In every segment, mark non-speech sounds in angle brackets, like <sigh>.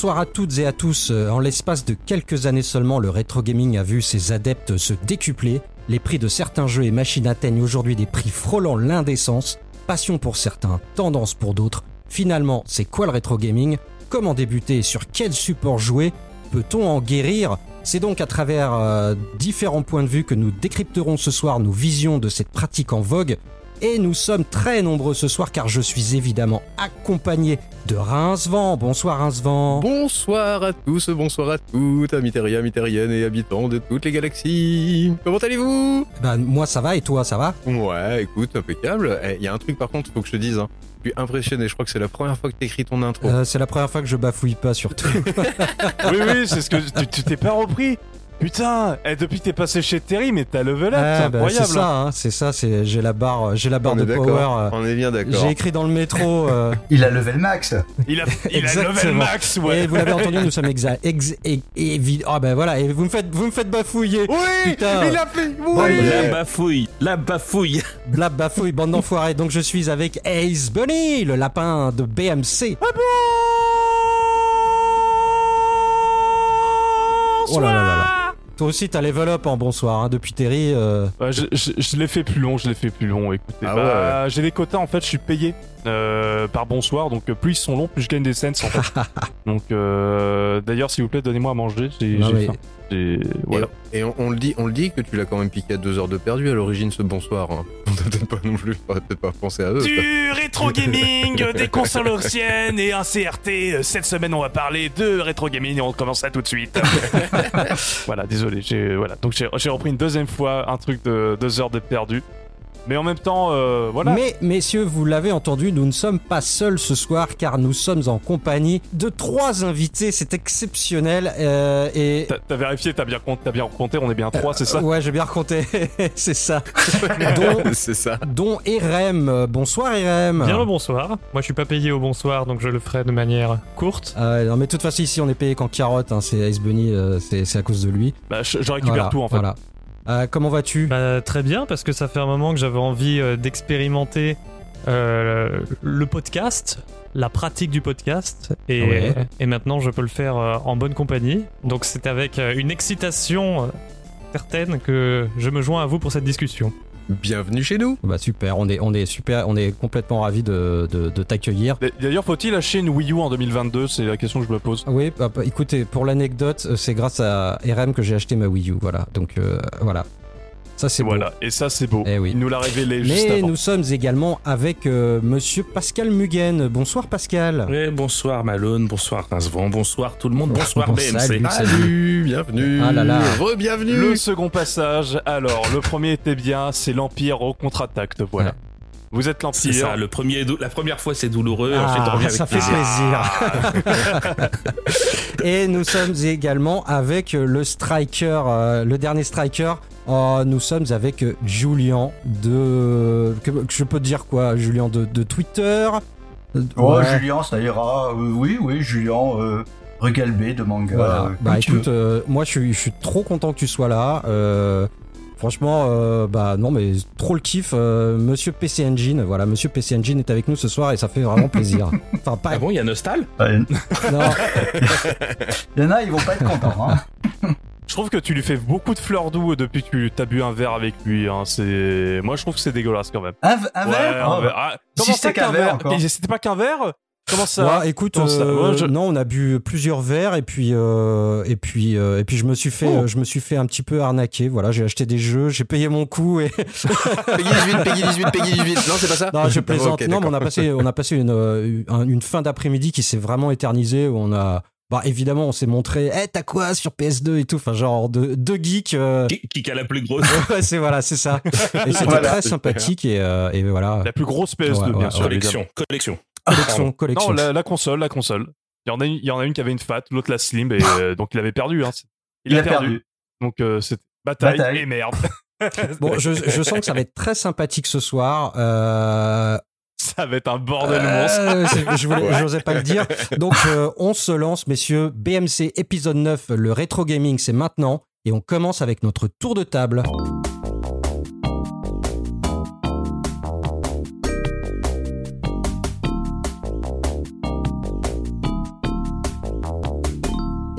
Bonsoir à toutes et à tous. Euh, En l'espace de quelques années seulement, le rétro gaming a vu ses adeptes se décupler. Les prix de certains jeux et machines atteignent aujourd'hui des prix frôlant l'indécence. Passion pour certains, tendance pour d'autres. Finalement, c'est quoi le rétro gaming? Comment débuter? Sur quel support jouer? Peut-on en guérir? C'est donc à travers euh, différents points de vue que nous décrypterons ce soir nos visions de cette pratique en vogue. Et nous sommes très nombreux ce soir car je suis évidemment accompagné de Rincevent. Bonsoir Rincevent. Bonsoir à tous, bonsoir à toutes, amis terriens, amis terriennes et habitants de toutes les galaxies. Comment allez-vous? Ben, moi ça va et toi ça va? Ouais, écoute, impeccable. Il y a un truc par contre, faut que je te dise. Hein. Je suis impressionné, je crois que c'est la première fois que t'écris ton intro. Euh, C'est la première fois que je bafouille pas surtout. <laughs> Oui, oui, c'est ce que tu t'es pas repris. Putain, eh, depuis que t'es passé chez Terry, mais t'as level up, Ah, c'est bah, incroyable. c'est ça, hein, c'est ça, c'est j'ai la barre, j'ai la barre On de d'accord, power. euh, on est bien d'accord. J'ai écrit dans le métro. <laughs> euh, Il a level max. Il a, il a Exactement. level max, ouais. Et vous l'avez entendu, nous sommes exa ex et, et vi- Ah ben voilà, et vous me faites, vous me faites bafouiller. Oui, Putain. il a fait. Oui. La bafouille, la bafouille. Bla bafouille, bande d'enfoirés. Donc je suis avec Ace Bunny, le lapin de BMC. Ah Oh là là là là. Toi aussi, t'as level up en bonsoir, hein, depuis Terry. euh, Ouais, je je- je l'ai fait plus long, je l'ai fait plus long. Écoutez, Ah bah, j'ai des quotas en fait, je suis payé euh, par bonsoir, donc euh, plus ils sont longs, plus je gagne des cents en fait. donc euh, d'ailleurs, s'il vous plaît, donnez-moi à manger. J'ai mais- faim. J'ai- Voilà. Et, et on, on le dit, on le dit que tu l'as quand même piqué à deux heures de perdu à l'origine ce bonsoir. Hein. <laughs> On t'a peut-être pas non plus, peut-être pas pensé à eux. Du rétro gaming, <laughs> des consoles anciennes et un CRT. Cette semaine, on va parler de rétro gaming et on commence ça tout de suite. <laughs> voilà, désolé. J'ai voilà. Donc j'ai repris une deuxième fois un truc de deux heures de perdu. Mais en même temps, euh, voilà. Mais messieurs, vous l'avez entendu, nous ne sommes pas seuls ce soir car nous sommes en compagnie de trois invités. C'est exceptionnel euh, et T'as t'as vérifié, t'as bien compté, t'as bien compté, on est bien trois, c'est ça ouais, j'ai bien raconté. <laughs> C'est ça. <laughs> dont, c'est ça. dont Erem. Bonsoir Erem. Bien le bonsoir. Moi, je suis pas payé au bonsoir, donc je le ferai de manière courte. Ah ouais, non mais de toute façon ici on est payé qu'en carotte, hein, c'est Ace Bunny, euh, c'est c'est à cause de lui. Bah, je, je récupère Voilà, tout en fait. Voilà. Euh, comment vas-tu? Bah, très bien, parce que ça fait un moment que j'avais envie euh, d'expérimenter euh, le podcast, la pratique du podcast, et, Ouais. et maintenant je peux le faire en bonne compagnie. Donc c'est avec une excitation certaine que je me joins à vous pour cette discussion. Bienvenue chez nous. Bah super, on est on est super, on est complètement ravis de, de, de t'accueillir. D'ailleurs, faut-il acheter une Wii U en 2022 C'est la question que je me pose. Oui, bah, bah, écoutez, pour l'anecdote, euh, c'est grâce à RM que j'ai acheté ma Wii U, voilà. Donc euh, voilà. Ça c'est beau. Voilà, et ça c'est beau. Eh oui. Il nous l'a révélé juste Mais avant. nous sommes également avec euh, monsieur Pascal Mugen. Bonsoir Pascal. Oui, bonsoir Malone, bonsoir Rincevent, bonsoir tout le monde, bonsoir Bon, BMC. salut. Salut, bienvenue. Ah là là. Re-bienvenue. Le second passage, alors, le premier était bien, c'est l'Empire au contre-attaque, voilà. Ouais. Vous êtes C'est l'Empire. ça, le premier, la première fois c'est douloureux, ensuite on Ah, revient avec ça fait plaisir. plaisir. <laughs> Et nous sommes également avec euh, le striker, euh, le dernier striker. Oh, nous sommes avec euh, Julien de. Que, que je peux te dire quoi Julien de, de Twitter? Euh, Oh, ouais. Julien, ça ira. Euh, oui, oui, Julien, euh, regalbé de manga. Voilà. euh, bah écoute, euh, moi je suis, je suis trop content que tu sois là. Euh, franchement, euh, bah non mais trop le kiff. euh, Monsieur PC Engine, voilà, Monsieur PC Engine est avec nous ce soir et ça fait vraiment plaisir. <laughs> Enfin pas. Ah bon, il y a Nostal? <laughs> Non, <laughs> Il y en a, ils vont pas être contents. Hein. Je trouve que tu lui fais beaucoup de fleurs doux depuis que tu as bu un verre avec lui. Hein. C'est, moi je trouve que c'est dégueulasse quand même. Un, un Ouais, verre? un Oh, verre. Ah, si c'était qu'un verre verre? C'était pas qu'un verre? Comment ça Ouais, écoute, Comment ça euh, Moi, je- non, on a bu plusieurs verres et puis euh, et puis euh, et puis je me suis fait Oh. je me suis fait un petit peu arnaquer. Voilà, j'ai acheté des jeux, j'ai payé mon coup et Peggy 18, Peggy 18, Peggy 18. Non, c'est pas ça non, je plaisante. Ok, non, mais on a passé on a passé une un- une fin d'après-midi qui s'est vraiment éternisée où on a bah évidemment on s'est montré eh t'as quoi sur PS2 et tout enfin genre deux, deux geeks euh, qui, qui a la plus grosse <laughs> ouais, c'est voilà c'est ça et c'était Voilà. très sympathique et, euh, et voilà La plus grosse PS2, Ouais, bien ouais, sûr. collection, collection. Collection collection Non, la, la console, la console. Il y, en a une, il y en a une qui avait une fat, l'autre la slim, et euh, donc il avait perdu. Hein. Il a perdu. Donc euh, c'est bataille, Bataille. et merde. <laughs> <laughs> bon je, je sens que ça va être très sympathique ce soir euh, Ça va être un bordel monstre. Euh, <laughs> c'est- je voulais, j'osais pas le dire. Donc, euh, on se lance, messieurs. BMC épisode 9, le rétro gaming, c'est maintenant. Et on commence avec notre tour de table.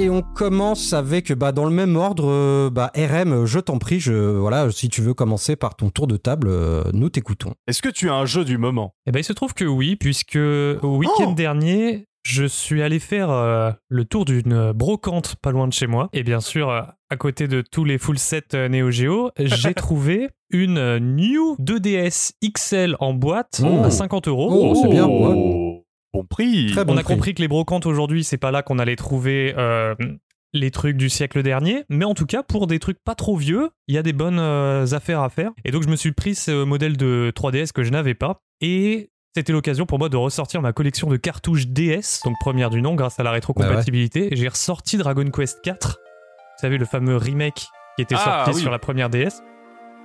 Et on commence avec, bah, dans le même ordre, euh, bah, RM, je t'en prie, je, voilà, si tu veux commencer par ton tour de table, euh, nous t'écoutons. Est-ce que tu as un jeu du moment? Eh ben, il se trouve que oui, puisque au week-end Oh dernier, je suis allé faire euh, le tour d'une brocante pas loin de chez moi. Et bien sûr, euh, à côté de tous les full sets euh, Neo Geo, j'ai <laughs> trouvé une New 2DS XL en boîte Oh. à 50 euros. Oh, c'est bien, ouais. Oh, Bon prix. Très bon On a prix. compris que les brocantes aujourd'hui, c'est pas là qu'on allait trouver euh, les trucs du siècle dernier, mais en tout cas, pour des trucs pas trop vieux, il y a des bonnes euh, affaires à faire. Et donc, je me suis pris ce modèle de 3DS que je n'avais pas. Et c'était l'occasion pour moi de ressortir ma collection de cartouches DS, donc première du nom grâce à la rétrocompatibilité. Et J'ai ressorti Dragon Quest 4, vous savez, le fameux remake qui était Ah, sorti oui. sur la première DS.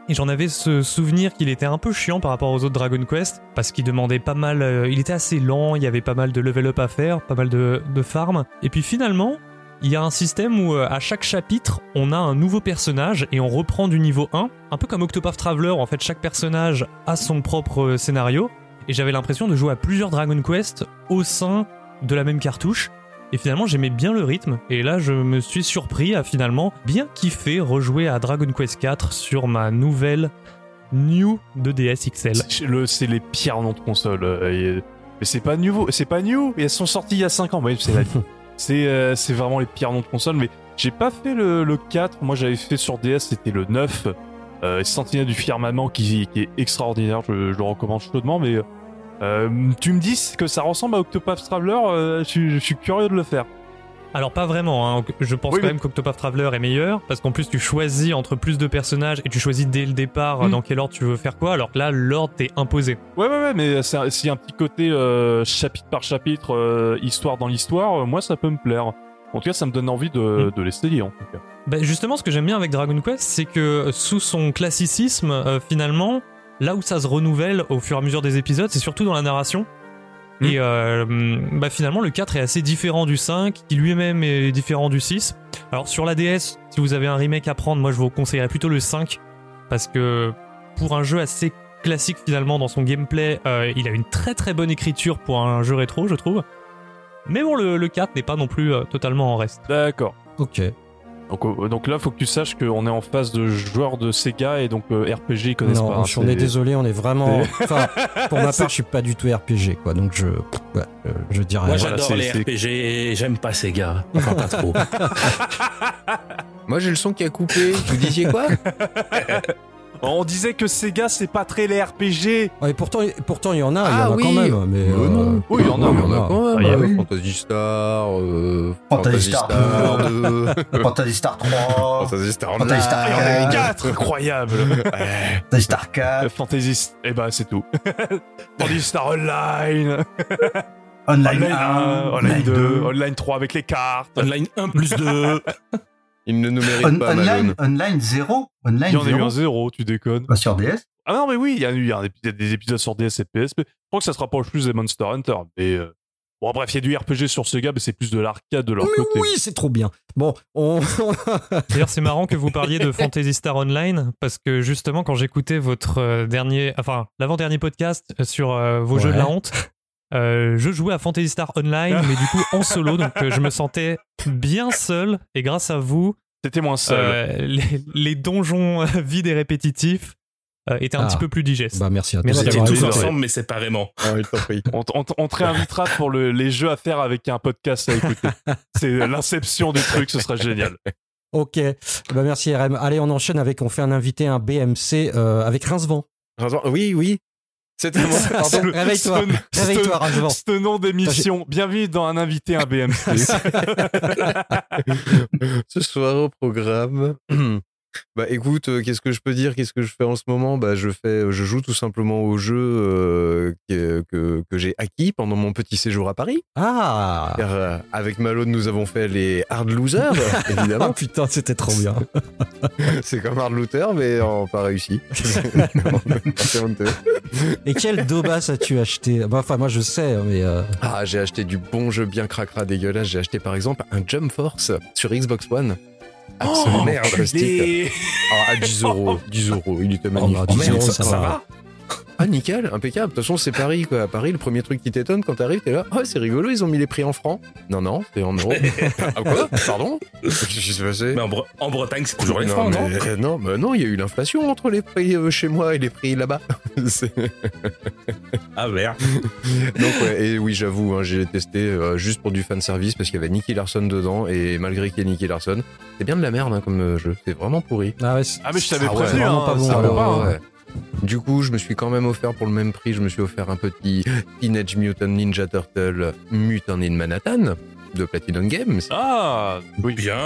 Et j'en avais ce souvenir qu'il était un peu chiant par rapport aux autres Dragon Quest, parce qu'il demandait pas mal, euh, il était assez lent, il y avait pas mal de level up à faire, pas mal de, de farm. Et puis finalement, il y a un système où euh, à chaque chapitre, on a un nouveau personnage et on reprend du niveau 1, un peu comme Octopath Traveler, en fait chaque personnage a son propre euh, scénario, et j'avais l'impression de jouer à plusieurs Dragon Quest au sein de la même cartouche. Et finalement, j'aimais bien le rythme. Et là, je me suis surpris à finalement bien kiffer rejouer à Dragon Quest 4 sur ma nouvelle New 2DS XL. C'est le- C'est les pires noms de console. euh, Mais c'est pas nouveau, c'est pas new. Et elles sont sorties il y a 5 ans. Ouais, <laughs> c'est euh, c'est vraiment les pires noms de console. Mais j'ai pas fait le, le 4. Moi, j'avais fait sur DS, c'était le 9. Euh, Sentinelle du firmament qui, qui est extraordinaire. Je, je le recommande chaudement. Mais euh, tu me dis que ça ressemble à Octopath Traveler. euh, je, suis- je suis curieux de le faire. Alors pas vraiment, hein. je pense Oui, quand mais- même qu'Octopath Traveler est meilleur, parce qu'en plus tu choisis entre plus de personnages et tu choisis dès le départ Mm. dans quel ordre tu veux faire quoi, alors que là l'ordre t'est imposé. Ouais, ouais, ouais, mais c'est un- s'il y a un petit côté euh, chapitre par chapitre, histoire dans l'histoire, moi ça peut me plaire. En tout cas, ça me donne envie de, de l'essayer en tout cas. Bah, justement ce que j'aime bien avec Dragon Quest, c'est que sous son classicisme, euh, finalement, là où ça se renouvelle au fur et à mesure des épisodes, c'est surtout dans la narration. Mm. Et euh, bah, finalement le 4 est assez différent du 5, qui lui-même est différent du 6. Alors sur la DS, si vous avez un remake à prendre, moi je vous conseillerais plutôt le 5, parce que pour un jeu assez classique finalement dans son gameplay, euh, il a une très très bonne écriture pour un jeu rétro, je trouve. Mais bon, le, le 4 n'est pas non plus euh, totalement en reste. D'accord. Ok. Donc, euh, donc là, faut que tu saches qu'on est en face de joueurs de Sega et donc euh, RPG, ils connaissent Non, pas. hein, je- on est désolé, on est vraiment. Enfin, pour ma <laughs> part, je suis pas du tout RPG, quoi. Donc je, ouais, euh, je dirais. Moi, voilà, j'adore les RPG et j'aime pas Sega. Enfin, pas trop. <laughs> Moi j'ai le son qui a coupé. Vous disiez quoi? <laughs> On disait que Sega, c'est pas très les RPG. Ouais, et pourtant, pourtant, il y en a, il y Ah en a oui. quand même. Mais Mais euh, non. Oui, il y en a, il y en a quand Ah, même. il y a- euh, oui. Fantasy Star, euh, Fantasy Star 2, Fantasy Star <laughs> 3, Fantasy Star Fantasy Star Ah, il y en a Euh, 4 Incroyable. Fantasy Star 4, Fantasy... Eh ben, c'est tout. <laughs> Fantasy Star Online Online Online 1, 1, Online 2, Online 3 avec les cartes. Online 1 plus 2. <laughs> Il ne nous mérite On- pas, Online, Malone. online 0, Il Online y en a eu 0, un zéro, tu déconnes. pas sur DS. Ah non, mais oui, il y a eu il y a un épi- des épisodes sur DS et PSP. Je crois que ça se rapproche plus des Monster Hunter. Mais euh, bon, bref, il y a du RPG sur Sega, mais c'est plus de l'arcade de leur mais côté. oui, c'est trop bien. Bon, on. <laughs> D'ailleurs, c'est marrant que vous parliez de Fantasy Star Online parce que justement, quand j'écoutais votre euh, dernier, enfin l'avant-dernier podcast sur euh, vos jeux de la honte, euh, je jouais à Fantasy Star Online, mais du coup en solo, donc euh, je me sentais bien seul. Et grâce à vous, C'était moins seul. euh, les, les donjons <laughs> vides et répétitifs euh, étaient un Ah. petit peu plus digestes. bah merci à Merci toi. Étiez tous ensemble, mais séparément. Ah. On, on on te réinvitera pour le- les jeux à faire avec un podcast à écouter. <laughs> C'est l'inception des trucs, ce sera génial. Ok, bah merci RM. Allez, on enchaîne avec, on fait un invité, un BMC euh, avec Rincevent. Oui, oui. C'était. <laughs> Pardon. Ce- réveille-toi. Réveille-toi. Ce nom d'émission. Bienvenue dans un invité, un BMC. <laughs> Ce soir au programme. <clears throat> Bah écoute, euh, qu'est-ce que je peux dire? Qu'est-ce que je fais en ce moment? Bah je fais, je joue tout simplement au jeu euh, que, que, que j'ai acquis pendant mon petit séjour à Paris. Ah Car euh, avec Malone, nous avons fait les Hard Losers, <laughs> Ah évidemment. putain, c'était trop bien. <laughs> C'est comme Hard Looter, mais en pas réussi. C'est <laughs> honteux. Et quel Dobas as-tu acheté? Bah, Enfin, moi je sais, mais. euh, Ah, j'ai acheté du bon jeu bien cracra dégueulasse. J'ai acheté par exemple un Jump Force sur Xbox One. Absolument merde, fantastique. les- Ah, à 10 euros. 10 euros, il était Oh, magnifique. bah, Oh, 10 merde, euros, ça, ça ça va. Ah, nickel, impeccable. De toute façon, c'est Paris, quoi. À Paris, le premier truc qui t'étonne quand t'arrives, t'es là. Oh, c'est rigolo, ils ont mis les prix en francs. Non, non, c'est en euros. <laughs> ah, quoi? Pardon? Qu'est-ce qui s'est passé? Mais en, Bre- en Bretagne, c'est toujours les non, francs, non? mais, non, mais non, il y a eu l'inflation entre les prix euh, chez moi et les prix là-bas. <laughs> Ah, merde. <laughs> Donc, ouais, et oui, j'avoue, hein, j'ai testé euh, juste pour du fan service parce qu'il y avait Nicky Larson dedans et malgré qu'il y ait Nicky Larson, c'est bien de la merde hein, comme euh, jeu. C'est vraiment pourri. Ah ouais, Ah, mais je t'avais Ah ouais, prévenu, vraiment hein, pas bon, ça Du coup, je me suis quand même offert pour le même prix, je me suis offert un petit Teenage Mutant Ninja Turtle Mutant in Manhattan de Platinum Games. Ah, oui. Bien.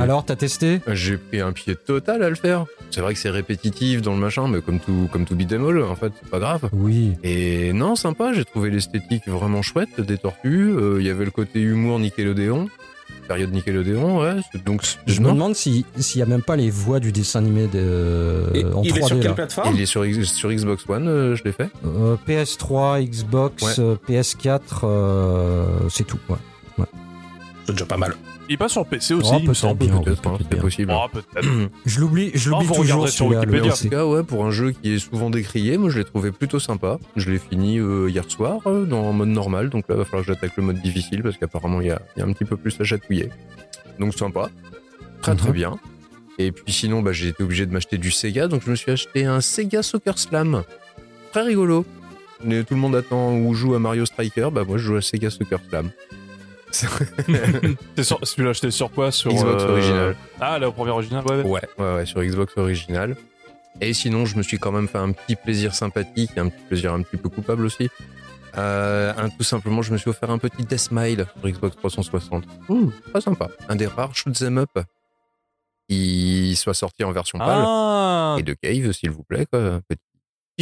Alors, t'as testé? J'ai pris un pied total à le faire. C'est vrai que c'est répétitif dans le machin, mais comme tout, comme tout beat'em all, en fait, c'est pas grave. Oui. Et non, sympa, j'ai trouvé l'esthétique vraiment chouette des tortues. Euh, Il y avait le côté humour Nickelodeon, période Nickelodeon, ouais. Donc, Je me demande si- s'il y a même pas les voix du dessin animé de, Et en il 3D. est sur quelle là. plateforme Il est sur, sur Xbox One, euh, je l'ai fait. Euh, PS3, Xbox, Ouais. euh, PS4, euh, c'est tout. Ouais. C'est déjà pas mal. Il est pas sur PC aussi. Oh, peut-être. Peut-être, hein, peut-être c'est bien. possible. Oh, peut-être. Je l'oublie, je Oh, l'oublie vous toujours sur Wikipédia. En tout cas, ouais, pour un jeu qui est souvent décrié, moi je l'ai trouvé plutôt sympa. Je l'ai fini euh, hier soir euh, dans en mode normal, donc là il va falloir que j'attaque le mode difficile parce qu'apparemment il y a, il y a un petit peu plus à chatouiller. Donc sympa, très très Mhm. bien. Et puis sinon, bah, j'ai été obligé de m'acheter du Sega, donc je me suis acheté un Sega Soccer Slam. Très rigolo. Mais tout le monde attend ou joue à Mario Striker, bah moi je joue à Sega Soccer Slam. <laughs> Sur- Celui-là, acheté sur quoi Sur Xbox euh, original. Ah, la première originale, ouais. ouais. Ouais, ouais, ouais, sur Xbox original. Et sinon, je me suis quand même fait un petit plaisir sympathique, un petit plaisir un petit peu coupable aussi. Euh, un, tout simplement, je me suis offert un petit Death Smile sur Xbox 360. Mmh, très sympa. Un des rares shoot 'em up qui soit sorti en version pâle. Ah, Et de Cave, s'il vous plaît, quoi. Petit,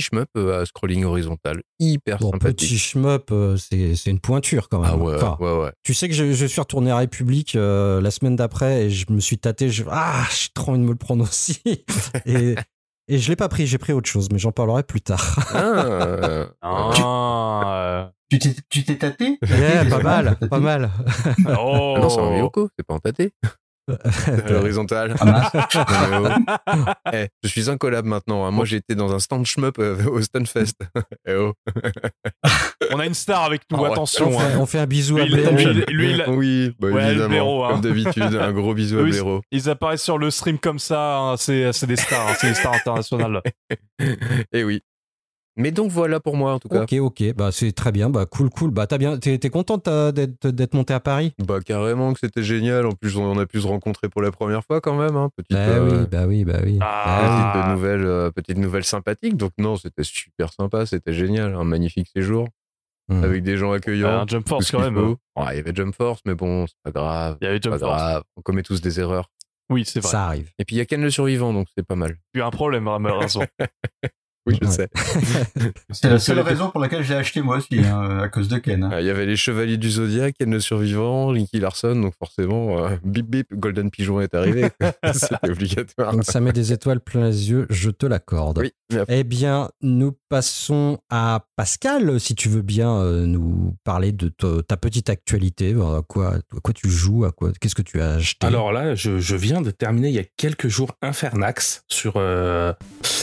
petit shmup euh, à scrolling horizontal. Hyper Bon, sympathique. petit shmup, euh, c'est c'est une pointure quand même. Ah ouais, Enfin, ouais, ouais. Tu sais que je, je suis retourné à République euh, la semaine d'après et je me suis tâté. Je, ah, j'ai trop envie de me le prendre aussi. <laughs> et, et je l'ai pas pris, j'ai pris autre chose, mais j'en parlerai plus tard. Ah, <laughs> ah, Tu t'es, tu t'es tâté? Yeah, pas mal, pas mal. Oh. ah non, c'est un Ryoko, c'est pas tâté. L'horizontale. Ah, mince. Non, mais oh. Eh, je suis un collab maintenant. hein. Moi, j'ai été dans un stand shmup euh, au Stunfest. <laughs> Eh oh. On a une star avec nous, Ah attention. on, fait, hein. on fait un bisou à Lui, Blaireau. lui, lui, il- Oui, bah, Ouais, le évidemment. blaireau, hein. Comme d'habitude, un gros bisou à <laughs> Blaireau. Ils apparaissent sur le stream comme ça, hein, c'est des stars, hein, c'est des stars internationales. <laughs> Eh oui. Mais donc voilà pour moi en tout cas. Ok, ok, bah c'est très bien, bah cool, cool. Bah t'as bien, t'es t'es content de ta- d'être d'être monté à Paris? Bah carrément que c'était génial. En plus, on a pu se rencontrer pour la première fois quand même. Hein. Petite, Bah euh, oui, bah oui, bah oui. Ah. petite nouvelle, euh, petite nouvelle sympathique. Donc non, c'était super sympa, c'était génial, un magnifique séjour Hmm. avec des gens accueillants. un Jump Force ce quand même. Ouais, il y avait Jump Force, mais bon, c'est pas grave. Il y avait Pas Jump Force. grave. On commet tous des erreurs. Oui, c'est vrai. Ça arrive. Et puis il y a Ken le survivant, donc c'est pas mal. Tu as un problème, malheureusement. <laughs> Oui, je Ouais. sais. <laughs> C'est la seule raison pour laquelle j'ai acheté moi aussi, hein, à cause de Ken. hein. Ah, Il y avait les Chevaliers du Zodiac, Ken le Survivant, Linky Larson, donc forcément, euh, bip bip, Golden Pigeon est arrivé. <laughs> <laughs> C'était obligatoire. Donc ça met des étoiles plein les yeux, je te l'accorde. Oui, Eh bien, nous passons à Pascal, si tu veux bien euh, nous parler de ta, ta petite actualité. Euh, À quoi, à quoi tu joues à quoi, Qu'est-ce que tu as acheté? Alors là, je, je viens de terminer il y a quelques jours Infernax sur, euh,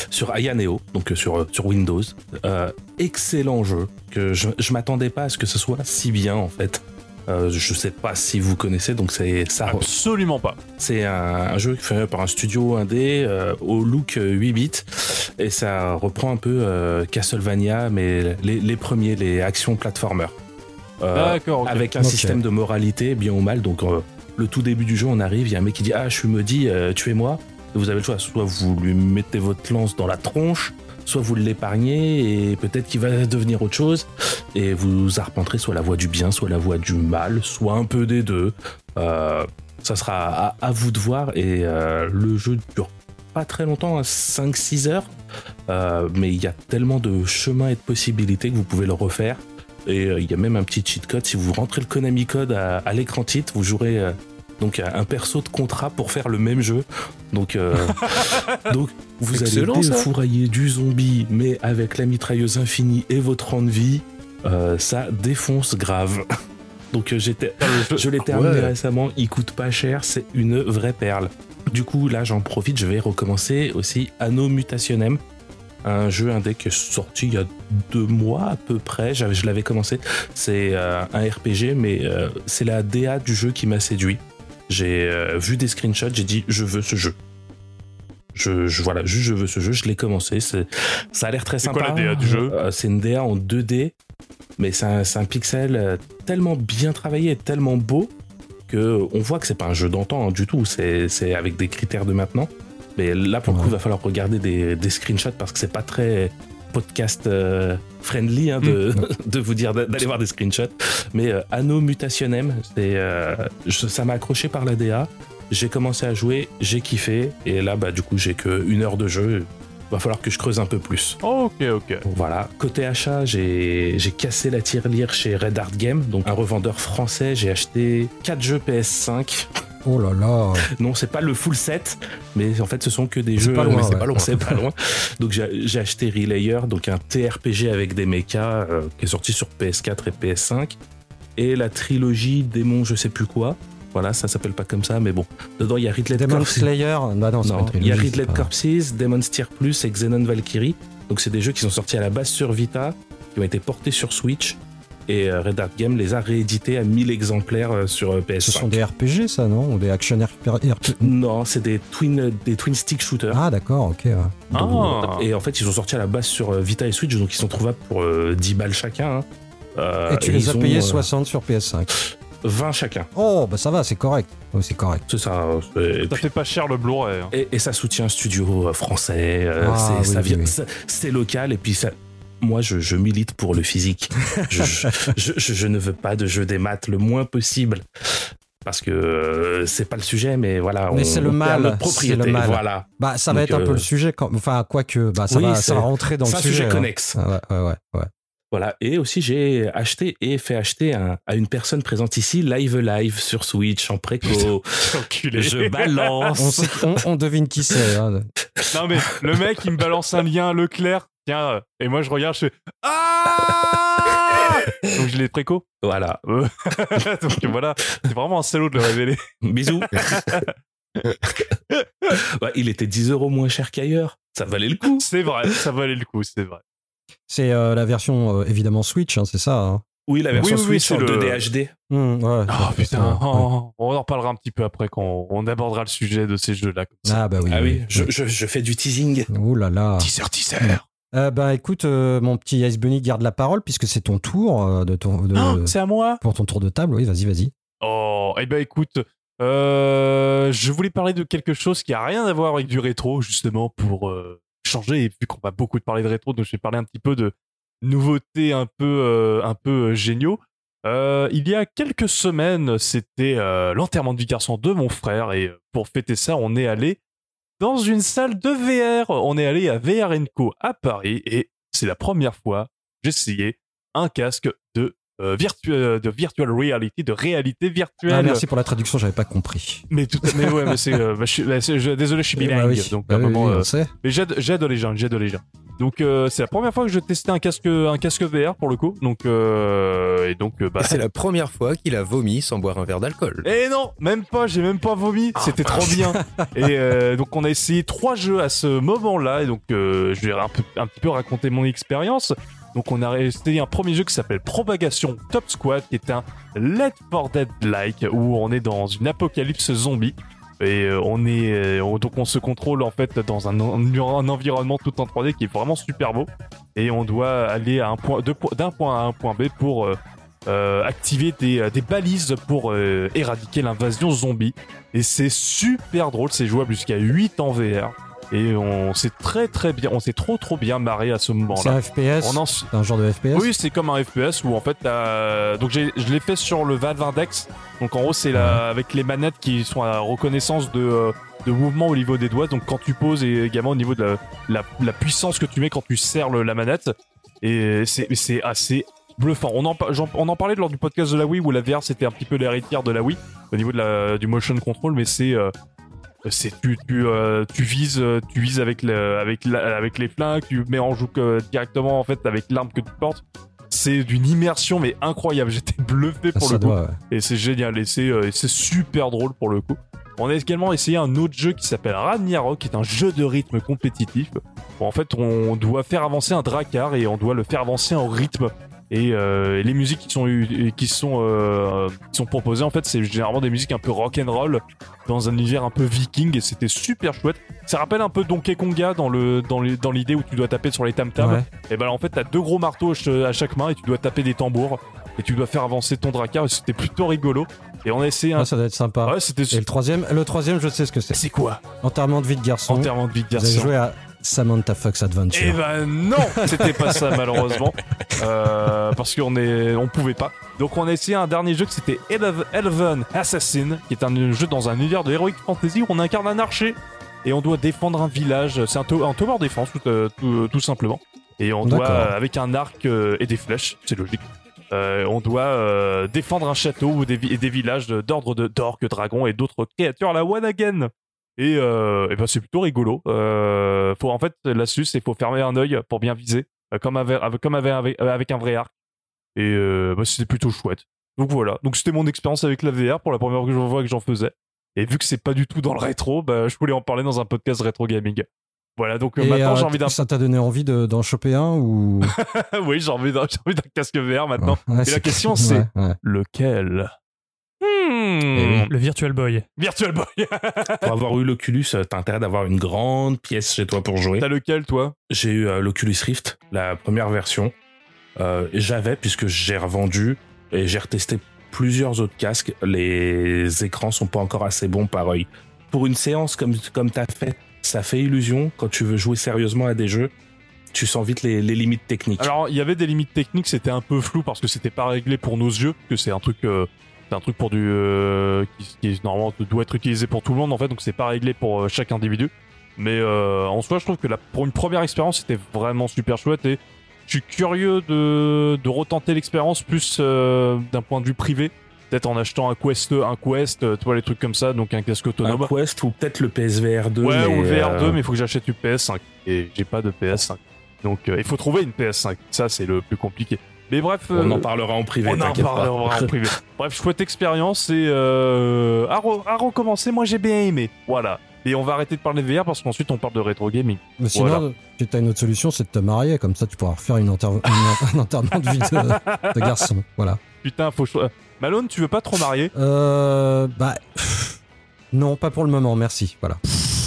sur Aya Neo, donc sur, euh, sur Windows. Euh, excellent jeu, que je, je m'attendais pas à ce que ce soit si bien en fait. Euh, je sais pas si vous connaissez, donc c'est ça. Absolument pas. C'est un, un jeu fait par un studio indé euh, au look euh, 8 bits et ça reprend un peu euh, Castlevania, mais les, les premiers, les actions platformer. Euh, D'accord, ok. avec un système de moralité, bien ou mal. Donc, euh, le tout début du jeu, on arrive, il y a un mec qui dit Ah, je suis maudit, euh, tuez-moi. Vous avez le choix soit vous lui mettez votre lance dans la tronche, soit vous l'épargnez et peut-être qu'il va devenir autre chose. Et vous arpenterez soit la voie du bien, soit la voie du mal, soit un peu des deux. Euh, ça sera à, vous de voir. Et euh, le jeu dure pas très longtemps, 5-6 heures. Euh, mais il y a tellement de chemins et de possibilités que vous pouvez le refaire. Et il y a même un petit cheat code. Si vous rentrez le Konami code à, l'écran titre, vous jouerez donc un perso de contrat pour faire le même jeu. Donc, euh, <laughs> donc vous allez défourailler du zombie, mais avec la mitrailleuse infinie et votre rang de vie, euh, ça défonce grave. <laughs> Donc euh, j'étais, je l'ai terminé ouais. récemment. Il coûte pas cher, c'est une vraie perle. Du coup, là, j'en profite. Je vais recommencer aussi Anno Mutationem. un jeu indé qui est sorti il y a deux mois à peu près. Je l'avais commencé. C'est euh, un RPG, mais c'est la DA du jeu qui m'a séduit. J'ai euh, vu des screenshots, j'ai dit je veux ce jeu. Je, je- voilà, juste je veux ce jeu. Je l'ai commencé. c'est- Ça a l'air très C'est sympa. quoi la DA du jeu? Euh, C'est une DA en 2D, mais c'est un, c'est un pixel euh, tellement bien travaillé, et tellement beau que on voit que c'est pas un jeu d'antan hein, du tout. C'est c'est avec des critères de maintenant. Mais là, pour le coup, il va falloir regarder des, des screenshots parce que c'est pas très podcast euh, friendly hein, de, <laughs> de vous dire d'a- d'aller voir des screenshots. Mais euh, Anno Mutationem, euh, je- ça m'a accroché par la DA. J'ai commencé à jouer, j'ai kiffé. Et là, bah, du coup, j'ai que une heure de jeu. Va falloir que je creuse un peu plus. Ok, ok. Donc voilà. Côté achat, j'ai j'ai cassé la tirelire chez Red Art Game, donc un revendeur français. J'ai acheté 4 jeux PS5. Oh là là. Non, c'est pas le full set, mais en fait, ce sont que des C'est jeux. pas loin, c'est ouais. pas loin, c'est <laughs> pas loin. Donc j'ai j'ai acheté Relayer, donc un TRPG avec des mechas euh, qui est sorti sur PS4 et PS5, et la trilogie Démon, je sais plus quoi. Voilà, ça s'appelle pas comme ça, mais bon. Dedans, il y a Ridley Demon. Slayer Bah non, Non, il y a Ridley Corpses, Demon's Tier Plus et Xenon Valkyrie. Donc c'est des jeux qui sont sortis à la base sur Vita, qui ont été portés sur Switch. Et euh, Red Art Game les a réédités à 1000 exemplaires euh, sur euh, PS5. Ce sont des RPG, ça, non? Ou des action RPG Non, c'est des twin, des twin stick shooters. Ah, d'accord, ok. ouais. Ah. Et en fait, ils sont sortis à la base sur euh, Vita et Switch, donc ils sont trouvables pour euh, 10 balles chacun. hein. Euh, Et tu les ils as ont, payés euh, 60 sur PS5. 20 chacun. Oh, bah ça va, c'est correct. Oh, c'est correct. C'est ça. euh, Et, Ça puis- fait pas cher le Blu-ray. hein. et- et ça soutient un studio euh, français. euh, Ah, c'est oui, ça vient- oui. ça- c'est local. Et puis ça. Moi, je, je milite pour le physique. <laughs> je, je, je- je- je ne veux pas de jeu des maths le moins possible. Parce que euh, c'est pas le sujet, mais voilà. Mais on- c'est le on perd mal, notre c'est le mal. Voilà. Bah, ça va Donc, être un peu le sujet. Quand... Enfin, quoique, bah, ça, Oui, va, c'est- ça va rentrer dans c'est le un sujet. sujet hein. connexe. Ah, ouais, ouais, ouais, ouais. Voilà. Et aussi, j'ai acheté et fait acheter un- à une personne présente ici Live Live sur Switch en préco. <laughs> Enculé. je balance. On, sait- on- on devine qui c'est. hein. Non mais le mec il me balance un lien Leclerc, tiens, euh, et moi je regarde, je fais Ah Donc je l'ai préco. Voilà. <laughs> Donc voilà, c'est vraiment un salaud de le révéler. Bisous. Ouais, <laughs> il était 10 euros moins cher qu'ailleurs. Ça valait le coup. C'est vrai, ça valait le coup, c'est vrai. C'est euh, la version, euh, évidemment, Switch, hein, c'est ça. hein. Oui, la version Oui, oui, oui, Switch c'est en le- 2D HD. Hum, ouais, Oh ouais, putain, ouais. oh, on en reparlera un petit peu après quand on abordera le sujet de ces jeux-là. comme ça. Ah, bah oui. Ah oui, je, je- je fais du teasing. Ouh là là. Teaser, teaser. Euh, bah écoute, euh, mon petit Ice Bunny garde la parole puisque c'est ton tour euh, de ton, de- Oh, c'est à moi pour ton tour de table. Oui, vas-y, vas-y. Oh, eh ben écoute, euh, je voulais parler de quelque chose qui a rien à voir avec du rétro, justement, pour euh, changer, et vu qu'on va beaucoup parler de rétro, donc je vais parler un petit peu de nouveautés un peu, euh, un peu euh, géniaux. Euh, il y a quelques semaines, c'était l'enterrement du garçon de mon frère, et pour fêter ça, on est allé dans une salle de VR. On est allé à VR Co à Paris, et c'est la première fois que essayé un casque euh, virtu- euh, de virtual reality, de réalité virtuelle. Ah, merci pour la traduction, j'avais pas compris. Mais tout, mais ouais, mais c'est, euh, bah, je suis- bah, désolé, je suis Eh bah bilingue, oui. donc Bah à un oui, moment, oui, euh, mais j'aide, j'aide les gens, j'aide les gens. Donc euh, c'est la première fois que je testais un casque, un casque VR pour le coup. Donc euh, et donc bah. C'est la première fois qu'il a vomi sans boire un verre d'alcool. Et non, même pas, j'ai même pas vomi, Ah, c'était trop bien. <laughs> Et euh, donc on a essayé trois jeux à ce moment-là, et donc euh, je vais un, peu, un petit peu raconter mon expérience. Donc on a essayé un premier jeu qui s'appelle Propagation Top Squad, qui est un Left 4 Dead-like, où on est dans une apocalypse zombie. Et euh, on est euh, on- donc on se contrôle en fait dans un, en- un environnement tout en 3D qui est vraiment super beau. Et on doit aller à un point d'un point à un point B pour euh, activer des, balises pour éradiquer l'invasion zombie. Et c'est super drôle c'est jouable jusqu'à 8 en VR et on s'est très très bien on s'est trop trop bien marré à ce C'est moment-là un FPS en C'est un genre de FPS oui, c'est comme un FPS où en fait, t'as- donc je l'ai fait sur le Valve Index. Donc en gros, c'est la avec les manettes qui sont à reconnaissance de, euh, de mouvement au niveau des doigts. Donc quand tu poses et également au niveau de la, la, la puissance que tu mets quand tu serres le- la manette. Et c'est c'est assez bluffant. On en, on en parlait lors du podcast de la Wii où la VR c'était un petit peu l'héritière de la Wii au niveau de la, du motion control, mais c'est euh, c'est tu tu euh, tu vises euh, tu vises avec le avec la- avec les flingues tu mets en joue directement en fait avec l'arme que tu portes c'est d'une immersion mais incroyable <laughs> j'étais bluffé pour ça le coup doit, ouais. et c'est génial et c'est euh, super drôle pour le coup On a également essayé un autre jeu qui s'appelle Ragnarok, qui est un jeu de rythme compétitif. En fait, on doit faire avancer un dracar et on doit le faire avancer en rythme. Et euh, les musiques qui sont qui sont euh, qui sont proposées, en fait, c'est généralement des musiques un peu rock and roll dans un univers un peu viking et c'était super chouette. Ça rappelle un peu Donkey Konga dans le dans les- dans l'idée où tu dois taper sur les tam. Ouais. Et ben en fait, t'as deux gros marteaux à chaque main et tu dois taper des tambours et tu dois faire avancer ton dracar. Et c'était plutôt rigolo. Et on a essayé un. Ah, ça doit être sympa. Ouais, c'était Et le troisième, le troisième, je sais ce que c'est. C'est quoi? Enterrement de vie de garçon. Enterrement de vie de garçon. joué à Samantha Fox Adventure. Eh ben non, c'était pas ça malheureusement, <laughs> Euh, parce qu'on est, on pouvait pas. Donc on a essayé un dernier jeu que c'était Eleven Assassin, qui est un jeu dans un univers de heroic fantasy où on incarne un archer et on doit défendre un village. C'est un, to- un tower défense tout, euh, tout, tout simplement. Et on doit euh, avec un arc euh, et des flèches, c'est logique. euh, on doit euh, défendre un château ou des, vi- des villages d'ordre de d'orques, dragons et d'autres créatures à la one again. Et, euh, et ben c'est plutôt rigolo. Euh, faut en fait l'astuce c'est faut fermer un œil pour bien viser, euh, comme avec, avec- comme avec, avec, avec un vrai arc. Et bah, c'était plutôt chouette. Donc voilà. Donc c'était mon expérience avec la VR pour la première fois que j'en faisais. Et vu que c'est pas du tout dans le rétro, bah, je voulais en parler dans un podcast rétro gaming. Voilà. Donc euh, maintenant euh, j'ai envie d'un. Ça t'a donné envie de- d'en choper un ou? <laughs> Oui j'ai envie d'un casque VR maintenant. Ouais, Et la question c'est ouais. lequel? Eh Le Virtual Boy. Virtual Boy. <laughs> Pour avoir eu l'Oculus, euh, t'as intérêt d'avoir une grande pièce chez toi pour jouer. T'as lequel toi? J'ai eu euh, l'Oculus Rift, la première version. Euh, J'avais, puisque j'ai revendu et j'ai retesté plusieurs autres casques. Les écrans sont pas encore assez bons pareil. Pour une séance comme, comme t'as fait, ça fait illusion. Quand tu veux jouer sérieusement à des jeux, tu sens vite les, les limites techniques. Alors, il y avait des limites techniques, c'était un peu flou parce que c'était pas réglé pour nos yeux, que c'est un truc, euh, c'est un truc pour du, euh, qui, qui, normalement doit être utilisé pour tout le monde en fait, donc c'est pas réglé pour euh, chaque individu. Mais euh, en soi, je trouve que la, pour une première expérience, c'était vraiment super chouette et je suis curieux de, de retenter l'expérience plus euh, d'un point de vue privé, peut-être en achetant un Quest, un Quest, euh, tu vois les trucs comme ça, donc un casque un autonome. Quest ou peut-être le PSVR 2. Ouais, ou le VR2, euh, mais il faut que j'achète une PS5. Et j'ai pas de PS5. Donc, euh, il faut trouver une PS5. Ça, c'est le plus compliqué. Mais bref. On euh, en parlera en privé. on en pas. parlera en privé. <laughs> Bref, chouette expérience et euh, à, re- à recommencer. Moi, j'ai bien aimé. Voilà. Et on va arrêter de parler de VR parce qu'ensuite on parle de rétro gaming. Mais sinon, Voilà. t'as une autre solution, c'est de te marier. Comme ça, tu pourras refaire une <laughs> un enterrement de vie de, de garçon. Voilà. Putain, faut. cho- euh, Malone, tu veux pas trop marier? Euh, bah, pff, non, pas pour le moment, merci. Voilà.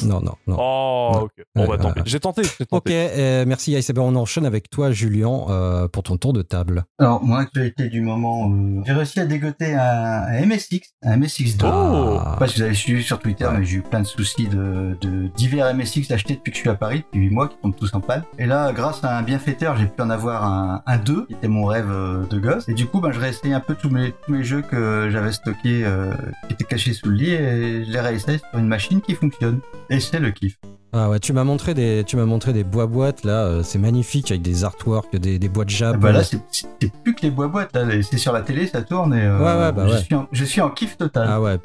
Non, non, non. Oh, Non. ok. Bon, bah tant pis. J'ai tenté. Ok, euh, merci ben, on enchaîne avec toi, Julien, euh, pour ton tour de table. Alors, mon actualité du moment, euh, j'ai réussi à dégoter un, un MSX, un MSX2. Oh. Je sais pas si vous avez suivi sur Twitter, Ouais. mais j'ai eu plein de soucis de, de divers MSX achetés depuis que je suis à Paris, depuis 8 mois, qui tombent tous en panne. Et là, grâce à un bienfaiteur, j'ai pu en avoir un, un 2, qui était mon rêve de gosse. Et du coup, ben, je réessayé un peu tous mes, tous mes jeux que j'avais stockés, euh, qui étaient cachés sous le lit, et je les réessaye sur une machine qui fonctionne. Et c'est le kiff. Ah ouais, tu m'as montré des, tu m'as montré des bois boîtes là, euh, c'est magnifique avec des artworks, des, des boîtes Ah jab. bah là, c'est c'est plus que les bois-boîtes, là, c'est sur la télé, ça tourne, et euh, Ouais, ouais, bah je, ouais. Suis en, je suis en kiff total. Ah ouais,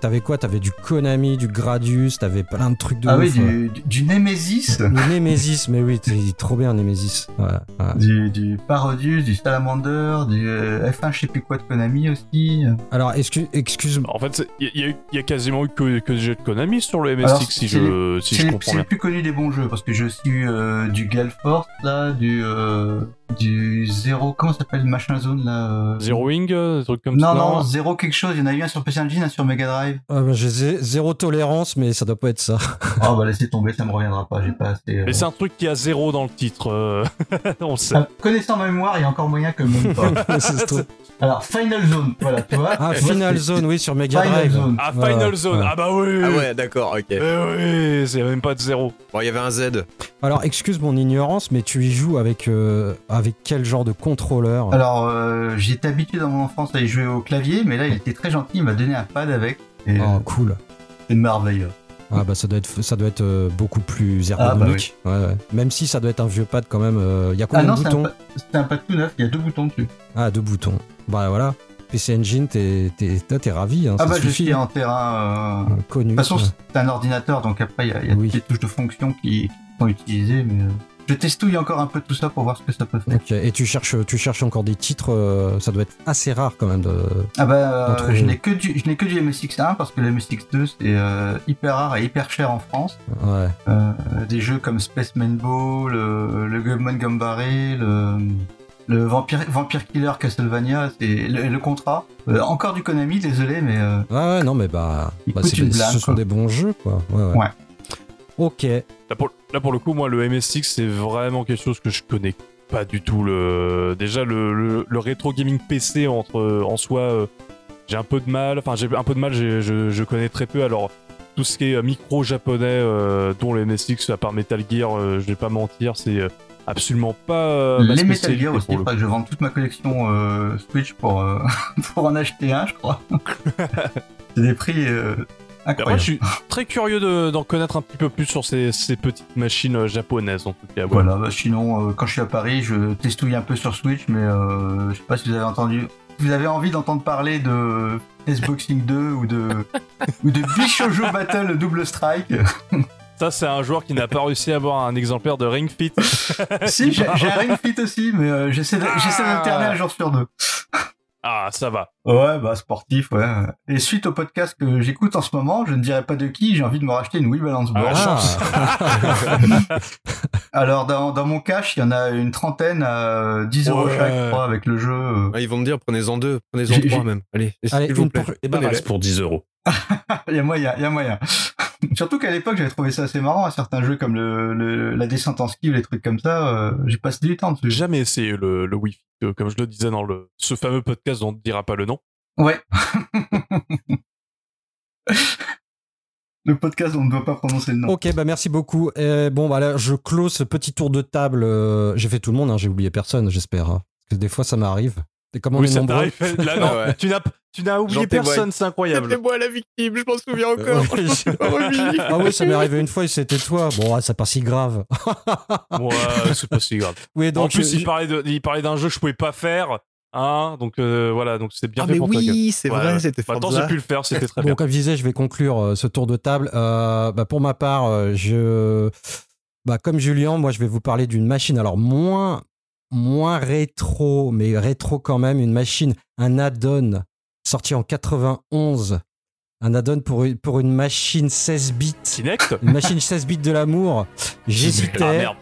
t'avais, quoi? T'avais du Konami, du Gradius, t'avais plein de trucs de Ah ouf. oui, du, du, du Nemesis. Le <laughs> Nemesis, mais oui, t'es trop bien Nemesis. Ouais, ouais. du, du Parodius, du Salamander, du euh, F1, je sais plus quoi de Konami aussi. Alors, excuse, excuse En fait, il y, a y quasiment eu que, que des jeux de Konami sur le MSX, Alors, si je, si je comprends c'est bien. plus connus des bons jeux parce que je suis euh, du Galeforce là, du euh, du Zero, comment ça s'appelle le machin zone là euh, Zero Wing, euh, des trucs comme Non ça. non, Zero quelque chose. Il y en a eu un sur PC Engine, un sur Mega Drive. Ah bah, j'ai zé- zéro tolérance, mais ça doit pas être ça. oh <laughs> bah laissez tomber, ça me reviendra pas. J'ai pas assez. euh, Mais c'est un truc qui a zéro dans le titre. euh, <laughs> On le sait. Ah, connaissant ma mémoire, il y a encore moyen que même pas. <laughs> Alors Final Zone, voilà, tu vois. Ah, Final Zone, oui, sur Mega Final Drive. Zone. Ah, Final Zone. Ah bah oui. Ah ouais, d'accord, ok. Eh oui, c'est même pas de zéro. Bon, il y avait un Z. Alors, excuse mon ignorance, mais tu y joues avec, euh, avec quel genre de contrôleur? Alors euh, j'étais habitué dans mon enfance à y jouer au clavier, mais là il était très gentil, il m'a donné un pad avec. Et Oh, euh, cool. c'est merveilleux. Ah bah ça doit être, ça doit être euh, beaucoup plus Ah, bah ergonomique. ouais, ouais. Même si ça doit être un vieux pad quand même. Il y a Ah combien non, de c'est un, boutons? c'est un pad tout neuf, il y a deux boutons dessus. Ah, deux boutons. Bah voilà. PC Engine, t'es, t'es, ravi. Hein, Ah bah je suis en terrain... euh, Euh, Connu. De toute Ouais. c'est un ordinateur, donc après il y a, y a Oui. toutes les touches de fonction qui, qui sont utilisées, mais... euh, je testouille encore un peu tout ça pour voir ce que ça peut faire. Et tu cherches, tu cherches encore des titres. euh, ça doit être assez rare quand même de. Ah bah, euh, je n'ai que du, je n'ai que du MSX1 parce que le MSX2 c'est euh, hyper rare et hyper cher en France. Ouais. Des jeux comme Spaceman Ball, le, le Gumman Gambare, le, le Vampire, Vampire Killer Castlevania, c'est le, le contrat. Euh, encore du Konami, désolé, mais euh, Ouais, ouais, non, mais bah, bah, c'est une des- blinde, ce sont quoi. des bons jeux, quoi. Ouais, ouais. Ouais. Ok. Là pour, là, pour le coup, moi, le MSX, c'est vraiment quelque chose que je connais pas du tout. Le... Déjà, le, le, le rétro gaming PC entre, en soi, euh, j'ai un peu de mal. Enfin, j'ai un peu de mal, je, je connais très peu. Alors, tout ce qui est euh, micro japonais, euh, dont le MSX, à part Metal Gear, euh, je vais pas mentir, c'est euh, absolument pas. euh, les Metal Gear aussi, il faudrait que je vende toute ma collection euh, Switch pour, euh, <laughs> pour en acheter un, je crois. <laughs> c'est des prix euh, Moi, incroyables. je suis très curieux de- d'en connaître un petit peu plus sur ces, ces petites machines japonaises, en tout cas. Voilà. Bah, sinon, quand je suis à Paris, je testouille un peu sur Switch, mais je sais pas si vous avez entendu. Vous avez envie d'entendre parler de S-Boxing 2 ou de, <laughs> ou de Bishojo Battle Double Strike? Ça, c'est un joueur qui n'a pas réussi à avoir un exemplaire de Ring Fit. <laughs> Si, j'ai un Ring Fit aussi, mais euh, j'essaie d'alterner un jour sur deux. Ah, ça va. Ouais, bah sportif, ouais. Et suite au podcast que j'écoute en ce moment, je ne dirai pas de qui, j'ai envie de me racheter une Wii Balance Board. Ah. <laughs> Alors dans, dans mon cash, il y en a une trentaine à 10 euros Ouais. chaque, je crois, avec le jeu. euh. Ah, ils vont me dire, prenez-en deux, prenez-en trois même. Allez, Allez, s'il vous plaît. pour- Et bah, Prenez-les. reste pour 10 euros. <laughs> Il y a moyen, il y a moyen. Surtout qu'à l'époque, j'avais trouvé ça assez marrant, à certains jeux comme le, le- la descente en ski ou les trucs comme ça, euh, j'ai passé du temps dessus. jamais essayé le, le Wi-Fi, euh, comme je le disais dans le, ce fameux podcast dont on ne dira pas le nom. Ouais. <laughs> le podcast, on ne doit pas prononcer le nom. Ok, bah merci beaucoup. Euh, bon, bah là, je close ce petit tour de table. euh, j'ai fait tout le monde, hein, j'ai oublié personne, j'espère. hein. Parce que des fois, ça m'arrive. Et comme on oui, est ça nombreux. t'arrive. <laughs> Là, non, Ouais. tu n'as, tu n'as oublié personne, c'est incroyable. C'était moi la victime, je m'en souviens encore. C'est pas remis. ah oui, ça m'est arrivé une fois et c'était toi. Bon, ah, c'est pas si grave. <laughs> Ouais, c'est pas si grave. Oui, donc. en plus, je- il parlait, de, il parlait d'un jeu que je pouvais pas faire. Hein, donc euh, voilà, donc c'est bien Ah fait mais pour oui, c'est Ouais, vrai, c'était Maintenant, Forza. j'ai pu le faire, c'était très Bon, bien. comme je disais, je vais conclure euh, ce tour de table. Euh, bah, pour ma part, euh, je, bah, comme Julien, moi, je vais vous parler d'une machine. Alors moins, moins rétro, mais rétro quand même, une machine, un add-on sorti en 91, un add-on pour une, pour une machine 16 bits, Kinect une machine 16 bits de l'amour. Ah J'hésitais, merde.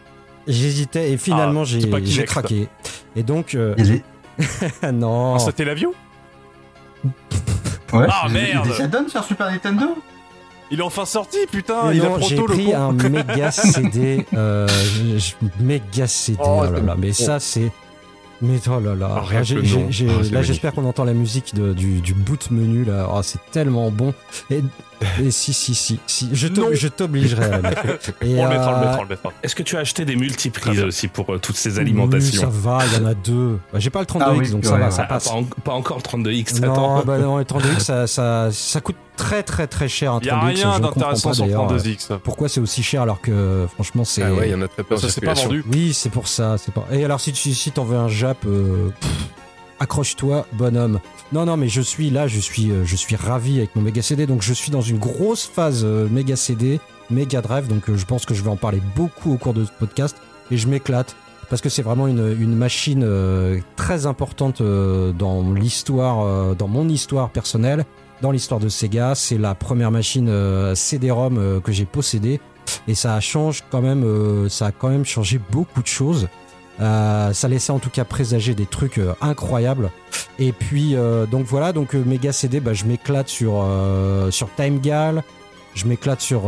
j'hésitais et finalement Ah, j'ai, craqué. Et donc, euh, Il <laughs> non. Ah, C'était la view Ouais, Ah, il il y a merde. des add-ons sur Super Nintendo? Il est enfin sorti, putain Mais Il a non, j'ai proto le pris un méga <laughs> CD, euh, méga CD, Oh, oh là là, mais ça c'est, mais oh là là, Ah, j'ai- j'ai- j'ai- Ah, c'est là magnifique. j'espère qu'on entend la musique de- du, du boot menu là, Oh, c'est tellement bon. Et, et si si si si, je t'ob- Non. je t'obligerai à la mettre. <laughs> Et, On le mettra, on le euh, mettra, on le mettra. Est-ce que tu as acheté des multiprises aussi pour euh, toutes ces oui, alimentations ça va, il y en a deux. Bah, j'ai pas le 32X Ah oui, donc ça va, ouais. ça Ah, passe. pas, en- pas encore le 32X, Non, attends. bah non, les <laughs> 32X ça, ça, ça coûte très très très cher un Il y a 32X. rien d'intéressant sur d'ailleurs euh, 32X. pourquoi c'est aussi cher alors que franchement c'est. Ah ouais, il y en a très peu Ça, c'est pas vendu. Oui, c'est pour ça. C'est pas. Et alors, si tu si t'en veux un Jap, euh, pff, accroche-toi, bonhomme. Non, non, mais je suis là, je suis, euh, je suis ravi avec mon méga CD. Donc, je suis dans une grosse phase euh, méga CD, méga drive. Donc, euh, je pense que je vais en parler beaucoup au cours de ce podcast et je m'éclate parce que c'est vraiment une, machine très importante dans l'histoire, dans mon histoire personnelle, dans l'histoire de Sega. C'est la première machine CD-ROM que j'ai possédée et ça change quand même, ça a quand même changé beaucoup de choses. Euh, ça laissait en tout cas présager des trucs euh, incroyables. Et puis euh, donc voilà, donc Mega CD, bah, je m'éclate sur sur Time Gal, je m'éclate sur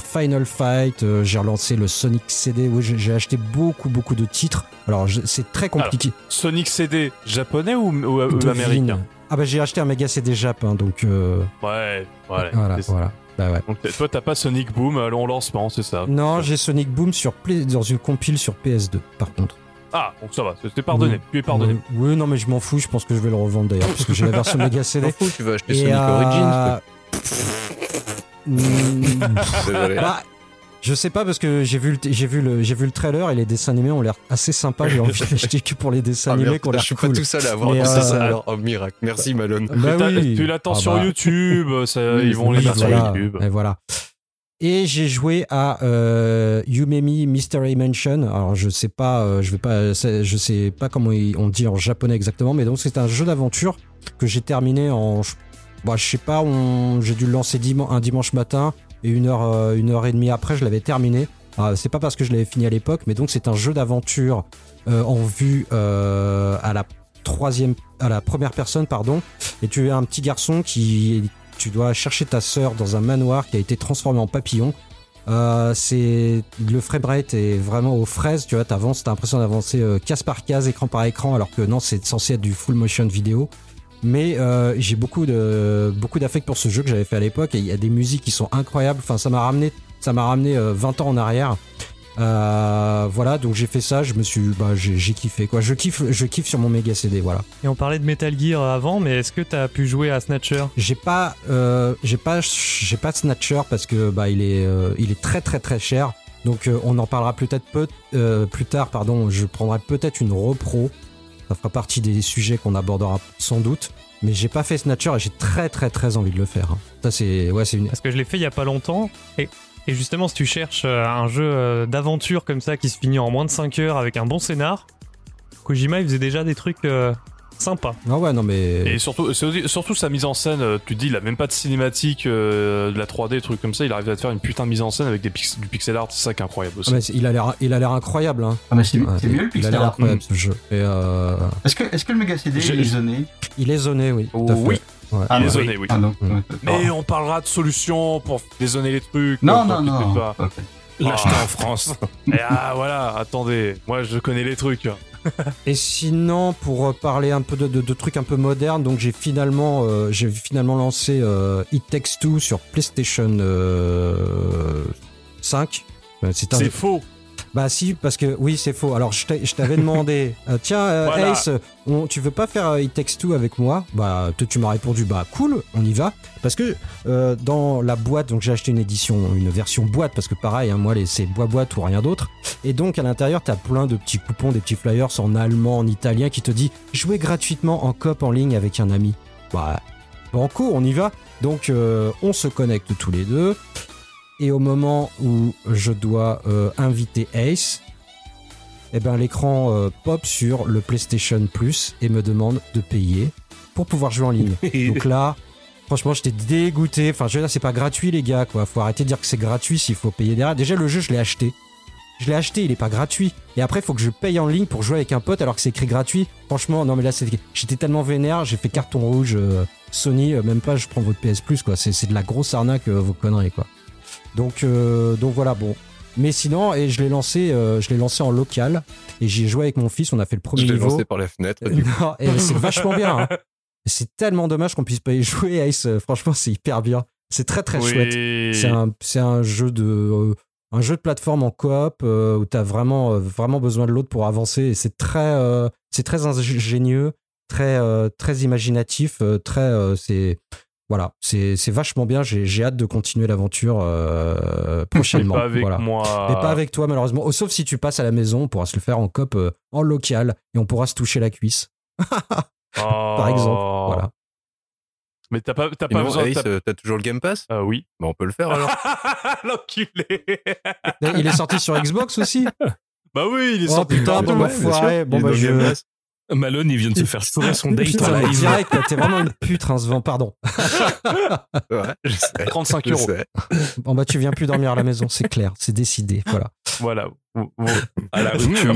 Final Fight. j'ai relancé le Sonic CD. Oui, j'ai acheté beaucoup beaucoup de titres. Alors c'est très compliqué. Sonic CD, japonais ou, américain? Ah bah j'ai acheté un Mega CD Jap, hein, donc euh, Ouais, ouais. voilà, voilà. Bah ouais. Donc toi, t'as pas Sonic Boom euh, en lancement, c'est ça Non, j'ai Sonic Boom sur Play- dans une compile sur PS2 par contre. Ah, donc ça va, c'est pardonné. Oui. Tu es pardonné. Oui, oui, non, mais je m'en fous. Je pense que je vais le revendre d'ailleurs, parce que j'ai la version <laughs> Mega CD. fous, tu vas acheter Et, Sonic euh, Origins. <laughs> Désolé. bah, je sais pas parce que j'ai vu le j'ai vu le j'ai vu le trailer et les dessins animés ont l'air assez sympas. J'ai envie d'acheter que pour les dessins Ah, animés ont l'air je suis cool. pas tout seul à avoir pensé euh, ça alors. Oh miracle. Merci Malone. Bah oui. Tu l'attends Ah sur bah. YouTube, ça, Oui, ils vont les sur YouTube. Et voilà. Et j'ai joué à euh, Yumemi Mystery Mansion. Alors je sais pas, euh, je vais pas, je sais pas comment on dit en japonais exactement, mais donc c'est un jeu d'aventure que j'ai terminé en, je bah, je sais pas, on- j'ai dû le lancer diman- un dimanche matin et une heure, euh, une heure et demie après, je l'avais terminé. Ah, c'est pas parce que je l'avais fini à l'époque, mais donc c'est un jeu d'aventure euh, en vue euh, à la troisième, à la première personne, pardon. Et tu es un petit garçon qui, tu dois chercher ta sœur dans un manoir qui a été transformé en papillon. Euh, c'est le framerate est vraiment aux fraises, tu vois, t'avances, t'as l'impression d'avancer case par case, écran par écran, alors que non, c'est censé être du full motion vidéo. Mais euh, j'ai beaucoup de beaucoup d'affect pour ce jeu que j'avais fait à l'époque et il y a des musiques qui sont incroyables. Enfin, ça m'a ramené ça m'a ramené euh, 20 ans en arrière. Euh, voilà, donc j'ai fait ça, je me suis bah j'ai kiffé quoi. Je kiffe je kiffe sur mon méga CD, voilà. Et on parlait de Metal Gear avant, mais est-ce que t'as pu jouer à Snatcher? J'ai pas, euh, j'ai pas, j'ai pas de Snatcher parce que bah il est, euh, il est très très très cher. Donc euh, on en parlera peut-être peu, euh, plus tard. Pardon, je prendrai peut-être une repro. Ça fera partie des sujets qu'on abordera sans doute. Mais j'ai pas fait Snatcher et j'ai très très très envie de le faire. Ça c'est, ouais c'est une. Parce que je l'ai fait il y a pas longtemps. Et, et justement, si tu cherches euh, un jeu euh, d'aventure comme ça qui se finit en moins de 5 heures avec un bon scénar, Kojima il faisait déjà des trucs sympas. Ah ouais non mais. Et surtout, surtout sa mise en scène, euh, tu te dis, il a même pas de cinématique, euh, de la 3D, trucs comme ça, il arrive à te faire une putain de mise en scène avec des pix- du pixel art, c'est ça qui est incroyable Ah, aussi. mais c'est- il a l'air, il a l'air incroyable. Hein. Ah, mais c'est mieux le il a pixel l'air art. incroyable ce jeu. Euh, Est-ce que, est-ce que le Mega CD est zoné? il est zoné, oui. tout à fait. oui, Ouais. Ah, il est zoné, oui. Ah, non. Ouais, Mais on parlera de solutions pour dézoner les trucs. Non, non, non. pas. L'acheter Ah. en France. <laughs> Et ah voilà, attendez, moi je connais les trucs. Et sinon, pour euh, parler un peu de, de- de trucs un peu modernes, donc j'ai finalement, euh, j'ai finalement lancé euh, It Takes Two sur PlayStation euh, 5. Euh, C'est un faux. Bah si, parce que oui, c'est faux. Alors je t'avais demandé, <laughs> euh, tiens, euh, Voilà. Ace, on- tu veux pas faire euh, It Takes Two avec moi? Bah tu m'as répondu, bah cool, on y va. Parce que euh, dans la boîte, donc j'ai acheté une édition, une version boîte, parce que pareil, hein, moi c'est boîte-boîte ou rien d'autre. Et donc à l'intérieur, t'as plein de petits coupons, des petits flyers en allemand, en italien qui te dit jouer gratuitement en coop en ligne avec un ami. Bah banco, on y va. Donc on se connecte tous les deux. Et au moment où je dois euh, inviter Ace, eh ben, l'écran euh, pop sur le PlayStation Plus et me demande de payer pour pouvoir jouer en ligne. Donc là, franchement, j'étais dégoûté. Enfin, je veux dire, c'est pas gratuit, les gars, quoi. Faut arrêter de dire que c'est gratuit s'il faut payer derrière. Déjà, le jeu, je l'ai acheté. Je l'ai acheté, il est pas gratuit. Et après, il faut que je paye en ligne pour jouer avec un pote alors que c'est écrit gratuit. Franchement, non, mais là, j'étais tellement vénère, j'ai fait carton rouge. euh, Sony, euh, même pas, je prends votre PS Plus, quoi. C'est c'est de la grosse arnaque, vos conneries, quoi. Donc, euh, donc voilà, bon. Mais sinon, et je l'ai lancé, euh, je l'ai lancé en local et j'y ai joué avec mon fils. On a fait le premier Je l'ai niveau. lancé par la fenêtre. Non, et c'est vachement bien. hein. <laughs> C'est tellement dommage qu'on puisse pas y jouer, Ace. Euh, Franchement, c'est hyper bien. C'est très très Oui. chouette. C'est un, c'est un jeu de, euh, un jeu de plateforme en coop où t'as vraiment, vraiment besoin de l'autre pour avancer. Et c'est très, c'est très ingénieux, très, très imaginatif, très, c'est, voilà, c'est, c'est vachement bien. J'ai, j'ai hâte de continuer l'aventure euh, Mais prochainement. pas avec voilà. moi. Mais pas avec toi, malheureusement. Oh, sauf si tu passes à la maison, on pourra se le faire en coop euh, en local et on pourra se toucher la cuisse, <laughs> par exemple. Voilà. Mais t'as pas, t'as Et pas non, besoin. T'as- toujours le Game Pass? Ah oui. Bah, On peut le faire alors. <laughs> L'enculé. Il est sorti sur Xbox aussi? Bah oui, il est Oh sorti. putain, bon, bah, Ouais, bien foiré. sûr. Bon, bah, le je. Malone, il vient de se faire <laughs> fourrer son date Putain, en mais live. direct, t'es vraiment une pute, hein, ce vent, pardon. <laughs> Ouais, je sais. 35 Je euros. sais. Bon, bah, tu viens plus dormir à la maison, c'est clair, c'est décidé, voilà. Voilà. À la rupture.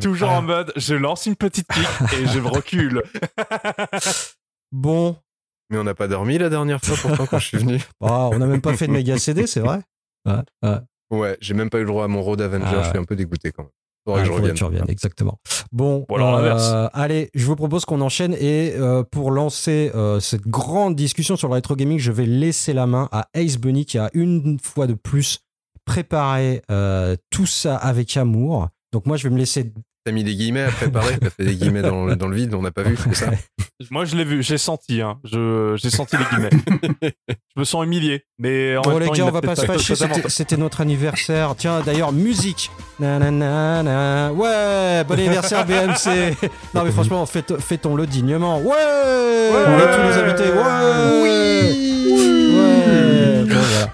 Toujours en mode, je lance une petite pique et je me recule. <laughs> Bon, Mais on n'a pas dormi la dernière fois pourtant quand je suis venu. bah, on n'a même pas fait de méga CD, c'est vrai Ouais, ouais. Ouais, j'ai même pas eu le droit à mon Road Avenger, Ah. je suis un peu dégoûté quand même. Faudrait Ah, que je faudrait revienne. tu reviennes, exactement. Bon, alors euh, allez, je vous propose qu'on enchaîne et euh, pour lancer euh, cette grande discussion sur le rétro gaming, je vais laisser la main à Ace Bunny qui a une fois de plus préparé tout ça avec amour. Donc moi, je vais me laisser. T'as mis des guillemets à préparer, t'as fait des guillemets dans, le- dans le vide, on n'a pas vu, c'est ça? <laughs> Moi, je l'ai vu, j'ai senti, hein. Je, j'ai senti les guillemets. <laughs> je me sens humilié. Mais en Bon même les temps, gars, on va pas se fâcher, c'était- c'était notre anniversaire. Tiens, d'ailleurs, musique. Nanana, Ouais, bon anniversaire BMC. <laughs> Non mais franchement, fête- fêtons-le dignement. Ouais, On a tous les invités. Ouais. Ouais. Bon, voilà.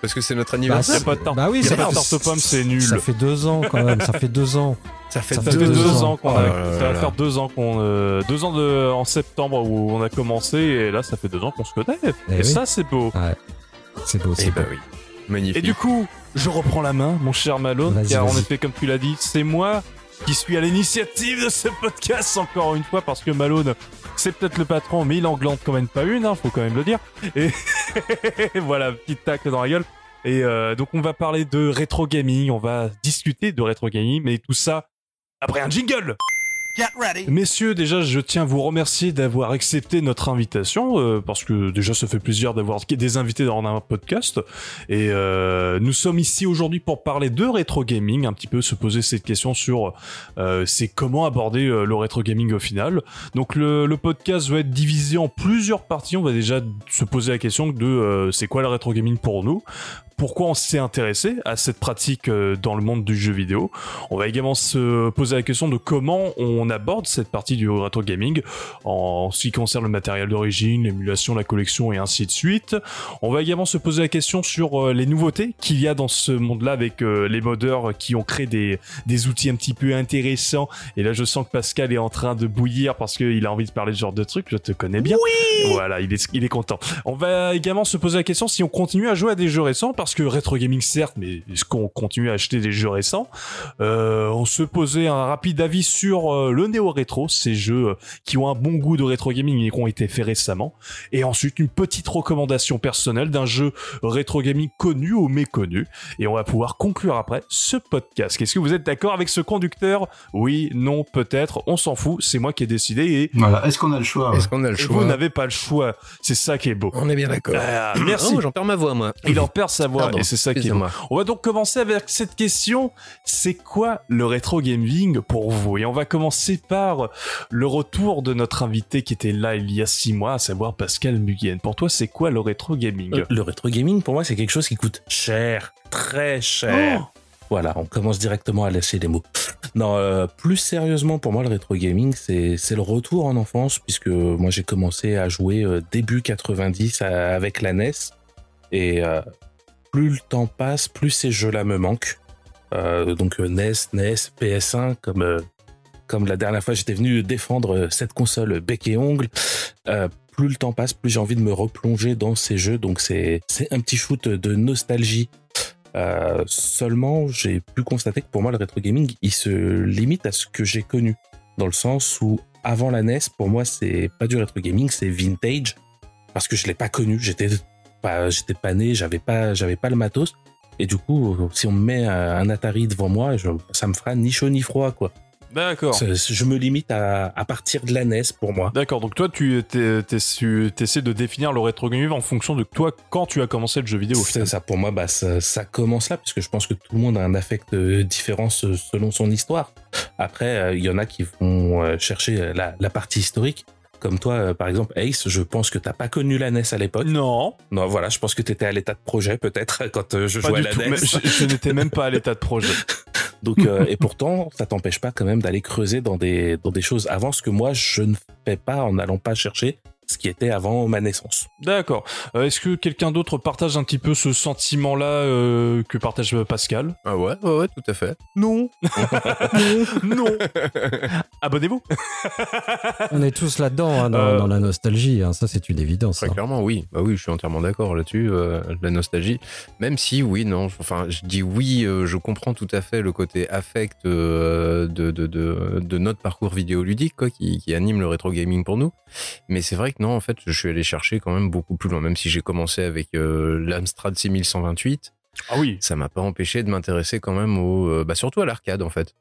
Parce que c'est notre Bah, Il y a anniversaire. pas de tarte. Bah oui, ça pas de fait- tarte aux pommes, c'est nul. Ça fait deux ans quand même, ça fait deux ans. Ça fait ça deux deux ans. ans qu'on Oh a, là là ça va faire deux ans qu'on, euh, deux ans de, en septembre où on a commencé et là ça fait deux ans qu'on se connaît. Eh et oui. ça c'est beau. C'est beau, Eh c'est bah beau. oui. Magnifique. Et du coup, je reprends la main, mon cher Malone, car en effet, comme tu l'as dit, c'est moi qui suis à l'initiative de ce podcast encore une fois parce que Malone, c'est peut-être le patron, mais il en glande quand même pas une, hein, faut quand même le dire. Et <laughs> voilà, petite tacle dans la gueule. Et euh, donc on va parler de rétro gaming, on va discuter de rétro gaming, mais tout ça après un jingle. Messieurs, déjà, je tiens à vous remercier d'avoir accepté notre invitation, euh, parce que déjà, ça fait plaisir d'avoir des invités dans un podcast. Et euh, nous sommes ici aujourd'hui pour parler de rétro gaming, un petit peu se poser cette question sur euh, c'est comment aborder euh, le rétro gaming au final. Donc le, le podcast va être divisé en plusieurs parties. On va déjà se poser la question de euh, c'est quoi le rétro gaming pour nous? Pourquoi on s'est intéressé à cette pratique euh, dans le monde du jeu vidéo. On va également se poser la question de comment on aborde cette partie du rétro gaming en ce qui concerne le matériel d'origine, l'émulation, la collection et ainsi de suite. On va également se poser la question sur euh, les nouveautés qu'il y a dans ce monde-là avec euh, les modeurs qui ont créé des, des outils un petit peu intéressants. Et là, je sens que Pascal est en train de bouillir parce qu'il a envie de parler de ce genre de trucs. Je te connais bien. Oui Voilà, il est, il est content. On va également se poser la question si on continue à jouer à des jeux récents parce que rétro gaming certes, mais est-ce qu'on continue à acheter des jeux récents euh, On se posait un rapide avis sur euh, le néo rétro, ces jeux euh, qui ont un bon goût de rétro gaming et qui ont été faits récemment. Et ensuite une petite recommandation personnelle d'un jeu rétro gaming connu ou méconnu. Et on va pouvoir conclure après ce podcast. Est-ce que vous êtes d'accord avec ce conducteur? Oui, non, peut-être. On s'en fout. C'est moi qui ai décidé et Voilà. Est-ce qu'on a le choix? Est-ce qu'on a le vous choix? n'avez pas le choix. C'est ça qui est beau. On est bien d'accord. Merci. Oh, j'en perds ma voix, moi. Il en perd sa voix Pardon, et c'est ça qui est bon. On va donc commencer avec cette question. C'est quoi le rétro gaming pour vous? Et on va commencer par le retour de notre invité qui était là il y a six mois, à savoir Pascal Mugen. Pour toi, c'est quoi le rétro gaming? Euh, Le rétro gaming, pour moi, c'est quelque chose qui coûte cher, très cher. Voilà, on commence directement à laisser les mots. Non, euh, plus sérieusement, pour moi, le rétro gaming, c'est c'est le retour en enfance, puisque moi, j'ai commencé à jouer euh, début 90 à- avec la NES. Et euh, plus le temps passe, plus ces jeux-là me manquent. Euh, donc euh, NES, NES, PS1, comme, euh, comme la dernière fois, j'étais venu défendre cette console bec et ongle. Plus le temps passe, plus j'ai envie de me replonger dans ces jeux. Donc c'est un petit shoot de nostalgie. Seulement, j'ai pu constater que pour moi, le rétro gaming, il se limite à ce que j'ai connu. Dans le sens où, avant la NES, pour moi, c'est pas du rétro gaming, c'est vintage. Parce que je l'ai pas connu. J'étais pas, j'étais pas né, j'avais pas, j'avais pas le matos. Et du coup, si on me met un Atari devant moi, je- ça me fera ni chaud ni froid, quoi. D'accord. Je me limite à, à partir de la NES pour moi. D'accord, donc toi, tu t'essaies de définir le rétro gaming en fonction de toi quand tu as commencé le jeu vidéo. C'est ça, pour moi, bah, ça, ça commence là, parce que je pense que tout le monde a un affect euh, différent se- selon son histoire. Après, euh, il y en a qui vont euh, chercher la, la partie historique. Comme toi, euh, par exemple, Ace, je pense que t'as pas connu la NES à l'époque. Non, Non, voilà, je pense que t'étais à l'état de projet, peut-être, <laughs> quand euh, je pas jouais à la NES. je je n'étais même pas à l'état de projet. <laughs> Donc, euh, et pourtant, ça t'empêche pas quand même d'aller creuser dans des, dans des choses avant ce que moi, je ne fais pas en n'allant pas chercher ce qui était avant ma naissance. D'accord. Euh, Est-ce que quelqu'un d'autre partage un petit peu ce sentiment-là euh, que partage Pascal? Ah ouais, ouais, ouais, tout à fait. Non. <laughs> non. <laughs> Abonnez-vous. <laughs> On est tous là-dedans, hein, dans, Euh, dans la nostalgie, hein, ça c'est une évidence. Très hein. clairement, oui. Bah oui, je suis entièrement d'accord là-dessus. euh, la nostalgie. Même si, oui, non. Enfin, je dis oui, euh, je comprends tout à fait le côté affect euh, de, de, de, de notre parcours vidéoludique, quoi, qui, qui anime le rétro gaming pour nous. Mais c'est vrai que non, en fait, je suis allé chercher quand même beaucoup plus loin. Même si j'ai commencé avec euh, l'Amstrad 6128, Ah oui. ça m'a pas empêché de m'intéresser quand même au, euh, bah surtout à l'arcade en fait.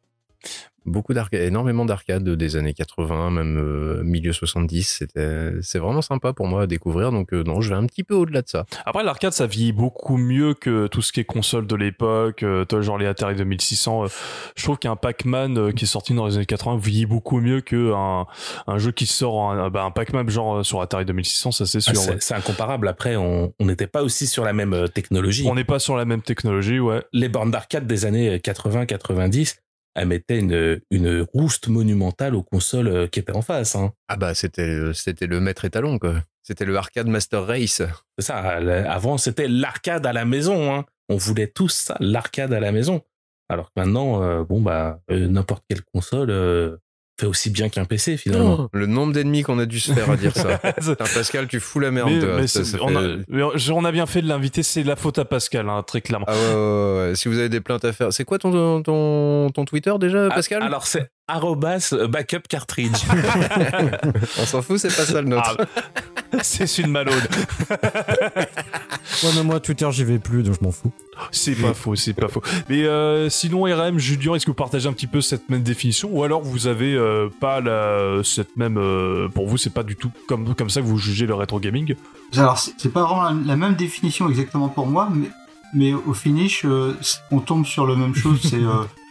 Beaucoup d'arcade, énormément d'arcades des années 80, même euh, milieu 70. C'était, c'est vraiment sympa pour moi à découvrir. Donc euh, non, je vais un petit peu au-delà de ça. Après, l'arcade, ça vieillit beaucoup mieux que tout ce qui est console de l'époque, euh, toi, genre les Atari 2600. euh, je trouve qu'un Pac-Man euh, qui est sorti dans les années 80 vieillit beaucoup mieux qu'un un jeu qui sort en, un- bah, un Pac-Man genre euh, sur Atari 2600, ça c'est Ah, sûr. c'est ouais. c'est incomparable. Après, on on n'était pas aussi sur la même euh, technologie. On n'est pas sur la même technologie, ouais. les bornes d'arcade des années 80-90, elle mettait une, une rouste monumentale aux consoles euh, qui étaient en face. Hein. Ah bah c'était le- c'était le maître étalon quoi. C'était le arcade master race. C'est ça. Avant, c'était l'arcade à la maison. Hein. On voulait tous ça, l'arcade à la maison. Alors que maintenant, euh, bon bah, euh, n'importe quelle console euh, fait aussi bien qu'un PC finalement. Le nombre d'ennemis qu'on a dû se faire à dire ça. <laughs> Putain, Pascal, tu fous la merde. Mais- toi. mais Ça- c'est- ça on, fait- a, mais on a bien fait de l'inviter, c'est la faute à Pascal, hein, très clairement. Ah ouais, ouais, ouais, ouais. Si vous avez des plaintes à faire, c'est quoi ton, ton, ton Twitter déjà, Pascal? Ah, Alors c'est arrobas backup cartridge. <laughs> On s'en fout, c'est pas ça le nôtre. Ah, <laughs> c'est une malode. <laughs> Ouais, mais moi, Twitter, j'y vais plus, donc je m'en fous. C'est pas faux, c'est pas faux. Mais euh, sinon, RM, Julien, est-ce que vous partagez un petit peu cette même définition ou alors vous avez euh, pas la, cette même. euh, pour vous, c'est pas du tout comme, comme ça que vous jugez le rétro gaming? Alors, c'est c'est pas vraiment la, la même définition exactement pour moi, mais, mais au finish, euh, on tombe sur la même chose. C'est euh, <laughs>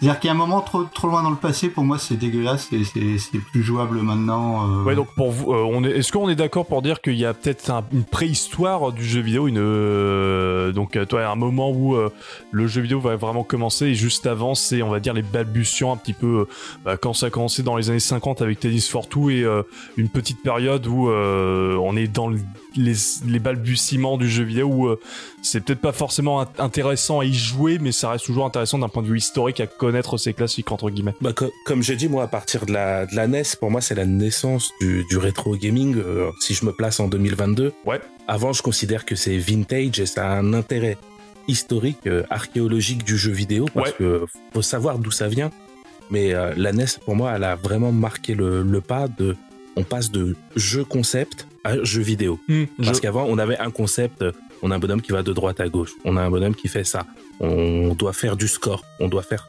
c'est-à-dire qu'il y a un moment trop, trop loin dans le passé, pour moi, c'est dégueulasse et c'est plus jouable maintenant. euh. Ouais, donc pour vous, euh, on est, est-ce qu'on est d'accord pour dire qu'il y a peut-être un- une préhistoire du jeu vidéo, une, euh, donc euh, toi, un moment où euh, le jeu vidéo va vraiment commencer et juste avant, c'est, on va dire, les balbutiants un petit peu, euh, bah, quand ça a commencé dans les années 50 avec Tennis for Two et une petite période où on est dans le- les, les balbutiements du jeu vidéo où euh, c'est peut-être pas forcément int- intéressant à y jouer, mais ça reste toujours intéressant d'un point de vue historique à connaître ces classiques entre guillemets. Bah, co- comme j'ai dit, moi, à partir de la, de la NES, pour moi, c'est la naissance du, du rétro gaming. euh, si je me place en 2022, Ouais. avant, je considère que c'est vintage et ça a un intérêt historique, euh, archéologique du jeu vidéo, parce Ouais. que faut savoir d'où ça vient. Mais la NES, pour moi, elle a vraiment marqué le, le pas de. On passe de jeu concept à jeu vidéo. Parce Je- qu'avant, on avait un concept, euh, on a un bonhomme qui va de droite à gauche, on a un bonhomme qui fait ça, on doit faire du score, on doit faire...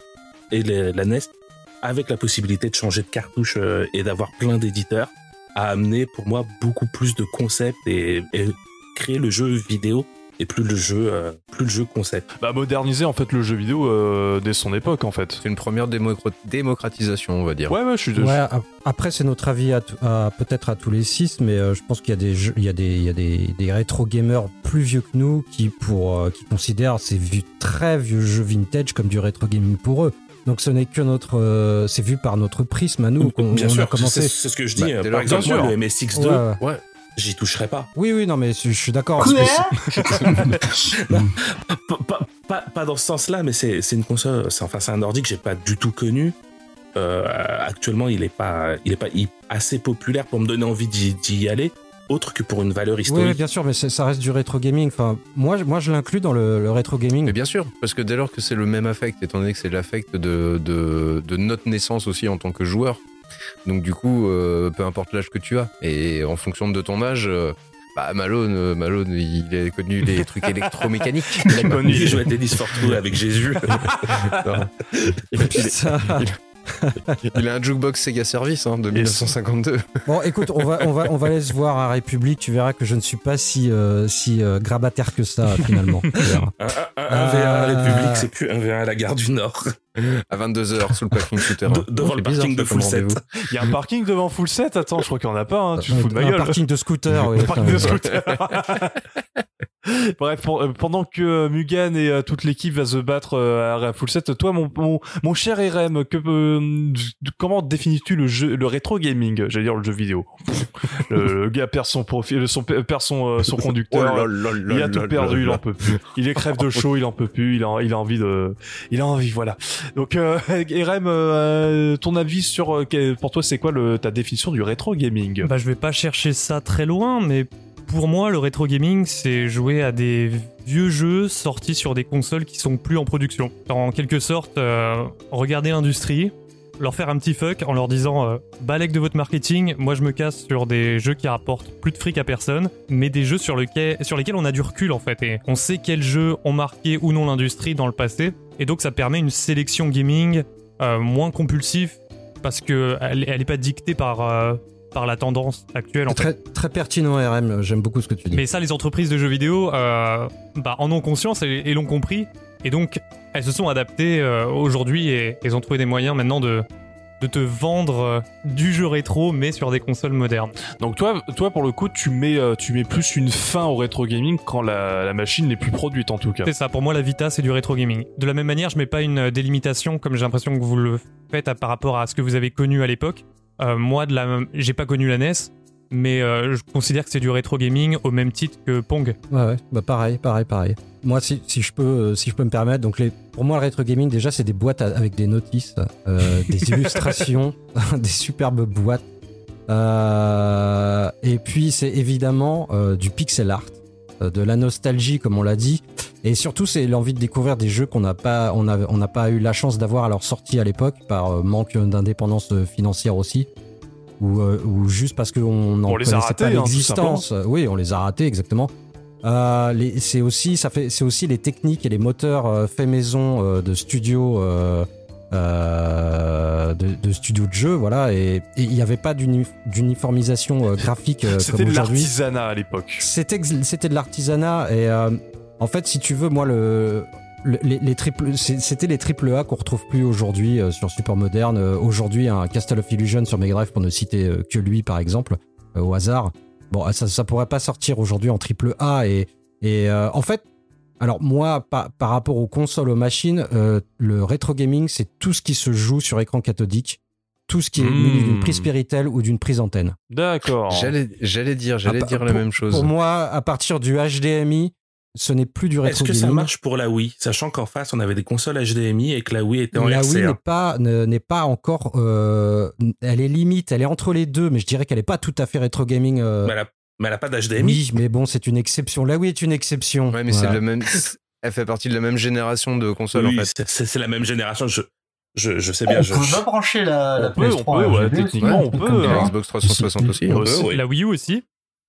Et la NES, avec la possibilité de changer de cartouche euh, et d'avoir plein d'éditeurs, a amené pour moi beaucoup plus de concepts et, et créer le jeu vidéo et plus le jeu, euh, plus le jeu concept. Bah moderniser en fait le jeu vidéo euh, dès son époque en fait. C'est une première démocra- démocratisation, on va dire. Ouais ouais je suis Ouais, ap- après, c'est notre avis à, peut-être à tous les six, mais euh, je pense qu'il y a des, jeux- il y a des, il y a des, des rétro gamers plus vieux que nous qui, pour, euh, qui considèrent ces vieux, très vieux jeux vintage comme du rétro gaming pour eux. Donc ce n'est que notre, euh, c'est vu par notre prisme à nous qu'on Bien on sûr, a commencé. c'est ce que je dis. Bah, euh, dès Par exemple, moi, le MSX2, Ouais, ouais. Ouais. J'y toucherai pas. Oui, oui, non, mais je, je suis d'accord. <laughs> Pas, pas, pas, pas dans ce sens-là, mais c'est c'est une console, c'est enfin c'est un ordi que j'ai pas du tout connu. Euh, actuellement, il est pas, il est pas hy- assez populaire pour me donner envie d'y aller, autre que pour une valeur historique. oui, bien sûr, mais ça reste du rétro gaming. Enfin, moi, je- moi, je l'inclus dans le, le rétro gaming. Mais bien sûr, parce que dès lors que c'est le même affect, étant donné que c'est l'affect de, de, de notre naissance aussi en tant que joueur, donc du coup, euh, peu importe l'âge que tu as, et en fonction de ton âge, euh, bah Malone, euh, Malone, il a connu les <laughs> trucs électromécaniques. Il a connu. Il jouait à Tennis for Two avec Jésus. <laughs> Non. Il, il- Ça- <laughs> il a un jukebox Sega Service hein, de 1952. <laughs> Bon, écoute, on va, on va, on va laisser voir à République. Tu verras que je ne suis pas si, euh, si euh, grabataire que ça finalement. <laughs> Un, un- un- un V1 à Euh, République, c'est plus un V1 à la gare du Nord. À 22h sous le parking souterrain. De- devant le parking de full. Il y a un parking devant full set. Attends, je crois qu'il y en a pas. Hein. Tu te fous de ma un gueule. parking de scooter. oui. Un parking de scooter. Bref, pour- euh, pendant que euh, Mugan et euh, toute l'équipe va se battre euh, à full set, toi, mon, mon, mon cher RM, que, euh, comment définis-tu le jeu, le rétro gaming? J'allais dire le jeu vidéo. <laughs> le, le gars perd son profil, son perd son, euh, son conducteur. Oh là là là il a tout là perdu, il en peut plus. Il est crève de <laughs> chaud, il en peut plus, il a, il a envie de, il a envie, voilà. Donc, euh, <laughs> RM, euh, ton avis sur, pour toi, c'est quoi le, ta définition du rétro gaming? Bah, je vais pas chercher ça très loin, mais pour moi, le rétro gaming, c'est jouer à des vieux jeux sortis sur des consoles qui sont plus en production. En quelque sorte, euh, regarder l'industrie, leur faire un petit fuck en leur disant euh, balèque de votre marketing, moi je me casse sur des jeux qui rapportent plus de fric à personne, mais des jeux sur, sur lesquels on a du recul en fait, et on sait quels jeux ont marqué ou non l'industrie dans le passé, et donc ça permet une sélection gaming euh, moins compulsive parce que elle, elle est pas dictée par euh, par la tendance actuelle en C'est fait. Très, pertinent, RM. J'aime beaucoup ce que tu dis. Mais ça, les entreprises de jeux vidéo euh, bah, en ont conscience et, et l'ont compris. Et donc, elles se sont adaptées euh, aujourd'hui et elles ont trouvé des moyens maintenant de, de te vendre euh, du jeu rétro, mais sur des consoles modernes. Donc toi, toi pour le coup, tu mets, euh, tu mets plus une fin au rétro gaming quand la, la machine n'est plus produite en tout cas. C'est ça, pour moi la Vita c'est du rétro gaming. De la même manière, je mets pas une délimitation comme j'ai l'impression que vous le faites à- par rapport à ce que vous avez connu à l'époque. Euh, moi, de la, j'ai pas connu la NES, mais euh, je considère que c'est du rétro gaming au même titre que Pong. Ouais, ouais, bah pareil, pareil, pareil. Moi, si, si je peux, euh, si je peux me permettre, donc les, pour moi, le rétro gaming, déjà, c'est des boîtes avec des notices, euh, des <laughs> illustrations, <laughs> des superbes boîtes. Et puis, c'est évidemment du pixel art, de la nostalgie, comme on l'a dit. Et surtout, c'est l'envie de découvrir des jeux qu'on n'a pas, on a, on pas eu la chance d'avoir à leur sortie à l'époque, par euh, manque d'indépendance euh, financière aussi. Ou, euh, ou juste parce qu'on n'en On les a connaissait ratés, pas hein, l'existence. oui, on les a ratés, exactement. Euh, c'est aussi ça fait c'est aussi les techniques et les moteurs euh, faits maison de studio euh, de, de studio de jeu voilà et il n'y avait pas d'uni- d'uniformisation graphique euh, <laughs> C'était comme de aujourd'hui l'artisanat à l'époque. c'était c'était de l'artisanat et en fait si tu veux moi le, le- les, c'était les triple A qu'on retrouve plus aujourd'hui euh, sur support moderne Euh, aujourd'hui un Castle of Illusion sur Mega Drive pour ne citer euh, que lui par exemple euh, au hasard bon ça ça pourrait pas sortir aujourd'hui en triple A et et euh, en fait alors moi, par, par rapport aux consoles, aux machines, euh, le rétro gaming, c'est tout ce qui se joue sur écran cathodique, tout ce qui est muni d'une prise Péritel ou d'une prise antenne. D'accord. J'allais, j'allais dire, j'allais Ah, dire pour- la même chose. Pour moi, à partir du HDMI, ce n'est plus du Est-ce rétro que ça marche pour la Wii? Sachant qu'en face, on avait des consoles HDMI et que la Wii était en La Wii n'est pas ne- n'est pas encore, euh, elle est limite, elle est entre les deux, mais je dirais qu'elle est pas tout à fait rétro gaming. euh, Mais elle a, mais elle a pas d'HDMI. oui, mais bon, c'est une exception. La Wii est une exception. Ouais, mais Voilà. c'est le même. <laughs> Elle fait partie de la même génération de consoles Oui, en fait. c'est- la même génération. Je, je, je sais bien. On je, peut pas brancher la, la On peut, PS3 on peut, ouais, aussi, techniquement, un on truc peut, hein. la Xbox 360 aussi. On hein. oui. La Wii U aussi.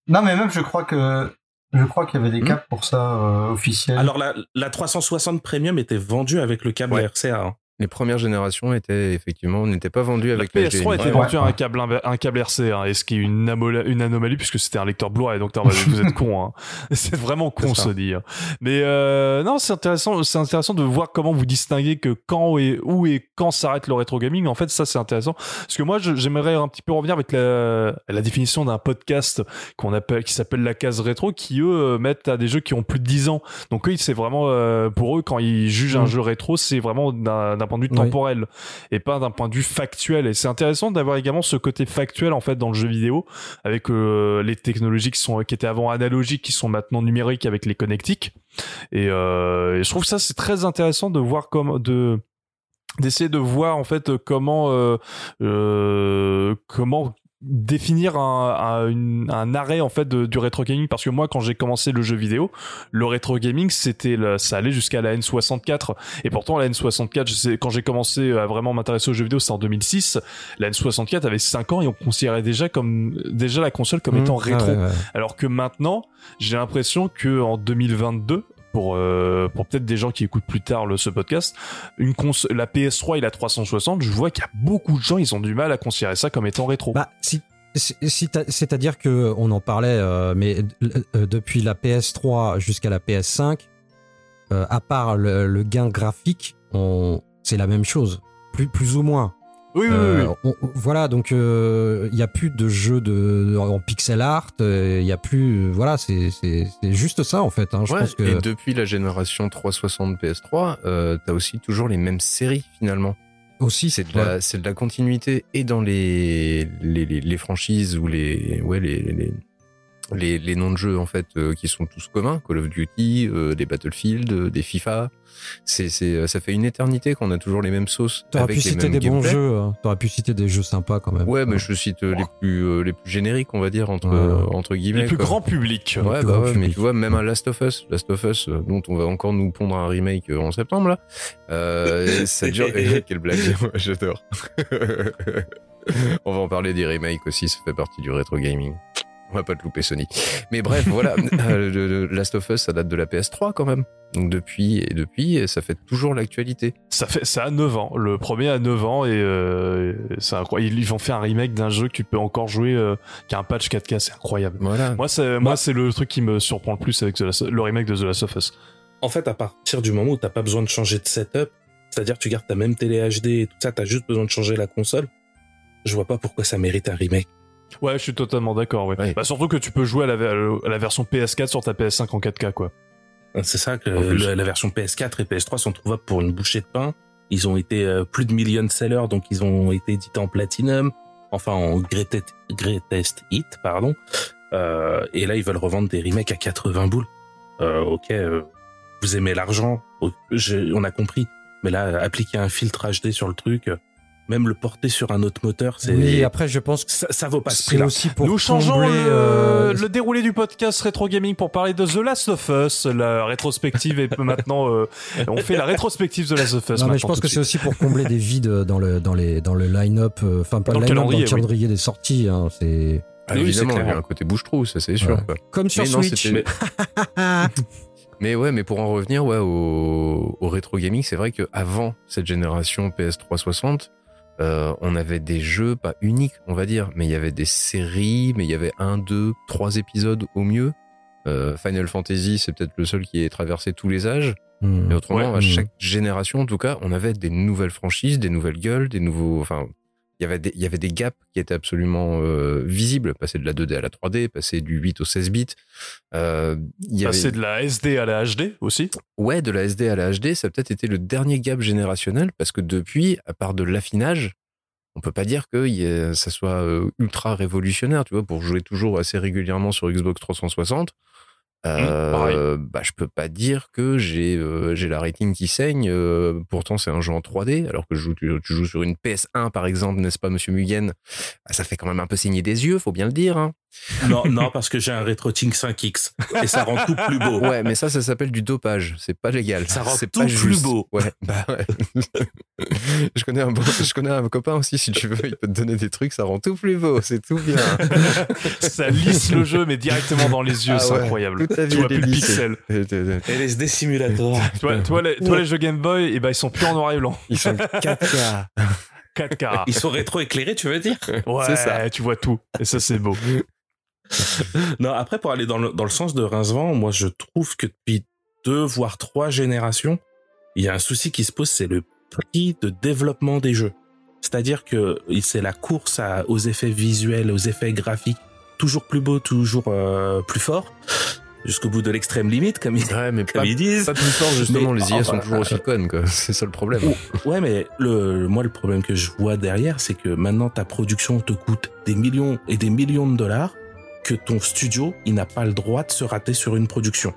Non, mais même je crois que je crois qu'il y avait des Hmm. câbles pour ça euh, officiels. Alors la, la 360 Premium était vendue avec le câble Ouais. RCA. hein. Les premières générations étaient effectivement n'étaient pas vendues La avec la PS3 était vendue un câble, un câble RC, hein, et ce qui est une, amola- une anomalie puisque c'était un lecteur Blu-ray, donc vous êtes con, hein. <laughs> c'est vraiment con se dire. Mais euh, non, c'est intéressant, c'est intéressant de voir comment vous distinguez que quand et où et quand s'arrête le rétro gaming. En fait, ça c'est intéressant parce que moi j'aimerais un petit peu revenir avec la, la définition d'un podcast qu'on appelle, qui s'appelle la case rétro, qui eux euh, mettent à des jeux qui ont plus de 10 ans. Donc eux, c'est vraiment euh, pour eux quand ils jugent un Mm. jeu rétro, c'est vraiment d'un d'un point de vue Oui. temporel et pas d'un point de vue factuel. Et c'est intéressant d'avoir également ce côté factuel en fait dans le jeu vidéo avec euh, les technologies qui sont qui étaient avant analogiques, qui sont maintenant numériques avec les connectiques. Et, euh, et je trouve ça c'est très intéressant de voir comme de d'essayer de voir en fait comment euh, euh, comment définir un, un, un arrêt en fait de- du rétro gaming. Parce que moi quand j'ai commencé le jeu vidéo le rétro gaming c'était le- ça allait jusqu'à la N64 et pourtant la N64 je sais, quand j'ai commencé à vraiment m'intéresser aux jeux vidéo c'est en 2006 la N64 avait 5 ans et on considérait déjà comme déjà la console comme étant Mmh, rétro. ouais, ouais, ouais. alors que maintenant, j'ai l'impression que en 2022, pour euh, pour peut-être des gens qui écoutent plus tard ce podcast, la PS3 et la 360, je vois qu'il y a beaucoup de gens, ils ont du mal à considérer ça comme étant rétro. Bah, c'est-à-dire que on en parlait, euh, mais euh, depuis la PS3 jusqu'à la PS5, euh, à part le, gain graphique, c'est la même chose, plus ou moins. Oui, oui, Euh, oui. on- voilà, donc il n'y a plus de jeux de, en pixel art, il n'y a plus, voilà, c'est c'est- c'est juste ça en fait. hein, je Ouais, pense que Et depuis la génération 360 PS3, euh, t'as aussi toujours les mêmes séries finalement. aussi C'est de, la, c'est de la continuité et dans les, les, les, les franchises ou les, ouais, les, les, les, les noms de jeux en fait euh, qui sont tous communs, Call of Duty, euh, des Battlefield, euh, des FIFA. C'est, c'est, ça fait une éternité qu'on a toujours les mêmes sauces. T'aurais avec pu les citer mêmes des bons jeux, hein. t'aurais pu citer des jeux sympas quand même. Ouais, mais je cite les plus euh, les plus génériques, on va dire entre Ouais. euh, entre guillemets. Les plus quoi. grands publics. Ouais, plus bah grand ouais, mais public. tu vois, même un Last of Us, Last of Us, euh, dont on va encore nous pondre un remake en septembre là, euh, ça dure. <laughs> <laughs> Quelle blague, j'adore. <laughs> on va en parler des remakes aussi, ça fait partie du rétro gaming. On va pas te louper Sony. Mais bref, voilà, <laughs> euh, le, le Last of Us, ça date de la PS3 quand même. Donc depuis et depuis, ça fait toujours l'actualité. Ça fait ça a 9 ans. Le premier a 9 ans et euh, c'est incroyable. Ils ont fait un remake d'un jeu que tu peux encore jouer euh, qui a un patch 4K, c'est incroyable. Voilà. Moi c'est moi c'est le truc qui me surprend le plus avec The Last- le remake de The Last of Us. En fait, à partir du moment où t'as pas besoin de changer de setup, c'est-à-dire que tu gardes ta même télé HD et tout ça, t'as juste besoin de changer la console. je vois pas pourquoi ça mérite un remake. Ouais, je suis totalement d'accord. Ouais. Ouais. Bah, surtout que tu peux jouer à la, ver- à la version PS4 sur ta PS5 en 4K, quoi. C'est ça que le- la version PS4 et PS3 sont trouvables pour une bouchée de pain. Ils ont été euh, plus de millions de sellers, donc ils ont été édités en platinum, enfin en greatest, greatest hit, pardon. Euh, et là, ils veulent revendre des remakes à 80 boules. Euh, ok, euh, vous aimez l'argent, on a compris. Mais là, appliquer un filtre HD sur le truc, euh, même le porter sur un autre moteur, c'est Oui, après, je pense que ça, ça vaut pas ce c'est prix-là. aussi pour Nous changeons le, euh, le déroulé du podcast Retro Gaming pour parler de The Last of Us. La rétrospective est <laughs> maintenant. euh, on fait la rétrospective de The Last of Us. Non, mais je pense que c'est aussi pour combler des vides dans le dans les dans le line-up, euh, enfin pas Dans le line-up, dans calendrier, le oui. calendrier des sorties. hein, c'est Ah, Oui, évidemment, il y a un côté bouche-trou, ça c'est sûr. Ouais. quoi. comme sur Mais non, Switch. c'était- <laughs> Mais ouais, mais pour en revenir ouais, au, au rétro gaming, c'est vrai que avant cette génération PS360, euh, on avait des jeux pas uniques, on va dire, mais il y avait des séries, mais il y avait un, deux, trois épisodes au mieux. Euh, Final Fantasy, c'est peut-être le seul qui ait traversé tous les âges. Hmm. Mais autrement, Ouais. à chaque génération, en tout cas, on avait des nouvelles franchises, des nouvelles gueules, des nouveaux. Enfin, il y avait des, il y avait des gaps qui étaient absolument euh, visibles. Passer de la 2D à la 3D, passer du 8 au 16 bits. Euh, il y avait... Passer de la SD à la HD aussi? Ouais, de la SD à la HD, ça a peut-être été le dernier gap générationnel parce que depuis, à part de l'affinage, on peut pas dire que y ça soit euh, ultra révolutionnaire, tu vois, pour jouer toujours assez régulièrement sur Xbox 360. Euh, pareil. bah, je peux pas dire que j'ai euh, j'ai la rating qui saigne. euh, pourtant, c'est un jeu en 3D, alors que je joue, tu, tu joues sur une PS1, par exemple, n'est-ce pas, Monsieur Mugen? Bah, Ça fait quand même un peu saigner des yeux, faut bien le dire. Hein. Non, <laughs> non, parce que j'ai un RetroTink 5X et ça rend tout plus beau. Ouais, mais ça, ça s'appelle du dopage. C'est pas légal. Ça rend tout pas plus juste. beau. Ouais, bah ouais. <laughs> je connais un bon- je connais un copain aussi, si tu veux, il peut te donner des trucs, ça rend tout plus beau, c'est tout bien. <laughs> Ça lisse le jeu, mais directement dans les yeux. Ah c'est ouais, incroyable. <laughs> Tu vois plus le lissée. pixel. LSD Simulator. Toi, toi, les, toi, les jeux Game Boy, eh ben, ils sont plus en noir et blanc. Ils sont 4K. 4K. <laughs> Ils sont rétro-éclairés, tu veux dire Ouais, <laughs> C'est ça. tu vois tout. Et ça, c'est beau. Non, après, pour aller dans le, dans le sens de Rincevent, moi, je trouve que depuis deux, voire trois générations, il y a un souci qui se pose, c'est le prix de développement des jeux. C'est-à-dire que c'est la course à- aux effets visuels, aux effets graphiques, toujours plus beau, toujours euh, plus fort, jusqu'au bout de l'extrême limite, comme ils, Ouais, mais <laughs> pas, comme ils disent. pas plus fort, justement, Mais- les IA ah, sont toujours aussi connes, quoi. <laughs> C'est ça le problème. Ouais, mais le, moi, le problème que je vois derrière, c'est que maintenant, ta production te coûte des millions et des millions de dollars, que ton studio, il n'a pas le droit de se rater sur une production.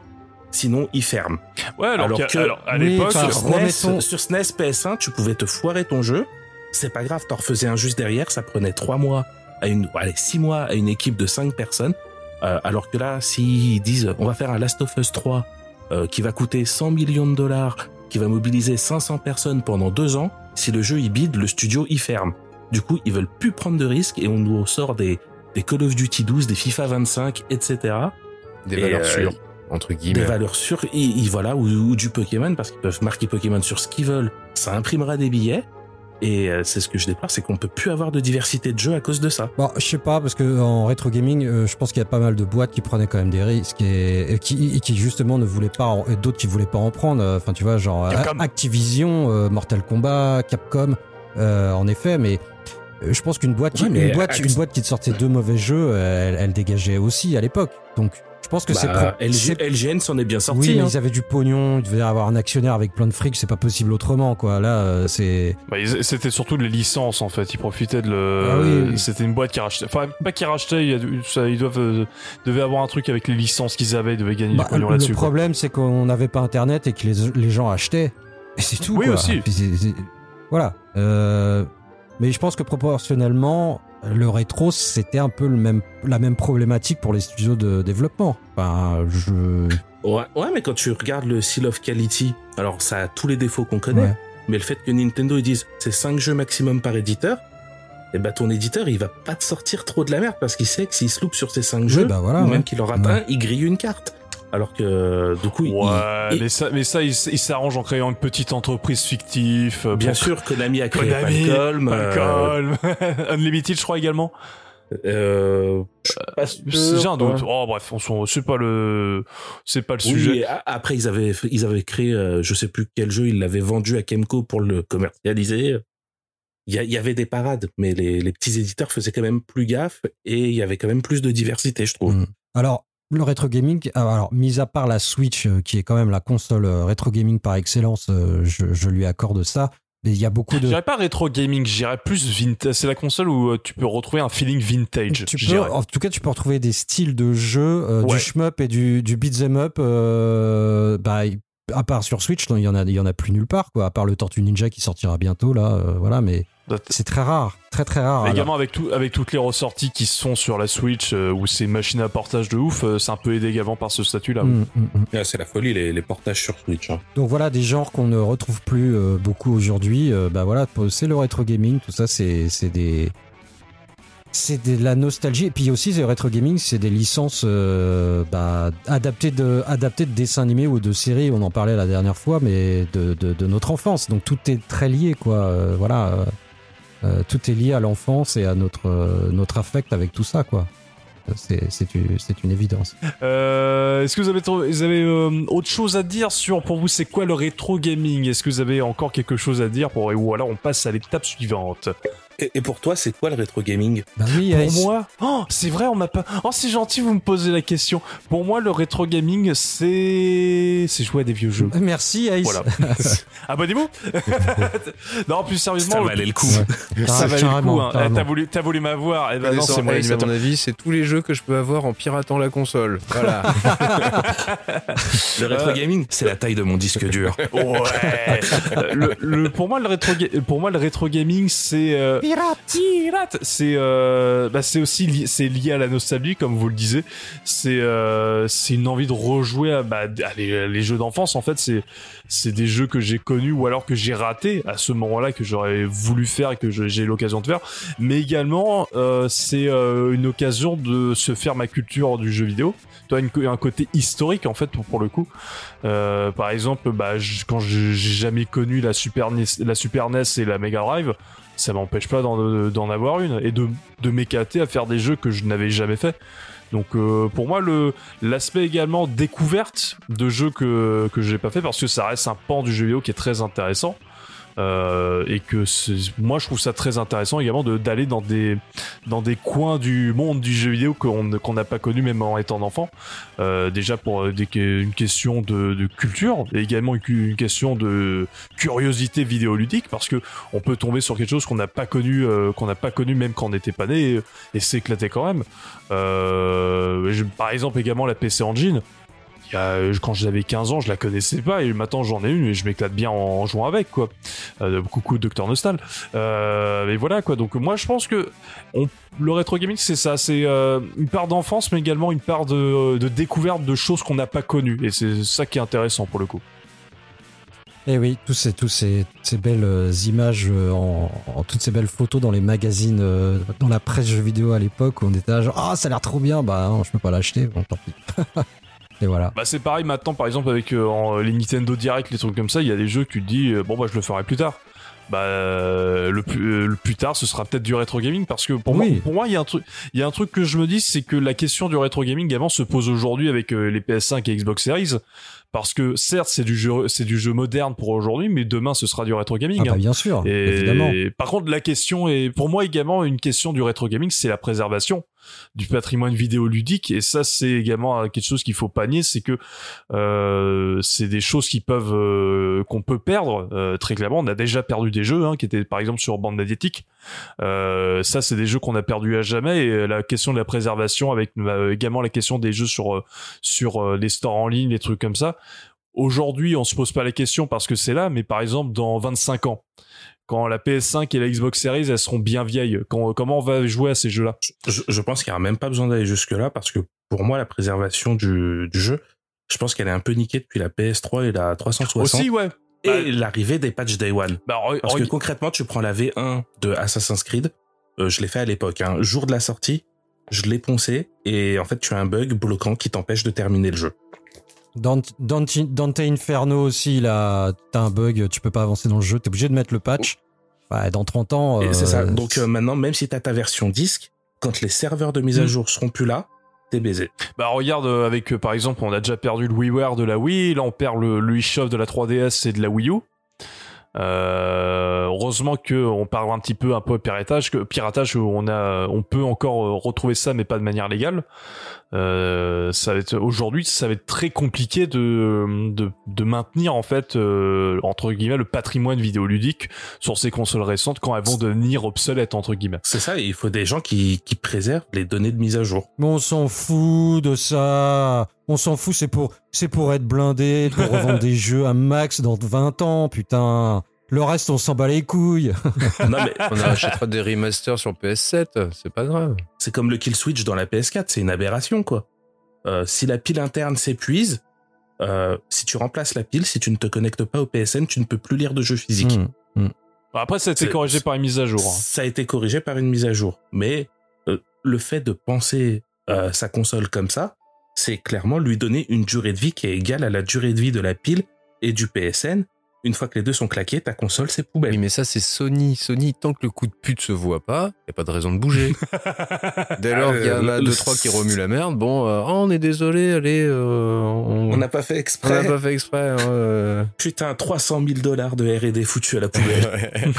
Sinon, il ferme. Ouais, alors, Alors que- alors, à Oui, l'époque, enfin, sur, sur SNES PS1, tu pouvais te foirer ton jeu. C'est pas grave, t'en refaisais un juste derrière. Ça prenait trois mois à une, allez, six mois à une équipe de cinq personnes. Euh, alors que là, s'ils disent, on va faire un Last of Us 3 euh, qui va coûter 100 millions de dollars, qui va mobiliser 500 personnes pendant deux ans, si le jeu il bide, le studio il ferme. Du coup, ils veulent plus prendre de risques et on nous sort des, des Call of Duty 12, des FIFA 25, etc. Des Et, valeurs euh, sûres, entre des guillemets. valeurs sûres, et, et voilà, ou, ou du Pokémon, parce qu'ils peuvent marquer Pokémon sur ce qu'ils veulent. Ça imprimera des billets. Et euh, c'est ce que je déplore, c'est qu'on peut plus avoir de diversité de jeux à cause de ça. Bon, je sais pas, parce que en rétro gaming, euh, je pense qu'il y a pas mal de boîtes qui prenaient quand même des risques et, et qui, et qui justement ne voulaient pas, en- et d'autres qui voulaient pas en prendre. euh, Enfin, tu vois, genre Capcom. A- Activision, euh, Mortal Kombat, Capcom, euh, en effet, mais euh, je pense qu'une boîte, qui- une boîte, une boîte qui te sortait deux mauvais jeux, euh, elle, elle dégageait aussi à l'époque. Donc, je pense que c'est Bah, pro- LG c'est- LGN s'en est bien oui, sorti. mais hein. ils avaient du pognon, ils devaient avoir un actionnaire avec plein de fric, c'est pas possible autrement, quoi. Là, euh, c'est. bah, c'était surtout les licences en fait. Ils profitaient de le. Ah oui, oui. C'était une boîte qui rachetait. Enfin, pas qui rachetait. ils doivent euh, devaient avoir un truc avec les licences qu'ils avaient. Ils devaient gagner Bah, du pognon le là-dessus. quoi. problème, c'est qu'on n'avait pas internet et que les, les gens achetaient. Et c'est tout. Oui, quoi. aussi. Puis Voilà. Euh, mais je pense que proportionnellement, le rétro, c'était un peu le même, la même problématique pour les studios de développement. Enfin, je. Ouais, ouais, mais quand tu regardes le Seal of Quality, alors ça a tous les défauts qu'on connaît, Ouais. mais le fait que Nintendo ils disent c'est 5 jeux maximum par éditeur, et bah ton éditeur il va pas te sortir trop de la merde parce qu'il sait que s'il se loupe sur ces 5 jeux, bah voilà, ou ouais. même qu'il en rate un, il grille une carte. Alors que du coup, il- Ouais, il- mais ça, mais ça, ils ils s'arrangent en créant une petite entreprise fictive. euh, bien pour- sûr, Konami a créé Konami, Falcom, euh, Malcolm, <laughs> Unlimited, je crois également. euh, J'ai un doute. ouais. Oh bref, on c'est pas le, c'est pas le Oui, sujet. après ils avaient ils avaient créé euh, je sais plus quel jeu ils l'avaient vendu à Kemco pour le commercialiser il y, il avait des parades, mais les, les petits éditeurs faisaient quand même plus gaffe et il y avait quand même plus de diversité, je trouve. Mm. Alors, le rétro gaming, ah, alors, mis à part la Switch, euh, qui est quand même la console euh, rétro gaming par excellence, euh, je, je lui accorde ça. Mais il y a beaucoup Je de. dirais pas rétro gaming, je dirais plus vintage. C'est la console où tu peux retrouver un feeling vintage. Tu peux, en tout cas, tu peux retrouver des styles de jeu, euh, Ouais. du shmup et du, du beat'em up. euh, bah, à part sur Switch, il y en a, il y en a plus nulle part, quoi. À part le Tortue Ninja qui sortira bientôt, là, euh, voilà. Mais c'est très rare, très très rare. Également avec, tout, avec toutes les ressorties qui sont sur la Switch euh, où c'est machine à portage de ouf, euh, c'est un peu aidé également par ce statut-là. oui. mm, mm, mm. Ah, c'est la folie, les, les portages sur Switch. hein. Donc voilà, des genres qu'on ne retrouve plus euh, beaucoup aujourd'hui. euh, bah voilà, c'est le rétro gaming, tout ça, c'est des c'est de la nostalgie. Et puis aussi, le rétro gaming, c'est des licences euh, bah, adaptées de dessins animés ou de séries. On en parlait la dernière fois, mais de, notre enfance. Donc tout est très lié, quoi. Euh, voilà, euh, tout est lié à l'enfance et à notre affect avec tout ça, quoi. C'est une, évidence. Est-ce que vous avez, autre chose à dire sur, pour vous, c'est quoi le rétro gaming? Est-ce que vous avez encore quelque chose à dire pour, ou alors on passe à l'étape suivante? Et, et pour toi, c'est quoi le rétro gaming? Bah oui, Pour moi, oh, c'est vrai, on m'a pas. Oh, c'est gentil, vous me posez la question. Pour moi, le rétro gaming, c'est, c'est jouer à des vieux jeux. Merci Ace. Voilà. <laughs> Abonnez-vous. <laughs> non, plus sérieusement, Ça valait le coup. Ouais. ça valait le coup. Hein. carrément. T'as voulu, t'as voulu m'avoir. Eh ben non, c'est mon Ace, à mon avis, c'est tous les jeux que je peux avoir en piratant la console. Voilà. <laughs> Le rétro gaming, c'est la taille de mon disque dur. Ouais. le, le- pour moi, le rétro, pour moi, le rétro gaming, c'est euh, pirate. Pirate. C'est, euh, bah, c'est aussi li- c'est lié à la nostalgie, comme vous le disiez. C'est, euh, c'est une envie de rejouer à, bah, à les, les jeux d'enfance. En fait, c'est, c'est des jeux que j'ai connus ou alors que j'ai ratés à ce moment-là que j'aurais voulu faire et que j'ai eu l'occasion de faire. Mais également, euh, c'est euh, une occasion de se faire ma culture du jeu vidéo. Toi, un côté historique en fait pour, pour le coup. Euh, par exemple, bah, quand j'ai jamais connu la Super, NES, la Super NES et la Mega Drive, ça m'empêche pas d'en d'en avoir une et de, de m'éclater à faire des jeux que je n'avais jamais fait. Donc euh, pour moi, le l'aspect également découverte de jeux que que j'ai pas fait parce que ça reste un pan du jeu vidéo qui est très intéressant. Euh, et que moi je trouve ça très intéressant également d'aller dans des dans des coins du monde du jeu vidéo qu'on qu'on n'a pas connu même en étant enfant. Euh, déjà pour euh, des, une question de, de culture et également une, question de curiosité vidéoludique parce que on peut tomber sur quelque chose qu'on n'a pas connu euh, qu'on n'a pas connu même quand on n'était pas né et, et s'éclater quand même. Euh, je- par exemple également la PC Engine a- quand j'avais 15 ans, je la connaissais pas et maintenant j'en ai une et je m'éclate bien en jouant avec quoi. Euh, coucou Docteur Nostal. Euh, et voilà quoi. Donc moi je pense que le rétro gaming c'est ça, c'est euh, une part d'enfance mais également une part de, découverte de choses qu'on n'a pas connues et c'est ça qui est intéressant pour le coup. Et oui, tous ces, belles euh, images, euh, toutes ces belles photos dans les magazines, euh, dans la presse jeux vidéo à l'époque, où on était là genre, ah, ça a l'air trop bien, bah non, je peux pas l'acheter, bon, tant pis. <laughs> Et voilà. Bah c'est pareil maintenant par exemple avec euh, en- les Nintendo Direct les trucs comme ça, il y a des jeux que tu te dis euh, bon bah je le ferai plus tard. Bah euh, le plus euh, le plus tard ce sera peut-être du rétro gaming parce que pour Oui. moi pour moi il y a un truc il y a un truc que je me dis c'est que la question du rétro gaming également se pose aujourd'hui avec les PS5 et Xbox Series parce que certes c'est du jeu c'est du jeu moderne pour aujourd'hui mais demain ce sera du rétro gaming. Ah, bah, hein. bien sûr, Et évidemment. par contre, la question est, pour moi également, une question du rétro gaming, c'est la préservation du patrimoine vidéoludique. Et ça, c'est également quelque chose qu'il faut pas nier, c'est que euh, c'est des choses qui peuvent, euh, qu'on peut perdre euh, très clairement. On a déjà perdu des jeux, hein, qui étaient par exemple sur bande. Euh, ça, c'est des jeux qu'on a perdus à jamais. Et la question de la préservation, avec également la question des jeux sur sur les stores en ligne, les trucs comme ça. Aujourd'hui, on se pose pas la question parce que c'est là, mais par exemple, dans 25 ans, quand la PS5 et la Xbox Series, elles seront bien vieilles, quand- comment on va jouer à ces jeux-là? Je, je pense qu'il n'y a même pas besoin d'aller jusque-là parce que pour moi, la préservation du, du jeu, je pense qu'elle est un peu niquée depuis la PS3 et la 360 Aussi, ouais. et Bah- l'arrivée des patchs Day One. Bah, Parce que concrètement, tu prends la V1 de Assassin's Creed, euh, je l'ai fait à l'époque, hein, jour de la sortie, je l'ai poncé et en fait, tu as un bug bloquant qui t'empêche de terminer le jeu. Dante, Dante, Dante Inferno aussi, là, t'as un bug, tu peux pas avancer dans le jeu, t'es obligé de mettre le patch. Ouais, dans 30 ans. Et euh, c'est ça. Donc euh, maintenant, même si tu as ta version disque, quand les serveurs de mise à Mm. jour seront plus là, t'es baisé. Bah regarde euh, avec euh, par exemple on a déjà perdu le WiiWare de la Wii, là on perd le, le eShop de la 3DS et de la Wii U. Euh, heureusement que on parle un petit peu un peu piratage, que piratage où on a, on peut encore euh, retrouver ça, mais pas de manière légale. Euh, ça va être aujourd'hui, ça va être très compliqué de de, de maintenir en fait euh, entre guillemets le patrimoine vidéoludique sur ces consoles récentes quand elles vont devenir obsolètes entre guillemets. C'est ça, il faut des gens qui, qui préservent les données de mise à jour. Mais on s'en fout de ça. On s'en fout, c'est pour, c'est pour être blindé, pour revendre <laughs> des jeux à max dans 20 ans, putain. Le reste, on s'en bat les couilles. <laughs> Non, mais On achètera des remasters sur PS7, c'est pas grave. c'est comme le kill switch dans la PS4, c'est une aberration, quoi. Euh, si la pile interne s'épuise, euh, si tu remplaces la pile, si tu ne te connectes pas au PSN, tu ne peux plus lire de jeux physiques. Hmm. Après, ça a été C'est- corrigé par une mise à jour. hein. Ça a été corrigé par une mise à jour. Mais euh, le fait de penser euh, sa console comme ça, c'est clairement lui donner une durée de vie qui est égale à la durée de vie de la pile et du PSN. Une fois que les deux sont claqués, ta console, c'est poubelle. Oui, mais ça, c'est Sony. Sony, tant que le coup de pute se voit pas, y a pas de raison de bouger. <laughs> Dès lors qu'il y en a Euh, deux, trois qui remuent la merde, bon, euh, oh, on est désolé, allez, euh, on n'a pas fait on n'a exprès. pas fait exprès. hein, euh. Putain, 300 000 dollars de R&D foutu à la poubelle. <laughs>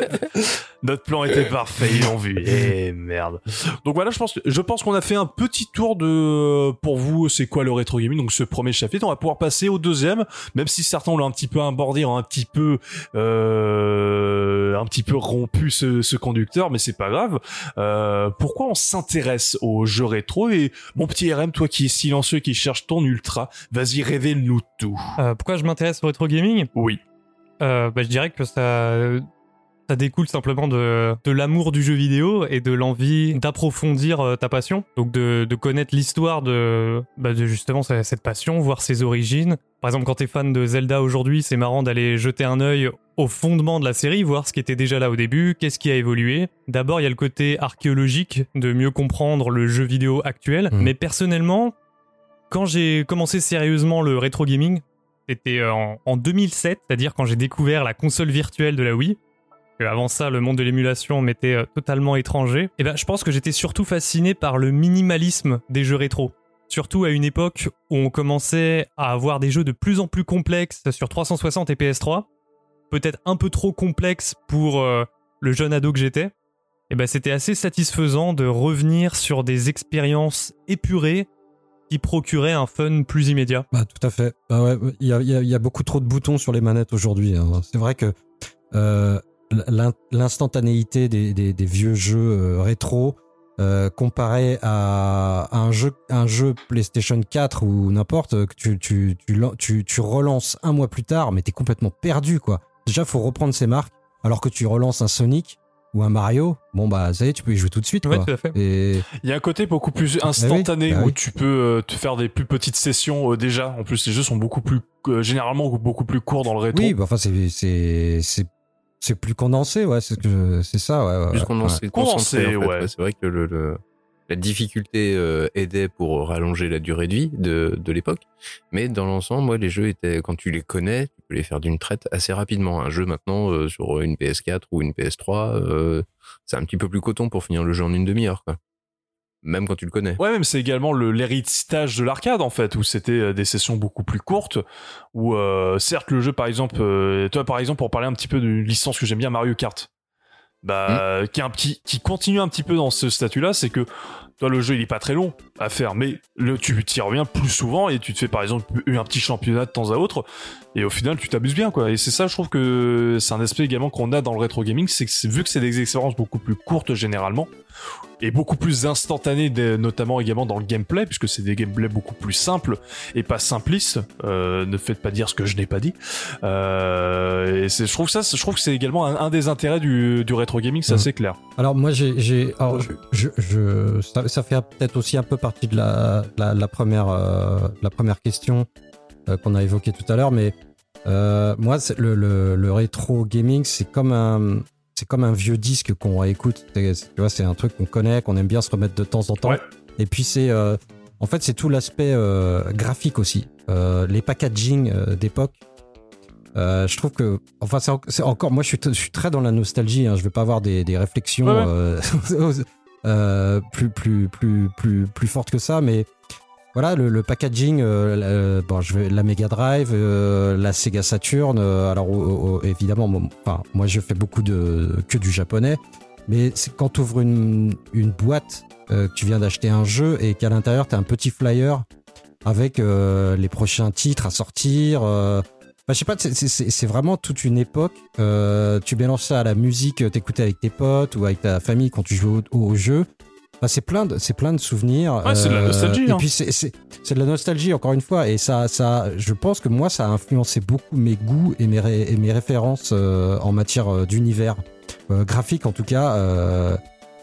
<laughs> Notre plan était parfait, ils l'ont vu. Eh merde. Donc voilà, je pense, je pense qu'on a fait un petit tour de, pour vous, c'est quoi le rétro gaming? Donc ce premier chapitre, on va pouvoir passer au deuxième, même si certains l'ont un petit peu abordé, un petit peu, euh, un petit peu rompu ce, ce conducteur, mais c'est pas grave. Euh, pourquoi on s'intéresse aux jeux rétro et mon petit RM, toi qui es silencieux, qui cherche ton ultra, vas-y révèle-nous tout. Euh, pourquoi je m'intéresse au rétro gaming? Oui. Bah, Je dirais que ça, ça découle simplement de, de l'amour du jeu vidéo et de l'envie d'approfondir euh, ta passion. Donc de, de connaître l'histoire de, bah, de justement ce- cette passion, voir ses origines. Par exemple, quand t'es fan de Zelda aujourd'hui, c'est marrant d'aller jeter un œil au fondement de la série, voir ce qui était déjà là au début, qu'est-ce qui a évolué. D'abord, il y a le côté archéologique de mieux comprendre le jeu vidéo actuel. Mhm. Mais personnellement, quand j'ai commencé sérieusement le rétro gaming, c'était en, en 2007, c'est-à-dire quand j'ai découvert la console virtuelle de la Wii. Avant ça, le monde de l'émulation m'était euh, totalement étranger. Et ben, je pense que j'étais surtout fasciné par le minimalisme des jeux rétro. Surtout à une époque où on commençait à avoir des jeux de plus en plus complexes sur 360 et PS3. Peut-être un peu trop complexes pour euh, le jeune ado que j'étais. Et ben, c'était assez satisfaisant de revenir sur des expériences épurées qui procuraient un fun plus immédiat. Bah, tout à fait. Bah ouais, il y, a, beaucoup trop de boutons sur les manettes aujourd'hui. hein. C'est vrai que euh, l'instantanéité des, des- des vieux jeux euh, rétro euh, comparé à, à un jeu un jeu PlayStation 4 ou n'importe que tu, tu, tu, tu, tu relances un mois plus tard, mais t'es complètement perdu quoi. Déjà, faut reprendre ses marques, alors que tu relances un Sonic ou un Mario. Bon bah ça y est, tu peux y jouer tout de suite Ouais, quoi. tout à fait. Et Il y a un côté beaucoup plus instantané bah oui. où tu peux euh, te faire des plus petites sessions euh, déjà. En plus, les jeux sont beaucoup plus, euh, généralement beaucoup plus courts dans le rétro. oui, bah, enfin c'est c'est plus condensé, ouais, c'est ce que c'est ça, ouais. ouais, Plus ouais. condensé, Condensé, concentré, en fait. ouais. C'est vrai que le, le- la difficulté euh, aidait pour rallonger la durée de vie de, de l'époque. Mais dans l'ensemble, moi, les jeux étaient, quand tu les connais, tu peux les faire d'une traite assez rapidement. Un jeu maintenant euh, sur une PS4 ou une PS3, euh, c'est un petit peu plus coton pour finir le jeu en une demi-heure, quoi. Même quand tu le connais. Ouais, même c'est également le- l'héritage de l'arcade en fait, où c'était euh, des sessions beaucoup plus courtes, où euh, certes le jeu par exemple, euh, toi par exemple pour parler un petit peu d'une licence que j'aime bien, Mario Kart, bah qui est un petit, qui continue un petit peu dans ce statut-là, c'est que le jeu il est pas très long à faire, mais le, tu t'y reviens plus souvent et tu te fais par exemple un petit championnat de temps à autre, et au final tu t'amuses bien quoi. Et c'est ça je trouve que c'est un aspect également qu'on a dans le rétro gaming, c'est que c'est- vu que c'est des expériences beaucoup plus courtes généralement et beaucoup plus instantané, de- notamment également dans le gameplay, puisque c'est des gameplays beaucoup plus simples et pas simplistes. Euh, ne faites pas dire ce que je n'ai pas dit. Euh, et c'est, je trouve ça, je trouve que c'est également un, un des intérêts du, du rétro gaming, c'est Mm. assez clair. Alors moi j'ai j'ai alors, je, je, je- ça, ça fait peut-être aussi un peu partie de la la, la première euh, la première question euh, qu'on a évoquée tout à l'heure, mais euh, moi le, le le rétro gaming c'est comme un c'est comme un vieux disque qu'on réécoute. Tu vois, c'est un truc qu'on connaît, qu'on aime bien se remettre de temps en temps. Ouais. Et puis c'est en fait c'est tout l'aspect graphique aussi, les packaging d'époque. Euh, je trouve que, enfin, c'est en- c'est encore, moi, je suis, t- je suis très dans la nostalgie. Hein, je vais pas avoir des, des réflexions Ouais, ouais. euh, <laughs> euh, plus, plus, plus, plus, plus fortes que ça, mais voilà, le, packaging, euh, la- euh, bon, je la Mega Drive, euh, la Sega Saturn. euh, alors, évidemment, enfin, moi, je fais beaucoup de que du japonais, mais quand tu ouvres une, une boîte, euh, que tu viens d'acheter un jeu et qu'à l'intérieur, tu as un petit flyer avec euh, les prochains titres à sortir. Euh, Enfin, je sais pas, c'est- vraiment toute une époque. Euh, tu mélanges ça à la musique, euh, t'écoutais avec tes potes ou avec ta famille quand tu jouais au, au jeu. Enfin, c'est plein de, c'est plein de souvenirs. Ouais, c'est de la nostalgie, Et hein. puis c'est, de la nostalgie encore une fois. Et ça, ça, je pense que moi, ça a influencé beaucoup mes goûts et mes, ré- et mes références euh, en matière euh, d'univers Euh, graphique, en tout cas, euh,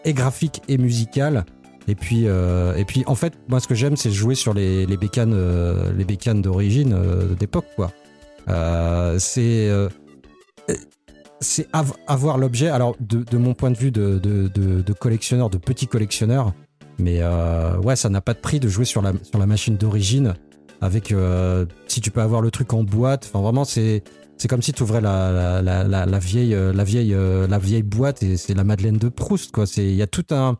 et graphique et musical. Et puis, euh, et puis, en fait, moi, ce que j'aime, c'est jouer sur les, les bécanes, euh, les bécanes d'origine euh, d'époque, quoi. Euh, c'est euh, c'est av- avoir l'objet. Alors, de, de mon point de vue de, de, collectionneur, de petit collectionneur, mais euh, ouais, ça n'a pas de prix de jouer sur la, sur la machine d'origine. Avec si tu peux avoir le truc en boîte, enfin vraiment c'est c'est comme si tu ouvrais la, la, la, la, vieille la vieille la vieille boîte et c'est la Madeleine de Proust quoi. C'est il y a tout un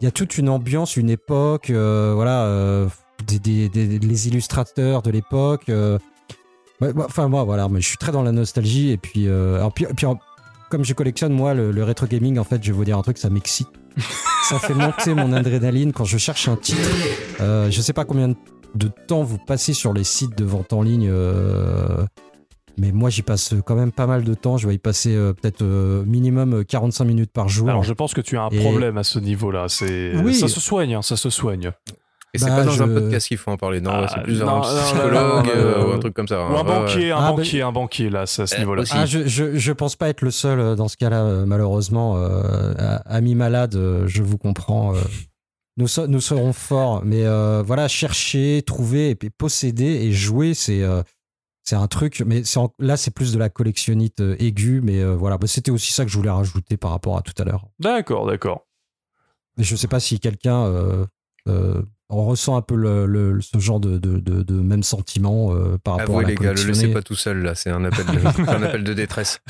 il y a toute une ambiance, une époque, voilà, des, des- les illustrateurs de l'époque. Ouais, enfin moi voilà, mais je suis très dans la nostalgie et puis euh, alors, puis, puis comme je collectionne moi le, le rétro gaming en fait, je vais vous dire un truc, ça m'excite. <laughs> ça fait monter mon adrénaline quand je cherche un titre. Euh, je sais pas combien de temps vous passez sur les sites de vente en ligne. euh, mais moi, j'y passe quand même pas mal de temps. Je vais y passer euh, peut-être euh, minimum euh, 45 minutes par jour. Alors je pense que tu as un Et- problème à ce niveau-là. C'est Oui. ça se soigne, hein, ça se soigne. Et c'est Bah, pas dans un je- podcast qu'il faut en parler, non, Ah, c'est plus non, un psychologue non, non, euh, non, ou un truc comme ça. Ou un hein. Ouais, ouais. banquier, un Ah, bah- banquier, un banquier là, c'est à ce Eh, niveau-là. aussi. Ah, je, je, je pense pas être le seul euh, dans ce cas-là, euh, malheureusement. Euh, ami malade, euh, je vous comprends. euh. nous, so- nous serons forts. Mais euh, voilà, chercher, trouver, et puis posséder et jouer, c'est euh, c'est un truc. Mais c'est en- là, c'est plus de la collectionnite aiguë. Mais euh, voilà, Bah, c'était aussi ça que je voulais rajouter par rapport à tout à l'heure. D'accord, d'accord. Mais je sais pas si quelqu'un euh, ressent un peu le, le- ce genre de, de, de, de même sentiment euh, par rapport Avouez à la les gars, le laissez pas tout seul là, c'est un appel de, <laughs> un appel de détresse.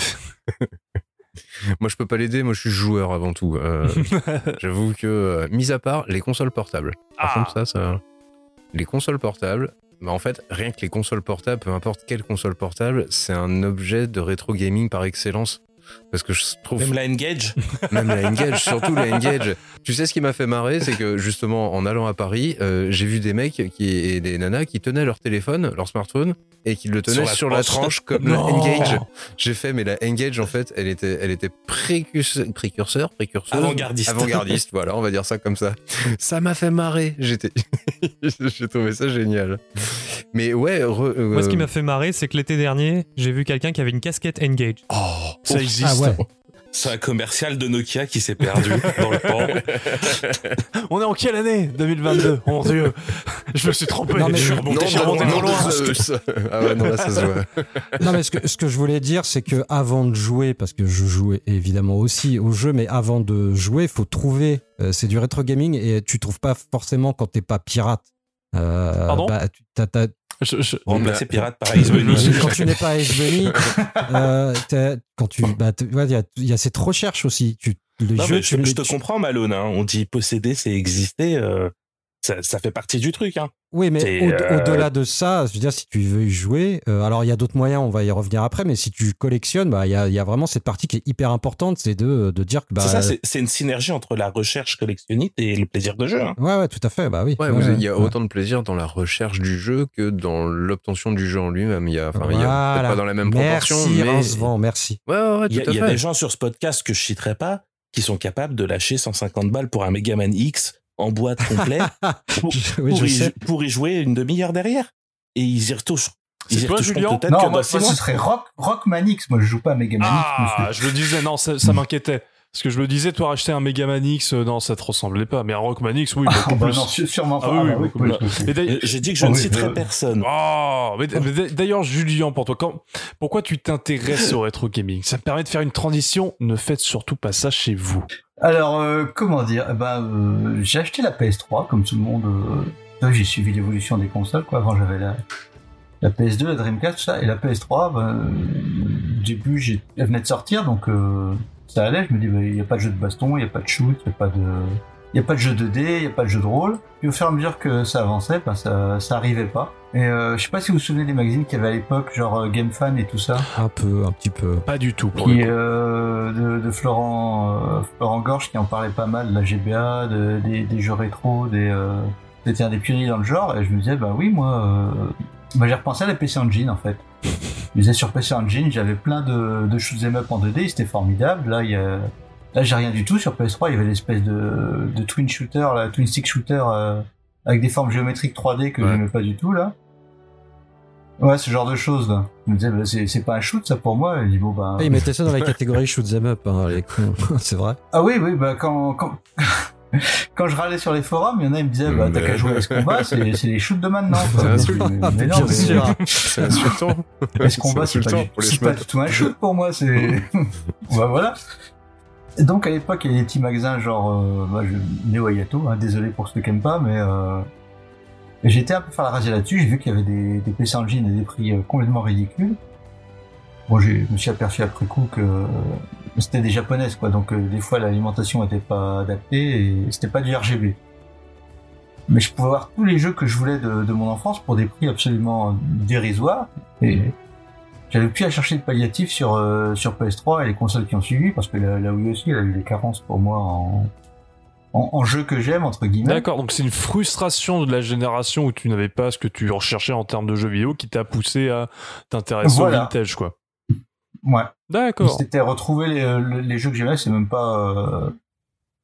moi je peux pas l'aider, moi je suis joueur avant tout. Euh, <laughs> J'avoue que, euh, mis à part les consoles portables. Par Ah. contre ça, ça, les consoles portables, bah en fait rien que les consoles portables, peu importe quelle console portable, c'est un objet de rétro gaming par excellence. Parce que je trouve Même la Engage. <laughs> même la Engage, surtout la Engage. Tu sais ce qui m'a fait marrer, c'est que justement en allant à Paris, euh, j'ai vu des mecs qui, et des nanas qui tenaient leur téléphone, leur smartphone, et qui le tenaient Sur sur la tranche. comme la Engage. J'ai fait, mais la Engage en fait, elle était, elle était précurseur, précurseur, Avant-gardiste. avant-gardiste. <laughs> voilà, on va dire ça comme ça. Ça m'a fait marrer. J'étais, <laughs> j'ai trouvé ça génial. Mais ouais, re- euh, Moi, ce qui m'a fait marrer, c'est que l'été dernier, j'ai vu quelqu'un qui avait une casquette Engage. Oh, Ça ouf, existe. Ah ouais. c'est un commercial de Nokia qui s'est perdu dans le temps. On est en quelle année 2022. Oh mon dieu. Je me suis trompé. Non, mais- je suis non, remonté, je suis non, remonté non, trop loin. non, ça- ah ouais, non, là, ça se voit. Non, mais ce que, ce que je voulais dire, c'est que avant de jouer, parce que je jouais évidemment aussi au jeu, mais avant de jouer, faut trouver. euh, c'est du rétro gaming et tu trouves pas forcément quand t'es pas pirate. Euh, Pardon? bah, tu- Je- je- Remplacer pirate par Ace Bunny. quand tu n'es pas Ace Bunny, <laughs> euh, quand tu, bah, il y a, il y a cette recherche aussi. Tu, le Non, jeu, tu, je, je te tu- comprends, Malone. hein. On dit posséder, c'est exister. euh, ça, ça fait partie du truc. Hein. Oui, mais au- euh, au-delà de ça, je veux dire, si tu veux y jouer, euh, alors il y a d'autres moyens, on va y revenir après, mais si tu collectionnes, bah, il y, a, il y a vraiment cette partie qui est hyper importante, c'est de, de dire que. Bah, c'est ça, c'est- c'est une synergie entre la recherche collectionniste et le plaisir de jeu. hein. Ouais, ouais, tout à fait, bah oui. Ouais, Ouais, vous- il y a ouais. autant de plaisir dans la recherche du jeu que dans l'obtention du jeu en lui-même. Il y a, enfin, il y a Voilà. peut-être pas dans la même proportion, Merci, mais Rincevent, merci. ouais, ouais, ouais, Il y a, tout à il y a fait. des gens sur ce podcast que je citerai pas qui sont capables de lâcher 150 balles pour un Megaman X en boîte complet pour, <laughs> oui, pour je y, sais. pour y jouer une demi-heure derrière. Et ils y retouchent. Ils C'est y toi, Julien peut-être Non, moi, moi, ce serait Rock, Rockman X. Moi, je joue pas à Mega Man X, Ah, monsieur. je le disais, non, ça, ça m'inquiétait. Parce que je me disais, toi, racheter un Megaman X, euh, non, ça te ressemblait pas. Mais un Rockman X, oui, Ah, beaucoup bah plus. non, sû- sûrement pas. Ah oui, Ah, oui, bah oui, oui, Euh, J'ai dit que je ne oui, citerai euh, personne. Oh, mais, mais d'ailleurs, Julien, pour toi, quand, pourquoi tu t'intéresses au rétro gaming? Ça me permet de faire une transition. Ne faites surtout pas ça chez vous. Alors, euh, comment dire? Eh ben, euh, J'ai acheté la PS3, comme tout le monde. euh, j'ai suivi l'évolution des consoles. Quoi. Avant, j'avais la, la PS2, la Dreamcast, tout ça. Et la PS3, ben, au début, elle venait de sortir, donc euh, ça allait. Je me dis, ben, il n'y a pas de jeu de baston, il n'y a pas de shoot, il n'y a pas de... Il n'y a pas de jeu 2D, il n'y a pas de jeu de rôle. Puis au fur et à mesure que ça avançait, bah, ça, ça arrivait pas. Et euh, je sais pas si vous vous souvenez des magazines qu'il y avait à l'époque, genre euh, Game Fan et tout ça, Un peu, un petit peu. Pas du tout. Pour qui euh, de, de Florent euh, Florent Gorge qui en parlait pas mal, de la GBA, de, des, des jeux rétro, des euh, c'était un des pionniers dans le genre. Et je me disais bah oui moi, euh, bah, j'ai repensé à la PC Engine en fait. Je me disais sur PC Engine j'avais plein de, de shoot'em up en 2D, c'était formidable. Là il y a Là, j'ai rien du tout. Sur PS3, il y avait l'espèce de, de twin shooter, là, twin stick shooter, euh, avec des formes géométriques 3D que Ouais. j'aimais pas du tout, là. Ouais, ce genre de choses, là. Je me disais, bah, c'est, c'est pas un shoot, ça, pour moi. Je dis, bon, bah. Ah, ils mettaient <laughs> ça dans la catégorie shoot them up, hein, les cons. <laughs> c'est vrai. Ah oui, oui, bah, quand, quand, <laughs> quand je râlais sur les forums, il y en a, ils me disaient, bah, t'as Mais- qu'à jouer à ce combat, c'est, c'est les shoots de maintenant. C'est. Mais, non, mais, sûr. C'est insultant. mais ce combat, c'est pas, du- c'est pas du tout un shoot pour moi, c'est, bah, voilà. Donc, à l'époque, il y avait des petits magasins genre, euh, bah, je, Neo Ayato, hein, désolé pour ceux qui aiment pas, mais, euh, été un peu faire la raser là-dessus, j'ai vu qu'il y avait des, PC Engine à des prix euh, complètement ridicules. Bon, je me suis aperçu après coup que euh, c'était des japonaises, quoi, donc euh, des fois l'alimentation était pas adaptée et c'était pas du RGB. Mais je pouvais avoir tous les jeux que je voulais de, de mon enfance pour des prix absolument dérisoires. Et j'avais plus à chercher de palliatifs sur, euh, sur PS3 et les consoles qui ont suivi, parce que la, la Wii aussi, elle a eu des carences pour moi en, en, en jeux que j'aime, entre guillemets. D'accord, donc c'est une frustration de la génération où tu n'avais pas ce que tu recherchais en termes de jeux vidéo qui t'a poussé à t'intéresser Voilà. au vintage, quoi. Ouais. D'accord. C'était retrouver les, les- les jeux que j'aimais, c'est même pas, euh,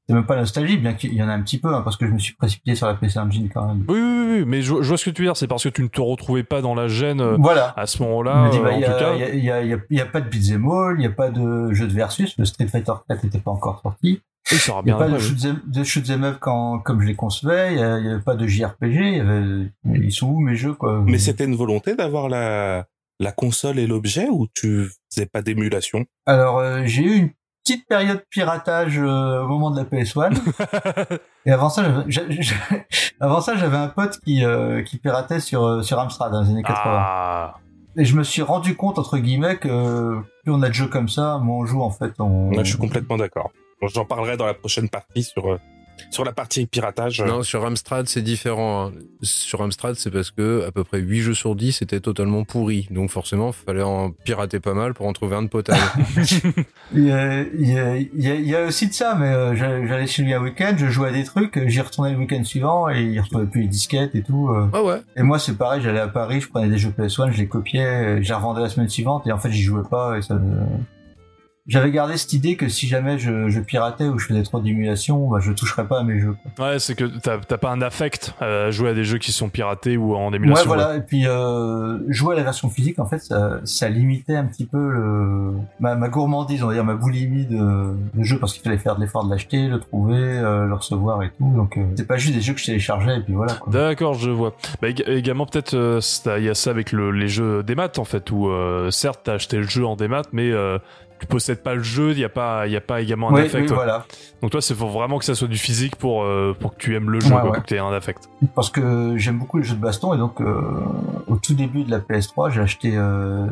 c'est même pas nostalgie, bien qu'il y en a un petit peu, hein, parce que je me suis précipité sur la PC Engine quand même. Oui, oui, oui, mais je, je vois ce que tu veux dire, c'est parce que tu ne te retrouvais pas dans la gêne euh, Voilà. à ce Il moment-là, dit, euh, bah, en il y, tout cas. a, il il il il pas de beat'em all, il y a pas de jeu de versus, le Street Fighter 4 n'était pas encore sorti. Il Il n'y a bien pas de oui. shoot'em up quand, comme je les concevais, il y a- il y avait pas de JRPG, il y avait, ils sont où mes jeux, quoi? Mais c'était une volonté d'avoir la, la console et l'objet ou tu faisais pas d'émulation? Alors, euh, j'ai eu une petite période piratage euh, au moment de la PS1. <laughs> et avant ça, j'avais, j'a- j'a- <laughs> avant ça, j'avais un pote qui, euh, qui piratait sur, euh, sur Amstrad dans les années 80. Ah, Et je me suis rendu compte, entre guillemets, que plus on a de jeux comme ça, moins on joue, en fait. On... Je suis complètement d'accord. J'en parlerai dans la prochaine partie sur, sur la partie piratage. Non, sur Amstrad, c'est différent. hein. Sur Amstrad, c'est parce que à peu près 8 jeux sur 10 étaient totalement pourris. Donc forcément, fallait en pirater pas mal pour en trouver un de potable. <laughs> Il y, a, il, y a, il y a- il aussi de ça, mais euh, j'allais j'allais chez lui un week-end, je jouais à des trucs, j'y retournais le week-end suivant et il retrouvait plus les disquettes et tout. euh. ah ouais. Et moi, c'est pareil, j'allais à Paris, je prenais des jeux PS1, je les copiais, je les revendais la semaine suivante et en fait, j'y jouais pas et ça me- J'avais gardé cette idée que si jamais je, je piratais ou je faisais trop d'émulation, bah, je toucherais pas à mes jeux. quoi. ouais, c'est que t'as t'as pas un affect à jouer à des jeux qui sont piratés ou en émulation. Ouais, voilà. Et puis euh, jouer à la version physique, en fait, ça, ça limitait un petit peu le, ma, ma gourmandise, on va dire ma boulimie de, de jeu, parce qu'il fallait faire de l'effort de l'acheter, le trouver, euh, le recevoir et tout. Donc euh, c'est pas juste des jeux que je téléchargeais et puis voilà. D'accord, je vois. Bah, ég- également, peut-être, euh, il y a ça avec le- les jeux démat, en fait, où euh, certes, t'as acheté le jeu en démat, mais euh, tu possèdes pas le jeu, il y a pas, il y a pas également un Oui, affect. oui, ouais. voilà. Donc toi, c'est faut vraiment que ça soit du physique pour euh, pour que tu aimes le jeu, Ouais, quoi, ouais. pour que tu aies un affect. Parce que j'aime beaucoup les jeux de baston et donc euh, au tout début de la PS3, j'ai acheté euh,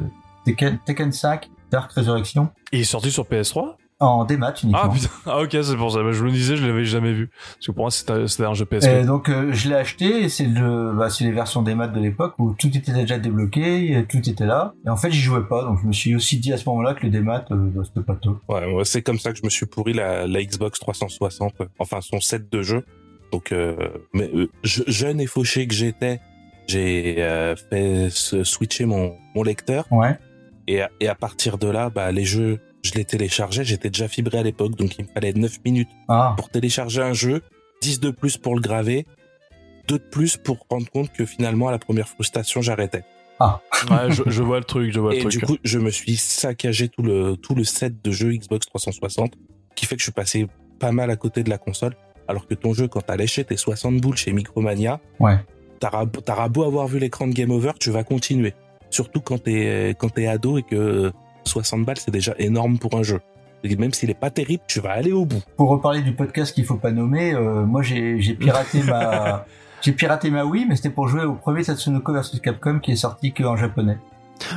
Tekken, Tekken 5 Dark Resurrection Et il est sorti sur PS3 en démat uniquement. Ah putain, ah ok, c'est pour ça. Bah, je me disais, je l'avais jamais vu. Parce que pour moi, c'était un jeu Et PS3. donc euh, je l'ai acheté et c'est le bah, c'est les versions des maths de l'époque où tout était déjà débloqué, tout était là. Et en fait j'y jouais pas donc je me suis aussi dit à ce moment-là que le démat euh, bah, c'était pas top. Ouais, ouais, c'est comme ça que je me suis pourri la, la Xbox 360, euh, enfin son set de jeux. Donc, euh, mais euh, je- jeune et fauché que j'étais, j'ai euh, fait se switcher mon, mon lecteur Ouais. et à, et à partir de là, bah les jeux, je les téléchargeais. J'étais déjà fibré à l'époque, donc il me fallait 9 minutes Ah. pour télécharger un jeu, 10 de plus pour le graver, 2 de plus pour rendre compte que finalement à la première frustration j'arrêtais. <laughs> Ouais, je, je vois le truc, je vois le Et truc. du coup, je me suis saccagé tout le, tout le set de jeux Xbox 360, qui fait que je suis passé pas mal à côté de la console. Alors que ton jeu, quand t'as léché tes 60 boules chez Micromania, Ouais. t'auras beau avoir vu l'écran de Game Over, tu vas continuer. Surtout quand t'es quand t'es ado et que 60 balles, c'est déjà énorme pour un jeu. Et même s'il est pas terrible, tu vas aller au bout. Pour reparler du podcast qu'il faut pas nommer, euh, moi j'ai piraté ma <laughs> j'ai piraté ma Wii mais c'était pour jouer au premier Tatsunoko vs Capcom qui est sorti que en japonais.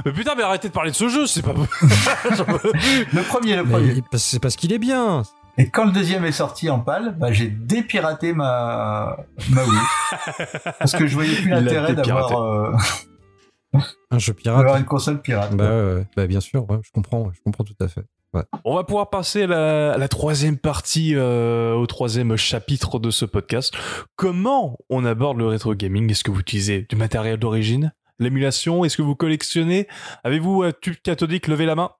Mais putain, mais arrêtez de parler de ce jeu, c'est pas. <laughs> <laughs> Le premier, le premier. c'est parce qu'il est bien. Et quand le deuxième est sorti en pâle, bah, j'ai dépiraté ma, ma Wii. Parce que je voyais plus l'intérêt d'avoir euh, Un jeu pirate. une console pirate. Bah, ouais, ouais. Bah, bien sûr, ouais, je comprends, je comprends tout à fait. On va pouvoir passer à la, à la troisième partie, euh, au troisième chapitre de ce podcast. Comment on aborde le rétro gaming? Est-ce que vous utilisez du matériel d'origine? L'émulation? Est-ce que vous collectionnez? Avez-vous un tube cathodique Levez la main?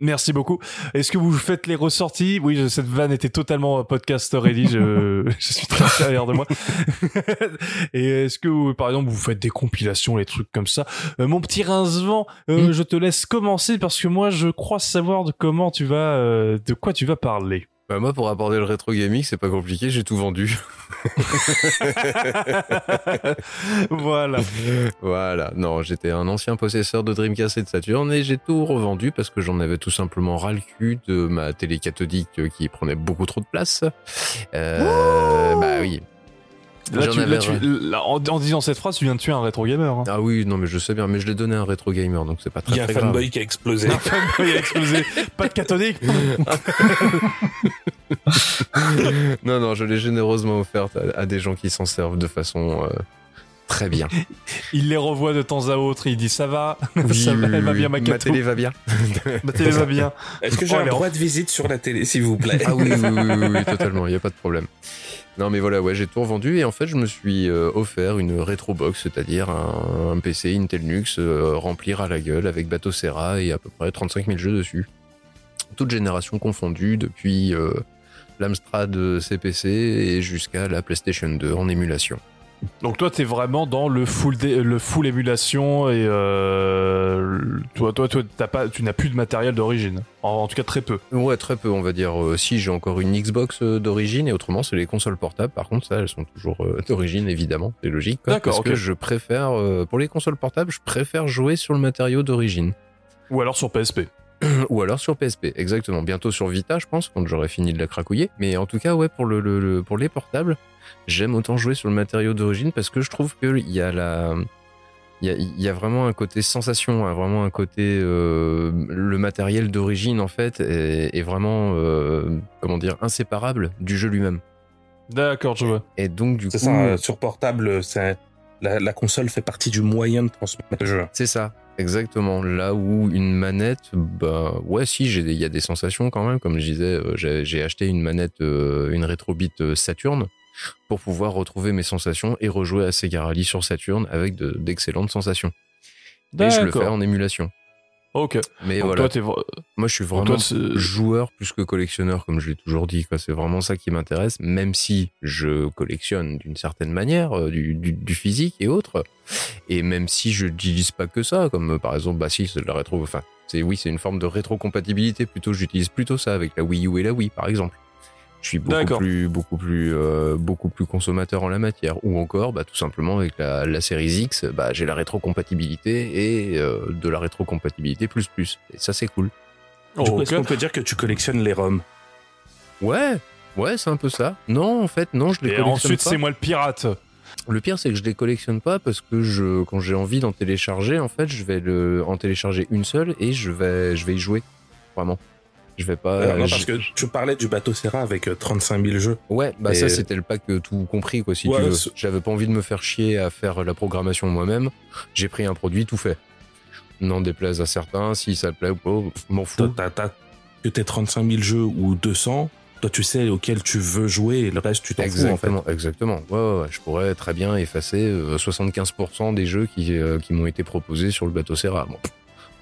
Merci beaucoup. Est-ce que vous faites les ressorties? Oui, je- cette vanne était totalement euh, podcast ready. Je, <laughs> je suis très fier de moi. <laughs> Et est-ce que, vous, par exemple, vous faites des compilations, les trucs comme ça? Euh, Mon petit Rincevent, euh, je te laisse commencer parce que moi, je crois savoir de comment tu vas, euh, de quoi tu vas parler. Bah, moi, pour aborder le rétro gaming, c'est pas compliqué, j'ai tout vendu. <laughs> voilà. voilà, non, j'étais un ancien possesseur de Dreamcast et de Saturn et j'ai tout revendu parce que j'en avais tout simplement ras le cul de ma télé cathodique qui prenait beaucoup trop de place. Euh, bah oui. Là, J'en tu, là, avais tu- ras- là, en, en disant cette phrase, tu viens de tuer un rétro gamer. Hein. Ah oui, non, mais je sais bien, mais je l'ai donné à un rétro gamer, donc c'est pas très, Il y a un grave. fanboy qui a explosé. <laughs> Non, il a explosé. Pas de cathodique. <laughs> non, non, je l'ai généreusement offerte à, à des gens qui s'en servent de façon euh, très bien. Il les revoit de temps à autre. Il dit ça va, Oui, <laughs> ça va, oui, elle va oui, bien ma Ma télé va bien. Ma télé va bien. Est-ce que j'ai Oh, un droit de visite sur la télé, s'il vous plaît? Ah oui, oui, oui, oui, oui, totalement, il n'y a pas de problème. Non, mais voilà, ouais, j'ai tout revendu et en fait, je me suis euh, offert une rétro box, c'est-à-dire un, PC Intel Linux euh, remplir à la gueule avec Bateau Serra et à peu près 35 000 jeux dessus. Toutes générations confondues, depuis euh, l'Amstrad CPC et jusqu'à la PlayStation 2 en émulation. Donc toi, t'es vraiment dans le full, dé- le full émulation et euh, toi, toi, toi, t'as pas, tu n'as plus de matériel d'origine. En, en tout cas, très peu. Ouais, très peu, on va dire. Euh, si j'ai encore une Xbox euh, d'origine et autrement, c'est les consoles portables. Par contre, ça, elles sont toujours euh, <laughs> d'origine, évidemment. C'est logique. D'accord, Parce que je préfère, pour les consoles portables, je préfère jouer sur le matériau d'origine. Ou alors sur PSP. <clears throat> Ou alors sur PSP, exactement. Bientôt sur Vita, je pense, quand j'aurai fini de la cracouiller. Mais en tout cas, ouais, pour, le, le- le- pour les portables, j'aime autant jouer sur le matériau d'origine parce que je trouve qu'il y a la. Il y a, il y a vraiment un côté sensation, hein, vraiment un côté. euh, le matériel d'origine, en fait, est, est vraiment, euh, comment dire, inséparable du jeu lui-même. D'accord, je vois. Et donc, du coup. C'est ça, euh, sur portable, c'est la, la console fait partie du moyen de transmettre le jeu. C'est ça, exactement. Là où une manette, bah ouais, si, j'ai des- il y a des sensations quand même. Comme je disais, euh, j'ai j'ai acheté une manette, euh, une Retrobit euh, Saturn, pour pouvoir retrouver mes sensations et rejouer à Sega Rally sur Saturn avec de- d'excellentes sensations. Et je le fais en émulation. Ok. Mais Donc voilà, toi, moi je suis vraiment toi, joueur plus que collectionneur, comme je l'ai toujours dit. C'est vraiment ça qui m'intéresse, même si je collectionne d'une certaine manière euh, du, du- du physique et autres. Et même si je n'utilise pas que ça, comme euh, par exemple, bah si, c'est de la rétro. Enfin, c'est oui, c'est une forme de rétrocompatibilité. Plutôt, j'utilise plutôt ça avec la Wii U et la Wii, par exemple. Je suis beaucoup plus, beaucoup plus, euh, beaucoup plus consommateur en la matière. Ou encore, bah, tout simplement avec la, la série X, bah, j'ai la rétrocompatibilité et euh, de la rétrocompatibilité plus plus. Et ça, c'est cool. Ok. est-ce qu'on peut dire que tu collectionnes les ROM? Ouais, ouais, c'est un peu ça. Non, en fait, non, je les Et collectionne ensuite, pas. c'est moi le pirate. Le pire, c'est que je les collectionne pas parce que je, quand j'ai envie d'en télécharger, en fait, je vais le, en télécharger une seule et je vais, je vais y jouer. Vraiment. Je vais pas. Alors, non, je- parce que tu parlais du bateau Serra avec euh, 35 000 jeux. Ouais, bah Et- ça, c'était le pack euh, tout compris, quoi, si Ouais, tu veux. J'avais pas envie de me faire chier à faire la programmation moi-même. J'ai pris un produit tout fait. N'en déplaise à certains, si ça te plaît ou pas, m'en fous. t'as- t'as- que t'aies 35 000 jeux ou 200, toi, tu sais auquel tu veux jouer et le reste, tu t'en fous, en fait. Exactement, exactement. Ouais, ouais, ouais. Je pourrais très bien effacer euh, 75% des jeux qui, euh, qui m'ont été proposés sur le bateau Serra. Bon,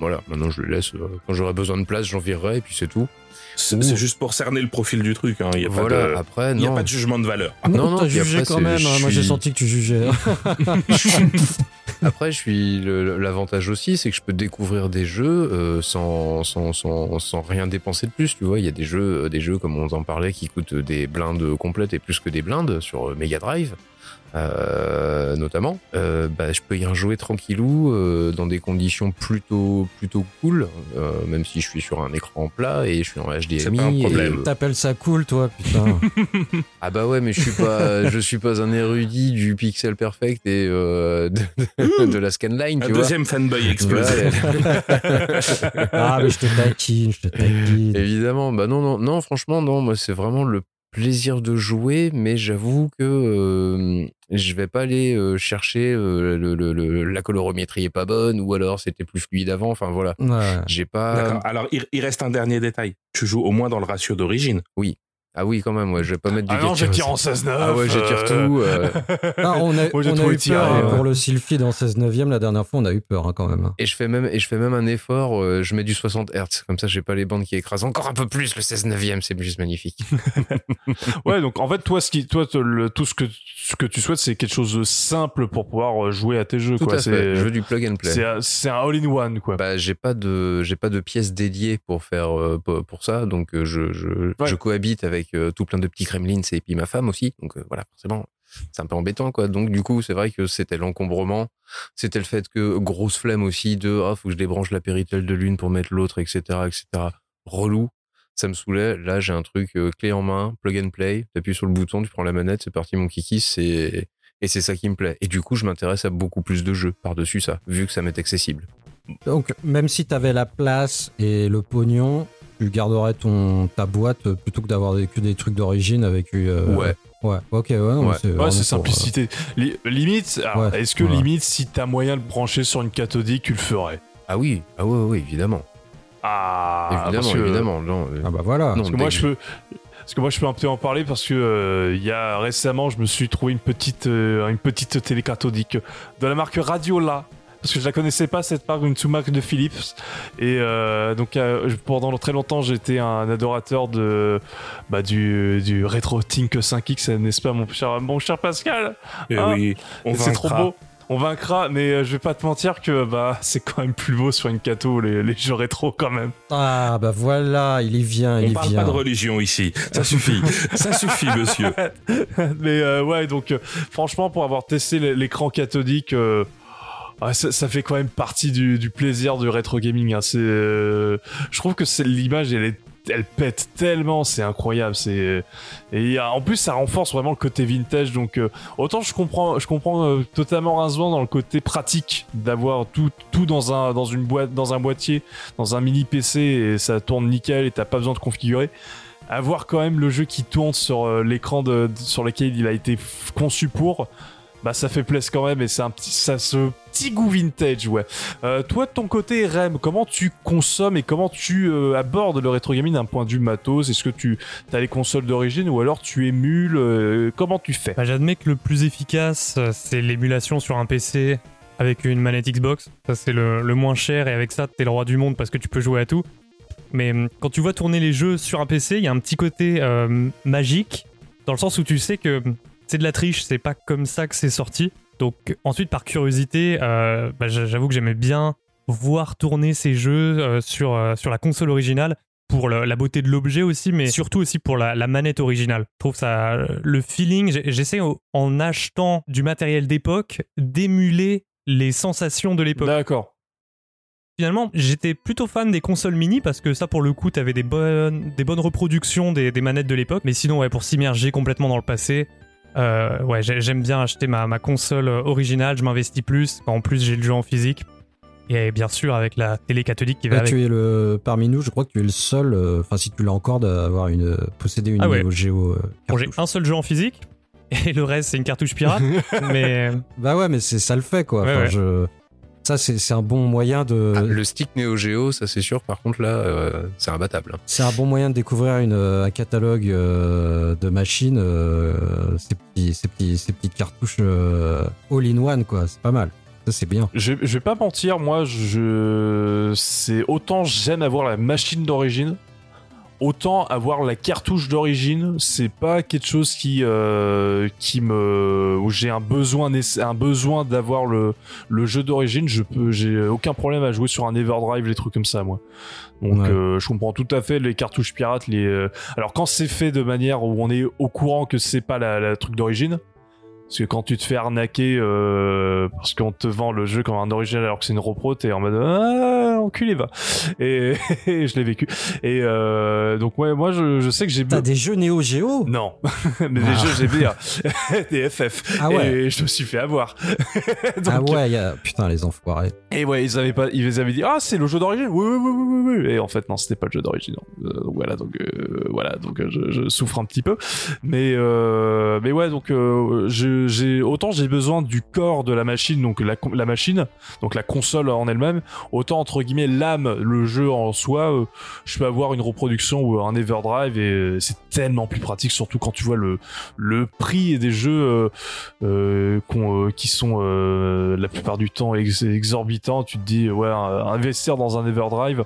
voilà, maintenant je le laisse. euh, quand j'aurai besoin de place, j'en virerai et puis c'est tout. C'est juste pour cerner le profil du truc. hein. Il n'y a, voilà, pas de- après, il y a non. pas de jugement de valeur. Non, non, puis jugé après, quand même. hein? je Moi, j'ai senti que tu jugeais. <laughs> <laughs> <laughs> Après, je suis l'avantage aussi, c'est que je peux découvrir des jeux euh, sans, sans, sans, sans rien dépenser de plus. Tu vois, il y a des jeux, euh, des jeux comme on en parlait qui coûtent des blindes complètes et plus que des blindes sur euh, Mega Drive. euh, notamment, euh, bah, je peux y rejouer tranquillou euh, dans des conditions plutôt plutôt cool, euh, même si je suis sur un écran plat et je suis en HDMI. C'est pas un problème. euh, T'appelles ça cool, toi, putain. <laughs> ah bah ouais, mais je suis pas je suis pas un érudit du pixel perfect et euh, de, de la scanline, Un tu vois. deuxième fanboy explosé. Ouais. <laughs> ah, mais je te taquine, je te taquine. Évidemment, bah non, non, non, franchement, non, moi c'est vraiment le plaisir de jouer, mais j'avoue que euh, je vais pas aller euh, chercher euh, le, le- le- la colorométrie est pas bonne ou alors c'était plus fluide avant. Enfin voilà, Ouais. j'ai pas. D'accord. Alors, il, il reste un dernier détail. Tu joues au moins dans le ratio d'origine. Ah oui, quand même, ouais, je vais pas mettre du Ah non, je 4K. tire en 16-9. Ah ouais, je tire euh, tout. euh, Ah, on a, <laughs> Moi, on a eu tiré, peur hein, ouais. pour le Sylphie dans 16 neuvième la dernière fois, on a eu peur hein, quand même. hein. et je fais même et je fais même un effort. euh, je mets du 60 Hz, comme ça j'ai pas les bandes qui écrasent encore un peu plus le 16 neuvième. C'est juste magnifique. <laughs> Ouais, donc en fait, toi, ce qui, toi, le- tout ce que, ce que tu souhaites, c'est quelque chose de simple pour pouvoir euh, jouer à tes jeux, Tout quoi. à fait. Je veux du plug and play. c'est, un- all-in-one, quoi. Bah, j'ai pas de j'ai pas de pièces dédiées pour faire euh, pour, pour ça donc je je, Ouais. je cohabite avec euh, tout plein de petits Kremlins et puis ma femme aussi. Donc euh, voilà forcément c'est un peu embêtant quoi. Donc du coup c'est vrai que c'était l'encombrement. C'était le fait que grosse flemme aussi de ah faut que je débranche la péritelle de l'une pour mettre l'autre etc etc relou. Ça me saoulait. Là j'ai un truc euh, clé en main plug and play. T'appuies sur le bouton tu prends la manette c'est parti mon kiki c'est et c'est ça qui me plaît. Et du coup je m'intéresse à beaucoup plus de jeux par dessus ça vu que ça m'est accessible. Donc, même si t'avais la place et le pognon, tu garderais ton, ta boîte plutôt que d'avoir que des trucs d'origine avec. euh, ouais Ouais, ok, ouais, non, Ouais. c'est Ouais, pour, euh, simplicité. Li- limite, Ouais, est-ce que limite, si t'as moyen de brancher sur une cathodique, tu le ferais? Ah oui, ah ouais, ouais, évidemment. Ah, évidemment, que- évidemment. Non, euh, Ah bah voilà. non, Parce que moi, je peux. Parce que moi, je peux un peu en parler parce que euh, il y a récemment, je me suis trouvé une petite, euh, une petite télé cathodique de la marque Radiola. Parce que je la connaissais pas cette marque, une sous-marque de Philips. Et euh, donc euh, pendant très longtemps, j'étais un adorateur de bah, du, du Retro Think 5X, n'est-ce pas, mon cher, mon cher Pascal? Et Ah, oui, on C'est trop vaincra. beau. On vaincra, mais euh, je vais pas te mentir que bah c'est quand même plus beau sur une cato les, les jeux rétro quand même. Ah bah voilà, il y vient, il On y parle vient. pas de religion ici. Ça suffit. Ça suffit, monsieur. <laughs> mais euh, ouais, donc euh, franchement, pour avoir testé l'écran cathodique, euh, ouais, ça, ça fait quand même partie du, du plaisir du rétro gaming. hein. C'est, euh, je trouve que c'est l'image, elle est elle pète tellement, c'est incroyable. C'est et y a- en plus ça renforce vraiment le côté vintage. Donc euh, autant je comprends, je comprends euh, totalement Rincevent dans le côté pratique d'avoir tout tout dans un dans une boîte, dans un boîtier, dans un mini PC et ça tourne nickel et t'as pas besoin de configurer avoir quand même le jeu qui tourne sur euh, l'écran sur lequel il a été conçu pour bah ça fait plaisir quand même et c'est un petit ça ce petit goût vintage ouais Euh, toi de ton côté Rem comment tu consommes et comment tu euh, abordes le rétro gaming d'un point de vue matos? Est-ce que tu as les consoles d'origine ou alors tu émules euh, comment tu fais? Bah, J'admets que le plus efficace, c'est l'émulation sur un PC avec une manette Xbox. Ça, c'est le, le moins cher et avec ça, t'es le roi du monde parce que tu peux jouer à tout. Mais hum, quand tu vois tourner les jeux sur un PC, il y a un petit côté magique dans le sens où tu sais que hum, c'est de la triche, c'est pas comme ça que c'est sorti. Donc ensuite, par curiosité, euh, bah, j'a- j'avoue que j'aimais bien voir tourner ces jeux euh, sur, euh, sur la console originale pour le- la beauté de l'objet aussi, mais surtout aussi pour la, la manette originale. Je trouve ça le feeling. J'essaie en achetant du matériel d'époque d'émuler les sensations de l'époque. d'accord Finalement, j'étais plutôt fan des consoles mini parce que ça, pour le coup, t'avais des bonnes, des bonnes reproductions des, des manettes de l'époque. Mais sinon, ouais, pour s'immerger complètement dans le passé, euh, ouais, j'ai- j'aime bien acheter ma, ma console originale. Je m'investis plus. En plus, j'ai le jeu en physique. Et bien sûr, avec la télé catholique qui va Là, avec. tu es le parmi nous, je crois que tu es le seul, euh, enfin si tu l'as encore, d'avoir une posséder une Ah ouais. Euh, Bon, j'ai cartouche. un seul jeu en physique. <laughs> Et le reste, c'est une cartouche pirate. <laughs> mais Bah ouais, mais c'est ça le fait quoi. Ouais, Enfin, ouais. je- Ça c'est un bon moyen de. Ah, le stick Neo Geo, ça c'est sûr. Par contre là, euh, c'est imbattable. hein. C'est un bon moyen de découvrir une, euh, un catalogue euh, de machines, euh, ces, petits, ces, petits, ces petites cartouches euh, all-in-one, quoi. C'est pas mal. Ça, c'est bien. je, je vais pas mentir moi je c'est autant j'aime avoir la machine d'origine autant avoir la cartouche d'origine, c'est pas quelque chose qui euh, qui me où j'ai un besoin un besoin d'avoir le le jeu d'origine. Je peux, j'ai aucun problème à jouer sur un Everdrive, les trucs comme ça, moi. Donc Ouais. euh, je comprends tout à fait les cartouches pirates. Les euh, alors quand c'est fait de manière où on est au courant que c'est pas la, la truc d'origine. Parce que quand tu te fais arnaquer euh, parce qu'on te vend le jeu comme un original alors que c'est une repro, t'es en mode ah, enculé va. Et, <laughs> et je l'ai vécu. Et euh, donc ouais, moi je, je sais que j'ai T'as des jeux Neo Geo? Non, <laughs> mais des jeux GBA, <laughs> des FF. Ah ouais. Et je me suis fait avoir. Ah ouais, y a... putain les enfoirés. Et ouais, ils avaient pas, ils avaient dit ah c'est le jeu d'origine. Oui oui oui oui oui. Et en fait non, c'était pas le jeu d'origine. Euh, donc voilà donc euh, voilà donc je, je souffre un petit peu. Mais mais ouais donc euh, autant j'ai besoin du corps de la machine donc la machine donc la console en elle-même autant entre guillemets l'âme le jeu en soi euh, je peux avoir une reproduction ou un Everdrive et euh, c'est tellement plus pratique surtout quand tu vois le le prix des jeux euh, qui sont la plupart du temps ex- exorbitants. Tu te dis ouais investir dans un Everdrive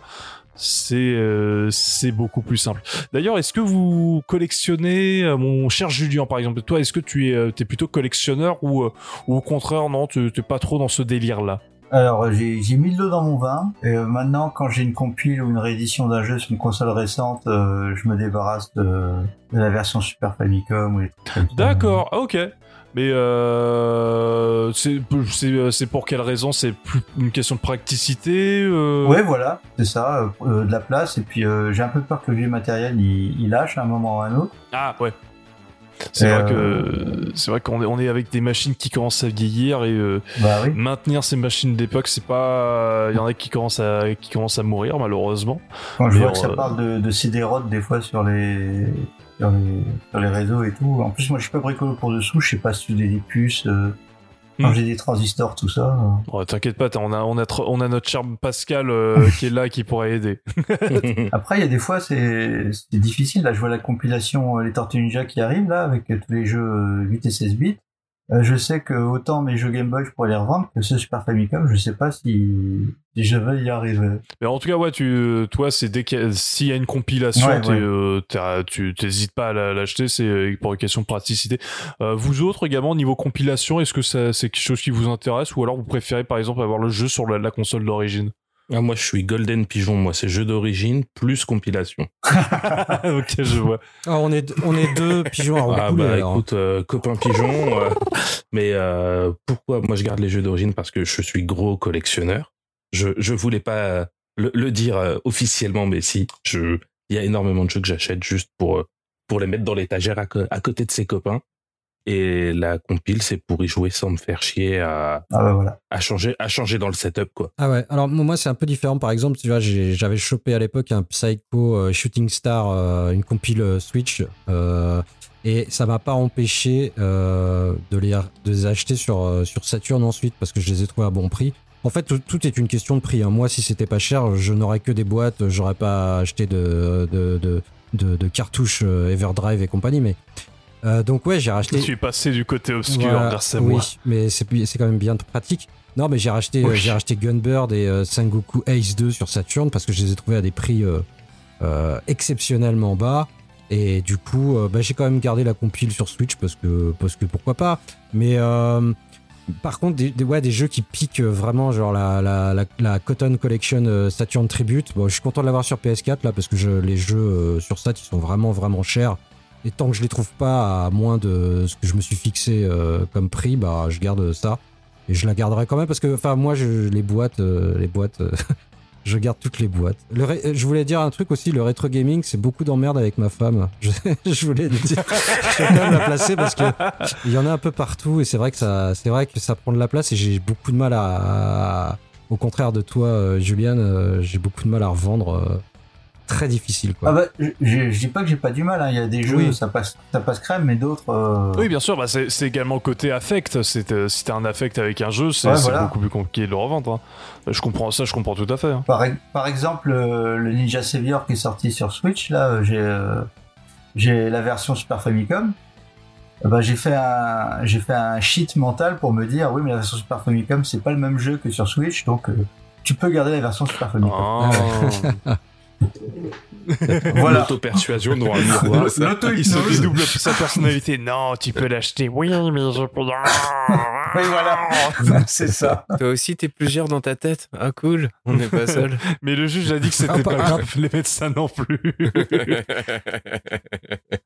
c'est euh, c'est beaucoup plus simple. D'ailleurs, est-ce que vous collectionnez, euh, mon cher Julien par exemple, toi, est-ce que tu es, euh, plutôt collectionneur ou, ou au contraire non, tu t'es pas trop dans ce délire-là? Alors, j'ai mis de l'eau dans mon vin. Et maintenant, quand j'ai une compile ou une réédition d'un jeu sur une console récente, je me débarrasse de, de la version Super Famicom. D'accord, ok. Mais euh, c'est pour quelle raison? C'est plus une question de praticité euh... Ouais, voilà, c'est ça, euh, de la place. Et puis, j'ai un peu peur que le vieux matériel, il, il lâche à un moment ou à un autre. Ah ouais. C'est vrai que c'est vrai qu'on est on est avec des machines qui commencent à vieillir et Bah oui. maintenir ces machines d'époque, c'est pas. Il y en a qui commencent à qui commencent à mourir malheureusement. Quand je Mais vois que ça parle de, de CD-ROD des fois sur les, sur les sur les réseaux et tout. En plus, moi, je suis pas bricolo pour dessous. Je sais pas si j'ai des puces, euh, quand Hmm. j'ai des transistors, tout ça. euh. Oh, T'inquiète pas, t'as- on a on a on a notre cher Pascal euh, <laughs> qui est là qui pourrait aider. <laughs> Après, il y a des fois, c'est c'est difficile. Là, je vois la compilation euh, Les Tortues Ninja qui arrive là avec euh, tous les jeux euh, 8 et 16 bits. Euh, je sais que autant mes jeux Game Boy, je pourrais les revendre que ceux Super Famicom. Je sais pas si, si je vais y arriver. Mais en tout cas, ouais, tu, toi, c'est dès qu'il y y a une compilation, Ouais, t'es, ouais. euh, tu t'hésites pas à la- l'acheter, c'est euh, pour une question de praticité. Euh, vous autres également, niveau compilation, est-ce que ça, c'est quelque chose qui vous intéresse ou alors vous préférez par exemple avoir le jeu sur la, la console d'origine? Ah, moi, je suis Golden Pigeon. Moi, c'est jeu d'origine plus compilation. <laughs> Ok, je vois. Ah, on est on est deux pigeons à Ah roucouler, bah alors. écoute, euh, copain pigeon. euh, mais euh, pourquoi moi je garde les jeux d'origine? Parce que je suis gros collectionneur. Je je voulais pas euh, le, le dire euh, officiellement, mais si, je il y a énormément de jeux que j'achète juste pour pour les mettre dans l'étagère à, à côté de ses copains. Et la compile, c'est pour y jouer sans me faire chier à, Ah bah voilà. à changer à changer dans le setup quoi. Ah ouais, alors moi c'est un peu différent. Par exemple, tu vois, j'avais chopé à l'époque un Psycho euh, Shooting Star, euh, une compile euh, Switch, euh, et ça m'a pas empêché euh, de, les, de les acheter sur, sur Saturn ensuite parce que je les ai trouvés à bon prix. En fait, tout, tout est une question de prix. hein. Moi, si c'était pas cher, je n'aurais que des boîtes, j'aurais pas acheté de, de, de, de- de cartouches Everdrive et compagnie. Mais euh, donc ouais, j'ai racheté. Je suis passé du côté obscur Voilà, grâce à moi. Oui, mais c'est c'est quand même bien pratique. Non, mais j'ai racheté, Oui. euh, j'ai racheté Gunbird et euh, Sengoku Ace 2 sur Saturn parce que je les ai trouvés à des prix euh, exceptionnellement bas. Et du coup, bah, j'ai quand même gardé la compile sur Switch parce que, parce que pourquoi pas. Mais par contre, des, des- ouais, des jeux qui piquent vraiment, genre la, la, la, la Cotton Collection Saturn Tribute. Bon, je suis content de l'avoir sur PS4 là parce que je, les jeux sur Sat ils sont vraiment vraiment chers. Et tant que je les trouve pas à moins de ce que je me suis fixé euh, comme prix, bah je garde ça. Et je la garderai quand même parce que, enfin, moi, je, les boîtes, euh, les boîtes, euh, <laughs> je garde toutes les boîtes. Ré- je voulais dire un truc aussi, le rétro gaming, c'est beaucoup d'emmerde avec ma femme. <laughs> Je, je voulais dire, je vais quand même la placer parce que il y en a un peu partout et c'est vrai que ça, c'est vrai que ça prend de la place et j'ai beaucoup de mal à, au contraire de toi, euh, Juliane, euh, j'ai beaucoup de mal à revendre. Très difficile, quoi. Ah bah, je, je- je dis pas que j'ai pas du mal. hein. Il y a des jeux, Oui. ça passe, ça passe crème, mais d'autres. euh, Oui, bien sûr, bah, c'est c'est également le côté affect. C'est, euh, si t'as un affect avec un jeu, c'est Ouais, c'est voilà. beaucoup plus compliqué de le revendre. hein. Je comprends ça, je comprends tout à fait. hein. Par, par exemple, euh, le Ninja Savior qui est sorti sur Switch, là, euh, j'ai euh, j'ai la version Super Famicom. Bah, j'ai fait un j'ai fait un cheat mental pour me dire oui mais la version Super Famicom c'est pas le même jeu que sur Switch donc euh, tu peux garder la version Super Famicom. Oh. <laughs> <laughs> Voilà. <laughs> L'auto-persuasion dans un miroir. Il se dédouble sa personnalité. Non, tu peux l'acheter. Oui, mais je peux. Oui, voilà. <laughs> c'est ça. Toi aussi, t'es plusieurs dans ta tête. Ah, cool. On n'est pas seul. <laughs> Mais le juge a dit que c'était Ah, pas par- grave, les médecins non plus.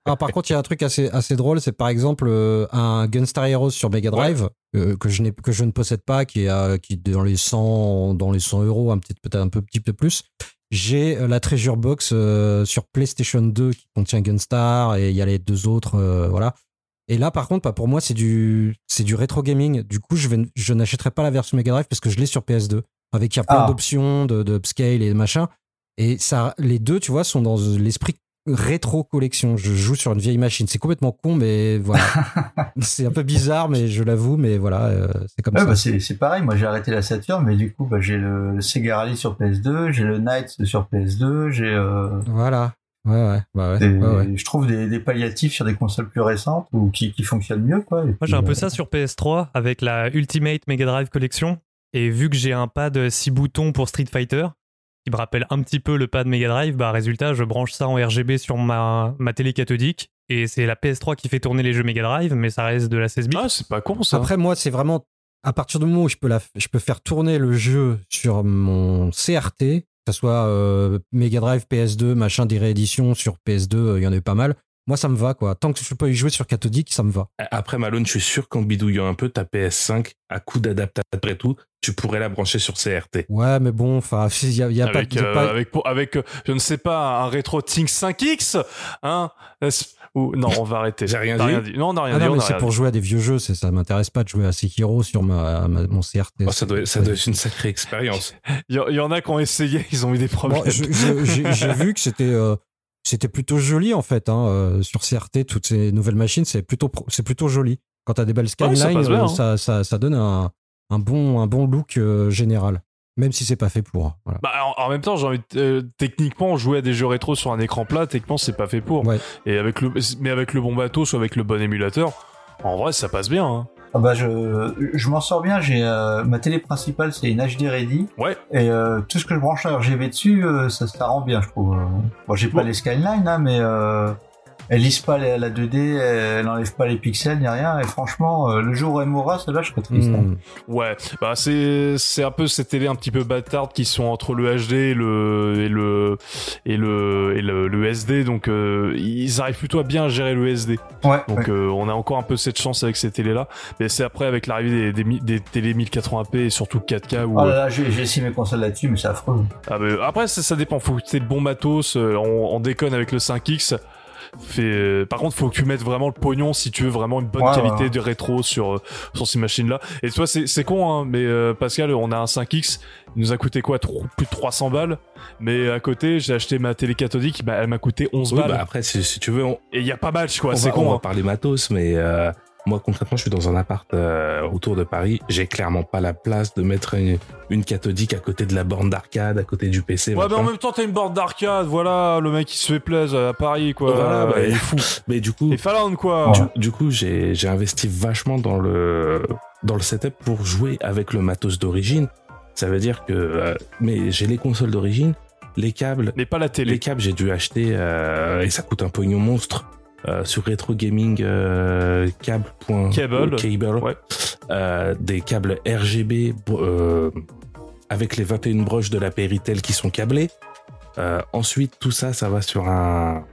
Alors, par contre, il y a un truc assez, assez drôle, c'est par exemple euh, un Gunstar Heroes sur Mega Drive euh, que, je n'ai- que je ne possède pas, qui est, à- qui est dans les 100 dans les 100 euros, un petit peut-être un peu petit peu plus. J'ai euh, la Treasure Box euh, sur PlayStation 2 qui contient Gunstar et il y a les deux autres, euh, voilà. Et là, par contre, pas pour moi, c'est du c'est du rétro gaming. Du coup, je vais je n'achèterai pas la version Mega Drive parce que je l'ai sur PS2 avec il y a plein Ah. d'options de, de upscale et machin. Et ça, les deux, tu vois, sont dans l'esprit rétro collection. Je joue sur une vieille machine. C'est complètement con, mais voilà. <laughs> c'est un peu bizarre, mais je l'avoue, mais voilà, euh, c'est comme Ouais, ça. bah, c'est pareil, moi j'ai arrêté la Saturn, mais du coup bah, j'ai le, le Sega Rally sur PS2, j'ai le Knights sur PS2, j'ai euh, Voilà. Ouais, ouais, bah ouais, des- ouais, ouais. je trouve des, des palliatifs sur des consoles plus récentes ou qui, qui fonctionnent mieux quoi. Moi, j'ai un peu euh, ça sur PS3 avec la Ultimate Mega Drive Collection. Et vu que j'ai un pad 6 boutons pour Street Fighter, qui me rappelle un petit peu le pad Mega Drive, bah résultat, je branche ça en RGB sur ma, ma télé cathodique. Et c'est la PS3 qui fait tourner les jeux Mega Drive, mais ça reste de la 16 bits. ah, c'est pas con ça. Après, moi, c'est vraiment à partir du moment où je peux, la, je peux faire tourner le jeu sur mon CRT, que ce soit euh, Mega Drive, PS2, machin, des rééditions sur PS2, euh, il y en a eu pas mal. Moi, ça me va, quoi. Tant que je peux y jouer sur cathodique, ça me va. Après, Malone, je suis sûr qu'en bidouillant un peu ta PS5, à coup d'adaptateur et tout, tu pourrais la brancher sur CRT. Ouais, mais bon, enfin, il y a, il y a avec, pas, y a euh, pas- avec, pour- avec, euh, je ne sais pas, un rétro Think 5X hein ou, Non, on va arrêter. J'ai rien dit. Non, on n'a rien Ah dit. non, on mais c'est pour dit. jouer à des vieux jeux, ça m'intéresse pas de jouer à Sekiro sur ma, ma- mon CRT. Oh, ça, doit, ça doit être une sacrée expérience. <laughs> Il y, en a qui ont essayé, ils ont eu des problèmes. Bon, j'ai vu que c'était euh, c'était plutôt joli en fait hein, euh, sur CRT toutes ces nouvelles machines c'est plutôt c'est plutôt joli quand t'as des belles Ouais, ça skylines euh, hein. ça, ça, ça donne un, un bon un bon look euh, général même si c'est pas fait pour voilà. Bah, en, en même temps, j'ai envie de- euh, techniquement jouer à des jeux rétro sur un écran plat, techniquement c'est pas fait pour. Ouais. Et avec le, mais avec le bon bateau, soit avec le bon émulateur, en vrai ça passe bien. Hein. Ah bah je, je m'en sors bien, j'ai euh, ma télé principale c'est une HD Ready Ouais. et euh, tout ce que je branche à RGB dessus euh, ça, ça rend bien je trouve. Euh, Bon j'ai pas les skylines hein, mais euh, elle lisse pas la, la 2D, elle enlève pas les pixels ni rien et franchement euh, le jour où elle mourra celle-là je serais triste. hein. Hmm. Ouais, bah c'est c'est un peu ces télés un petit peu bâtardes qui sont entre le HD et le et le et le et le, le SD, donc euh, ils arrivent plutôt à bien gérer le SD. Ouais, Donc ouais. euh, on a encore un peu cette chance avec ces télés là, mais c'est après avec l'arrivée des, des, des télé 1080p et surtout 4K où Oh là là, j'ai j'ai essayé mes consoles là-dessus mais c'est affreux. Ah bah, après, ça, ça dépend. Faut que tu le bon matos. euh, on, on déconne avec le 5X. Fait, euh, par contre, faut que tu mettes vraiment le pognon si tu veux vraiment une bonne Ouais, qualité ouais. de rétro sur, euh, sur ces machines-là. Et toi, c'est c'est con, hein, mais euh, Pascal, on a un 5X. Il nous a coûté quoi tro- Plus de 300 balles. Mais à côté, j'ai acheté ma télé cathodique. Bah, elle m'a coûté 11 Oui, balles. bah après, si, si tu veux, on, Et il y a pas match, quoi. C'est va, on con. va hein. parler matos, mais euh, moi concrètement, je suis dans un appart euh, autour de Paris. J'ai clairement pas la place de mettre une, une cathodique à côté de la borne d'arcade, à côté du PC. Ouais, mais en même temps, t'as une borne d'arcade. Voilà, le mec qui se fait plaisir à Paris, quoi. Voilà, bah, il est fou. Mais du coup, Et Finlande, quoi. Du, du coup, j'ai j'ai investi vachement dans le dans le setup pour jouer avec le matos d'origine. Ça veut dire que euh, mais j'ai les consoles d'origine, les câbles, Mais pas la télé. les câbles j'ai dû acheter euh, et ça coûte un pognon monstre euh, sur Retro Gaming euh. Cable. cable Ouais. euh, des câbles RGB euh, avec les 21 broches de la Péritel qui sont câblés. Euh, ensuite, tout ça, ça va sur un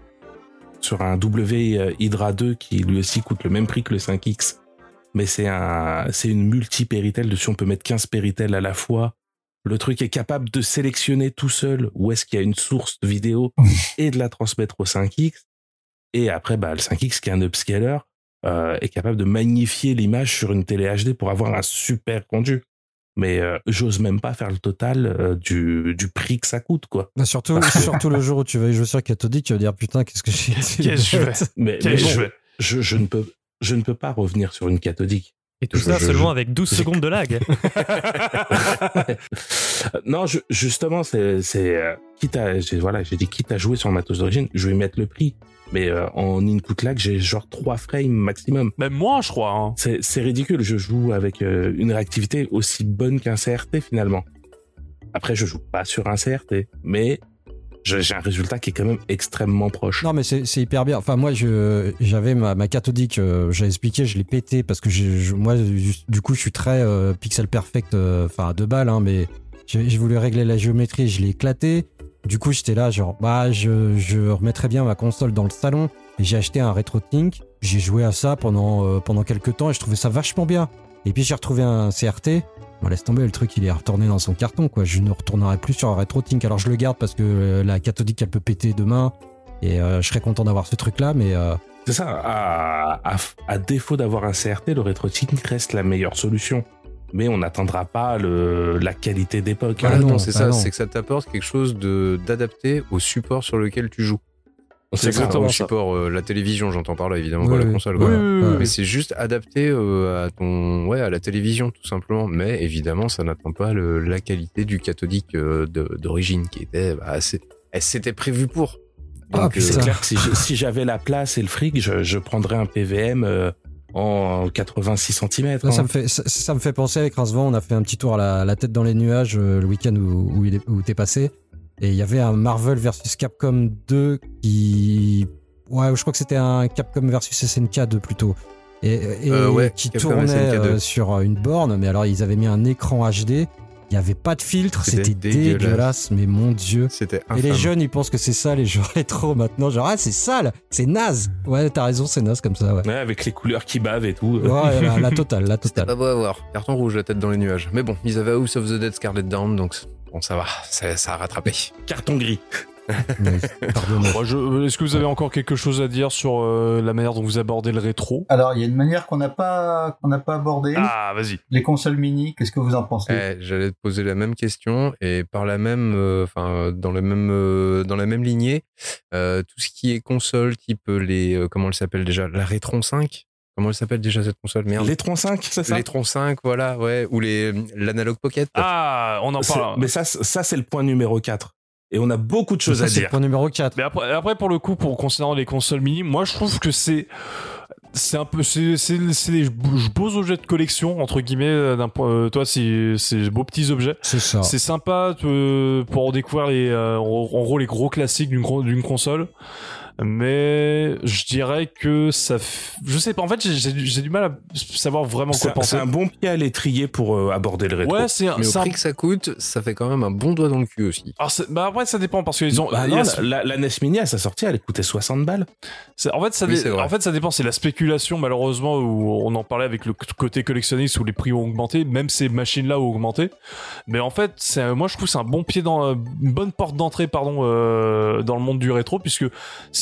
sur un W Hydra 2 qui lui aussi coûte le même prix que le 5X, mais c'est un c'est une multi Péritel dessus on peut mettre 15 Péritel à la fois. Le truc est capable de sélectionner tout seul où est-ce qu'il y a une source de vidéo <laughs> et de la transmettre au 5X. Et après, bah, le 5X qui est un upscaler euh, est capable de magnifier l'image sur une télé HD pour avoir un super rendu. Mais euh, j'ose même pas faire le total euh, du, du prix que ça coûte, quoi. Bah, surtout surtout le jour où tu vas y jouer sur cathodique tu vas dire putain qu'est-ce que j'ai que je. Mais, mais bon, je, je ne peux, je ne peux pas revenir sur une cathodique. Et tout Je- ça je- seulement je- avec 12 j'ai- secondes de lag. <laughs> non, je- justement, c'est, euh, quitte à, voilà, j'ai dit quitte à jouer sur un matos d'origine, je vais mettre le prix. Mais euh, en input lag, j'ai genre 3 frames maximum. Même moins, je crois. Hein. C'est, c'est ridicule. Je joue avec euh, une réactivité aussi bonne qu'un CRT finalement. Après, je joue pas sur un CRT, mais j'ai un résultat qui est quand même extrêmement proche. Non, mais c'est c'est hyper bien. Enfin, moi, je j'avais ma, ma cathodique, euh, j'ai expliqué, je l'ai pété parce que je- moi, du, coup, je suis très euh, pixel perfect, euh, enfin, à deux balles, hein, mais j'ai j'ai voulu régler la géométrie, je l'ai éclaté. Du coup, j'étais là, genre, bah, je, je remettrais bien ma console dans le salon. Et j'ai acheté un RetroTink. J'ai joué à ça pendant, euh, pendant quelques temps et je trouvais ça vachement bien. Et puis, j'ai retrouvé un CRT. Bon, laisse tomber, le truc, il est retourné dans son carton, quoi. Je ne retournerai plus sur un RetroTink. Alors, je le garde parce que euh, la cathodique, elle peut péter demain. Et euh, je serais content d'avoir ce truc-là, mais C'est ça, à, à- à défaut d'avoir un CRT, le RetroTink reste la meilleure solution. Mais on n'atteindra pas le, la qualité d'époque. Ah Voilà, non, c'est ah ça, c'est que ça t'apporte quelque chose de d'adapté au support sur lequel tu joues. C'est exactement au ça. support, euh, la télévision, j'entends par là, évidemment, Oui, pas la console. Oui, quoi. oui, oui, oui. Mais c'est juste adapté euh, à ton, ouais, à la télévision, tout simplement. Mais évidemment, ça n'atteint pas le- la qualité du cathodique euh, d'origine, qui était, bah, assez- elle s'était prévue pour. Ah. C'est clair que si j'avais la place et le fric, je, je prendrais un PVM euh, en 86 cm. Ça, ça me fait, ça, ça me fait penser avec Rincevent, on a fait un petit tour à la, la tête dans les nuages euh, le week-end où, où, il est- où t'es passé. Et il y avait un Marvel versus Capcom 2 qui. Ouais, je crois que c'était un Capcom versus SNK 2 plutôt. Et, et Euh, ouais, qui Capcom tournait SNK 2. euh, sur une borne, mais alors ils avaient mis un écran HD. Il n'y avait pas de filtre, C'était dégueulasse. dégueulasse. mais mon dieu. C'était Et les jeunes, ils pensent que c'est ça les jeux <laughs> rétro maintenant. Genre, ah, c'est sale, c'est naze. Ouais, t'as raison, c'est naze comme ça, ouais. Ouais, avec les couleurs qui bavent et tout. Ouais, la, la totale, la totale. pas beau à voir. Carton rouge, la tête dans les nuages. Mais bon, ils avaient House of the Dead Scarlet Down, donc bon, ça va, ça, ça a rattrapé. Carton gris. Est-ce que vous avez encore quelque chose à dire sur euh, la manière dont vous abordez le rétro? Alors, il y a une manière qu'on n'a pas, qu'on n'a pas abordée. Ah, vas-y. Les consoles mini, qu'est-ce que vous en pensez? Eh, J'allais te poser la même question et par la même, euh, enfin dans la même, euh, dans la même lignée, euh, tout ce qui est console, type les, euh, comment elle s'appelle déjà, la Retron 5. Comment elle s'appelle déjà cette console? Merde. Les troncs 5, c'est ça? Les Tron 5, voilà, ouais, ou les l'analog pocket. Ah, on en C'est- parle. Mais ça, ça c'est le point numéro 4. Et on a beaucoup de choses Ça, à c'est le dire. point numéro 4. Mais après, après, pour le coup, pour considérant les consoles mini, moi je trouve que c'est c'est un peu c'est c'est c'est des beaux objets de collection entre guillemets euh, d'un point euh, toi c'est c'est des beaux petits objets C'est ça. c'est sympa euh, pour découvrir les euh, en en gros les gros classiques d'une console mais je dirais que ça f- je sais pas en fait j'ai- du- mal à savoir vraiment quoi penser c'est un bon pied à l'étrier pour euh, aborder le rétro. ouais c'est un- Mais au un- prix que ça coûte, ça fait quand même un bon doigt dans le cul aussi. alors bah après ça dépend parce qu'ils ont Bah non, la, la NES Mini à sa sortie, elle coûtait 60 balles. En fait, ça Oui, dé- c'est vrai. en fait, ça dépend. C'est la spéculation, malheureusement, où on en parlait avec le côté collectionniste où les prix ont augmenté, même ces machines-là ont augmenté. Mais en fait, c'est, moi, je trouve c'est un bon pied dans, une bonne porte d'entrée, pardon, euh, dans le monde du rétro, puisque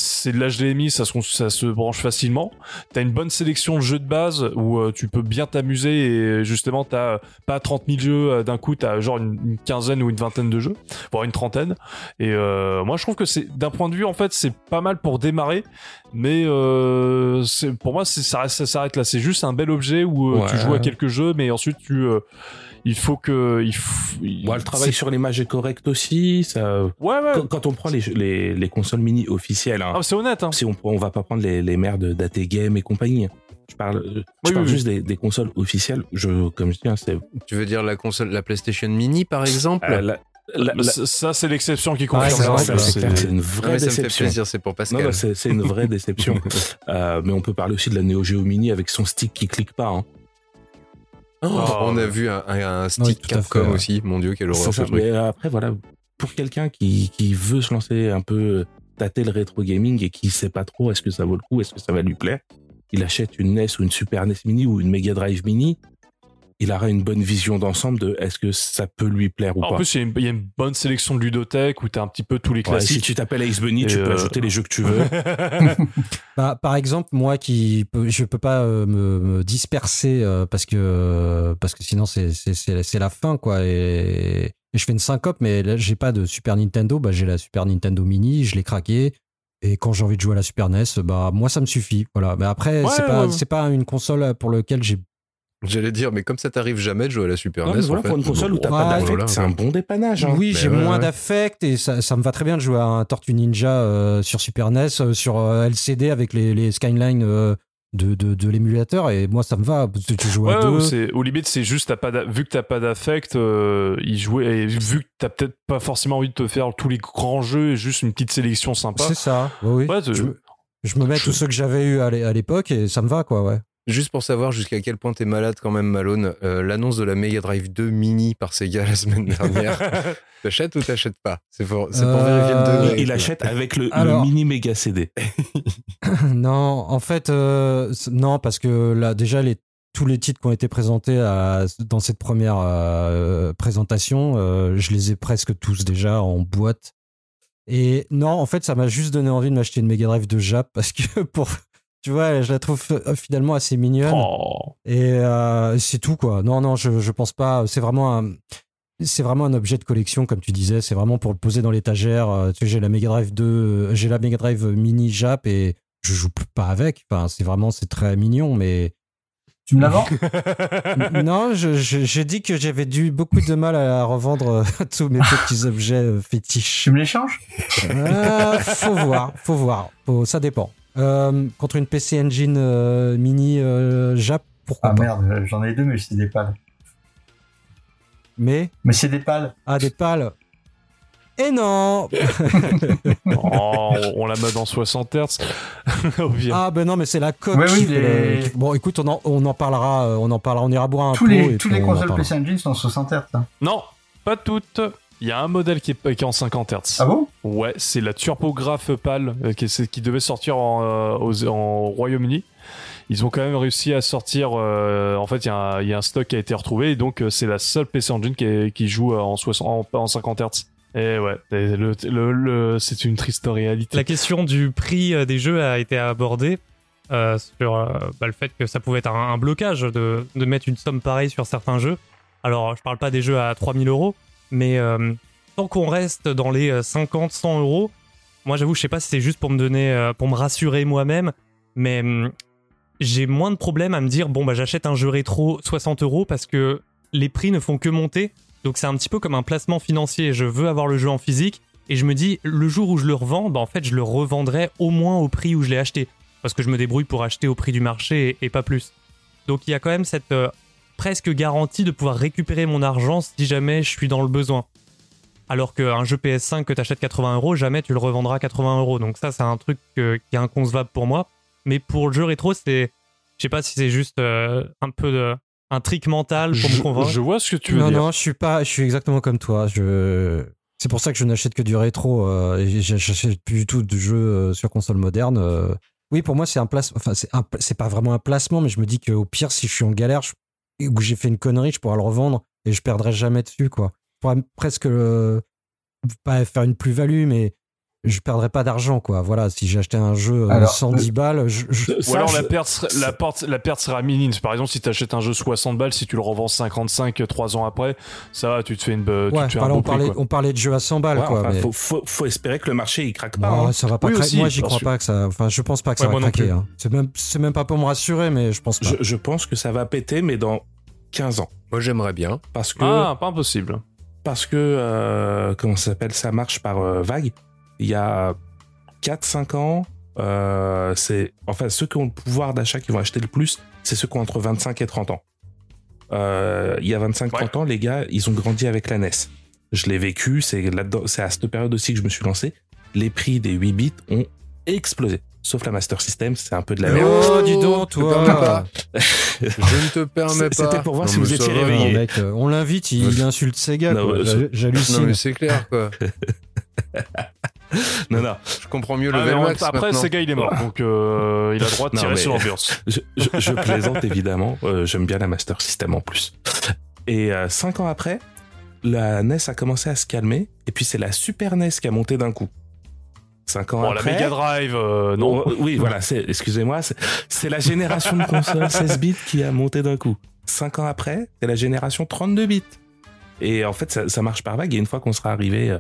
c'est de l'HDMI, ça se, ça se branche facilement. T'as une bonne sélection de jeux de base où euh, tu peux bien t'amuser et justement, t'as pas 30 000 jeux euh, d'un coup, t'as genre une, une quinzaine ou une vingtaine de jeux, voire une trentaine. Et euh, moi, je trouve que c'est, d'un point de vue, en fait, c'est pas mal pour démarrer, mais euh, pour moi, ça, s'arrête là. C'est juste un bel objet où tu joues à quelques jeux, mais ensuite tu, il faut que, il faut, le travail c'est- sur l'image est correct aussi. Ça... Ouais, ouais. Quand, quand on prend les, les, les consoles mini officielles, hein, Ah, c'est honnête. Hein. si on, on va pas prendre les, les mères de d'AT Game et compagnie. Je parle, je Oui, parle oui, juste Des, des consoles officielles. Je, comme je dis, hein, c'est Tu veux dire la console, la PlayStation Mini par exemple? Euh, la- la- la- Ça, c'est l'exception qui Ouais, confirme c'est la vrai, règle. c'est une Non, vraie mais ça me fait déception. plaisir, c'est pour Pascal. non, c'est c'est une vraie <laughs> déception. Euh, mais on peut parler aussi de la Neo Geo Mini avec son stick qui clique pas. hein. Oh, Oh, on a vu un, un- un Oui, stick Capcom ouais. aussi. Mon dieu, quelle C'est horreur ce truc. mais après, voilà, pour quelqu'un qui, qui veut se lancer un peu, tâter le rétro gaming et qui sait pas trop est-ce que ça vaut le coup, est-ce que ça va lui plaire, il achète une NES ou une Super NES Mini ou une Mega Drive Mini, il aura une bonne vision d'ensemble de est-ce que ça peut lui plaire ou En pas. plus, il y, a une- il y a une bonne sélection de ludothèques où t'as un petit peu tous les Ouais, si classiques. tu t'appelles Ace Bunny, Et tu peux euh, ajouter les jeux que tu veux. <laughs> <laughs> Bah, par exemple, moi qui je peux pas euh, me, me disperser euh, parce que parce que sinon c'est c'est c'est c'est la fin quoi et, et je fais une syncope mais là j'ai pas de Super Nintendo bah j'ai la Super Nintendo Mini je l'ai craqué et quand j'ai envie de jouer à la Super NES bah moi ça me suffit voilà mais après Ouais, c'est pas ouais, pas une console pour laquelle j'ai J'allais dire, mais comme ça t'arrive jamais de jouer à la Super Non, NES, voilà, en fait, pour une console où t'as pas d'affect, voilà, c'est un bon dépannage. hein. oui j'ai ouais, moins ouais. d'affect et ça, ça me va très bien de jouer à un Tortue Ninja euh, sur Super NES euh, sur euh, LCD avec les, les Skyline euh, de, de, de l'émulateur et moi ça me va. Tu joues à deux. au limite, c'est juste, t'as pas d'a- vu que t'as pas d'affect, euh, y jouer, et vu que t'as peut-être pas forcément envie de te faire tous les grands jeux et juste une petite sélection sympa. C'est ça. Oui, oui. Ouais, c'est- je, me- je me mets tous ceux que j'avais eu à l'époque et ça me va quoi. Ouais. Juste pour savoir jusqu'à quel point t'es malade quand même, Malone, euh, l'annonce de la Mega Drive 2 mini par Sega la semaine dernière, <laughs> t'achètes ou t'achètes pas? C'est pour, c'est pour Euh, vérifier le degré. Il, achète avec le, mini méga CD. <laughs> <laughs> non, en fait, euh, non, parce que là, déjà, les, tous les titres qui ont été présentés à- dans cette première euh, présentation, euh, je les ai presque tous déjà en boîte. Et non, en fait, ça m'a juste donné envie de m'acheter une Mega Drive de Jap parce que pour. Tu vois, je la trouve euh, finalement assez mignonne. Oh. Et euh, c'est tout, quoi. Non, non, je, je pense pas. C'est vraiment un. C'est vraiment un objet de collection, comme tu disais. C'est vraiment pour le poser dans l'étagère. Euh, Tu sais, j'ai la Mega Drive 2, euh, j'ai la Mega Drive Mini Jap et je joue plus pas avec. Enfin, c'est vraiment, c'est très mignon, mais Tu me la vends? Non, je- je- j'ai dit que j'avais dû beaucoup de mal à revendre <laughs> tous mes petits objets fétiches. Tu me l'échanges Euh, faut voir, faut voir. Faut- ça dépend. Euh, contre une PC Engine euh, Mini euh, Jap, pourquoi Ah pas. merde, j'en ai deux, mais c'est des pales. Mais Mais c'est des pales. Ah, des pales. Et non <laughs> <laughs> Oh, on la met dans 60 Hz. Ah ben non, mais c'est la coque. Ouais, oui, qui fait les- le- qui- Bon, écoute, on en, on en parlera, on en parlera, on ira boire un Tous pot les, et tous les on consoles. PC Engine sont en 60 Hz. hein. Non, pas toutes. Il y a un modèle qui est, qui est en 50 Hz. Ah bon? Ouais, c'est la TurboGrafx PAL euh, qui, est- qui devait sortir en, euh, aux- en Royaume-Uni. Ils ont quand même réussi à sortir. euh, en fait, il y, a un- il y a un stock qui a été retrouvé et donc euh, c'est la seule PC Engine qui, est- qui joue en, 60, en, en 50 Hz. Et ouais, et le, le- le- c'est une triste réalité. La question du prix des jeux a été abordée euh, sur euh, bah, le fait que ça pouvait être un, un blocage de, de mettre une somme pareille sur certains jeux. Alors, je parle pas des jeux à 3000 euros, mais euh, tant qu'on reste dans les euh, 50, 100 euros, moi j'avoue, je sais pas si c'est juste pour me donner, euh, pour me rassurer moi-même, mais hum, j'ai moins de problèmes à me dire bon bah j'achète un jeu rétro 60 euros parce que les prix ne font que monter. Donc c'est un petit peu comme un placement financier. Je veux avoir le jeu en physique et je me dis le jour où je le revends, bah en fait je le revendrai au moins au prix où je l'ai acheté parce que je me débrouille pour acheter au prix du marché et, pas plus. Donc il y a quand même cette euh, presque garantie de pouvoir récupérer mon argent si jamais je suis dans le besoin. Alors qu'un jeu PS5 que tu achètes 80 euros, jamais tu le revendras 80 euros. Donc ça c'est un truc euh, qui est inconcevable pour moi. Mais pour le jeu rétro, c'est, je sais pas si c'est juste euh, un peu de, un trick mental pour me je, convaincre. je vois ce que tu veux non, dire. non, je suis pas, je suis exactement comme toi. Je, c'est pour ça que je n'achète que du rétro. Euh, j'achète plus du tout de jeux euh, sur console moderne. euh. Oui, pour moi, c'est un placement. Enfin, c'est pas vraiment un placement, mais je me dis qu'au pire, si je suis en galère je- que j'ai fait une connerie, je pourrais le revendre et je perdrai jamais dessus, quoi. Je pourrais presque euh, pas faire une plus-value, mais je perdrais pas d'argent, quoi. Voilà, si j'ai acheté un jeu euh, Alors, 110 balles, je, je- Ou Ça, alors je- la perte, la, perte, la perte sera minime. Par exemple, si tu achètes un jeu 60 balles, si tu le revends 55 3 ans après, ça va, tu te fais, une, tu ouais, te fais un beau on prix, parlait, quoi. on parlait de jeux à 100 balles, Ouais, quoi. enfin, mais- faut, faut, faut espérer que le marché il craque pas. Ouais, hein. ça va pas Oui, aussi, Moi, j'y crois pas que ça. Enfin, je pense pas que ça Ouais, va craquer. hein. C'est même, c'est même pas pour me rassurer, mais je pense pas. Je, je pense que ça va péter, mais dans 15 ans. Moi, j'aimerais bien. Parce que, Ah, pas impossible. parce que euh, comment ça s'appelle? Ça marche par euh, vague. Il y a 4-5 ans, euh, c'est enfin ceux qui ont le pouvoir d'achat qui vont acheter le plus, c'est ceux qui ont entre 25 et 30 ans. Euh, il y a 25-30 ans, les gars, ils ont grandi avec la NES. Je l'ai vécu, c'est à cette période aussi que je me suis lancé. Les prix des 8 bits ont explosé. Sauf la Master System, c'est un peu de la merde. Oh, dis donc, je te permets toi. pas. <laughs> Je ne te permets pas. C'était pour voir Non, si vous étiez réveillé. Mec, euh, on l'invite, il, il insulte Sega. Ouais, J'hallucine. mais c'est clair, quoi. <laughs> <laughs> Non, non, Je comprends mieux Ah, le mais en- Max après, maintenant. Sega, il est mort, donc euh, il a le droit de Non, tirer sur l'ambiance. <laughs> je, je- je plaisante <laughs> évidemment. Euh, J'aime bien la Master System en plus. Et euh, cinq ans après, la NES a commencé à se calmer. Et puis c'est la Super NES qui a monté d'un coup. Cinq ans Bon, la après. Mega Drive, euh, non. Oh, oui, voilà, excusez-moi, c'est- la génération de consoles 16 bits qui a monté d'un coup. Cinq ans après, c'est la génération 32 bits. Et en fait, ça, ça marche par vague. Et une fois qu'on sera arrivé, euh,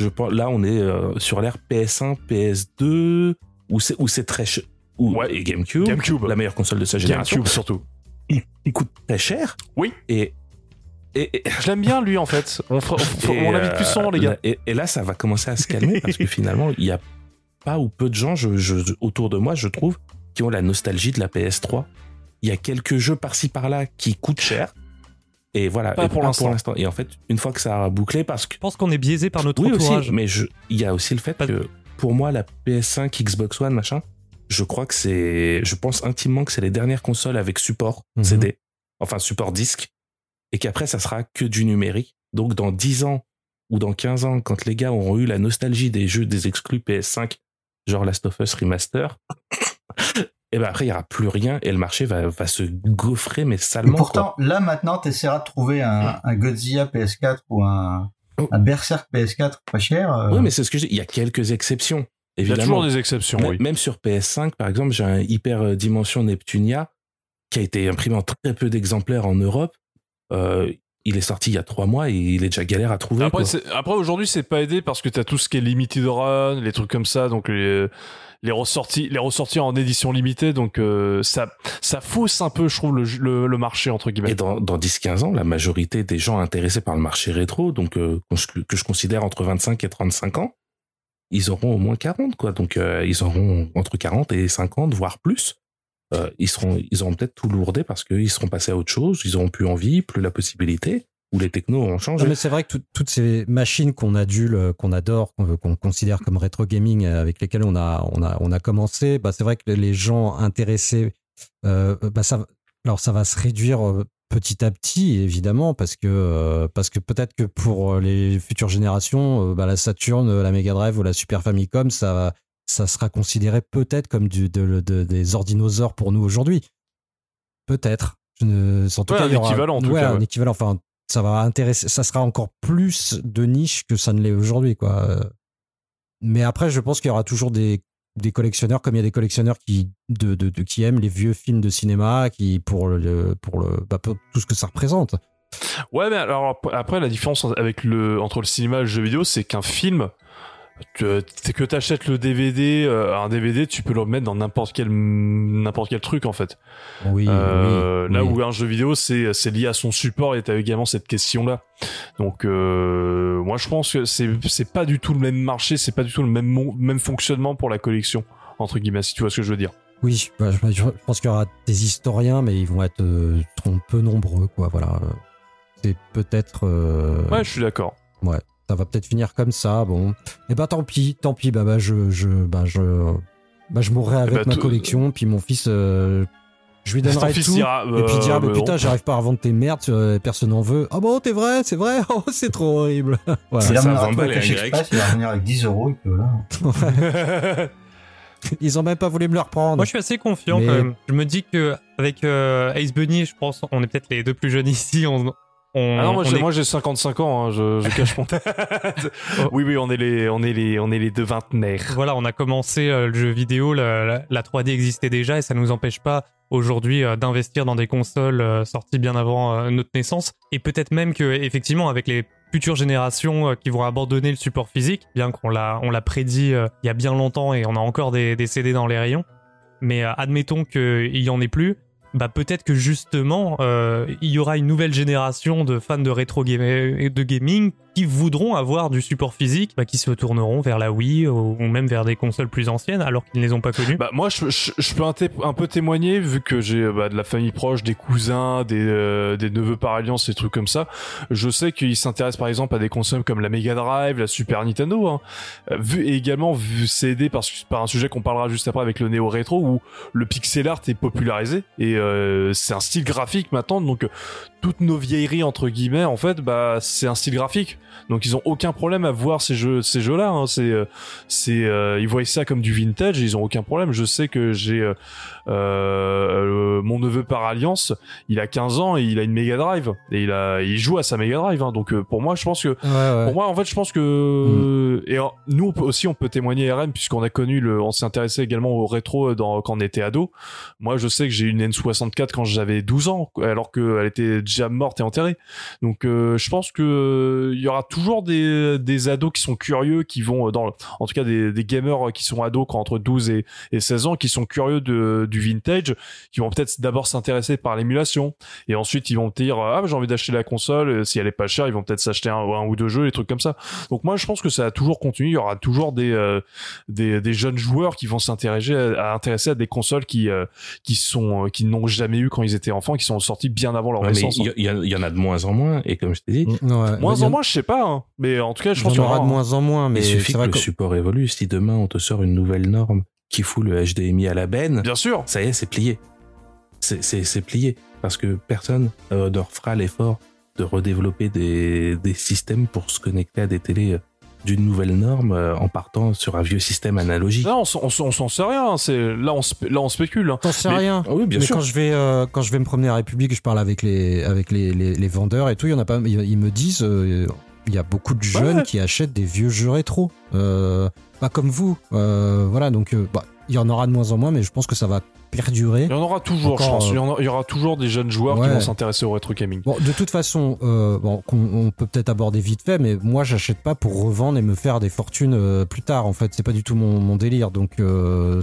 je pense, là, on est euh, sur l'ère PS1, PS2, où c'est où c'est très ch- où- Ouais. et GameCube, GameCube. la meilleure console de sa génération. GameCube surtout. Il, il coûte très cher. Oui. Et et, et, Je l'aime bien, lui, en fait. On, fera- on, invite plus son, euh, les gars. Et, et là, ça va commencer à se calmer parce que <laughs> finalement, il y a pas ou peu de gens je, je- autour de moi, je trouve, qui ont la nostalgie de la PS3. Il y a quelques jeux par-ci par-là qui coûtent cher. Et voilà, Pas et pour l'instant. Et en fait, une fois que ça a bouclé, parce que Je pense qu'on est biaisé par notre oui entourage. aussi, mais je, il y a aussi le fait Pas- que pour moi, la PS5, Xbox One, machin, je crois que c'est, je pense intimement que c'est les dernières consoles avec support Mhm. CD, enfin support disque, et qu'après ça sera que du numérique. Donc dans 10 ans ou dans 15 ans, quand les gars auront eu la nostalgie des jeux des exclus PS5, genre Last of Us Remaster, et ben après il y aura plus rien et le marché va, va se gaufrer mais Et salement. pourtant, là maintenant, tu essaieras de trouver un, un Godzilla PS4 ou un, Oh. un Berserk PS4 pas cher. euh. Oui, mais c'est ce que je dis. Il y a quelques exceptions. Il y a toujours des exceptions, Même- oui. Même sur PS5, par exemple, j'ai un Hyper euh, Dimension Neptunia qui a été imprimé en très peu d'exemplaires en Europe. Euh, il est sorti il y a trois mois et il est déjà galère à trouver. Après, après aujourd'hui, c'est pas aidé parce que t'as tout ce qui est limited run, les trucs comme ça, donc les, les ressorties, les ressorties en édition limitée, donc euh, ça, ça fausse un peu, je trouve, le, le, le marché entre guillemets. Et dans, dans 10-15 ans, la majorité des gens intéressés par le marché rétro, donc euh, que je- considère entre 25 et 35 ans, ils auront au moins 40, quoi. Donc euh, ils auront entre 40 et 50, voire plus. Euh, ils seront, ils auront peut-être tout lourdé parce qu'ils seront passés à autre chose, ils auront plus envie, plus la possibilité, ou les technos ont changé. Non, mais c'est vrai que tout- toutes ces machines qu'on adule, qu'on adore, qu'on considère comme rétro gaming, euh, avec lesquelles on a, on a, on a commencé, bah, c'est vrai que les gens intéressés, euh, bah, ça, alors ça va se réduire euh, petit à petit, évidemment, parce que, euh, parce que peut-être que pour les futures générations, euh, bah, la Saturn, la Mega Drive ou la Super Famicom, ça, ça sera considéré peut-être comme du, de- de- des ordinosaures pour nous aujourd'hui. Peut-être. En tout Ouais, cas, un il y aura- équivalent, en tout ouais, cas, un équivalent. Enfin, ça va intéresser, ça sera encore plus de niche que ça ne l'est aujourd'hui, quoi. Mais après, je pense qu'il y aura toujours des, des collectionneurs, comme il y a des collectionneurs qui, de, de- qui aiment les vieux films de cinéma, qui pour le, pour le, bah, tout ce que ça représente. Ouais, mais alors ap- après, la différence avec le, entre le cinéma et le jeu vidéo, c'est qu'un film, c'est que t'achètes le DVD, euh, un DVD, tu peux le mettre dans n'importe quel, n'importe quel truc, en fait. Oui, Euh, oui, là oui. où un jeu vidéo, c'est, c'est lié à son support et t'as également cette question-là. Donc, euh, moi, je pense que c'est, c'est pas du tout le même marché, c'est pas du tout le même, même fonctionnement pour la collection, entre guillemets, si tu vois ce que je veux dire. Oui, bah, je, je pense qu'il y aura des historiens, mais ils vont être euh, peu nombreux, quoi. Voilà. C'est peut-être. euh, Ouais, je suis d'accord. Ça va peut-être finir comme ça. Bon, et bah tant pis, tant pis. Bah, bah je, je, bah je, bah je mourrai avec bah, ma collection. Puis mon fils, euh, je lui donnerai tout. dira, et puis il dira, euh, bah, bah, putain, j'arrive pas à vendre tes merdes, euh, personne n'en veut. Ah bon, t'es vrai, c'est vrai. <laughs> Oh, c'est trop horrible. <laughs> Il voilà. ça, reviendra 20 tout balles avec et le un il va revenir avec 10 euros. <laughs> Ils ont même pas voulu me le reprendre. Moi, je suis assez confiant Mais- quand même. Je me dis que avec euh, Ace Bunny, je pense, on est peut-être les deux plus jeunes ici. On, on- Ah non, moi j'ai, est- moi j'ai 55 ans, hein, je, je cache mon tête. <laughs> <laughs> oui, oui, on est les, on est les, on est les deux vingtenaires. Voilà, on a commencé euh, le jeu vidéo, la, la- la 3D existait déjà et ça nous empêche pas aujourd'hui euh, d'investir dans des consoles euh, sorties bien avant notre naissance. Et peut-être même que effectivement avec les futures générations qui vont abandonner le support physique, bien qu'on l'a, on l'a prédit il y a bien longtemps et on a encore des, des CD dans les rayons. Mais admettons qu'il y en ait plus. Bah peut-être que justement euh, il y aura une nouvelle génération de fans de rétro game- de gaming voudront avoir du support physique, bah, qui se tourneront vers la Wii ou, ou même vers des consoles plus anciennes alors qu'ils ne les ont pas connues. Bah moi je, je, peux un, un peu témoigner vu que j'ai bah, de la famille proche, des cousins, des, euh, des neveux par alliance, des trucs comme ça. Je sais qu'ils s'intéressent par exemple à des consoles comme la Mega Drive, la Super Nintendo. Hein. Euh, Vu, et également vu, c'est aidé par, par un sujet qu'on parlera juste après avec le néo rétro où le pixel art est popularisé et euh, c'est un style graphique maintenant. Donc euh, toutes nos vieilleries entre guillemets en fait bah c'est un style graphique. Donc ils ont aucun problème à voir ces jeux ces jeux là. Hein. C'est euh, c'est euh, ils voient ça comme du vintage, ils ont aucun problème. Je sais que j'ai euh, euh, mon neveu par alliance, il a 15 ans et il a une Mega Drive et il a il joue à sa Mega Drive. Hein. Donc euh, pour moi, je pense que Ouais, ouais. pour moi, en fait, je pense que et euh, nous on peut- aussi on peut témoigner RM puisqu'on a connu le, on s'est intéressé également au rétro euh, dans, quand on était ado. Moi, je sais que j'ai une N64 quand j'avais 12 ans, alors qu'elle était déjà morte et enterrée. Donc euh, je pense que euh, il y aura toujours des, des ados qui sont curieux, qui vont euh, dans, en tout cas des, des gamers qui sont ados qui ont entre 12 et, et 16 ans, qui sont curieux de, du vintage, qui vont peut-être d'abord s'intéresser par l'émulation et ensuite ils vont te dire ah j'ai envie d'acheter la console, euh, si elle est pas chère, ils vont peut-être s'acheter un, un ou deux jeux, des trucs comme ça. Donc moi je pense que ça a toujours continué, il y aura toujours des euh, des, des jeunes joueurs qui vont s'intéresser à, à intéresser à des consoles qui euh, qui sont euh, qui n'ont jamais eu quand ils étaient enfants, qui sont sortis bien avant leur Ouais, naissance. il y, il y en- il y en a de moins en moins, et comme je t'ai dit, Ouais, Moins en moins, je sais pas, hein. mais en tout cas, je pense Il qu'il y y en aura de moins en moins, mais il suffit que le support évolue. Si demain on te sort une nouvelle norme qui fout le HDMI à la benne, Bien sûr. ça y est, c'est plié. C'est- C'est c'est plié. Parce que personne euh, ne refera l'effort de redévelopper des, des systèmes pour se connecter à des télés euh, d'une nouvelle norme euh, en partant sur un vieux système analogique. Non, on s'en- on s'en on s'en sait rien. hein. C'est là, on là, on spécule. hein. t'en sais Mais- rien. Oui, bien mais sûr. quand je vais euh, quand je vais me promener à République, je parle avec les avec les, les, les vendeurs et tout, il y en a pas, ils, ils me disent, euh, il y a beaucoup de jeunes Ouais. qui achètent des vieux jeux rétro, euh, pas comme vous, euh, voilà. Donc euh, bah, il y en aura de moins en moins, mais je pense que ça va perdurer. Il y en aura toujours, je pense. Il y, en a- il y aura toujours des jeunes joueurs qui vont s'intéresser au rétro gaming. Bon, de toute façon, euh, bon, on, peut peut-être aborder vite fait, mais moi, j'achète pas pour revendre et me faire des fortunes euh, plus tard. En fait, c'est pas du tout mon, mon délire. Donc, euh,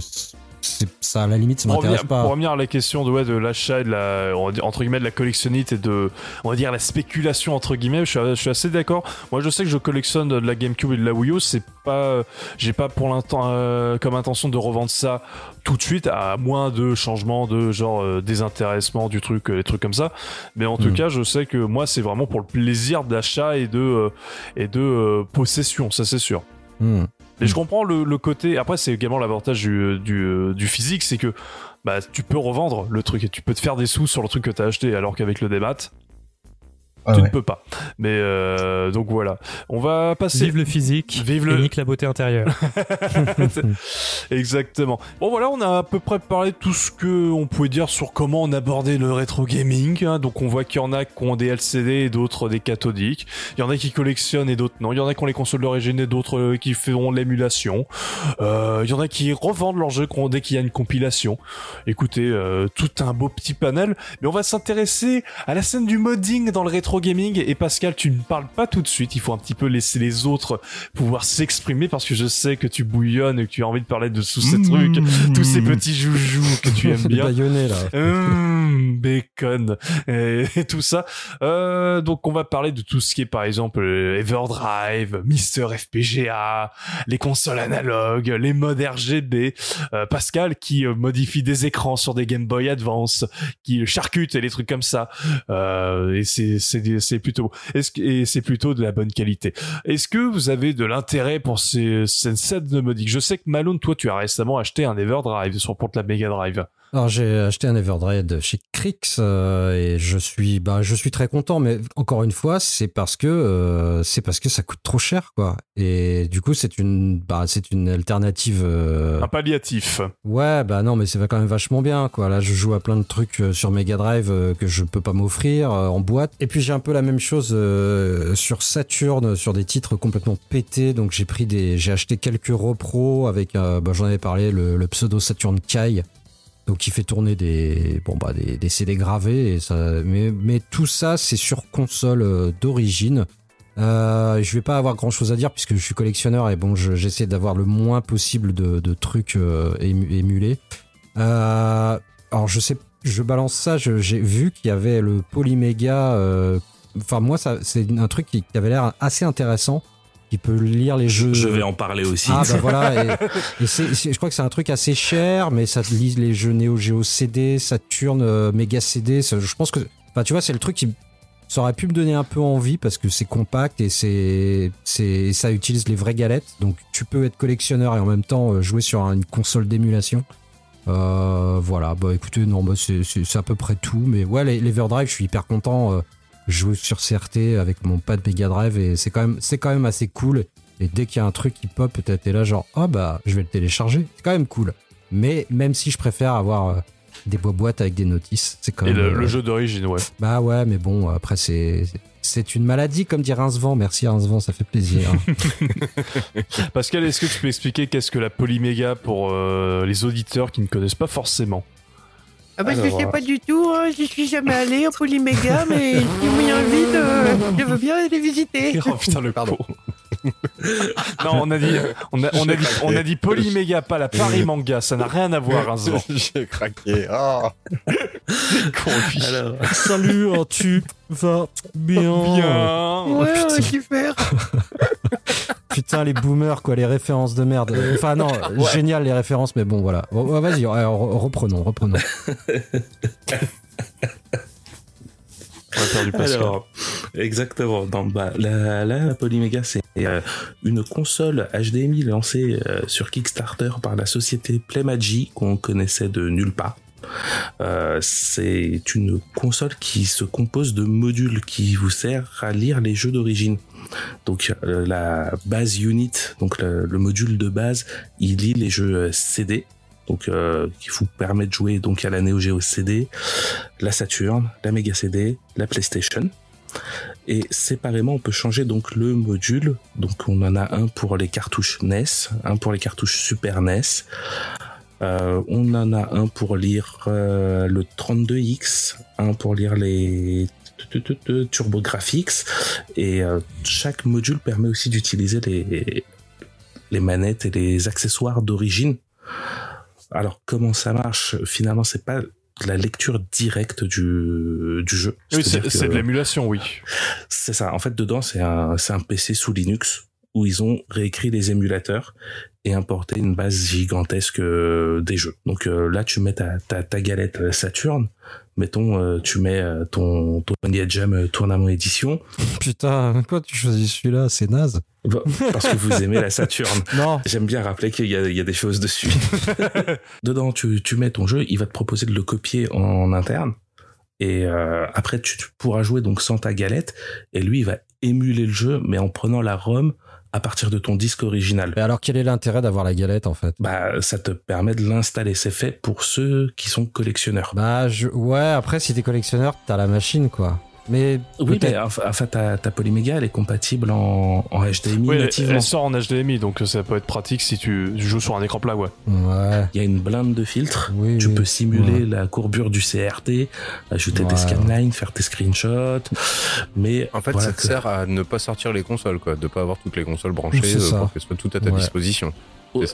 ça, à la limite, ça m'intéresse pas. pour revenir à la question de, ouais, de l'achat et de la, entre guillemets, de la collectionnite et de, on va dire, la spéculation, entre guillemets, je suis, je suis assez d'accord. Moi, je sais que je collectionne de la GameCube et de la Wii U, c'est pas, j'ai pas pour l'instant, euh, comme intention de revendre ça tout de suite, à moins de changements de genre euh, désintéressement du truc, euh, des trucs comme ça. Mais en tout Mm. cas, je sais que moi, c'est vraiment pour le plaisir d'achat et de, euh, et de possession, ça c'est sûr. Hmm. Et je comprends le, le côté. Après, c'est également l'avantage du, du, du physique, c'est que bah, tu peux revendre le truc et tu peux te faire des sous sur le truc que tu as acheté, alors qu'avec le débat, Ah tu ouais. ne peux pas. Mais euh, donc voilà. On va passer. Vive le physique Vive et le- nique la beauté intérieure. <laughs> Exactement. Bon voilà, on a à peu près parlé de tout ce que on pouvait dire sur comment on abordait le rétro gaming. hein. Donc on voit qu'il y en a qui ont des LCD et d'autres des cathodiques. Il y en a qui collectionnent et d'autres non. Il y en a qui ont les consoles d'origine et d'autres euh, qui feront l'émulation. Euh, il y en a qui revendent leurs jeux quand- dès qu'il y a une compilation. Écoutez, euh, tout un beau petit panel. Mais on va s'intéresser à la scène du modding dans le rétro gaming. Et Pascal, tu ne parles pas tout de suite. Il faut un petit peu laisser les autres pouvoir s'exprimer parce que je sais que tu bouillonnes et que tu as envie de parler de tous ces trucs, tous ces petits joujoux que tu aimes <laughs> bien. là. Hum, bacon et, et tout ça. Euh, donc on va parler de tout ce qui est par exemple euh, Everdrive, Mister FPGA, les consoles analogues, les modes RGB, euh, Pascal qui modifie des écrans sur des Game Boy Advance, qui charcute et les trucs comme ça. Euh, et c'est c'est plutôt et c'est plutôt de la bonne qualité. Est-ce que vous avez de l'intérêt pour ces ces sets de modique? Je sais que Malone, toi, tu as récemment acheté un Everdrive sur pour la Mega Drive. Alors j'ai acheté un Everdrive chez Crix euh, et je suis bah je suis très content mais encore une fois c'est parce que euh, c'est parce que ça coûte trop cher quoi. Et du coup c'est une bah c'est une alternative euh, Un palliatif. ouais bah non mais c'est quand même vachement bien quoi. Là je joue à plein de trucs sur Mega Drive que je peux pas m'offrir en boîte. Et puis j'ai un peu la même chose sur Saturn sur des titres complètement pétés. Donc j'ai pris des j'ai acheté quelques repros avec bah, j'en avais parlé le, le pseudo Saturn Kai donc qui fait tourner des bon bah des, des CD gravés mais tout ça c'est sur console euh, d'origine. Euh, je vais pas avoir grand chose à dire puisque je suis collectionneur et bon je- j'essaie d'avoir le moins possible de, trucs euh, ému- émulés. Euh, alors je sais je balance ça j'ai vu qu'il y avait le Polyméga enfin moi c'est un truc qui avait l'air assez intéressant qui peut lire les jeux Je vais en parler aussi. ah bah voilà, et, <laughs> et je crois que c'est un truc assez cher, mais ça lise les jeux Neo Geo CD, Saturn, euh, Mega CD. ça- je pense que, enfin tu vois, c'est le truc qui ça aurait pu me donner un peu envie parce que c'est compact et c'est c'est ça utilise les vraies galettes. Donc tu peux être collectionneur et en même temps euh, jouer sur une console d'émulation. Euh, voilà, bah écoutez, non, bah c'est à peu près tout. Mais ouais, les, les Everdrive, je suis hyper content. Je joue sur CRT avec mon pad Mega Drive et c'est quand même c'est quand même assez cool. Et dès qu'il y a un truc qui pop, peut-être t'es là genre oh bah je vais le télécharger. C'est quand même cool. Mais même si je préfère avoir euh, des boîtes boîtes avec des notices, c'est quand Et même. le, euh, le jeu d'origine, ouais. Bah ouais, mais bon après c'est c'est une maladie comme dit Rincevent. Merci Rincevent, ça fait plaisir. <laughs> <laughs> Pascal, est-ce que tu peux expliquer qu'est-ce que la Polyméga pour euh, les auditeurs qui ne connaissent pas forcément? Ah bah je Alors, sais euh, pas du tout, hein, j'y suis jamais allé en Polyméga, <laughs> mais si vous m'y invite, euh, je veux bien aller visiter. <laughs> Oh putain le Pardon. <laughs> Non, on a dit, on a, on a dit, on a dit Polyméga, pas la Paris Manga. Ça n'a rien à voir, hein. J'ai craqué. Ah. Alors, Salut, hein, tu vas bien. Bien. Ouais, ouais, super. Putain, les boomers, quoi, les références de merde. Enfin, non, génial les références, mais bon, voilà. Bon, ouais, Vas-y, ouais, re- reprenons, reprenons. On a perdu Pascal. alors, exactement. Dans, bah, la, la, la Polyméga, c'est euh, une console HDMI lancée euh, sur Kickstarter par la société Playmagy qu'on connaissait de nulle part. Euh, c'est une console qui se compose de modules qui vous sert à lire les jeux d'origine. Donc euh, la base unit, donc le, le module de base, il lit les jeux euh, CD, euh, qui vous permet de jouer donc à la Neo Geo CD, la Saturn, la Mega CD, la PlayStation. Et séparément, on peut changer donc le module. Donc on en a un pour les cartouches NES, un pour les cartouches Super NES. On en a un pour lire le 32X, un pour lire les TurboGrafx et euh, chaque module permet aussi d'utiliser les, manettes et les accessoires d'origine. Alors comment ça marche Finalement, c'est pas la lecture directe du, jeu. C'est de l'émulation, oui. c'est ça. En fait, dedans, c'est un, c'est un PC sous Linux où ils ont réécrit les émulateurs et importé une base gigantesque euh, des jeux. Donc euh, là, tu mets ta, ta, ta galette Saturn. Mettons, euh, tu mets ton, ton Jam Tournament Édition Putain, quoi, tu choisis celui-là, c'est naze. Bah, parce que vous aimez la Saturn. <laughs> Non, J'aime bien rappeler qu'il y a, il y a des choses dessus. <laughs> Dedans, tu, tu mets ton jeu, il va te proposer de le copier en interne. Et euh, après, tu, tu pourras jouer donc sans ta galette. Et lui, il va émuler le jeu, mais en prenant la ROM à partir de ton disque original. mais alors quel est l'intérêt d'avoir la galette en fait? Bah, ça te permet de l'installer. C'est fait pour ceux qui sont collectionneurs. Bah, je... ouais, après, si t'es collectionneur, t'as la machine, quoi. Mais oui, peut-être- mais en en fait, ta, ta Polyméga, elle est compatible en, en HDMI Oui, elle, nativement. elle sort en HDMI, donc ça peut être pratique si tu joues sur un écran plat, ouais. Ouais. Il y a une blinde de filtres. Oui, Tu oui. peux simuler Ouais. la courbure du CRT, ajouter Ouais. des scanlines, faire tes screenshots. Mais En fait, voilà ça te que- sert à ne pas sortir les consoles, quoi, de pas avoir toutes les consoles branchées euh, pour qu'elles soient toutes à ta Ouais. disposition. Oh,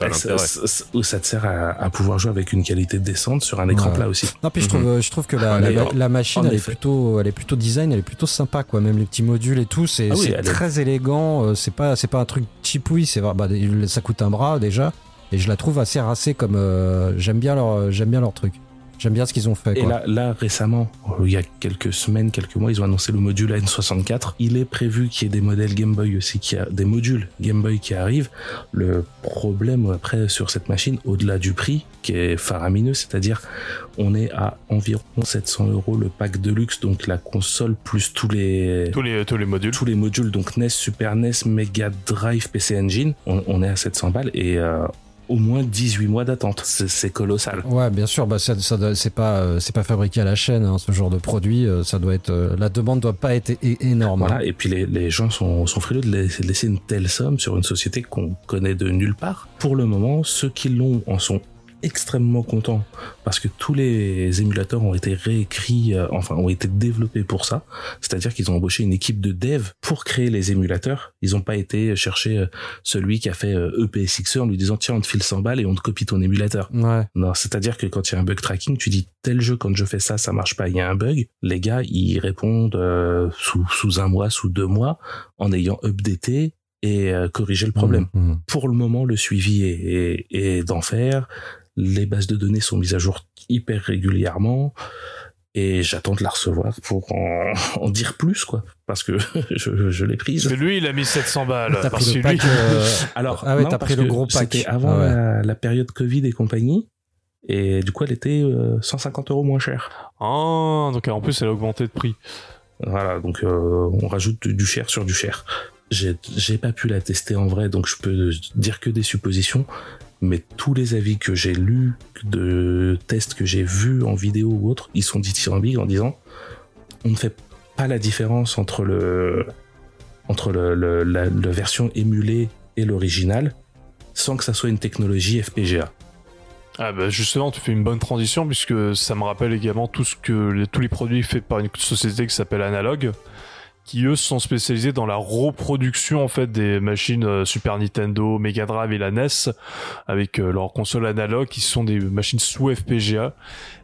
ça, te sert à, à pouvoir jouer avec une qualité décente sur un écran Ouais. plat aussi. Non, puis je trouve, je trouve que la, Ouais, la, la machine, en elle est plutôt, elle est plutôt design, elle est plutôt sympa, quoi. Même les petits modules et tout, c'est Ah oui, est- très élégant. euh, C'est pas, c'est pas un truc chipouille. C'est vrai, bah, ça coûte un bras déjà, et je la trouve assez racée. Comme euh, j'aime bien leur, j'aime bien leur truc. J'aime bien ce qu'ils ont fait. Et Quoi. là, là, récemment, il y a quelques semaines, quelques mois, ils ont annoncé le module N64. Il est prévu qu'il y ait des modèles Game Boy aussi, qui a, des modules Game Boy qui arrivent. Le problème après sur cette machine, au-delà du prix, qui est faramineux, c'est-à-dire on est à environ 700 euros le pack de luxe, donc la console plus tous les Tous les, tous les modules. tous les modules, donc NES, Super NES, Mega Drive, PC Engine, on, on est à 700 balles et euh, au moins 18 mois d'attente. C'est c'est colossal. Ouais, bien sûr, bah ça, ça c'est pas, euh, c'est pas fabriqué à la chaîne, hein, ce genre de produit. euh, ça doit être, euh, la demande doit pas être énorme. hein. Voilà, et puis les, les gens sont, sont frileux de laisser une telle somme sur une société qu'on connaît de nulle part. Pour le moment, ceux qui l'ont en sont extrêmement contents parce que tous les émulateurs ont été réécrits, euh, enfin ont été développés pour ça. C'est-à-dire qu'ils ont embauché une équipe de dev pour créer les émulateurs. Ils n'ont pas été chercher euh, celui qui a fait euh, EPSXE en lui disant tiens on te file 100 balles et on te copie ton émulateur. Ouais. Non, c'est-à-dire que quand il y a un bug tracking, tu dis tel jeu quand je fais ça, ça marche pas, il y a un bug. Les gars, ils répondent euh, sous, sous un mois, sous deux mois, en ayant updaté et euh, corrigé le problème. Mmh, mmh. Pour le moment, le suivi est, est, est d'enfer. Les bases de données sont mises à jour hyper régulièrement. Et j'attends de la recevoir pour en, <laughs> en dire plus, quoi. Parce que <laughs> je, je l'ai prise. Mais lui, il a mis 700 balles. T'as pris le lui- pack. euh, <laughs> Alors, Ah ouais, non, pris le gros pack. C'était avant Ah ouais. la, la période Covid et compagnie. Et du coup, elle était euh, 150 euros moins chère. Ah, donc en plus, elle a augmenté de prix. Voilà, donc euh, on rajoute du cher sur du cher. J'ai j'ai pas pu la tester en vrai, donc je peux dire que des suppositions. Mais tous les avis que j'ai lus, de tests que j'ai vus en vidéo ou autre, ils sont dithyrambiques en disant on ne fait pas la différence entre le entre le, la, version émulée et l'original sans que ça soit une technologie FPGA. Ah bah justement, tu fais une bonne transition puisque ça me rappelle également tout ce que tous les produits faits par une société qui s'appelle Analog, qui eux sont spécialisés dans la reproduction en fait des machines euh, Super Nintendo, Mega Drive et la NES avec euh, leurs consoles Analog qui sont des machines sous FPGA.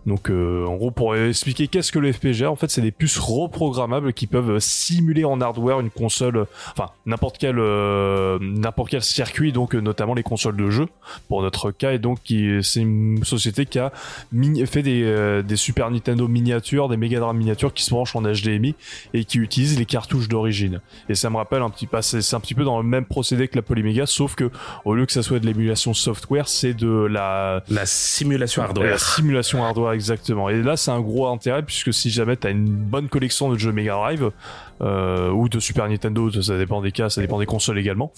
Donc euh, en gros pour expliquer qu'est-ce que le FPGA, en fait c'est des puces reprogrammables qui peuvent simuler en hardware une console, enfin n'importe quel euh, n'importe quel circuit, donc euh, notamment les consoles de jeu pour notre cas et donc qui c'est une société qui a fait des, euh, des Super Nintendo miniatures, des Mega Drive miniatures qui se branchent en HDMI et qui utilisent les cartouches d'origine. Et ça me rappelle un petit peu, c'est un petit peu dans le même procédé que la Polymega, sauf que au lieu que ça soit de l'émulation software, c'est de la La simulation la hardware. simulation hardware exactement. Et là, c'est un gros intérêt puisque si jamais tu as une bonne collection de jeux Mega Drive euh, ou de Super Nintendo, ça dépend des cas, ça dépend des consoles également.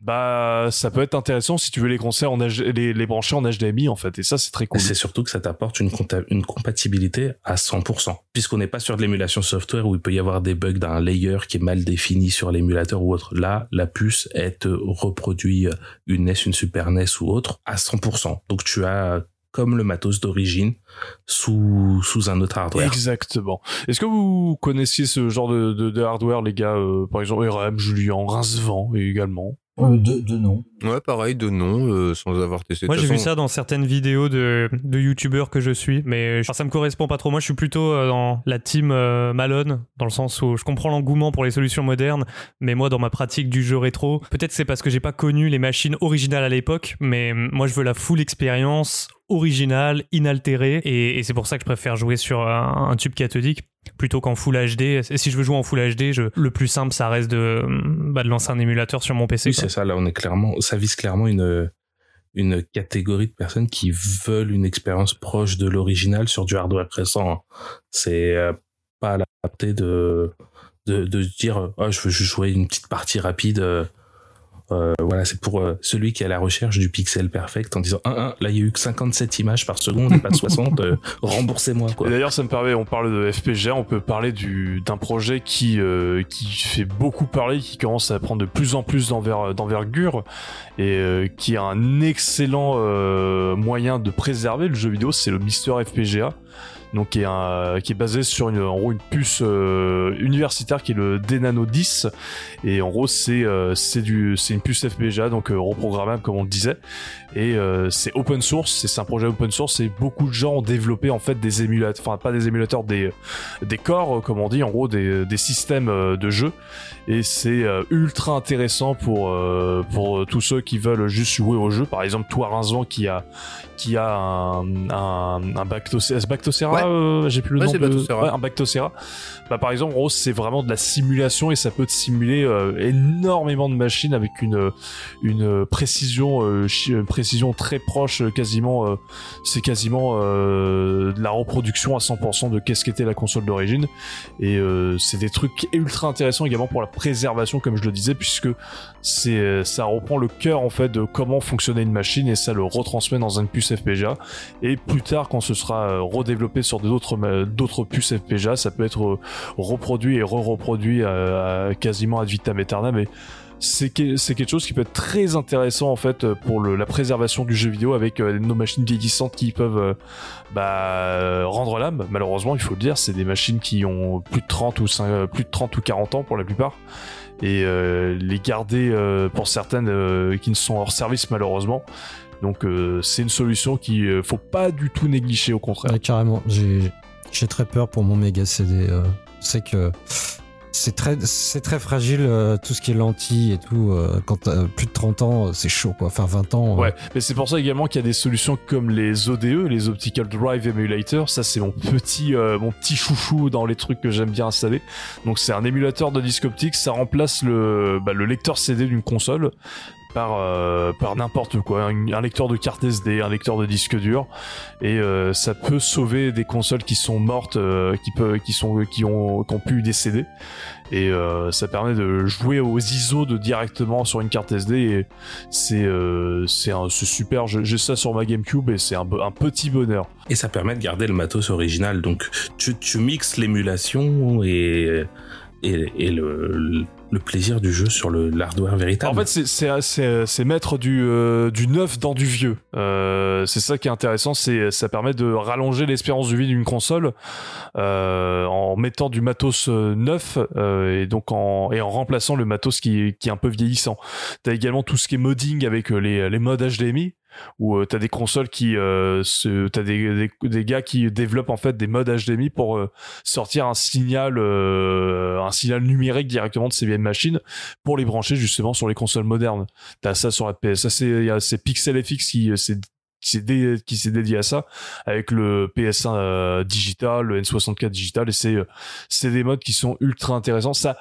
Bah, ça peut être intéressant si tu veux les concerts en H- les, les brancher en HDMI en fait. Et ça, c'est très cool. Et c'est surtout que ça t'apporte une, compta- une compatibilité à 100%. Puisqu'on n'est pas sur de l'émulation software où il peut y avoir des bugs d'un layer qui est mal défini sur l'émulateur ou autre. Là, la puce, elle te reproduit une NES, une Super NES ou autre à 100%. Donc tu as comme le matos d'origine sous, sous un autre hardware. Exactement. Est-ce que vous connaissiez ce genre de, de, hardware, les gars euh, Par exemple, RM, Julien, Rincevent également? Euh, de, de nom. Ouais, pareil, de nom, euh, sans avoir testé. Moi, j'ai vu ça dans certaines vidéos de, de youtubeurs que je suis, mais enfin, ça me correspond pas trop. Moi, je suis plutôt euh, dans la team euh, Malone, dans le sens où je comprends l'engouement pour les solutions modernes, mais moi, dans ma pratique du jeu rétro, peut-être c'est parce que j'ai pas connu les machines originales à l'époque, mais euh, moi, je veux la full expérience originale, inaltérée, et, et c'est pour ça que je préfère jouer sur un, un tube cathodique plutôt qu'en full HD. Et si je veux jouer en full HD, je, le plus simple, ça reste de, bah, de lancer un émulateur sur mon PC. Oui, c'est ça. Là, on est clairement, ça vise clairement une, une catégorie de personnes qui veulent une expérience proche de l'original sur du hardware récent. hein. C'est euh, pas à la portée de, de, de dire, oh, je veux juste jouer une petite partie rapide. Euh, voilà, c'est pour euh, celui qui est à la recherche du pixel perfect en disant, 1 1 là, il y a eu que 57 images par seconde et pas 60, <laughs> euh, remboursez-moi, quoi. Et d'ailleurs, ça me permet, on parle de FPGA, on peut parler du d'un projet qui euh, qui fait beaucoup parler, qui commence à prendre de plus en plus d'enver- d'envergure et euh, qui a un excellent euh, moyen de préserver le jeu vidéo, c'est le Mister FPGA. Donc qui est, un- qui est basé sur une, en gros une puce euh, universitaire qui est le Denano 10 et en gros c'est euh, c'est une puce FPGA donc euh, reprogrammable comme on le disait. Et euh, c'est open source c'est un projet open source et beaucoup de gens ont développé en fait des émulateurs enfin pas des émulateurs des des corps euh, comme on dit en gros des, des systèmes euh, de jeu. Et c'est euh, ultra intéressant pour euh, pour tous ceux qui veulent juste jouer au jeu. Par exemple toi Rincevent qui a qui a un un, un Bactocera, Ouais. euh, j'ai plus le Ouais, nom de- Bactocera. ouais, un Bactocera bah par exemple gros c'est vraiment de la simulation et ça peut simuler euh, énormément de machines avec une une précision euh, précision très proche euh, quasiment euh, c'est quasiment euh, de la reproduction à 100% de qu'est-ce qu'était la console d'origine. Et euh, c'est des trucs ultra intéressants également pour la préservation comme je le disais puisque c'est euh, ça reprend le cœur en fait de comment fonctionnait une machine et ça le retransmet dans une puce FPGA et plus tard quand ce sera euh, redéveloppé sur d'autres d'autres puces FPGA ça peut être euh, reproduit et re-reproduit à, à quasiment ad vitam aeternam. Et c'est que- c'est quelque chose qui peut être très intéressant en fait pour le- la préservation du jeu vidéo avec euh, nos machines vieillissantes qui peuvent euh, bah, euh, rendre l'âme. Malheureusement il faut le dire c'est des machines qui ont plus de 30 ou 5, euh, plus de 30 ou 40 ans pour la plupart. Et euh, les garder euh, pour certaines euh, qui ne sont hors service malheureusement. Donc euh, c'est une solution qui euh, faut pas du tout négliger au contraire. Carrément. J'ai très peur pour mon méga CD. Euh. C'est que c'est très, c'est très fragile, euh, tout ce qui est lentille et tout. euh, quand t'as plus de 30 ans, euh, c'est chaud, quoi. Enfin, 20 ans. euh, Ouais, mais c'est pour ça également qu'il y a des solutions comme les ODE, les Optical Drive Emulator. Ça, c'est mon petit, euh, mon petit chouchou dans les trucs que j'aime bien installer. Donc, c'est un émulateur de disque optique. Ça remplace le, bah, le lecteur CD d'une console par, euh, par n'importe quoi. Un, lecteur de carte SD, un lecteur de disque dur. Et euh, ça peut sauver des consoles qui sont mortes, euh, qui, peut, qui, sont, qui, ont, qui ont pu décéder. Et ça permet de jouer aux ISO de directement sur une carte SD. Et c'est c'est super. J'ai ça sur ma GameCube et c'est un, petit bonheur. Et ça permet de garder le matos original. Donc, tu mixes l'émulation et et, et le, le plaisir du jeu sur l'hardware véritable. En fait, c'est- mettre du, euh, du neuf dans du vieux. Euh, c'est ça qui est intéressant, c'est ça permet de rallonger l'espérance de vie d'une console euh, en mettant du matos euh, neuf euh, et donc en et en remplaçant le matos qui, qui est un peu vieillissant. T'as également tout ce qui est modding avec euh, les, les modes HDMI où euh, t'as des consoles qui euh, t'as des, des, des gars qui développent en fait des modes HDMI pour euh, sortir un signal un signal numérique directement de ces vieilles machines pour les brancher justement sur les consoles modernes. T'as ça sur la PS, ça c'est y a c'est Pixel FX qui c'est qui s'est qui dédié à ça avec le PS1 euh, digital, le N64 digital et c'est c'est des modes qui sont ultra intéressants. Ça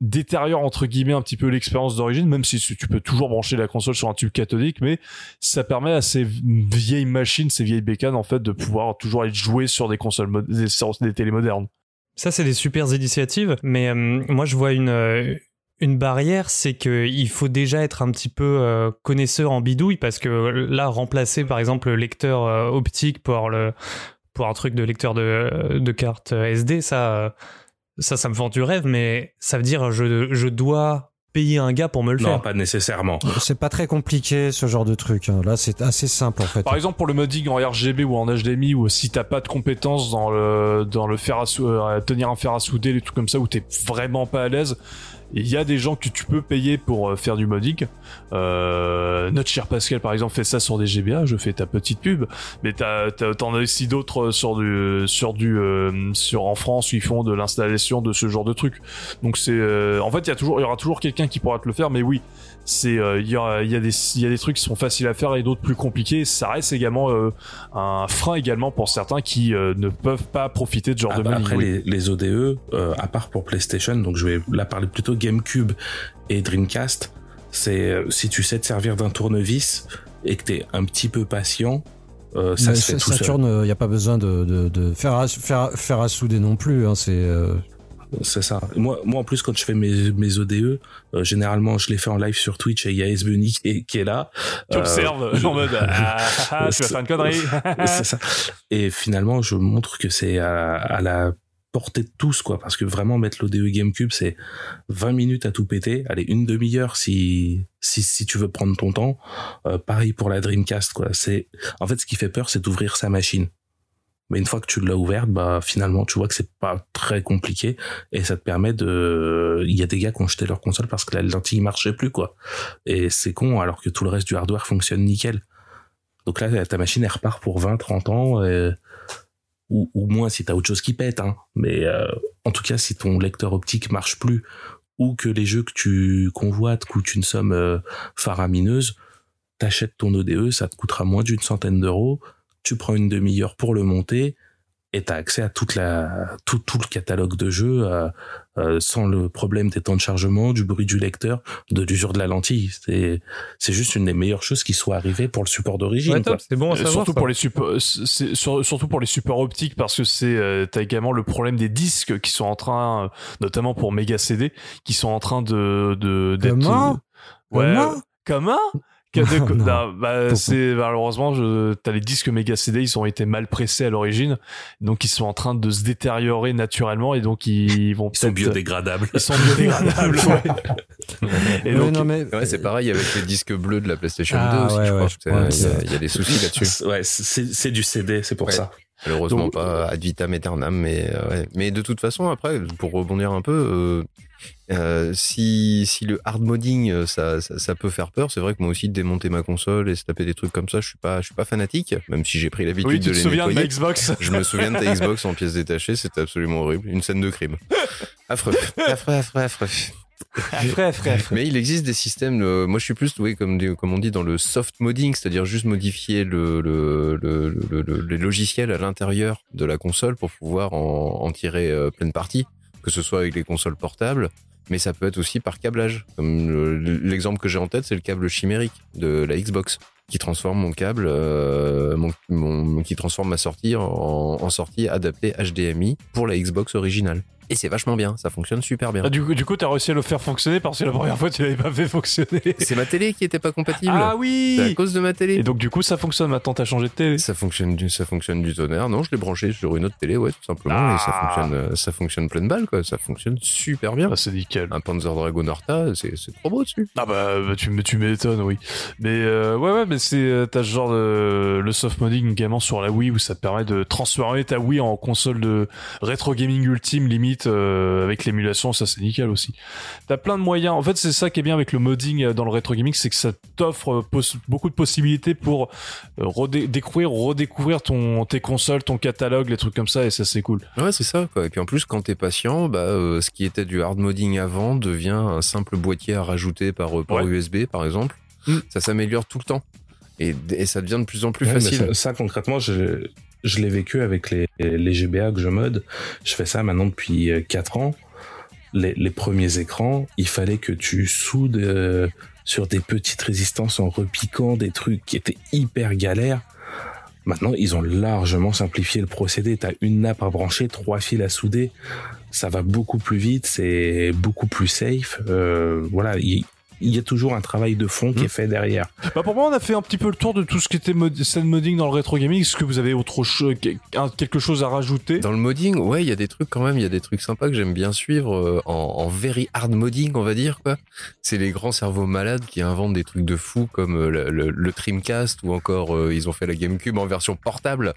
détériore entre guillemets un petit peu l'expérience d'origine même si tu peux toujours brancher la console sur un tube cathodique mais ça permet à ces vieilles machines ces vieilles bécanes en fait de pouvoir toujours être jouées sur des consoles des, télé modernes. Ça, c'est des super initiatives, mais euh, moi, je vois une, euh, une barrière, c'est qu'il faut déjà être un petit peu euh, connaisseur en bidouille, parce que là, remplacer, par exemple, le lecteur optique pour, le, pour un truc de lecteur de, de carte SD, ça, ça, ça me vend du rêve, mais ça veut dire je, je dois payer un gars pour me le non, faire. pas nécessairement. C'est pas très compliqué ce genre de truc. hein. Là, c'est assez simple en fait. Par exemple, pour le modding en RGB ou en HDMI, ou si t'as pas de compétences dans le dans le fer à sou- euh, tenir un fer à souder, les trucs comme ça, où t'es vraiment pas à l'aise, il y a des gens que tu peux payer pour euh, faire du modding. Euh, notre cher Pascal, par exemple, fait ça sur des GBA. Je fais ta petite pub, mais t'en as aussi d'autres sur du sur du euh, sur en France où ils font de l'installation de ce genre de trucs. Donc c'est euh, en fait il y a toujours il y aura toujours quelqu'un qui pourra te le faire, mais oui c'est euh, il y, a, il y a des il y a des trucs qui sont faciles à faire et d'autres plus compliqués ça reste également euh, un frein également pour certains qui euh, ne peuvent pas profiter de ce genre Ah de bah, modding, après, oui. les, les ODE, euh, à part pour PlayStation, donc je vais là parler plutôt GameCube et Dreamcast, c'est euh, si tu sais te servir d'un tournevis et que t'es un petit peu patient, euh, ça se fait tout. Saturne, il n'y a pas besoin de, de, de faire, à, faire, faire à souder non plus. hein, c'est euh, C'est ça. Moi, moi, en plus, quand je fais mes, mes ODE, euh, généralement, je les fais en live sur Twitch et il y a S Bunny qui est, qui est là. tu Euh, observes en mode <laughs> ah, ah, ah, tu vas faire une connerie c'est ça. <laughs> Et finalement, je montre que c'est à, à la portée de tous, quoi. Parce que vraiment, mettre l'ODE GameCube, c'est 20 minutes à tout péter. Allez, une demi-heure si, si, si tu veux prendre ton temps. Euh, pareil pour la Dreamcast, quoi. C'est, en fait, ce qui fait peur, c'est d'ouvrir sa machine. Mais une fois que tu l'as ouverte, bah, finalement, tu vois que c'est pas très compliqué et ça te permet de, il y a des gars qui ont jeté leur console parce que la lentille marchait plus, quoi. Et c'est con, alors que tout le reste du hardware fonctionne nickel. Donc là, ta machine, elle repart pour 20, 30 ans, ou, ou moins si t'as autre chose qui pète, hein. Mais euh, en tout cas, si ton lecteur optique marche plus, ou que les jeux que tu convoites coûtent une somme euh, faramineuse, t'achètes ton ODE, ça te coûtera moins d'une centaine d'euros, tu prends une demi-heure pour le monter, et t'as accès à toute la, tout, tout le catalogue de jeux, euh, euh, sans le problème des temps de chargement, du bruit du lecteur, de l'usure de la lentille. C'est, c'est juste une des meilleures choses qui soit arrivée pour le support d'origine. Ouais, quoi. top, c'est bon à Euh, savoir. surtout ça. pour les supports, c'est- sur- surtout pour les supports optiques parce que c'est euh, t'as également le problème des disques qui sont en train, notamment pour Mega CD, qui sont en train de de d'être. Comment euh, ouais, Comment euh, de- <laughs> Non, non. non, bah, c'est malheureusement, je, t'as les disques Mega CD, ils ont été mal pressés à l'origine, donc ils sont en train de se détériorer naturellement et donc ils vont Ils sont biodégradables. Ils sont biodégradables. <laughs> ouais. Et donc, non, mais, Ouais, c'est pareil avec les disques bleus de la PlayStation Ah, 2 aussi, ouais, je crois. Il y, a- ça- il y a des soucis là-dessus. <laughs> Ouais, c'est c'est du CD, c'est pour Ouais. ça. Malheureusement Donc- pas ad vitam aeternam, mais euh, ouais. mais de toute façon après, pour rebondir un peu, euh, euh, si si le hard modding euh, ça, ça ça peut faire peur, c'est vrai que moi aussi de démonter ma console et se taper des trucs comme ça, je suis pas je suis pas fanatique, même si j'ai pris l'habitude oui, de tu te les souviens de ma nettoyer. Xbox <laughs> Je me souviens de ta Xbox en pièces détachées, c'était absolument horrible, une scène de crime. Affreux, affreux, affreux, affreux. Frère, frère. Mais il existe des systèmes. euh, moi, je suis plus, oui, comme, comme on dit, dans le soft modding, c'est-à-dire juste modifier le, le, le, le, le- les logiciels à l'intérieur de la console pour pouvoir en, en tirer euh, pleine partie, que ce soit avec les consoles portables, mais ça peut être aussi par câblage. Euh, l'exemple que j'ai en tête, c'est le câble chimérique de la Xbox qui transforme mon câble, euh, qui transforme ma sortie en sortie adaptée HDMI pour la Xbox originale. Et c'est vachement bien, ça fonctionne super bien. Ah, du coup, du coup, t'as réussi à le faire fonctionner parce que la première fois, tu l'avais pas fait fonctionner. C'est ma télé qui était pas compatible. Ah C'est à oui cause de ma télé. Et donc, du coup, ça fonctionne. Maintenant, t'as changé de télé. Ça fonctionne du, ça fonctionne du tonnerre. Non, je l'ai branché sur une autre télé, ouais, tout simplement. Ah. Et ça fonctionne, euh, ça fonctionne pleine balle, quoi. Ça fonctionne super bien. Ah, c'est nickel. Un Panzer Dragon Horta, c'est, c'est trop beau dessus. Ah bah, bah, tu, me- tu m'étonnes, oui. Mais euh, ouais, ouais, mais c'est euh, t'as ce genre de le soft modding également sur la Wii où ça te permet de transformer ta Wii en console de rétro gaming ultime limite euh, avec l'émulation, ça c'est nickel aussi. T'as plein de moyens. En fait, c'est ça qui est bien avec le modding euh, dans le rétro gaming, c'est que ça t'offre euh, beaucoup de possibilités pour euh, redé- découvrir, redécouvrir ton tes consoles, ton catalogue, les trucs comme ça, et ça c'est cool. Ouais, c'est ça, quoi. Et puis en plus, quand t'es patient, bah, euh, ce qui était du hard modding avant devient un simple boîtier à rajouter par, euh, par Ouais. USB, par exemple. Mm. Ça s'améliore tout le temps. Et, et ça devient de plus en plus Ouais, facile. ça, ça, concrètement, je, je l'ai vécu avec les, GBA que je mode. Je fais ça maintenant depuis 4 ans. Les, premiers écrans, il fallait que tu soudes euh, sur des petites résistances en repiquant des trucs qui étaient hyper galères. Maintenant, ils ont largement simplifié le procédé. T'as une nappe à brancher, trois fils à souder. Ça va beaucoup plus vite, c'est beaucoup plus safe. Euh, voilà, il il y a toujours un travail de fond qui Hmm. est fait derrière. Bah pour moi, on a fait un petit peu le tour de tout ce qui était mod scène modding dans le rétro gaming. Est-ce que vous avez autre chose, quelque chose à rajouter? Dans le modding, ouais, il y a des trucs quand même, il y a des trucs sympas que j'aime bien suivre euh, en, en very hard modding, on va dire quoi. C'est les grands cerveaux malades qui inventent des trucs de fou comme euh, le, le, le Dreamcast ou encore euh, ils ont fait la GameCube en version portable.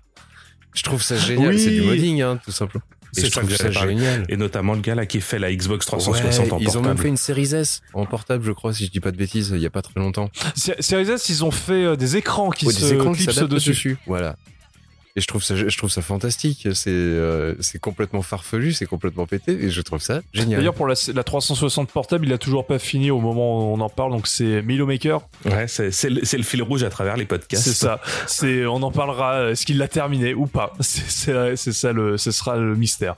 Je trouve ça génial, Oui. c'est du modding, hein, tout simplement. Et C'est je ça trouve que ça j'allais parler. génial. Et notamment le gars là qui fait la Xbox 360 Ouais, en ils ont portable. même fait une série S en portable, je crois, si je dis pas de bêtises, il y a pas très longtemps. Series S, ils ont fait euh, des écrans qui Ouais, se des écrans qui clipsent dessus. Voilà. Et je trouve ça, je trouve ça fantastique. C'est, euh, c'est complètement farfelu, c'est complètement pété, et je trouve ça génial. D'ailleurs, pour la, la 360 portable, il a toujours pas fini au moment où on en parle. Donc c'est Milo Maker. Ouais, c'est c'est le, c'est le fil rouge à travers les podcasts. C'est ça. C'est, on en parlera. Est-ce qu'il l'a terminé ou pas <laughs> C'est, c'est, c'est ça le, ce sera le mystère.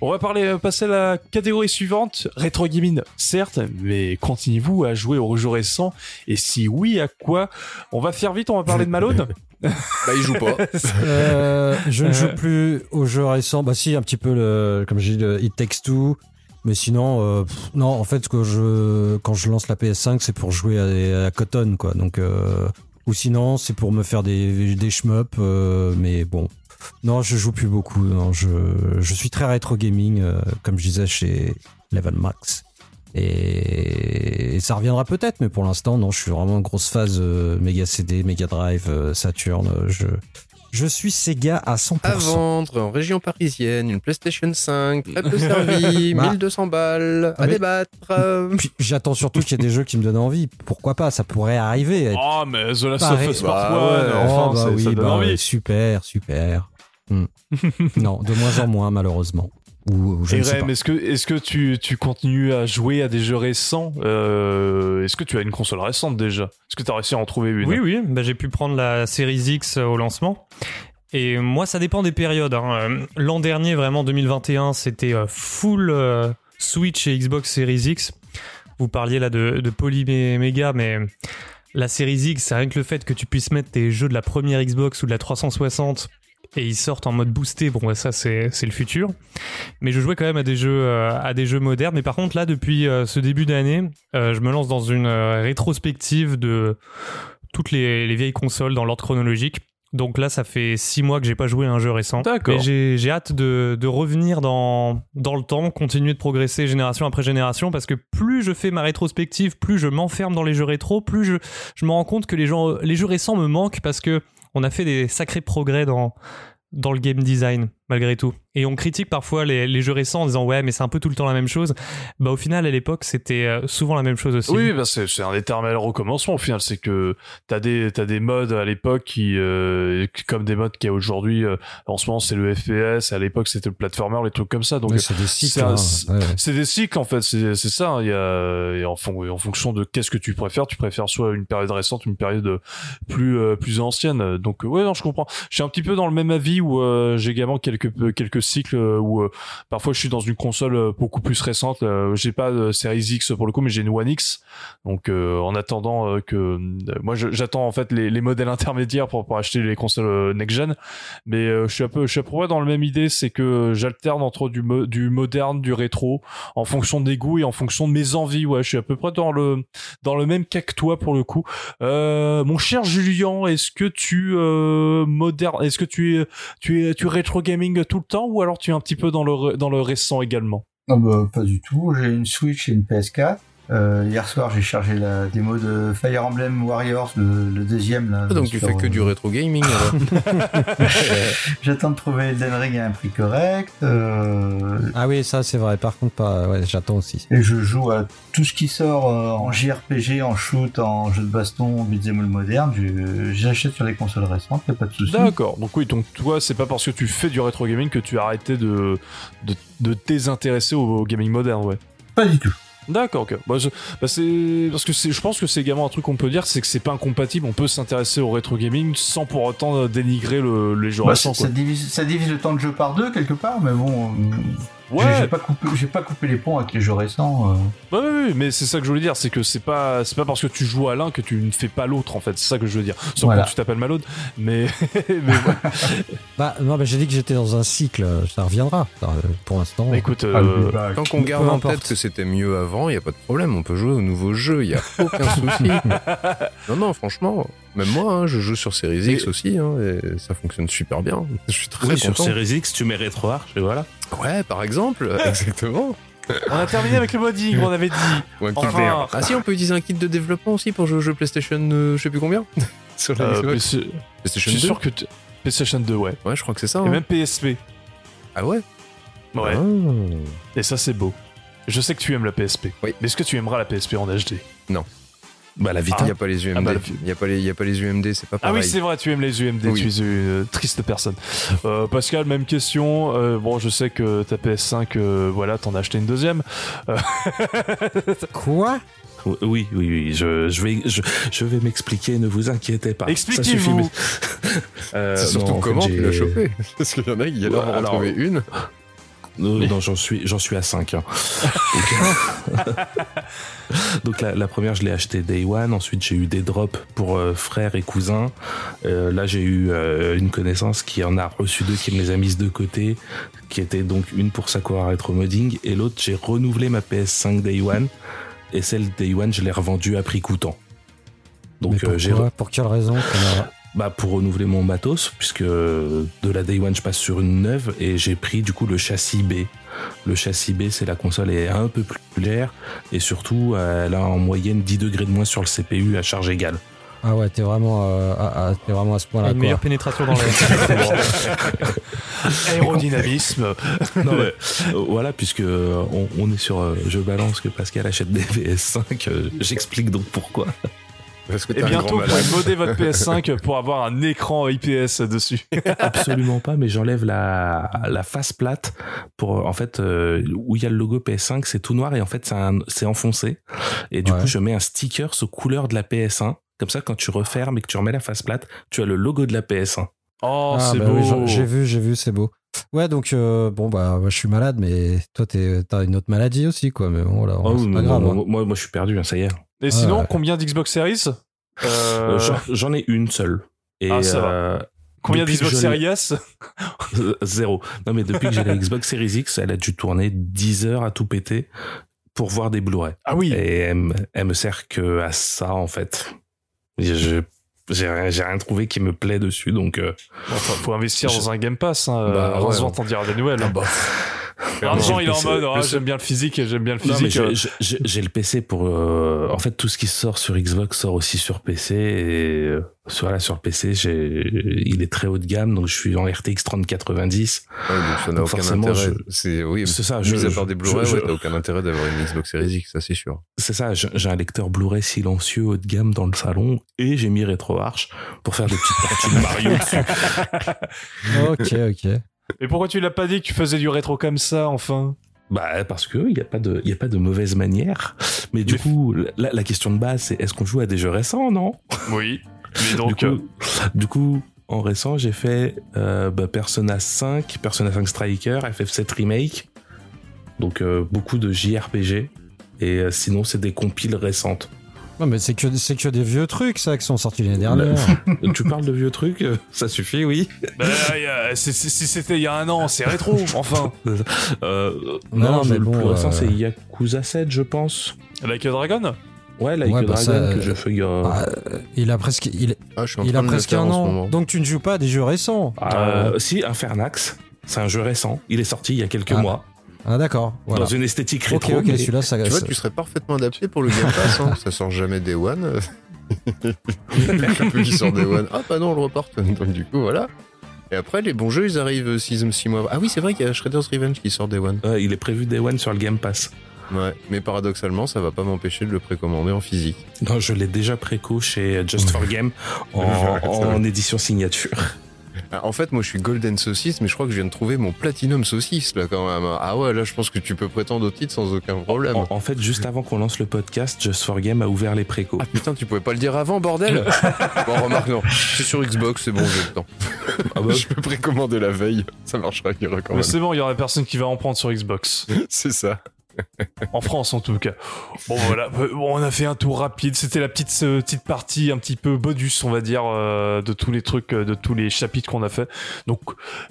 On va parler, euh, passer à la catégorie suivante. Rétro gaming, certes, mais continuez-vous à jouer aux jeux récents Et si oui, à quoi? On va faire vite. On va parler de Malone. <laughs> Bah, il joue pas. <laughs> Euh, je ne joue plus aux jeux récents. Bah si, un petit peu le, comme j'ai dit, le It Takes Two. Mais sinon, euh, non, en fait, que je, quand je lance la PS5, c'est pour jouer à, Cotton, quoi. Donc, euh, ou sinon, c'est pour me faire des, des shmups. euh, mais bon, non, je joue plus beaucoup. Non, je, je suis très rétro gaming, comme je disais chez Level Max. Et, et ça reviendra peut-être, mais pour l'instant, non, je suis vraiment en grosse phase euh, Mega CD, Mega Drive, euh, Saturn. euh, Je, je suis Sega à 100%. À vendre en région parisienne, une PlayStation 5, très peu servie, Bah. 1200 balles, Ah, à mais- débattre. <laughs> j'attends surtout qu'il y ait des jeux qui me donnent envie. Pourquoi pas Ça pourrait arriver. Oh, mais The Last of Us Part Bah enfin, Oh, bah oui, ça donne bah envie. super, super. Hmm. non, de moins en moins malheureusement. Ou ou je Et ne sais Rem, pas. est-ce que, est-ce que tu, tu continues à jouer à des jeux récents Euh, Est-ce que tu as une console récente déjà? Est-ce que tu as réussi à en trouver une? Oui, oui, bah, j'ai pu prendre la Series X au lancement. Et moi, ça dépend des périodes. hein. Euh, L'an dernier, vraiment 2021, c'était euh, full euh, Switch et Xbox Series X. Vous parliez là de, de Poly Mega, mais la Series X, c'est rien que le fait que tu puisses mettre tes jeux de la première Xbox ou de la 360 et ils sortent en mode boosté. Bon, ça, c'est le futur. Mais je jouais quand même à des jeux, euh, à des jeux modernes. Mais par contre, là, depuis euh, ce début d'année, euh, je me lance dans une rétrospective de toutes les, les vieilles consoles dans l'ordre chronologique. Donc là, ça fait six mois que j'ai pas joué à un jeu récent. D'accord. Mais j'ai j'ai hâte de, de revenir dans, dans le temps, continuer de progresser génération après génération, parce que plus je fais ma rétrospective, plus je m'enferme dans les jeux rétro, plus je, je me rends compte que les, gens, les jeux récents me manquent parce que on a fait des sacrés progrès dans, dans le game design, malgré tout. Et on critique parfois les, les jeux récents en disant ouais, mais c'est un peu tout le temps la même chose. Bah au final, à l'époque, c'était euh, souvent la même chose aussi. Oui, bah c'est c'est un éternel recommencement au final. C'est que t'as des t'as des modes à l'époque qui euh, qui- comme des modes qu'il y a aujourd'hui. euh, en ce moment, c'est le FPS. À l'époque, c'était le platformer, les trucs comme ça. Donc c'est des cycles. c'est un- hein, ouais. c'est des cycles en fait. C'est c'est ça. hein. Il y a et en, fon- en fonction de qu'est-ce que tu préfères, tu préfères soit une période récente, une période plus euh, plus ancienne. Donc ouais, non, je comprends. Je suis un petit peu dans le même avis où euh, j'ai également quelques quelques quelques cycles où euh, parfois je suis dans une console euh, beaucoup plus récente. Euh, j'ai pas de Series X pour le coup, mais j'ai une One X. Donc euh, en attendant euh, que euh, moi j'attends en fait les, les modèles <laughs> intermédiaires pour, acheter les consoles euh, next gen. Mais euh, je suis un peu je suis à peu près dans la même idée, c'est que j'alterne entre du du moderne, du rétro, en fonction des goûts et en fonction de mes envies. Ouais, je suis à peu près dans le dans le même cas que toi pour le coup. Euh, mon cher Julien, est-ce que tu euh, moderne, est-ce que tu es tu es tu rétro gaming tout le temps ou alors tu es un petit peu dans le dans le récent également? Non, bah, pas du tout. J'ai une Switch et une PS4. Euh, hier soir, j'ai chargé la démo de Fire Emblem Warriors, le, le deuxième. Là, Ah, donc tu fais que euh, du rétro gaming. <laughs> <laughs> J'attends de trouver Elden Ring à un prix correct. euh, Ah oui, ça c'est vrai. Par contre, pas. Ouais, j'attends aussi. et je joue à tout ce qui sort euh, en JRPG, en shoot, en jeu de baston, beat'em all moderne. Je- J'achète sur les consoles récentes, y a pas de souci. D'accord. Donc oui, donc toi, c'est pas parce que tu fais du rétro gaming que tu as arrêté de de, de désintéresser au, au gaming moderne, ouais. Pas du tout. D'accord, ok. Bah, bah, c'est parce que je pense que c'est également un truc qu'on peut dire, c'est que c'est pas incompatible. On peut s'intéresser au rétro gaming sans pour autant euh, dénigrer le, les jeux Bah, récents. ça, quoi. divise, ça divise le temps de jeu par deux quelque part, mais bon, euh, Ouais. j'ai pas coupé, j'ai pas coupé les ponts avec les jeux récents. euh. Bah oui, oui, mais c'est ça que je voulais dire, c'est que c'est pas, c'est pas parce que tu joues à l'un que tu ne fais pas l'autre en fait. C'est ça que je veux dire. Sauf Voilà. quand tu t'appelles Malone, mais, <laughs> mais ouais. <laughs> Bah non, bah, j'ai dit que j'étais dans un cycle. Ça reviendra. Pour l'instant. Bah, écoute, Ah, euh, bac. Tant qu'on garde Peu en tête que c'était mieux avant, il y a pas de problème, on peut jouer aux nouveaux jeux, il y a aucun <laughs> souci. non non, franchement, même moi hein, je joue sur Series X aussi hein, et ça fonctionne super bien. <laughs> Je suis très Oui, sur content. Series X, tu mets RetroArch et voilà. Ouais, par exemple, <laughs> exactement. on a terminé avec le modding, on avait dit. Ou un kit Enfin. Ah si, on peut utiliser un kit de développement aussi pour jouer aux jeux PlayStation, euh, je sais plus combien. <laughs> sur la Euh, c'est- je PlayStation suis 2. sûr que PlayStation 2, ouais. Ouais, je crois que c'est ça. Et hein. même PSP. Ah ouais. Ouais. Ah. Et ça, c'est beau. Je sais que tu aimes la PSP. Oui. Mais est-ce que tu aimeras la PSP en HD Bah, la Vita. Il n'y a pas les UMD. Ah bah, Il a pas les, il y a pas les UMD, c'est pas Ah oui, pareil. c'est vrai, tu aimes les UMD, Oui. tu es une euh, triste personne. Euh, Pascal, même question. Euh, bon, je sais que ta PS5, euh, voilà, t'en as acheté une deuxième. Euh, <laughs> Quoi? Oui, oui, oui, je, je vais, je, je vais m'expliquer, ne vous inquiétez pas. Ça Expliquez-vous. suffit, mais- Euh, C'est surtout non, comment tu l'as chopé. <laughs> Parce qu'il y en a qui galèrent Ouais, en alors- trouver une. Non, non, j'en suis, j'en suis à 5. Donc, <laughs> Donc la, la première, je l'ai acheté Day One. Ensuite, j'ai eu des drops pour euh, frères et cousins. Euh, là, j'ai eu euh, une connaissance qui en a reçu deux, qui me les a mises de côté, qui était donc une pour Sakura Retro Modding et l'autre, j'ai renouvelé ma PS5 Day One. Et celle Day One, je l'ai revendue à prix coûtant. Donc j'ai Pour quelle raison? Bah, pour renouveler mon matos, puisque de la Day One, je passe sur une neuve et j'ai pris du coup le châssis B. Le châssis B, c'est la console est un peu plus légère et surtout, elle a en moyenne 10 degrés de moins sur le CPU à charge égale. Ah ouais, t'es vraiment, euh, à, vraiment à ce point-là. une quoi. meilleure pénétration dans l'air. <laughs> Aérodynamisme. Non, mais, euh, voilà, puisque euh, on, on est sur. euh, je balance que Pascal achète des PS5, euh, j'explique donc pourquoi. Parce que Et bientôt, vous pouvez modder votre <laughs> PS5 pour avoir un écran IPS dessus. <laughs> Absolument pas, mais j'enlève la, la face plate pour en fait euh, où il y a le logo PS5, c'est tout noir et en fait c'est enfoncé. Et du Ouais. coup, je mets un sticker aux couleurs de la PS1. Comme ça, quand tu refermes et que tu remets la face plate, tu as le logo de la PS1. Oh, Ah, c'est bah beau. oui, j'ai vu, j'ai vu, c'est beau. Ouais, donc euh, bon bah moi, je suis malade, mais toi t'es- t'as une autre maladie aussi quoi. Mais bon là, Oh, c'est pas grave. moi, hein. moi, moi, je suis perdu, hein, ça y est. Et sinon, ouais. combien d'Xbox Series Euh, Euh, j'en- ai une seule. Et Ah, ça va. Combien d'Xbox Series S <laughs> Zéro. Non, mais depuis que j'ai la Xbox Series X, elle a dû tourner 10 heures à tout péter pour voir des Blu-ray. Ah oui. Et elle, me- elle me sert que à ça, en fait. Je- J'ai rien, j'ai rien trouvé qui me plaît dessus, donc... euh, Enfin, faut investir dans un Game Pass. Hein. Bah, ouais. on dira des nouvelles. hein. bah. Argent, j'ai il est en mode, seul- j'aime bien le physique, j'aime bien le physique. euh, j'ai- le PC pour... euh, en fait, tout ce qui sort sur Xbox sort aussi sur PC, et euh, sur, voilà, sur le PC, il est très haut de gamme, donc je suis en RTX 3090. Ouais, donc ça n'a aucun forcément, intérêt. je- C'est oui. C'est ça, Mis je- à part des Blu-ray, ouais, t'as aucun intérêt d'avoir une Xbox Series X, ça c'est sûr. C'est ça, j'ai j'ai un lecteur Blu-ray silencieux haut de gamme dans le salon et j'ai mis RetroArch pour faire des petites parties de Mario dessus. <laughs> Ok, ok. Mais pourquoi tu l'as pas dit que tu faisais du rétro comme ça, enfin? Bah parce que il y a pas de il a pas de mauvaise manière. Mais du Mais- coup, la, la question de base c'est est-ce qu'on joue à des jeux récents, non? Oui. Mais donc, coup, du coup en récent, j'ai fait euh, bah, Persona 5, Persona 5 Striker, FF7 Remake. Donc euh, beaucoup de JRPG. Et euh, sinon, c'est des compiles récentes. Non, mais c'est que, c'est que des vieux trucs, ça, qui sont sortis l'année dernière. <laughs> tu parles de vieux trucs euh, Ça suffit, oui. Bah, c'est- si c'était il y a un an, c'est rétro, <laughs> enfin. Euh, Non, non, mais le bon, plus récent, euh, c'est Yakuza 7, je pense. Like a Dragon? Ouais, Like Ouais, a bah, Dragon, ça, que j'ai fait il y a... Ah, euh, il a presque, il, Ah, je il a presque un an. Donc tu ne joues pas à des jeux récents. Euh, Si, Infernax. C'est un jeu récent. Il est sorti il y a quelques Ah, mois. Ah d'accord. Voilà. Dans une esthétique Ok, rétro. ok, mais- celui-là, ça. Tu vois, tu serais parfaitement adapté pour le Game Pass. Hein. <laughs> Ça sort jamais Day One. <laughs> qui sort Day One. Ah bah non, on le reporte. <laughs> Donc du coup, voilà. Et après, les bons jeux, ils arrivent 6 mois. Ah oui, c'est vrai qu'il y a Shredder's Revenge qui sort Day One. Ouais, il est prévu Day One sur le Game Pass. Ouais, mais paradoxalement, ça va pas m'empêcher de le précommander en physique. Non, je l'ai déjà préco chez Just for Game en édition signature. Ah, En fait, moi, je suis Golden Saucisse, mais je crois que je viens de trouver mon Platinum Saucisse, là, quand même. Ah ouais, là, je pense que tu peux prétendre au titre sans aucun problème. En, en fait, juste avant qu'on lance le podcast, Just for Game a ouvert les précos. Ah putain, tu pouvais pas le dire avant, bordel <laughs> Bon, remarque, non. C'est sur Xbox, c'est bon, j'ai le temps. Ah bah, <laughs> je peux précommander la veille. Ça marchera, il y aura quand Mais même. c'est bon, il y aura personne qui va en prendre sur Xbox. <laughs> C'est ça. <laughs> En France, en tout cas. Bon, voilà. Bon, on a fait un tour rapide. C'était la petite, euh, petite partie un petit peu bonus, on va dire, euh, de tous les trucs, euh, de tous les chapitres qu'on a fait. Donc,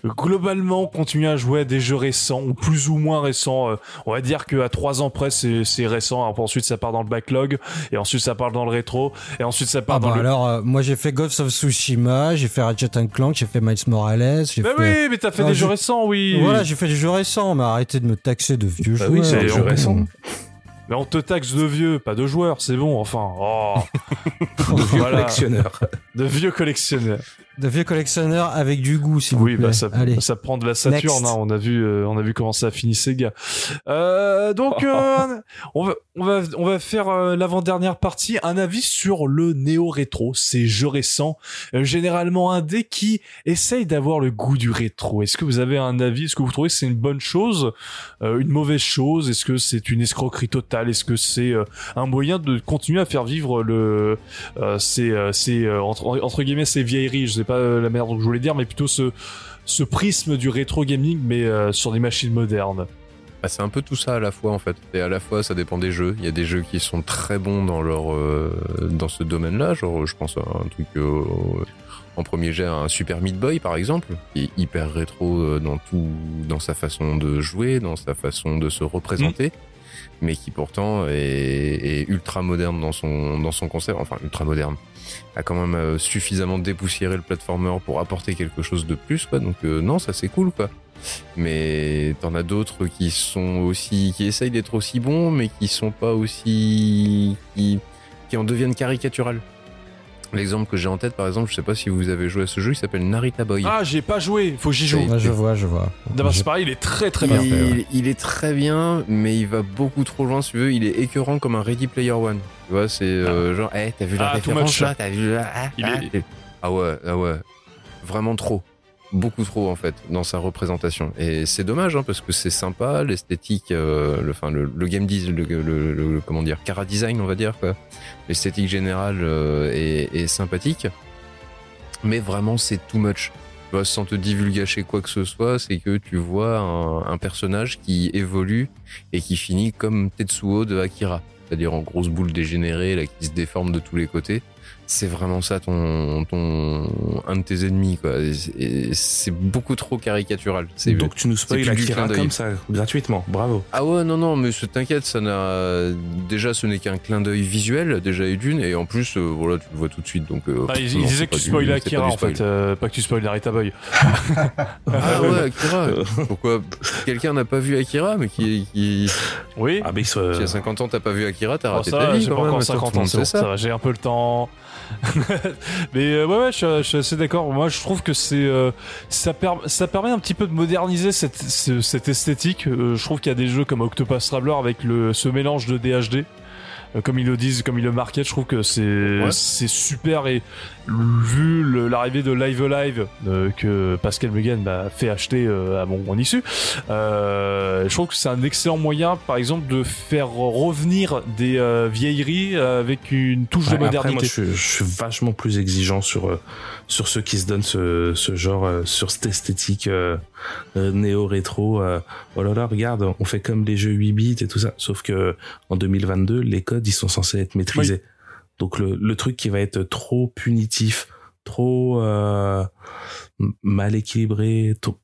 globalement, on continue à jouer à des jeux récents, ou plus ou moins récents. euh, on va dire qu'à trois ans près, c'est c'est récent. Alors, ensuite, ça part dans le backlog, et ensuite, ça part dans le rétro, et ensuite, ça part Ah dans bah le... alors, euh, moi j'ai fait Ghost of Tsushima, j'ai fait Ratchet Clank, j'ai fait Miles Morales, j'ai Mais fait. oui, mais t'as fait Non, des je- jeux récents, oui. Voilà, j'ai fait des jeux récents, mais arrêtez de me taxer de vieux Bah joueurs. oui, Bon. récents. Mais on te taxe de vieux, pas de joueurs, c'est bon, enfin. Oh. <laughs> de vieux Voilà. collectionneurs. De vieux collectionneurs. De vieux collectionneurs avec du goût, s'il vous Oui, plaît. bah ça, Allez. ça prend de la Saturne. Hein, on a vu, euh, on a vu comment ça a fini Sega. Euh, donc, <laughs> euh, on va, on va, faire euh, l'avant-dernière partie, un avis sur le néo rétro, ces jeux récents, euh, généralement indés qui essayent d'avoir le goût du rétro. Est-ce que vous avez un avis? Est-ce que vous trouvez que c'est une bonne chose, euh, une mauvaise chose? Est-ce que c'est une escroquerie totale? Est-ce que c'est euh, un moyen de continuer à faire vivre le, ces, entre, guillemets, ces vieilleries? Je sais pas la manière dont je voulais dire, mais plutôt ce prisme du rétro gaming mais sur des machines modernes. Bah, c'est un peu tout ça à la fois en fait. Et à la fois ça dépend des jeux. Il y a des jeux qui sont très bons dans leur euh, dans ce domaine-là. Genre je pense à un truc euh, en premier jet un Super Meat Boy par exemple, qui est hyper rétro euh, dans tout dans sa façon de jouer, dans sa façon de se représenter. Mais qui pourtant est, est ultra moderne dans son dans son concept, enfin ultra moderne, a quand même euh, suffisamment dépoussiéré le platformer pour apporter quelque chose de plus quoi. Donc euh, non, ça c'est cool quoi mais t'en as d'autres qui sont aussi qui essayent d'être aussi bons mais qui sont pas aussi qui, qui en deviennent caricaturales l'exemple que j'ai en tête par exemple je sais pas si vous avez joué à ce jeu il s'appelle Narita Boy Ah, j'ai pas joué, faut que j'y joue. Je vois, je vois. D'abord, c'est pareil, il est très très il, bien. fait, ouais. il est très bien mais il va beaucoup trop loin si tu veux il est écœurant comme un Ready Player One tu vois c'est euh, genre hey, t'as vu la Ah, too référence là t'as vu là ah, ah. est- ah ouais ah ouais vraiment trop beaucoup trop en fait dans sa représentation. Et c'est dommage hein, parce que c'est sympa l'esthétique euh, le enfin le, le game design le, le- le- comment dire cara design on va dire quoi. L'esthétique générale euh, est, est sympathique. Mais vraiment c'est too much. Vois, sans te divulgacher quoi que ce soit c'est que tu vois un, un personnage qui évolue et qui finit comme Tetsuo de Akira c'est-à-dire en grosse boule dégénérée là qui se déforme de tous les côtés c'est vraiment ça ton, ton un de tes ennemis quoi. C'est- beaucoup trop caricatural. C'est Donc tu nous spoil clin d'œil. comme ça, gratuitement. Bravo. ah ouais non non mais ce- t'inquiète ça n'a déjà ce n'est qu'un clin d'œil visuel déjà et d'une et en plus euh, voilà tu le vois tout de suite donc. euh, Ah, il, non, il c'est disait que tu pas Akira en spoil. fait, euh, pas que tu spoilais Narita Boy. <laughs> <laughs> Ah ouais Akira. Pourquoi? Quelqu'un n'a pas vu Akira mais qui qui, Oui. Ah, mais il se- qui a 50 ans t'as pas vu Akira? T'as Oh, raté ça ta vie j'ai pas encore Attends, 50 tout le ans, c'est ça j'ai un peu le temps. <laughs> Mais euh, ouais, ouais, je, je suis assez d'accord. Moi, je trouve que c'est euh, ça, per- ça permet un petit peu de moderniser cette, ce- cette esthétique. Euh, je trouve qu'il y a des jeux comme Octopus Traveler avec le, ce mélange de DHD. Euh, comme ils le disent, comme ils le marquent, je trouve que c'est Ouais. c'est super et vu l'arrivée de Live Live euh, que Pascal Megan m'a fait acheter euh, à mon, mon issue, euh, je trouve que c'est un excellent moyen, par exemple, de faire revenir des euh, vieilleries avec une touche de Ouais, après, modernité. moi, je, suis- je suis vachement plus exigeant sur euh, sur ceux qui se donnent ce, ce genre, euh, sur cette esthétique néo-rétro. euh, oh là là, regarde, on fait comme les jeux 8 bits et tout ça. Sauf que en 2022, les ils sont censés être maîtrisés. Donc le, le truc qui va être trop punitif, trop euh, mal équilibré, trop-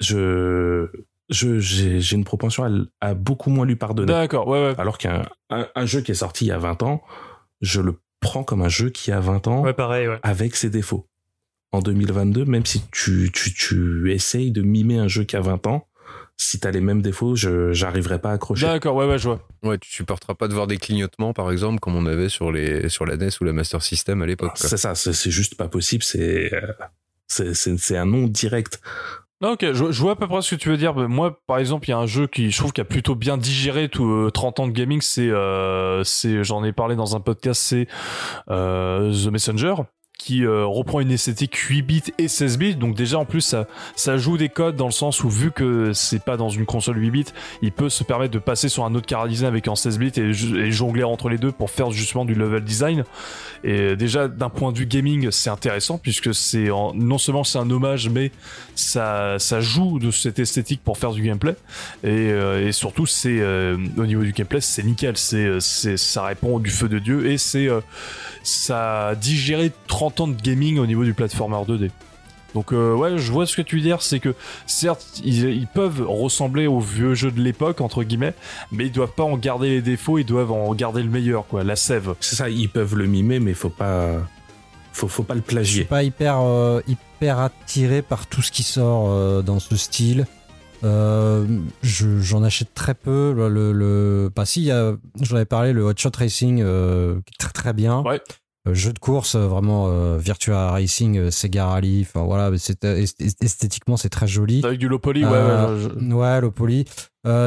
je je j'ai une propension à, beaucoup moins lui pardonner. D'accord, ouais, ouais. Alors qu'un un, un jeu qui est sorti il y a 20 ans, je le prends comme un jeu qui a 20 ans Ouais, pareil, ouais. avec ses défauts. En 2022, même si tu, tu, tu essayes de mimer un jeu qui a 20 ans, si t'as les mêmes défauts, je j'arriverai pas à accrocher. D'accord, ouais, ouais, je vois. Ouais, tu supporteras pas de voir des clignotements, par exemple, comme on avait sur, les, sur la NES ou la Master System à l'époque. C'est ça, c'est c'est juste pas possible, c'est euh, c'est un nom direct. Non, ok, je, je vois à peu près ce que tu veux dire. Mais Moi, par exemple, il y a un jeu qui, je trouve, qui a plutôt bien digéré tout euh, 30 ans de gaming. C'est, euh, c'est, j'en ai parlé dans un podcast, c'est euh, The Messenger qui euh, reprend une esthétique 8 bits et 16 bits. Donc déjà en plus ça, ça joue des codes dans le sens où vu que c'est pas dans une console 8 bits, il peut se permettre de passer sur un autre car avec un 16 bits et, jongler entre les deux pour faire justement du level design. Et déjà d'un point de vue gaming, c'est intéressant puisque c'est non seulement c'est un hommage, mais ça, ça joue de cette esthétique pour faire du gameplay. Et, euh, et surtout, c'est euh, au niveau du gameplay, c'est nickel. C'est, c'est, ça répond du feu de Dieu et c'est, euh, ça digéré 30 ans de gaming au niveau du platformer 2D. Donc euh, ouais, je vois ce que tu veux dire, c'est que certes, ils, ils peuvent ressembler aux vieux jeux de l'époque entre guillemets, mais ils doivent pas en garder les défauts, ils doivent en garder le meilleur, quoi, la sève. C'est ça, ils peuvent le mimer, mais faut pas faut faut pas le Je suis plagier. pas hyper, euh, hyper attiré par tout ce qui sort euh, dans ce style. Euh, je- J'en achète très peu. Le, le, le- bah si, j'en avais parlé, le Hot Shot Racing, euh, qui est très très bien. Ouais. Euh, jeu de course, euh, vraiment euh, Virtua Racing, Sega Rally. Enfin voilà, est- esthétiquement c'est très joli. Avec du low poly, ouais, ouais, je- je- Ouais, le poly.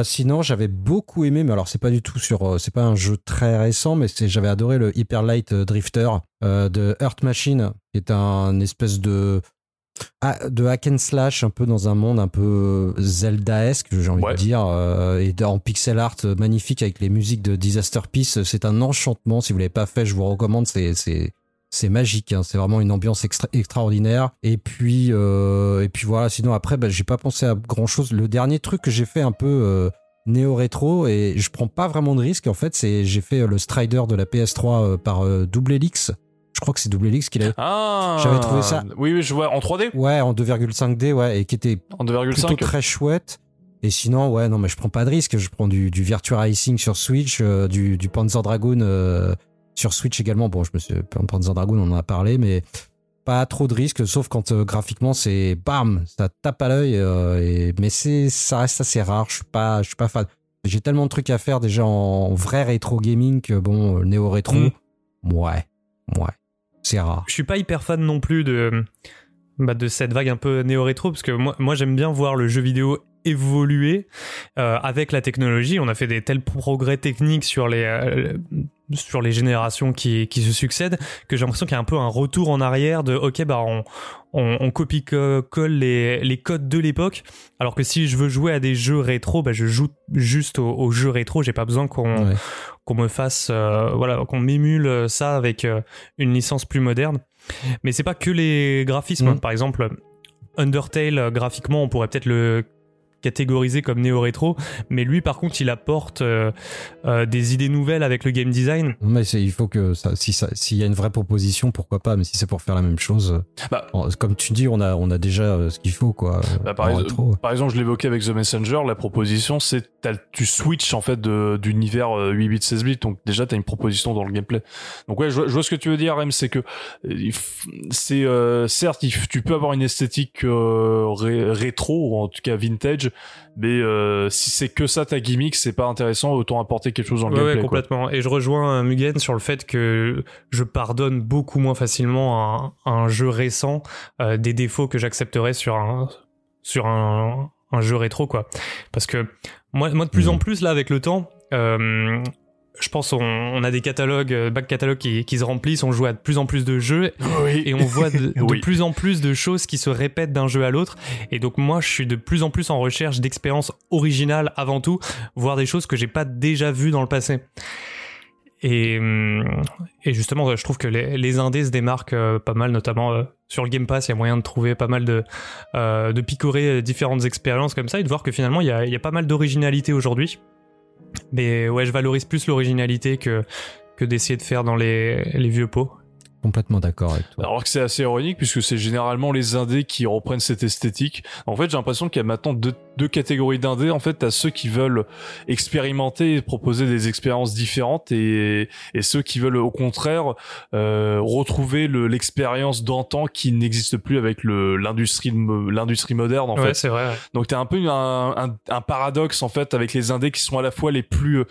Sinon, j'avais beaucoup aimé, mais alors c'est pas du tout sur, c'est pas un jeu très récent, mais j'avais adoré le Hyper Light Drifter de Earth Machine, qui est un espèce de de hack and slash un peu dans un monde un peu Zelda-esque, j'ai envie Ouais. de dire, euh, et en pixel art euh, magnifique avec les musiques de Disaster Peace. C'est un enchantement. Si vous l'avez pas fait, je vous recommande. C'est c'est magique, hein. c'est vraiment une ambiance extra- extraordinaire. Et puis, euh, et puis voilà. Sinon après, bah, j'ai pas pensé à grand chose. Le dernier truc que j'ai fait un peu euh, néo rétro et je prends pas vraiment de risque. En fait, c'est j'ai fait euh, le Strider de la PS3 euh, par euh, Double Helix. Je crois que c'est Double Helix qui l'a. Ah J'avais trouvé ça- Oui, oui, je vois en 3D, Ouais, en 2,5D, ouais, et qui était en plutôt 2,5. très chouette. Et sinon, ouais, non, mais je prends pas de risque. Je prends du, du Virtua Racing sur Switch, euh, du, du Panzer Dragoon euh, sur Switch également. Bon, je me suis Panzer Dragoon, on en a parlé, mais pas trop de risques, sauf quand euh, graphiquement c'est bam, ça tape à l'œil. et mais c'est, ça reste assez rare. Je suis pas, je suis pas fan. J'ai tellement de trucs à faire déjà en vrai rétro gaming que bon, néo rétro, Mm. ouais, ouais, c'est rare. Je suis pas hyper fan non plus de, bah, de cette vague un peu néo-rétro, parce que moi, moi j'aime bien voir le jeu vidéo évoluer euh, avec la technologie. On a fait des tels progrès techniques sur les, euh, sur les générations qui, qui se succèdent que j'ai l'impression qu'il y a un peu un retour en arrière de ok, bah on, on, on copie-colle les, les codes de l'époque. Alors que si je veux jouer à des jeux rétro, bah, je joue juste aux, aux jeux rétro. J'ai pas besoin qu'on Ouais. Qu'on me fasse euh, voilà qu'on m'émule ça avec euh, une licence plus moderne mais c'est pas que les graphismes Mm. par exemple Undertale euh, graphiquement on pourrait peut-être le catégoriser comme néo-rétro mais lui par contre il apporte euh, euh, des idées nouvelles avec le game design Mais c'est, il faut que ça, si ça, s'il y a une vraie proposition, pourquoi pas. Mais si c'est pour faire la même chose, euh, Bah. comme tu dis, on a, on a déjà euh, ce qu'il faut, quoi. Bah, par, rétro. par exemple, je l'évoquais avec The Messenger, la proposition, c'est tu switches en fait de- d'univers euh, 8 bits 16 bits, donc déjà t'as une proposition dans le gameplay. Donc ouais, je, vois- je vois ce que tu veux dire, Rem, c'est que c'est euh, certes, il tu peux avoir une esthétique euh, ré- rétro ou en tout cas vintage, mais euh, si c'est que ça ta gimmick, c'est pas intéressant. Autant apporter quelque chose dans le Ouais, ouais, gameplay. quoi. complètement. Et je rejoins euh, Mugen sur le fait que je pardonne beaucoup moins facilement un, un jeu récent euh, des défauts que j'accepterais sur un sur un, un jeu rétro quoi. Parce que moi, moi de plus en plus là avec le temps, euh, je pense on, on a des catalogues, euh, back catalogues qui, qui se remplissent, on joue à de plus en plus de jeux <laughs> Oui. et on voit de, <laughs> plus en plus de choses qui se répètent d'un jeu à l'autre. Et donc moi, je suis de plus en plus en recherche d'expériences originales avant tout, voir des choses que j'ai pas déjà vues dans le passé. Et, et justement, je trouve que les, les indés se démarquent euh, pas mal, notamment euh, sur le Game Pass. Il y a moyen de trouver pas mal de, euh, de picorer différentes expériences comme ça et de voir que finalement, il y a, il y a pas mal d'originalité aujourd'hui. Mais ouais, je valorise plus l'originalité que, que d'essayer de faire dans les, les vieux pots. Complètement d'accord avec toi. Alors que c'est assez ironique puisque c'est généralement les indés qui reprennent cette esthétique. En fait, j'ai l'impression qu'il y a maintenant deux, deux catégories d'indés. En fait, t'as ceux qui veulent expérimenter et proposer des expériences différentes et, et ceux qui veulent au contraire euh, retrouver le- l'expérience d'antan qui n'existe plus avec le l'industrie l'industrie moderne en ouais, fait. c'est vrai. ouais. Donc t'as un peu un, un, un paradoxe en fait avec les indés qui sont à la fois les plus euh,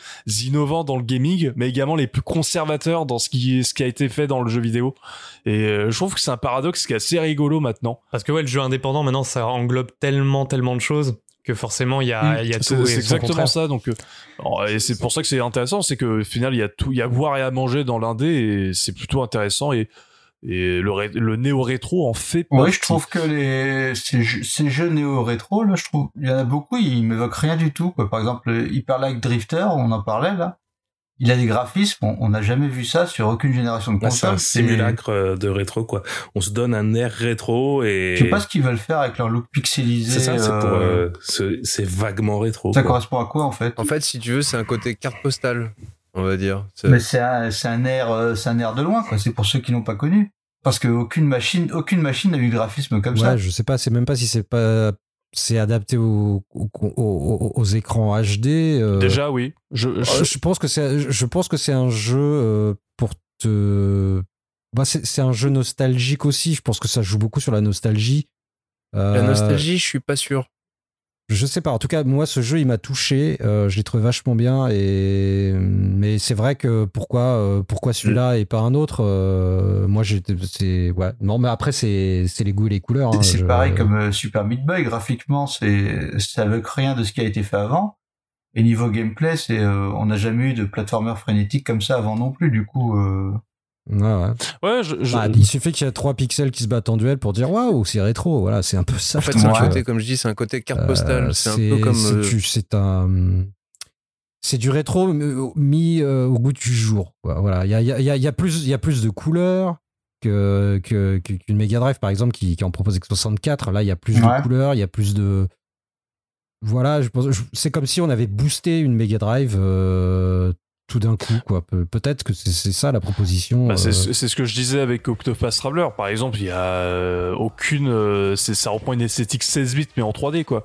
innovants dans le gaming, mais également les plus conservateurs dans ce qui ce qui a été fait dans le jeu vidéo. Et euh, je trouve que c'est un paradoxe qui est assez rigolo maintenant. Parce que ouais, le jeu indépendant, maintenant, ça englobe tellement, tellement de choses que forcément, il y a, il y a tout. C'est exactement contraire. ça. Donc euh, alors, et c'est pour ça que c'est intéressant, c'est que au final il y a tout, il y a à boire et à manger dans l'indé et c'est plutôt intéressant et et le, ré- le néo rétro en fait Oui, partie. je trouve que les ces, jeux- ces jeux néo-rétro, là, je trouve, il y en a beaucoup, ils m'évoquent rien du tout. Quoi. Par exemple, Hyper Light Drifter, on en parlait là. Il a des graphismes, on n'a jamais vu ça sur aucune génération de Bah, c'est un consoles. simulacre euh, de rétro, quoi. On se donne un air rétro et. Je sais pas ce qu'ils veulent faire avec leur look pixelisé. C'est ça, c'est pour. euh, euh, ce- c'est vaguement rétro. Ça quoi. correspond à quoi en fait? En fait, si tu veux, c'est un côté carte postale, on va dire. C'est- Mais c'est un, c'est un air, c'est un air de loin, quoi. C'est pour ceux qui n'ont pas connu. Parce que aucune machine, aucune machine n'a eu de graphisme comme ça. Ouais, je sais pas, c'est même pas si c'est pas c'est adapté au- au- au- au- aux, écrans HD. euh, Déjà oui. Je, je- pense que c'est je pense que c'est un jeu euh, pour te bah, c'est c'est un jeu nostalgique aussi. Je pense que ça joue beaucoup sur la nostalgie. Euh, La nostalgie, je suis pas sûr. Je sais pas. En tout cas, moi, ce jeu, il m'a touché. Euh, je l'ai trouvé vachement bien. Et mais c'est vrai que pourquoi, euh, pourquoi celui-là et pas un autre euh, Moi, j'étais, c'est ouais. Non, mais après, c'est, c'est les goûts et les couleurs. hein. c'est Je- pareil comme euh, Super Meat Boy. Graphiquement, c'est, ça veut rien de ce qui a été fait avant. Et niveau gameplay, c'est, euh, on n'a jamais eu de platformer frénétique comme ça avant non plus. Du coup, euh, Ouais, ouais. ouais, je, je- Bah, il suffit qu'il y ait trois pixels qui se battent en duel pour dire waouh, c'est rétro. Voilà, c'est un peu ça. En fait, c'est un côté, comme je dis, c'est un côté carte Euh, postale. c'est un peu comme. c'est euh, du- c'est un. C'est du rétro euh, mis euh, au goût du jour. Voilà, il y a, y, a, y a- a plus, il y a plus de couleurs que que- qu'une Mega Drive par exemple qui, qui en propose que 64. Là, il y a plus Ouais. de couleurs, il y a plus de. Voilà, je pense, je- c'est comme si on avait boosté une Mega Drive euh, tout d'un coup, quoi. Pe- Peut-être que c'est c'est ça la proposition. Bah, c'est euh, c'est ce que je disais avec Octopath Traveler par exemple il y a euh, aucune euh, c'est ça reprend une esthétique 16 bits mais en 3D quoi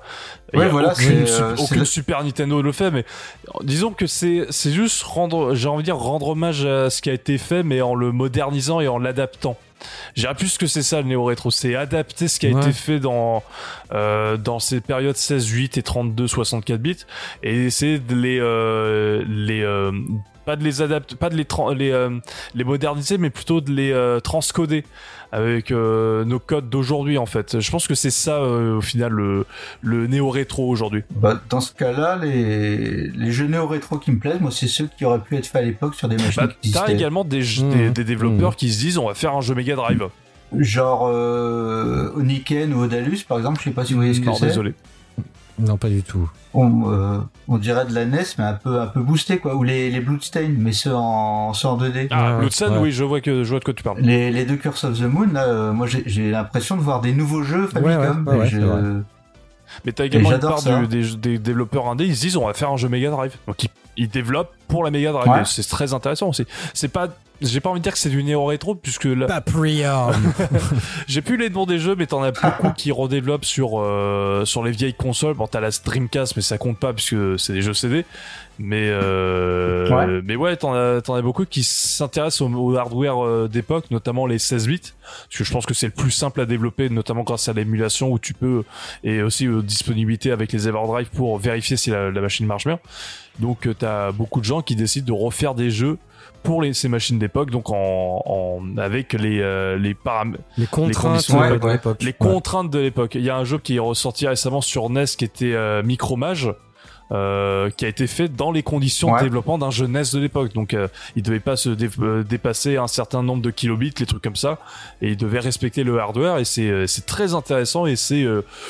Il y Ouais, a voilà, aucune, c'est, sup- euh, c'est aucune le- Super Nintendo le fait mais disons que c'est c'est juste rendre j'ai envie de dire rendre hommage à ce qui a été fait mais en le modernisant et en l'adaptant je dirais plus que c'est ça le néo rétro c'est adapter ce qui a Ouais. été fait dans euh, dans ces périodes 16 8 et 32 64 bits et essayer de les euh, les euh, pas de les adapter pas de les tran- les euh, les moderniser mais plutôt de les euh, transcoder avec euh, nos codes d'aujourd'hui en fait. Je pense que c'est ça euh, au final le, le néo rétro aujourd'hui. Bah, dans ce cas-là, les, les jeux néo-rétro qui me plaisent, moi, c'est ceux qui auraient pu être faits à l'époque sur des machines bah, qui t'as également des, Mmh. des, des développeurs qui se disent on va faire un jeu Mega Drive. Genre euh, Oniken ou Odalus, par exemple, je sais pas si vous voyez ce que non c'est. désolé Non, pas du tout. On, euh, on dirait de la NES, mais un peu, un peu boosté, quoi. Ou les, les Bloodstained, mais ceux en, ceux en 2D. ah Ouais, ouais. oui je vois que je vois de quoi tu parles Les, les deux Curse of the Moon, là, euh, moi j'ai l'impression de voir des nouveaux jeux Famicom. ouais, je-. Mais t'as également une part du- des, des développeurs indés, ils se disent on va faire un jeu Mega Drive. Donc ils, ils développent pour la Mega Drive. Ouais. C'est très intéressant aussi. C'est pas, j'ai pas envie de dire que c'est du néo rétro puisque là, Paprium. <laughs> j'ai plus les noms des jeux, mais t'en as beaucoup qui redéveloppent sur euh, sur les vieilles consoles. Bon, t'as la Dreamcast, mais ça compte pas puisque c'est des jeux CD. Mais euh, Ouais. mais ouais, t'en as, t'en as beaucoup qui s'intéressent au, au hardware euh, d'époque, notamment les 16 bits, parce que je pense que c'est le plus simple à développer, notamment grâce à l'émulation où tu peux et aussi aux disponibilités avec les Everdrive pour vérifier si la, la machine marche bien. Donc euh, t'as beaucoup de gens qui décident de refaire des jeux pour les, ces machines d'époque, donc en, en avec les euh, les paramètres Les contraintes ouais, d'époque, de l'époque. les Ouais. contraintes de l'époque. Il y a un jeu qui est ressorti récemment sur NES qui était euh, Micromage. Euh, qui a été fait dans les conditions Ouais. de développement d'un jeunesse de l'époque. Donc, euh, il devait pas se dé- euh, dépasser un certain nombre de kilobits, les trucs comme ça, et il devait respecter le hardware. Et c'est euh, très intéressant et c'est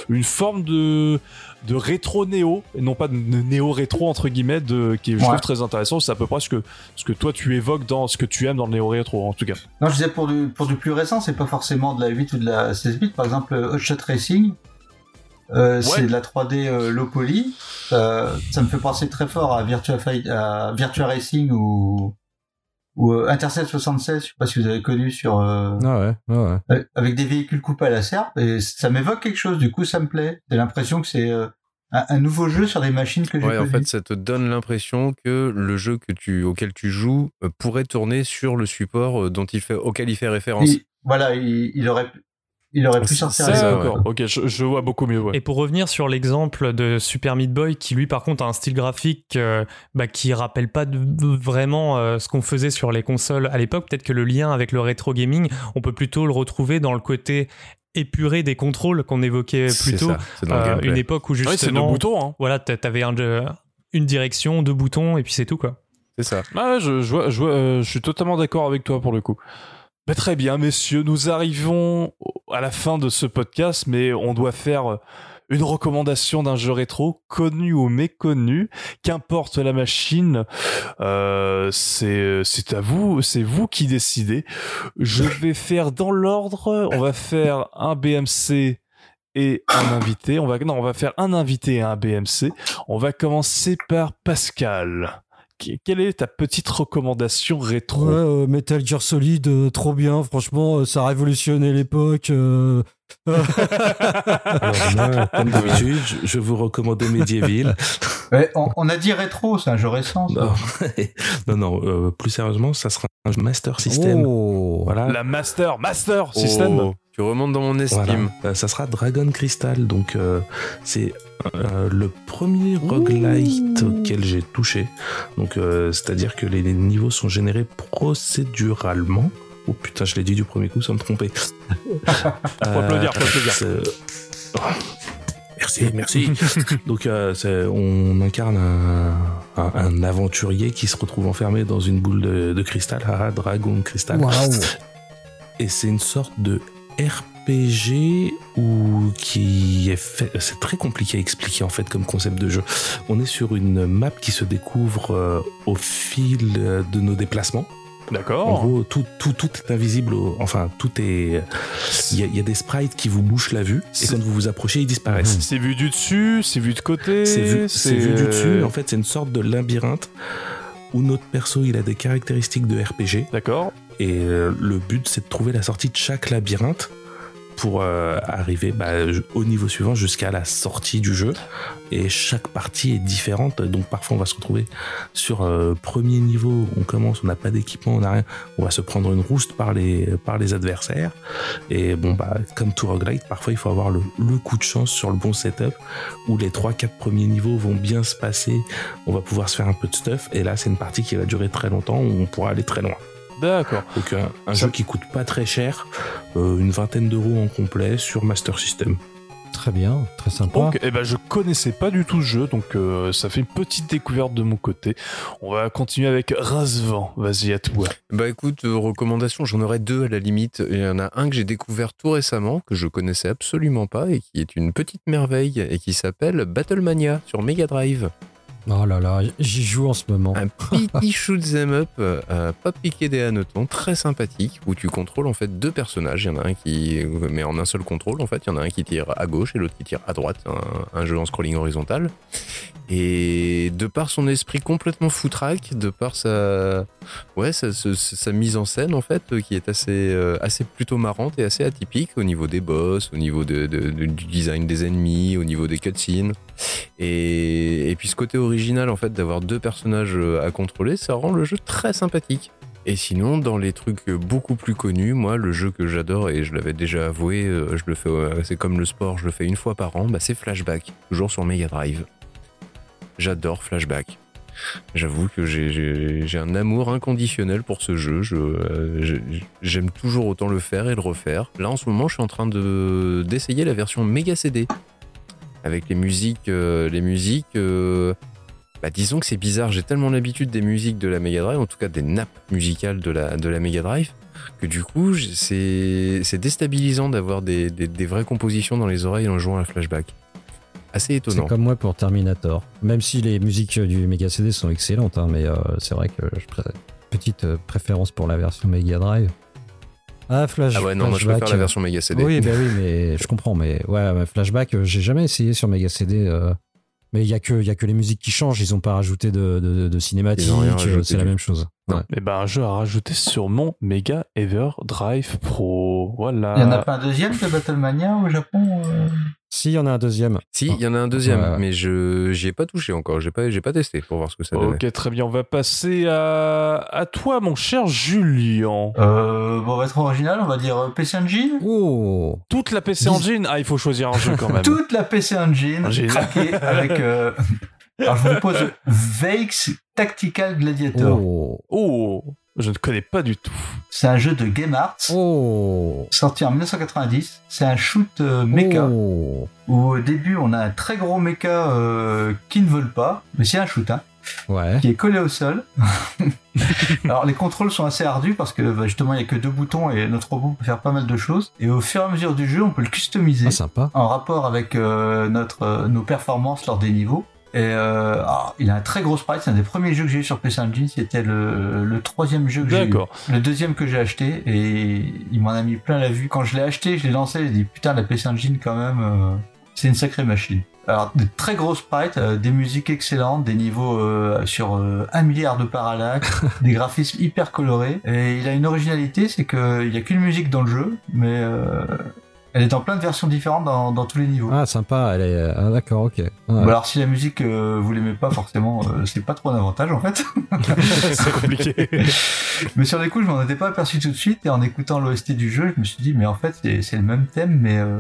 une forme de de rétro néo et non pas de néo rétro entre guillemets de qui je Ouais. trouve très intéressant c'est à peu près ce que ce que toi tu évoques dans ce que tu aimes dans le néo rétro en tout cas Non, je disais pour du, pour du plus récent, c'est pas forcément de la 8 ou de la 16 bits. Par exemple, Hot Shot Racing, euh, c'est de la 3D euh, low poly. Ça, ça me fait penser très fort à Virtua, Fight, à Virtua Racing ou, ou euh, Intercept 76, je sais pas si vous avez connu sur euh, Ah ouais, ouais, ouais. euh, avec des véhicules coupés à la serpe et ça m'évoque quelque chose. Du coup, ça me plaît. J'ai l'impression que c'est euh, un, un nouveau jeu sur des machines que j'ai Ouais, en fait, ça te donne l'impression que le jeu que tu, auquel tu joues euh, pourrait tourner sur le support dont il fait, auquel il fait référence. Il- voilà, il, il aurait il aurait pu sortir ça, ça. d'accord ok je, je vois beaucoup mieux ouais. Et pour revenir sur l'exemple de Super Meat Boy, qui lui par contre a un style graphique euh, bah, qui rappelle pas de- vraiment euh, ce qu'on faisait sur les consoles à l'époque, peut-être que le lien avec le rétro gaming, on peut plutôt le retrouver dans le côté épuré des contrôles qu'on évoquait plus tôt. ça, c'est dans le Euh, une époque où Ouais, c'est justement, boutons hein. voilà, t'a- t'avais un, de- une direction, deux boutons et puis c'est tout quoi. C'est ça. Ah ouais, je, je, vois- je, vois- euh, je suis totalement d'accord avec toi pour le coup. Bah, très bien, messieurs, nous arrivons à la fin de ce podcast, mais on doit faire une recommandation d'un jeu rétro, connu ou méconnu, qu'importe la machine, euh, c'est c'est à vous, c'est vous qui décidez. Je vais faire dans l'ordre, on va faire un BMC et un invité. On va non, on va faire un invité et un BMC. On va commencer par Pascal. Quelle est ta petite recommandation rétro? Ouais, euh, Metal Gear Solid, euh, trop bien, franchement, euh, ça a révolutionné l'époque. euh. <laughs> Comme d'habitude, je- je vous recommande Medieval. Ouais, on, on a dit rétro, c'est un jeu récent. ça. Non, non, non, euh, plus sérieusement, ça sera un jeu Master System. Oh. Voilà. La Master, Master System. Tu remontes dans mon estime. Voilà. Euh, ça sera Dragon Crystal, donc euh, c'est euh, le premier roguelite auquel j'ai touché. Donc euh, c'est-à-dire que les, les niveaux sont générés procéduralement. Oh putain, je l'ai dit du premier coup sans me tromper. <laughs> Faut applaudir, faut applaudir. c'est- Oh, Merci, merci. <laughs> Donc euh, on incarne un, un- un aventurier qui se retrouve enfermé dans une boule de, de cristal, haha, Dragon Crystal. Waouh. Et c'est une sorte de RPG ou qui est fait. C'est très compliqué à expliquer en fait comme concept de jeu. On est sur une map qui se découvre euh, au fil de nos déplacements. En D'accord. gros, tout, tout, tout est invisible. au- Enfin, tout est. Il y, a- il y a des sprites qui vous bouchent la vue et quand vous vous approchez, ils disparaissent. C'est vu du dessus, c'est vu de côté. C'est vu, c'est vu du dessus. En fait, c'est une sorte de labyrinthe où notre perso il a des caractéristiques de RPG. D'accord. Et euh, le but, c'est de trouver la sortie de chaque labyrinthe pour euh, arriver bah, au niveau suivant jusqu'à la sortie du jeu. Et chaque partie est différente. Donc parfois, on va se retrouver sur euh, premier niveau. On commence, on n'a pas d'équipement, on n'a rien. On va se prendre une rouste par les, adversaires. Et bon, bah, comme tout roguelite, parfois, il faut avoir le, le coup de chance sur le bon setup où les 3-4 premiers niveaux vont bien se passer. On va pouvoir se faire un peu de stuff. Et là, c'est une partie qui va durer très longtemps où on pourra aller très loin. D'accord. Donc un, un Ça- jeu qui coûte pas très cher, euh, une vingtaine d'euros en complet sur Master System. Très bien, très sympa. Ok, eh ben je connaissais pas du tout ce jeu, donc euh, ça fait une petite découverte de mon côté. On va continuer avec Razvan. Vas-y à toi. Bah écoute, euh, recommandations, j'en aurais deux à la limite. Il y en a un que j'ai découvert tout récemment, que je connaissais absolument pas et qui est une petite merveille et qui s'appelle Battlemania sur Mega Drive. Oh là là, j'y joue en ce moment. Un petit <laughs> shoot 'em up, euh, pas piqué des hannetons, très sympathique, où tu contrôles en fait deux personnages. Il y en a un qui, mais en un seul contrôle en fait, il y en a un qui tire à gauche et l'autre qui tire à droite. Un, un jeu en scrolling horizontal. Et de par son esprit complètement foutraque, de par sa, ouais, sa, sa- sa mise en scène en fait, qui est assez, euh, assez plutôt marrante et assez atypique au niveau des boss, au niveau de- de- de- du design des ennemis, au niveau des cutscenes. Et, et puis ce côté original en fait d'avoir deux personnages euh, à contrôler, ça rend le jeu très sympathique. Et sinon, dans les trucs euh, beaucoup plus connus, moi, le jeu que j'adore et je l'avais déjà avoué, euh, je le fais, c'est comme le sport, je le fais une fois par an, bah, c'est Flashback, toujours sur Mega Drive. J'adore Flashback. J'avoue que j'ai- un amour inconditionnel pour ce jeu. Je, euh, je- J'aime toujours autant le faire et le refaire. Là, en ce moment, je suis en train de- d'essayer la version Mega CD. avec les musiques, les musiques. Bah, disons que c'est bizarre. J'ai tellement l'habitude des musiques de la Mega Drive, en tout cas des nappes musicales de la de la Mega Drive, que du coup c'est c'est déstabilisant d'avoir des, des, des vraies compositions dans les oreilles en jouant à flashback. Assez C'est étonnant. comme moi pour Terminator. Même si les musiques du Mega CD sont excellentes, hein, mais euh, c'est vrai que je pré- petite euh, préférence pour la version Mega Drive. Ah, Flash, Ah ouais, non, moi je Flashback, préfère la version Mega CD. Oui, bah oui, mais je comprends. Mais ouais, Flashback, euh, j'ai jamais essayé sur Mega CD. euh, mais il y a que il y a que les musiques qui changent. Ils ont pas rajouté de, de, de cinématique. C'est la même chose. Ouais. Et ben un jeu à rajouter sur mon Mega Ever Drive Pro. Voilà. Il y en a pas un deuxième de Battlemania au Japon euh Si, il y en a un deuxième. Si, il y en a un deuxième, Ouais, mais je j'y ai pas touché encore. J'ai pas j'ai pas testé pour voir ce que ça donnait. Ok, très bien. On va passer à, à toi, mon cher Julien. euh, Bon, on va être original, on va dire euh, PC Engine. Oh Toute la PC Engine Ah, il faut choisir un jeu quand même. <laughs> Toute la PC Engine Engine. craquée avec. euh, Alors, je vous propose Vex Tactical Gladiator. Oh Oh, je ne connais pas du tout. C'est un jeu de Game Arts. Oh Sorti en 1990, c'est un shoot euh, mecha Oh où au début on a un très gros mecha euh, qui ne vole pas, mais c'est un shoot, hein, Ouais. qui est collé au sol. <laughs> Alors les contrôles sont assez ardus parce que bah, justement il y a que deux boutons et notre robot peut faire pas mal de choses. Et au fur et à mesure du jeu, on peut le customiser Ah, sympa. en rapport avec euh, notre euh, nos performances lors des niveaux. Et euh, alors, il a un très gros sprite. C'est un des premiers jeux que j'ai eu sur PC Engine. C'était le, le troisième jeu que j'ai eu. Le deuxième que j'ai acheté et il m'en a mis plein la vue. Quand je l'ai acheté, je l'ai lancé, j'ai dit putain la PC Engine quand même, euh, c'est une sacrée machine. Alors de très gros sprites, euh, des musiques excellentes, des niveaux euh, sur euh, un milliard de parallaxes, <laughs> des graphismes hyper colorés. Et il a une originalité, c'est qu'il n'y a qu'une musique dans le jeu, mais elle est en plein de versions différentes dans, dans tous les niveaux. Ah, sympa. Elle est. Ah, d'accord, ok. Ouais. Bon, alors si la musique euh, vous l'aimez pas forcément, euh, c'est pas trop un avantage en fait. <laughs> c'est compliqué. <laughs> Mais sur les coups, je m'en étais pas aperçu tout de suite et en écoutant l'OST du jeu, je me suis dit mais en fait c'est c'est le même thème mais euh,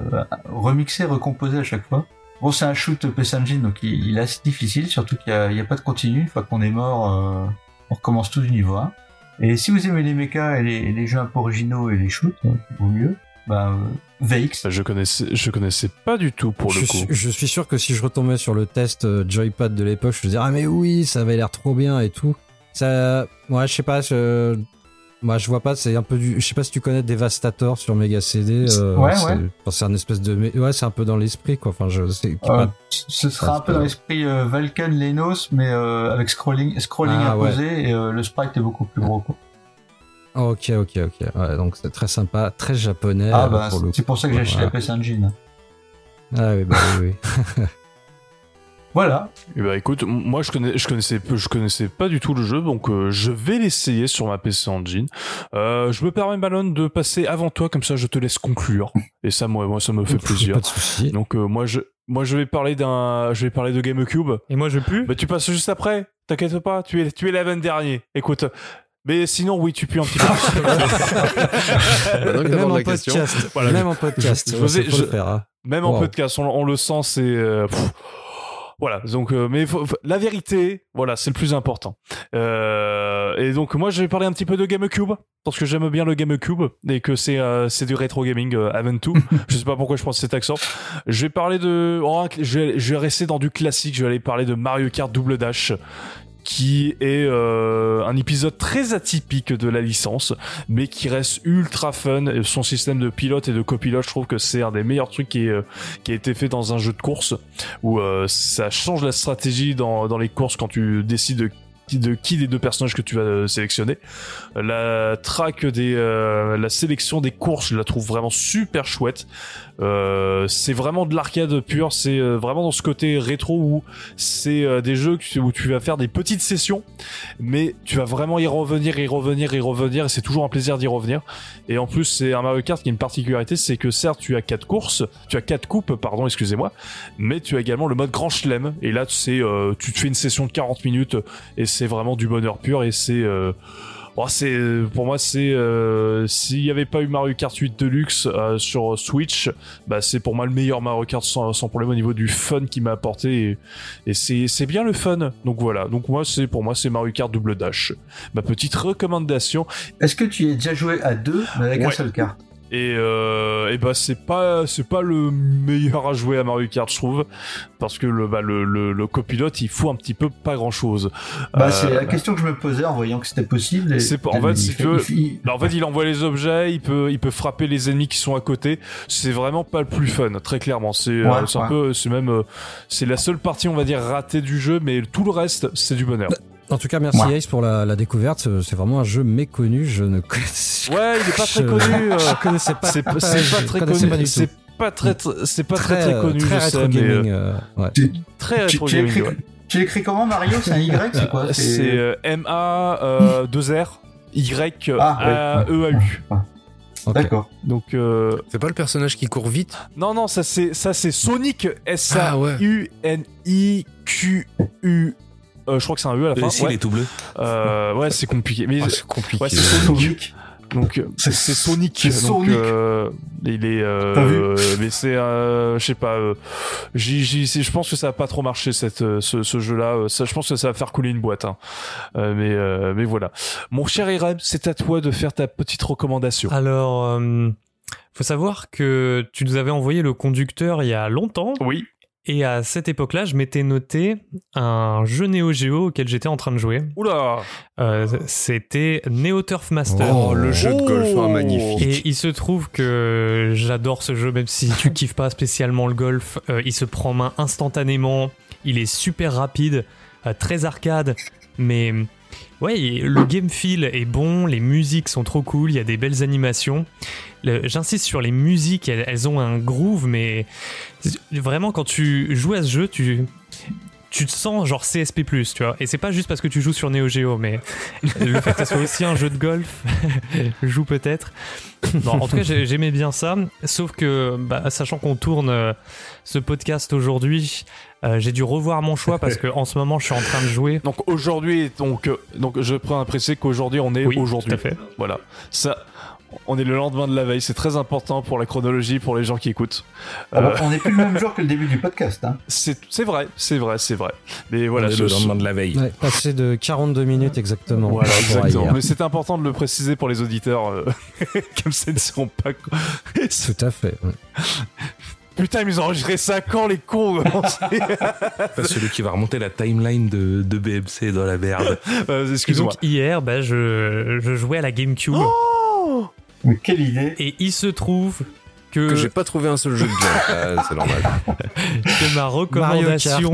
remixé, recomposé à chaque fois. Bon, c'est un shoot PC Engine donc il, il est assez difficile, surtout qu'il y a, il y a pas de continu. Une fois qu'on est mort, euh, on recommence tout du niveau 1. Et si vous aimez les mechas et les, les jeux un peu originaux et les shoots, euh, vaut mieux. Bah, euh, VX. je connaissais, je connaissais pas du tout pour je, le coup. suis, je suis sûr que si je retombais sur le test euh, Joypad de l'époque, je me disais ah mais oui, ça avait l'air trop bien et tout. Ça, moi je sais pas, je, moi je vois pas, c'est un peu du, je sais pas si tu connais Devastator sur Mega CD. euh, Ouais, c'est, ouais. enfin, c'est un espèce de, ouais, c'est un peu dans l'esprit quoi. Enfin, je sais. Euh, pas- ce sera un peu dans l'esprit euh, Valken Lenos, mais euh, avec scrolling, scrolling Ah, ouais. imposé et euh, le sprite est beaucoup plus gros. quoi. Ok, ok, ok. Ouais, donc c'est très sympa, très japonais. Ah euh, bah pour c'est pour ça que j'ai acheté la PC Engine. Ah oui, bah oui, oui. <laughs> <laughs> Voilà. Eh ben, écoute, moi je, connais, je, connaissais, je connaissais pas du tout le jeu, donc euh, je vais l'essayer sur ma PC Engine. Euh, je me permets, Malone, de passer avant toi, comme ça je te laisse conclure. Et ça, moi, moi ça me fait plaisir. Pas de souci. Donc euh, moi, je, moi je vais parler d'un, je vais parler de GameCube. Et moi, je pue Bah tu passes juste après. T'inquiète pas, tu es, tu es l'avant dernier. Écoute. Mais sinon, oui, tu pues un petit peu. <laughs> Même en podcast, Voilà. même en podcast, Je- je faire. hein. Même en podcast, on, on le sent, c'est. euh, voilà, donc, euh, mais faut- faut- la vérité, voilà, c'est le plus important. Euh, et donc, moi, je vais parler un petit peu de GameCube, parce que j'aime bien le GameCube, et que c'est euh, c'est du rétro gaming euh, avant tout. <laughs> je sais pas pourquoi je pense cet accent. Je vais parler de. oh, je, vais, je vais rester dans du classique, je vais aller parler de Mario Kart Double Dash qui est euh, un épisode très atypique de la licence, mais qui reste ultra fun. Son système de pilote et de copilote, je trouve que c'est un des meilleurs trucs qui, euh, a été fait dans un jeu de course, où euh, ça change la stratégie dans, dans les courses quand tu décides de de qui des deux personnages que tu vas euh, sélectionner. La track des, euh, la sélection des courses, je la trouve vraiment super chouette. Euh, c'est vraiment de l'arcade pure, c'est vraiment dans ce côté rétro où c'est des jeux où tu vas faire des petites sessions, mais tu vas vraiment y revenir, y revenir, y revenir, et c'est toujours un plaisir d'y revenir. Et en plus, c'est un Mario Kart qui a une particularité, c'est que certes, tu as quatre courses, tu as quatre coupes, pardon, excusez-moi, mais tu as également le mode grand chelem. Et là, c'est, tu te fais une session de 40 minutes, et c'est vraiment du bonheur pur, et c'est, euh, oh, c'est, pour moi, c'est, euh, s'il n'y avait pas eu Mario Kart 8 Deluxe euh, sur Switch, bah, c'est pour moi le meilleur Mario Kart sans, sans problème au niveau du fun qu'il m'a apporté, et, et c'est, bien le fun. Donc voilà. Donc moi, c'est, pour moi, c'est Mario Kart Double Dash. Ma petite recommandation. Est-ce que tu y as déjà joué à deux, mais avec un seul carte? Et, euh, et bah c'est pas c'est pas le meilleur à jouer à Mario Kart je trouve parce que le bah, le, le, le copilote il faut un petit peu pas grand chose. Bah, c'est la question que je me posais en voyant que c'était possible. et- C'est pas- en fait, il c'est que- il Bah, en fait, il envoie les objets, il peut, il peut frapper les ennemis qui sont à côté. C'est vraiment pas le plus fun, très clairement. C'est, euh, Ouais, c'est un peu, c'est même, euh, c'est la seule partie, on va dire, ratée du jeu, mais tout le reste, c'est du bonheur. En tout cas, merci Ouais. Ace pour la, la découverte. Euh, C'est vraiment un jeu méconnu. Je ne connaissais, Ouais, il est pas <laughs> très connu. euh, <laughs> je connaissais pas. c'est, pas- c'est pas très connu. pas du tout. c'est pas très, tr- c'est pas très très, euh, connu. Très rétro euh, gaming. euh, ouais. très rétro tu gaming. ouais. tu écris comment Mario? C'est un Y C'est quoi? C'est euh, M A euh, 2 R Y Ah, A E A U. Ok. D'accord. Donc euh, C'est pas le personnage qui court vite? non non ça c'est ça c'est Sonic S A Ah. U N I Q U. Euh, je crois que c'est un E à la fin. s'il Ouais, est tout bleu. Euh, ouais, c'est compliqué. Mais Ah, C'est compliqué. ouais, c'est Sonic. Donc euh, C'est- c'est Sonic. c'est Sonic. euh, il est. euh, T'as vu mais c'est, euh, je sais pas. euh, j'y- j'y- c'est- je pense que ça va pas trop marcher cette, euh, ce, ce jeu-là. Euh, Ça, je pense que ça va faire couler une boîte. hein. Euh, mais, euh, mais voilà. Mon cher Irem, c'est à toi de faire ta petite recommandation. Alors, euh, faut savoir que tu nous avais envoyé le conducteur il y a longtemps, Oui. Et à cette époque-là, je m'étais noté un jeu Neo Geo auquel j'étais en train de jouer. Oula. Euh, C'était Neo Turf Master. Oh, le jeu de golf, Oh. hein, magnifique. Et il se trouve que j'adore ce jeu, même si tu kiffes pas spécialement le golf. Euh, il se prend main instantanément. Il est super rapide, euh, très arcade, mais ouais, le game feel est bon. Les musiques sont trop cool. Il y a des belles animations. J'insiste sur les musiques. Elles, ont un groove, mais vraiment quand tu joues à ce jeu, tu tu te sens genre CSP+, tu vois. Et c'est pas juste parce que tu joues sur Neo Geo, mais le fait que ça soit aussi un jeu de golf <laughs> joue peut-être. En tout cas, j'ai- j'aimais bien ça. Sauf que, bah, sachant qu'on tourne euh, ce podcast aujourd'hui, euh, j'ai dû revoir mon choix parce que en ce moment, je suis en train de jouer. Donc aujourd'hui, donc, euh, donc je prends à préciser qu'aujourd'hui, on est Oui, aujourd'hui. tout à fait. Voilà. Ça, on est le lendemain de la veille. C'est très important pour la chronologie, pour les gens qui écoutent. Euh, Alors, on n'est plus le même jour que le début du podcast. Hein. <laughs> c'est c'est vrai, c'est vrai, c'est vrai. Mais voilà, On est ce- le lendemain de la veille. Ouais, passé de 42 minutes exactement. Voilà, exactement. Mais c'est important de le préciser pour les auditeurs, euh, <laughs> comme ça ils ne seront pas. Tout à fait. ouais. <laughs> Putain, ils ont enregistré ça quand les cons <laughs> Pas celui qui va remonter la timeline de, de BMC dans la merde. <laughs> Euh, Excuse-moi. donc hier, bah, je, je jouais à la GameCube Oh Mais quelle idée et il se trouve que, Que j'ai pas trouvé un seul jeu de bien. Ah, <laughs> c'est normal. que ma recommandation,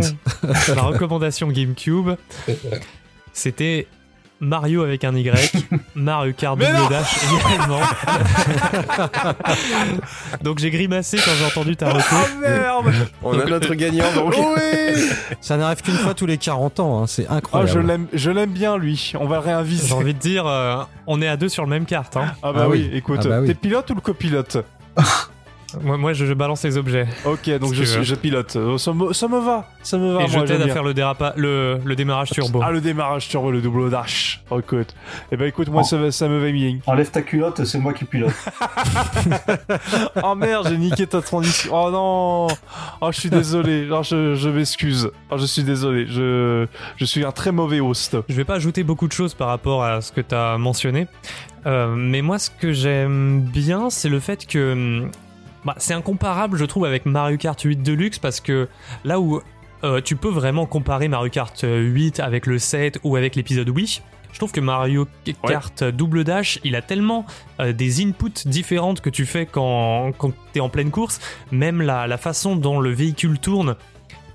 ma recommandation GameCube, c'était Mario avec un Y, <laughs> Mario Kart double dash également. <laughs> Donc j'ai grimacé quand j'ai entendu ta reco. Oh merde On a notre gagnant donc. Oui <laughs> Ça n'arrive qu'une fois tous les 40 ans. hein, C'est Oh, incroyable. je l'aime, je l'aime bien lui. On va le réinviter. J'ai envie de dire, euh, on est à deux sur le même carte. Hein. Ah bah Ah oui, oui. écoute, Ah bah oui. t'es pilote ou le copilote? Moi, moi, je, je balance les objets. Ok, donc je, pilote. Euh, Ça me, ça me va, ça me va. Et je t'aide à faire le, dérapa- le, le démarrage turbo. Ah, le démarrage turbo, le double dash. Oh, écoute. Eh ben écoute, moi Oh. ça, va- ça me va bien. Enlève ta culotte, c'est moi qui pilote. <laughs> <laughs> Oh merde, j'ai niqué ta transition. Oh non Oh, je suis désolé. Oh, je, je m'excuse. Oh, je suis désolé. Je, je suis un très mauvais host. Je vais pas ajouter beaucoup de choses par rapport à ce que tu as mentionné. Euh, mais moi, ce que j'aime bien, c'est le fait que. Bah, c'est incomparable, je trouve, avec Mario Kart 8 Deluxe parce que là où euh, tu peux vraiment comparer Mario Kart 8 avec le 7 ou avec l'épisode Wii. Je trouve que Mario Kart Double Dash, il a tellement euh, des inputs différentes que tu fais quand, quand tu es en pleine course. Même la, la façon dont le véhicule tourne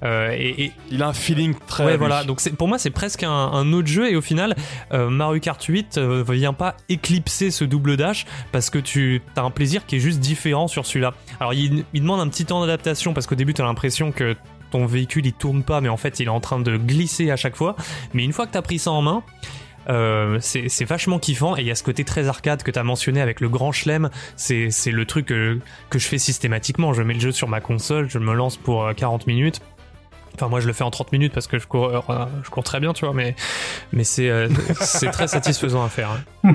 euh, et, et- Il a un feeling très. Ouais, voilà. Donc pour moi, c'est presque un, un autre jeu et au final, euh, Mario Kart 8 euh, vient pas éclipser ce double dash parce que tu as un plaisir qui est juste différent sur celui-là. Alors il, il demande un petit temps d'adaptation parce qu'au début, tu as l'impression que ton véhicule il tourne pas, mais en fait, il est en train de glisser à chaque fois. Mais une fois que tu as pris ça en main, euh, c'est vachement kiffant et il y a ce côté très arcade que tu as mentionné avec le grand chelem. C'est le truc que, que je fais systématiquement. Je mets le jeu sur ma console, je me lance pour euh, 40 minutes. Enfin, moi, je le fais en 30 minutes parce que je cours, euh, je cours très bien, tu vois, mais, mais c'est euh, <laughs> c'est très satisfaisant à faire. hein.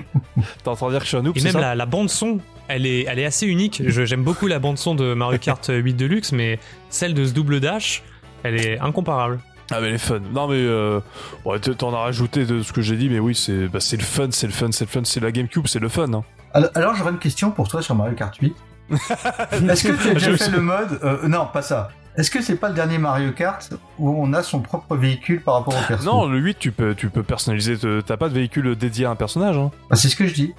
T'es en train de dire que je suis un noob, Et même ça la, la bande-son, elle est, elle est assez unique. Je- J'aime beaucoup la bande-son de Mario Kart 8 Deluxe, mais celle de ce double dash, elle est incomparable. Ah mais elle est fun. Non mais euh, ouais, t'en as rajouté de ce que j'ai dit, mais oui c'est bah, c'est le fun, c'est le fun, c'est le fun, c'est la GameCube, c'est le fun. hein. Alors, alors, j'aurais une question pour toi sur Mario Kart 8. <laughs> Est-ce que tu as déjà fait le mode euh, Non, pas ça. Est-ce que c'est pas le dernier Mario Kart où on a son propre véhicule par rapport au perso Non, le 8, tu peux, tu peux personnaliser. T'as pas de véhicule dédié à un personnage. Hein. Bah, c'est ce que je dis.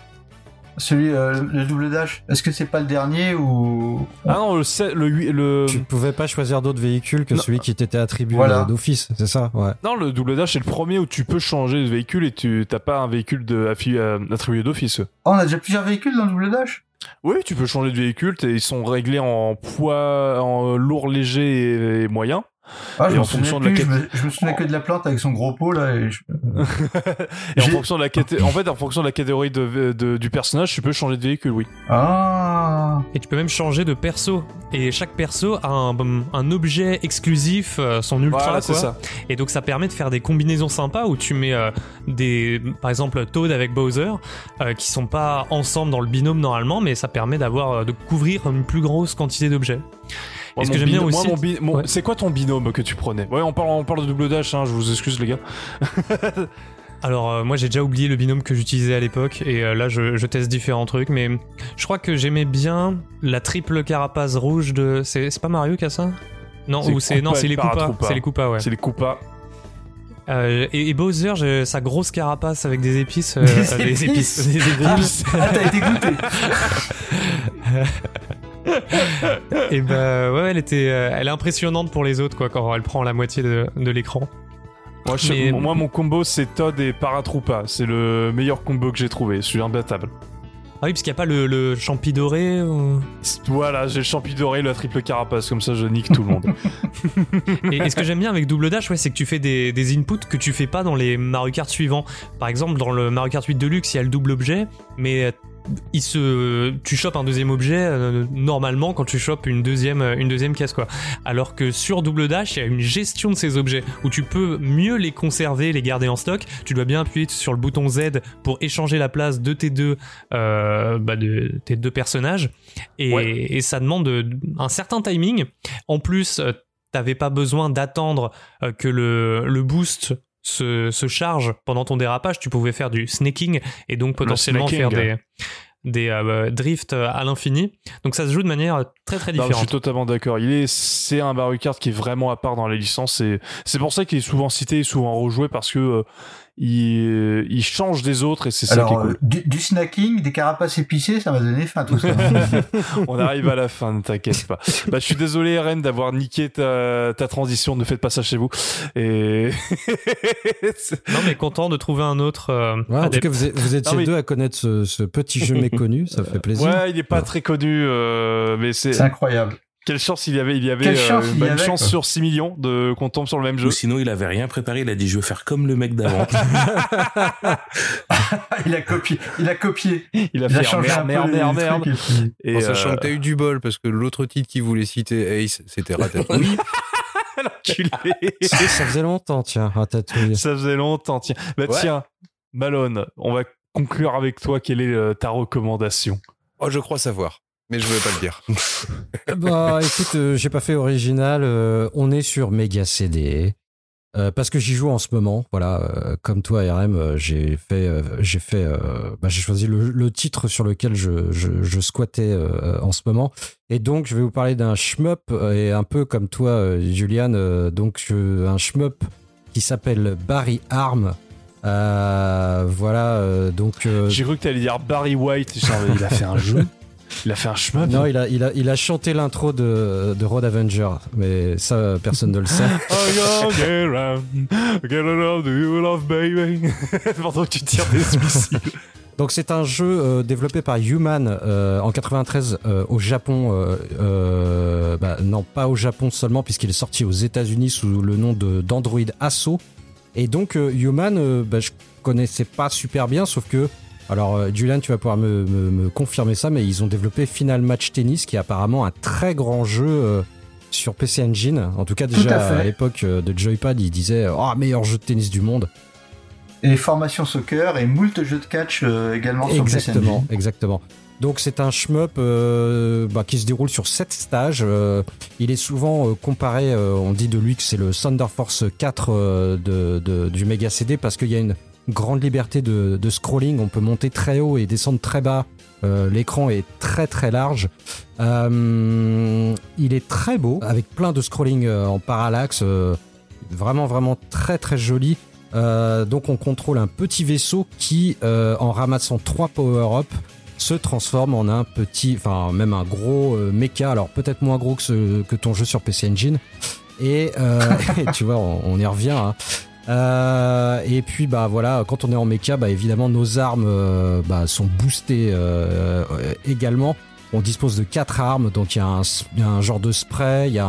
Celui, euh, le double dash. Est-ce que c'est pas le dernier ou Ah non, le, sept- le, huit- le... Tu pouvais pas choisir d'autres véhicules que Non. celui qui t'était attribué Voilà. euh, d'office, c'est ça Ouais. Non, le double dash, c'est le premier où tu peux changer de véhicule et tu t'as pas un véhicule de, affi- euh, attribué d'office. Oh, on a déjà plusieurs véhicules dans le double dash? Oui, tu peux changer de véhicule. Ils sont réglés en poids, en lourd, léger et moyen. Ah, Et je me en souvenais fonction de la plus, je, me, je me souvenais que de la plante avec son gros pot là. Et je- <laughs> Et en fonction de la en fait, en fonction de la catégorie de, de- du personnage, tu peux changer de véhicule, oui. Ah Et tu peux même changer de perso. Et chaque perso a un, un objet exclusif, euh, son ultra Voilà, c'est quoi. ça. Et donc ça permet de faire des combinaisons sympas où tu mets euh, des, par exemple Toad avec Bowser, euh, qui sont pas ensemble dans le binôme normalement, mais ça permet d'avoir euh, de couvrir une plus grosse quantité d'objets. Moi, Et ce mon que j'aime bien aussi- mon bi- mon- Ouais. c'est quoi ton binôme que tu prenais Ouais, on parle, on parle de double dash. Hein, je vous excuse les gars. <laughs> Alors euh, moi j'ai déjà oublié le binôme que j'utilisais à l'époque et euh, là je, je teste différents trucs mais je crois que j'aimais bien la triple carapace rouge de c'est c'est pas Mario qui a ça? Non C'est ou c'est non Koopa c'est et les Koopa Paratroopa. c'est les Koopa ouais C'est les Koopas. Euh, et, et Bowser j'ai sa grosse carapace avec des épices euh, Des euh, des épices. épices des épices Ah, t'as été goûté <laughs> et bah ouais elle était euh, elle est impressionnante pour les autres quoi quand elle prend la moitié de, de l'écran Moi, je- Mais- moi, mon combo, c'est Todd et Paratroopa. C'est le meilleur combo que j'ai trouvé. Je suis imbattable. ah oui parce qu'il n'y a pas le, le champi doré ou- Voilà, j'ai le champi doré, la triple carapace. Comme ça, je nique tout le monde. <laughs> <laughs> Et, et ce que j'aime bien avec Double Dash, ouais, c'est que tu fais des, des inputs que tu fais pas dans les Mario Kart suivants. Par exemple, dans le Mario Kart 8 Deluxe, il y a le double objet, mais euh, il se, tu chopes un deuxième objet euh, normalement quand tu chopes une deuxième, euh, une deuxième caisse quoi. Alors que sur Double Dash, il y a une gestion de ces objets où tu peux mieux les conserver, les garder en stock. Tu dois bien appuyer sur le bouton Z pour échanger la place de tes deux, euh, bah, de tes deux personnages. Et, Ouais. et ça demande un certain timing. En plus, t'avais pas besoin d'attendre que le, le boost se, se charge pendant ton dérapage, tu pouvais faire du snaking et donc potentiellement faire des, des euh, drifts à l'infini. Donc ça se joue de manière très très Non, je suis différente. totalement d'accord. Il est, c'est un Mario Kart qui est vraiment à part dans les licences. Et c'est pour ça qu'il est souvent cité et souvent rejoué parce que euh, il, il change des autres et c'est ça qui est cool. euh, du, du snacking, des carapaces épicées, ça m'a donné faim tout ça. <laughs> On arrive à la fin, ne t'inquiète pas. Bah, je suis désolé, Ren, d'avoir niqué ta, ta transition. Ne faites pas ça chez vous. Et Non mais content de trouver un autre euh, Ouais, en tout cas, vous, êtes- vous étiez Non, mais- deux à connaître ce, ce petit jeu méconnu, ça <laughs> fait plaisir. ouais, il est pas très connu, euh, mais c'est C'est incroyable. Quelle chance il y avait. Il y avait chance euh, il y bah, une avait, chance sur 6 millions de qu'on tombe sur le même jeu. Ou sinon, il avait rien préparé. Il a dit, je veux faire comme le mec d'avant. <laughs> <laughs> il a copié. Il a copié. Il a Il a fait changé merde, un merde, merde, merde. trucs et en sachant euh, que t'as eu du bol parce que l'autre titre qu'il voulait citer, Ace, c'était Ratatouille. <laughs> l'enculé. Ça faisait longtemps, tiens, Ratatouille. Ça faisait longtemps, tiens. Bah Ouais. tiens, Malone, on va conclure avec toi. Quelle est euh, ta recommandation? Oh, je crois savoir, mais je voulais pas le dire. <laughs> Bah écoute, euh, j'ai pas fait original. euh, on est sur Mega CD. euh, parce que j'y joue en ce moment, voilà, euh, comme toi RM, j'ai fait, euh, j'ai fait, euh, bah, j'ai choisi le, le titre sur lequel je, je, je squattais euh, en ce moment, et donc je vais vous parler d'un shmup et un peu comme toi, euh, Julian, euh, donc euh, un shmup qui s'appelle Barry Arm. Euh, voilà, euh, donc euh, J'ai cru que t'allais dire Barry White. Genre, il a fait un jeu. <laughs> Il a fait un shmup. non, il a, il a, il a chanté l'intro de, de Road Avenger, mais ça, personne ne le sait. <laughs> Oh, get around, get around, do you love baby? <laughs> Pendant que tu tires des <laughs> missiles. Donc c'est un jeu euh, développé par Human euh, en 93 euh, au Japon. bah, non, pas au Japon seulement puisqu'il est sorti aux États-Unis sous le nom d'Android Asso. Et donc Human, bah, je connaissais pas super bien, sauf que alors euh, Julian, tu vas pouvoir me, me- me confirmer ça, mais ils ont développé Final Match Tennis, qui est apparemment un très grand jeu. euh, sur PC Engine, en tout cas Tout à déjà à, l'époque euh, de Joypad, ils disaient oh meilleur jeu de tennis du monde. Et formation soccer et moult jeux de catch euh, également sur PC Exactement, Engine. exactement. Donc c'est un shmup euh, bah, qui se déroule sur 7 stages. euh, il est souvent comparé, on dit de lui que c'est le Thunder Force 4 euh, de, de- du Mega CD parce qu'il y a une grande liberté de, scrolling. On peut monter très haut et descendre très bas. Euh, L'écran est très très large. Euh, il est très beau, avec plein de scrolling euh, en parallaxe. vraiment vraiment très très joli. Donc on contrôle un petit vaisseau qui, en ramassant trois power-up, se transforme en un petit, enfin même un gros mecha. Alors peut-être moins gros que, ton jeu sur PC Engine. Et, <laughs> et tu vois, on, on y revient. hein. Euh, et puis bah voilà, quand on est en mecha, bah évidemment nos armes euh, bah, sont boostées euh, également. On dispose de quatre armes, donc il y, a un genre de spray, il y a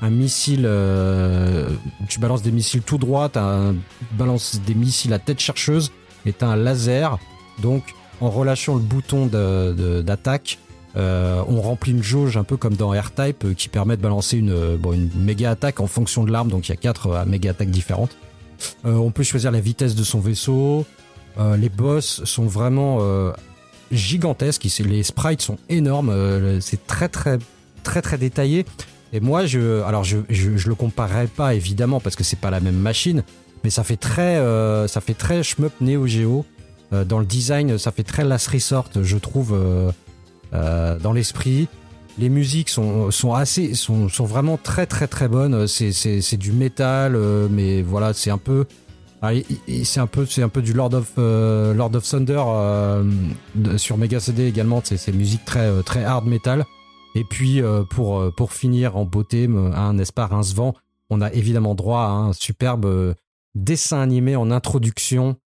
un, missile, euh, tu balances des missiles tout droit, tu balances des missiles à tête chercheuse et tu un laser. Donc en relâchant le bouton d'attaque, euh, on remplit une jauge un peu comme dans R-Type qui permet de balancer une, bon, une méga attaque en fonction de l'arme, donc il y a quatre méga attaques différentes. Euh, on peut choisir la vitesse de son vaisseau. Euh, les boss sont vraiment euh, gigantesques. Les sprites sont énormes. c'est très très très très détaillé. Et moi, je, alors je, je, je le comparerai pas évidemment parce que c'est pas la même machine, mais ça fait très, ça fait très shmup Neo Geo. Dans le design, ça fait très Last Resort, je trouve, dans l'esprit. Les musiques sont, sont assez, sont, sont vraiment très très très bonnes. C'est, du métal, euh, mais voilà, c'est un peu, ah, c'est un peu, c'est un peu du Lord of, euh, Lord of Thunder euh, sur Mega CD également. C'est, c'est musique très, très hard metal. Et puis euh, pour, pour finir en beauté, hein, n'est-ce pas, Vent, on a évidemment droit à un superbe dessin animé en introduction.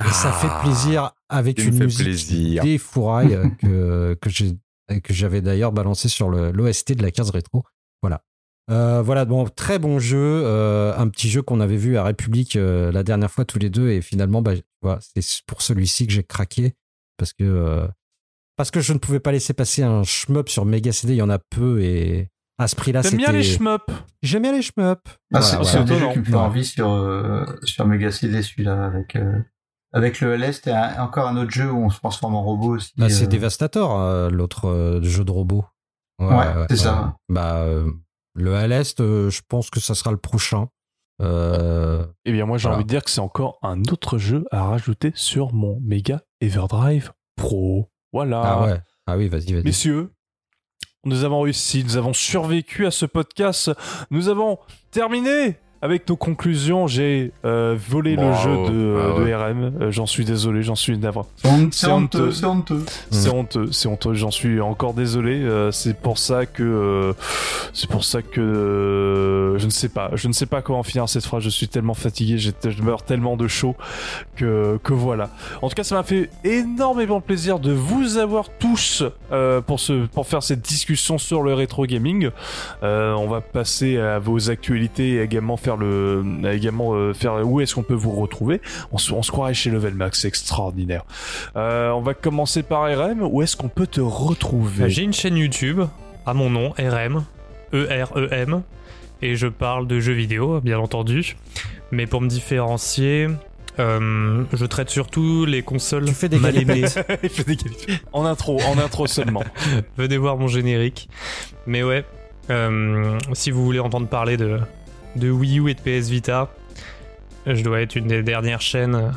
Et ça fait plaisir avec une musique plaisir. des fourrailles que, que j'ai que j'avais d'ailleurs balancé sur l'OST de la case rétro. Voilà. Euh, voilà, bon, très bon jeu. euh, un petit jeu qu'on avait vu à République euh, la dernière fois tous les deux. Et finalement, bah, c'est pour celui-ci que j'ai craqué. Parce que, euh, parce que je ne pouvais pas laisser passer un shmup sur Mega CD. Il y en a peu. Et à ce prix-là, c'était. bien les shmups? J'aime bien les shmups. Ah, Voilà, c'est voilà. un jeux qui me fait Voilà. envie sur, euh, sur Mega CD celui-là avec, euh, avec le LS. Et un- encore un autre jeu où on se transforme en robot aussi. Bah, c'est euh, Devastator, euh, l'autre euh, jeu de robot. Ouais, c'est ça. Bah, euh, le euh, je pense que ça sera le prochain. Euh, Eh bien, moi, j'ai Voilà. envie de dire que c'est encore un autre jeu à rajouter sur mon Mega Everdrive Pro. Voilà. ah ouais. Ah oui, vas-y, vas-y. Messieurs, nous avons réussi, nous avons survécu à ce podcast, nous avons terminé avec nos conclusions. J'ai euh, volé le jeu de, Ah de ouais. RM, Euh, j'en suis désolé, j'en suis navré. C'est hon- C'est c'est honteux, c'est honteux. C'est honteux, c'est honteux, j'en suis encore désolé. euh, c'est pour ça que. euh, c'est pour ça que. euh, je ne sais pas, je ne sais pas comment finir cette phrase, je suis tellement fatigué, j'ai- je meurs tellement de chaud que, que voilà. En tout cas, ça m'a fait énormément plaisir de vous avoir tous euh, pour, ce, pour faire cette discussion sur le rétro gaming. Euh, on va passer à vos actualités et également faire le. également euh, faire où est-ce qu'on peut vous retrouver. On se, on se croirait chez Level Max, c'est extraordinaire. Euh, on va commencer par RM. Où est-ce qu'on peut te retrouver J'ai une chaîne YouTube à mon nom, RM, E-R-E-M, et je parle de jeux vidéo, bien entendu. Mais pour me différencier, euh, je traite surtout les consoles Tu fais des mal aimées. <laughs> Il fait des qualités. En intro, en intro seulement. <laughs> Venez voir mon générique. Mais ouais, euh, si vous voulez entendre parler de, de Wii U et de PS Vita, je dois être une des dernières chaînes euh,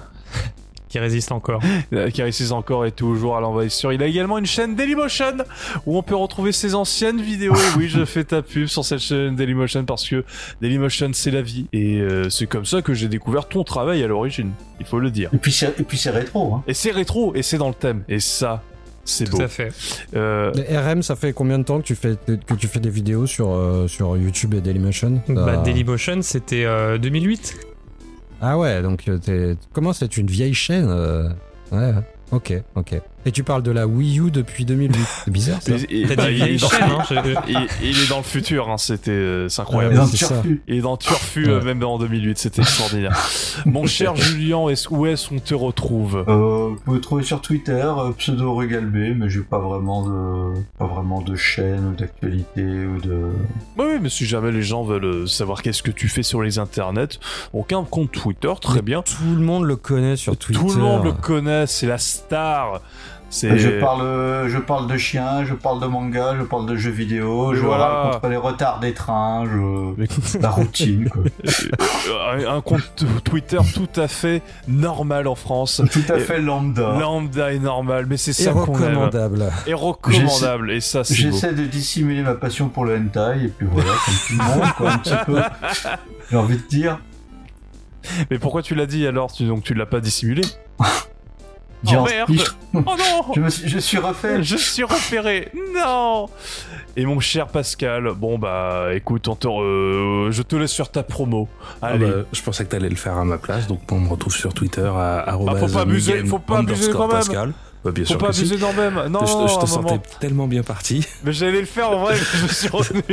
qui résiste encore. <laughs> Euh, Qui réussissent encore et toujours à l'envahisseur. Il a également une chaîne Dailymotion où on peut retrouver ses anciennes vidéos. Et <laughs> oui, je fais ta pub sur cette chaîne Dailymotion parce que Dailymotion c'est la vie et euh, c'est comme ça que j'ai découvert ton travail à l'origine. Il faut le dire. Et puis c'est et puis c'est rétro. Hein. Et c'est rétro et c'est dans le thème et ça c'est Tout à fait. Euh, RM, ça fait combien de temps que tu fais, que tu fais des vidéos sur, euh, sur YouTube et Dailymotion Bah, Dailymotion, c'était euh, 2008. Ah ouais, donc euh, t'es- comment c'est une vieille chaîne euh, Ouais, ok, ok. Et tu parles de la Wii U depuis 2008. <laughs> C'est bizarre ça. et- et- bah, il, est dans, chaîne, je- je- <laughs> il- il est dans le futur, hein, c'était euh, c'est incroyable. Ouais, Dans c'est ça. Turfu. Il est dans Turfu euh, Ouais. même en 2008, c'était extraordinaire. <laughs> Mon cher Julien, où est-ce qu'on te retrouve? Euh, vous pouvez trouver sur Twitter euh, pseudo Regalbé, mais j'ai pas vraiment de pas vraiment de chaîne ou d'actualité ou de. Bah oui, mais si jamais les gens veulent euh, savoir qu'est-ce que tu fais sur les internets, aucun compte Twitter, très bien. Tout le monde le connaît sur Twitter. Tout le monde le connaît, c'est la star Je parle, je parle de chiens, je parle de manga, je parle de jeux vidéo, Mais je voilà. râle contre les retards des trains, je... La routine, quoi. <laughs> un, compte Twitter tout à fait normal en France. Tout à Et- fait lambda. Lambda est normal, mais c'est Et ça qu'on aime. recommandable. Et recommandable. Et ça, c'est beau. J'essaie de dissimuler ma passion pour le hentai, et puis voilà, comme tout le monde, quoi, un petit peu. <laughs> J'ai envie de dire. Mais pourquoi tu l'as dit alors? Tu, Donc tu l'as pas dissimulé? <laughs> Oh merde. Oh non <laughs> je, me suis, je suis refait. Je suis repéré Non Et mon cher Pascal, bon bah écoute, on te re- je te laisse sur ta promo. Ah Allez. bah, je pensais que t'allais le faire à ma place, donc on me retrouve sur Twitter à Ah, faut pas abuser, faut pas abuser quand même. Pascal. Bah, bien Faut sûr pas que si. abuser non même. Non, je, non, je à te moment. sentais tellement bien parti. Mais j'allais le faire en vrai, mais je me suis <laughs> retenu.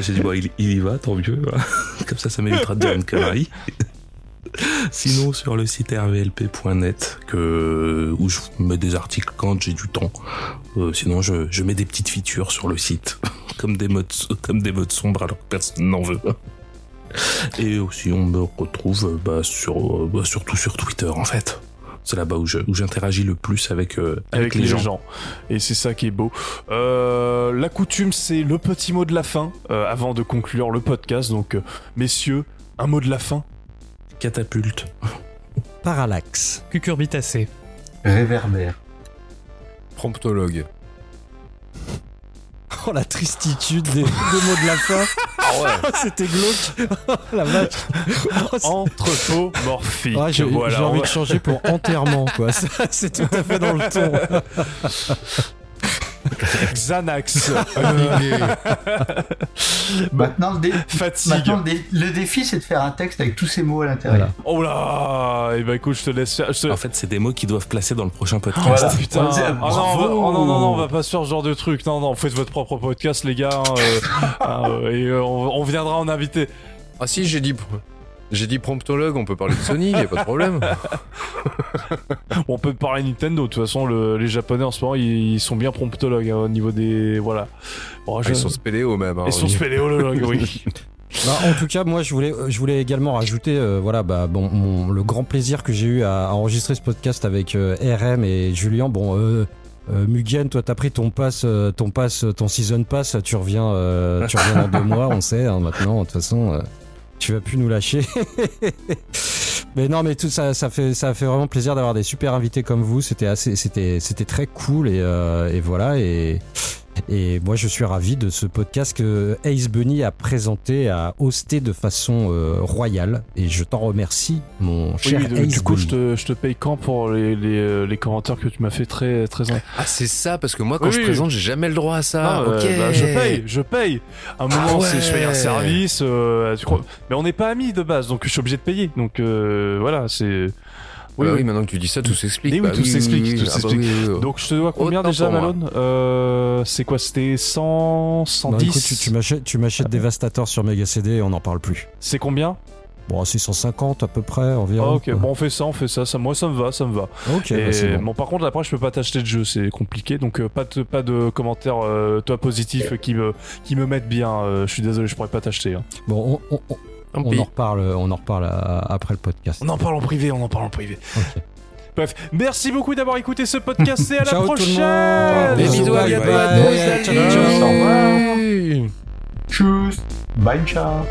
J'ai dit, bon, il, il y va, tant mieux. <laughs> Comme ça, ça m'évitera de dire une connerie. Sinon, sur le site rvlp.net, que, où je mets des articles quand j'ai du temps. Euh, sinon, je, je mets des petites features sur le site, <laughs> comme des modes, comme des modes sombres alors que personne n'en veut. Et aussi, on me retrouve euh, bah, sur, euh, bah, surtout sur Twitter, en fait. C'est là-bas où j'interagis le plus avec, euh, Avec les gens. Et c'est ça qui est beau. Euh, la coutume, c'est le petit mot de la fin, avant de conclure le podcast. Donc, messieurs, un mot de la fin. Catapulte. Parallaxe. Cucurbitacé. Réverbère. Promptologue. <laughs> Oh la tristitude des, des mots de la fin. Ah ouais. <laughs> C'était glauque. Oh, la vache. Oh, c'est- Anthropomorphique. Ouais, j'ai voilà, envie va- de changer pour enterrement, quoi. <laughs> C'est tout à fait dans le ton. <laughs> Xanax. <laughs> Maintenant, le, dé- Fatigue. maintenant le, dé- le défi, c'est de faire un texte avec tous ces mots à l'intérieur. Oh là Et bah écoute, je te laisse faire. te- En fait, c'est des mots qui doivent placer dans le prochain podcast. Voilà. Ah, <laughs> putain. Ah non, on va- bravo. oh non, non, non, on va pas se faire ce genre de truc. Non, non, faites votre propre podcast, les gars. hein, euh, hein, euh, et euh, on, on viendra en invité. Ah si, j'ai dit... J'ai dit promptologue, on peut parler de Sony, y a pas de problème. <laughs> On peut parler Nintendo. De toute façon, le- les Japonais en ce moment, ils, ils sont bien promptologues hein, au niveau des. Voilà. Bon, Ah, je- ils sont spéléos même. hein, ils sont spéléologues, <laughs> oui. Bah, en tout cas, moi, je voulais, je voulais également rajouter, euh, voilà, bah, bon, mon- le grand plaisir que j'ai eu à, à enregistrer ce podcast avec euh, RM et Julien. Bon, euh, euh, Mugen, toi, t'as pris ton pass, euh, ton pass, ton season pass. Tu reviens, euh, tu reviens dans deux <laughs> mois, on sait. hein, maintenant, de toute façon, euh, tu vas plus nous lâcher. <laughs> mais non, mais tout ça, ça fait, ça fait vraiment plaisir d'avoir des super invités comme vous. C'était assez, c'était, c'était très cool et, euh, et voilà et. Et moi, je suis ravi de ce podcast que Ace Bunny a présenté, a hosté de façon euh, royale. Et je t'en remercie, mon Oui, cher oui, de- Ace du coup, Bunny. je te, je te paye quand pour les, les, euh, les commentaires que tu m'as fait très, très. Ah c'est ça, parce que moi quand Oui, je oui. présente, j'ai jamais le droit à ça. Ah, euh, ok. bah, je paye, je paye. À un moment, Ah c'est je paye un service. euh, tu crois- Mais on n'est pas amis de base, donc je suis obligé de payer. Donc euh, voilà, c'est. Oui, Oui, oui, maintenant que tu dis ça, tout s'explique. Mais oui, Bah tout s'explique, tout Ah bah s'explique. oui, oui, oui. Donc je te dois combien déjà. Malone? Euh, C'est quoi C'était 100, Non, 110 écoute, tu, tu m'achètes, tu m'achètes Devastator sur Mega CD et on n'en parle plus. C'est combien? Bon, c'est 150 à peu près Ah, environ. Ok, bon on fait ça, on fait ça. ça moi ça me va, ça me va. Ok, Et bah, c'est bon. bon, par contre après je peux pas t'acheter de jeu, c'est compliqué. Donc euh, pas de pas de commentaires euh, toi positifs qui me qui me mettent bien. euh, je suis désolé, je pourrais pas t'acheter. hein. Bon, on, on- on- en reparle, on en reparle à- après le podcast. On en parle en privé, on en parle en privé. Bref, merci beaucoup d'avoir écouté ce podcast et à <laughs> la Ciao prochaine. Des Bisous, à bye, bientôt. Tchuss. Bye, ciao.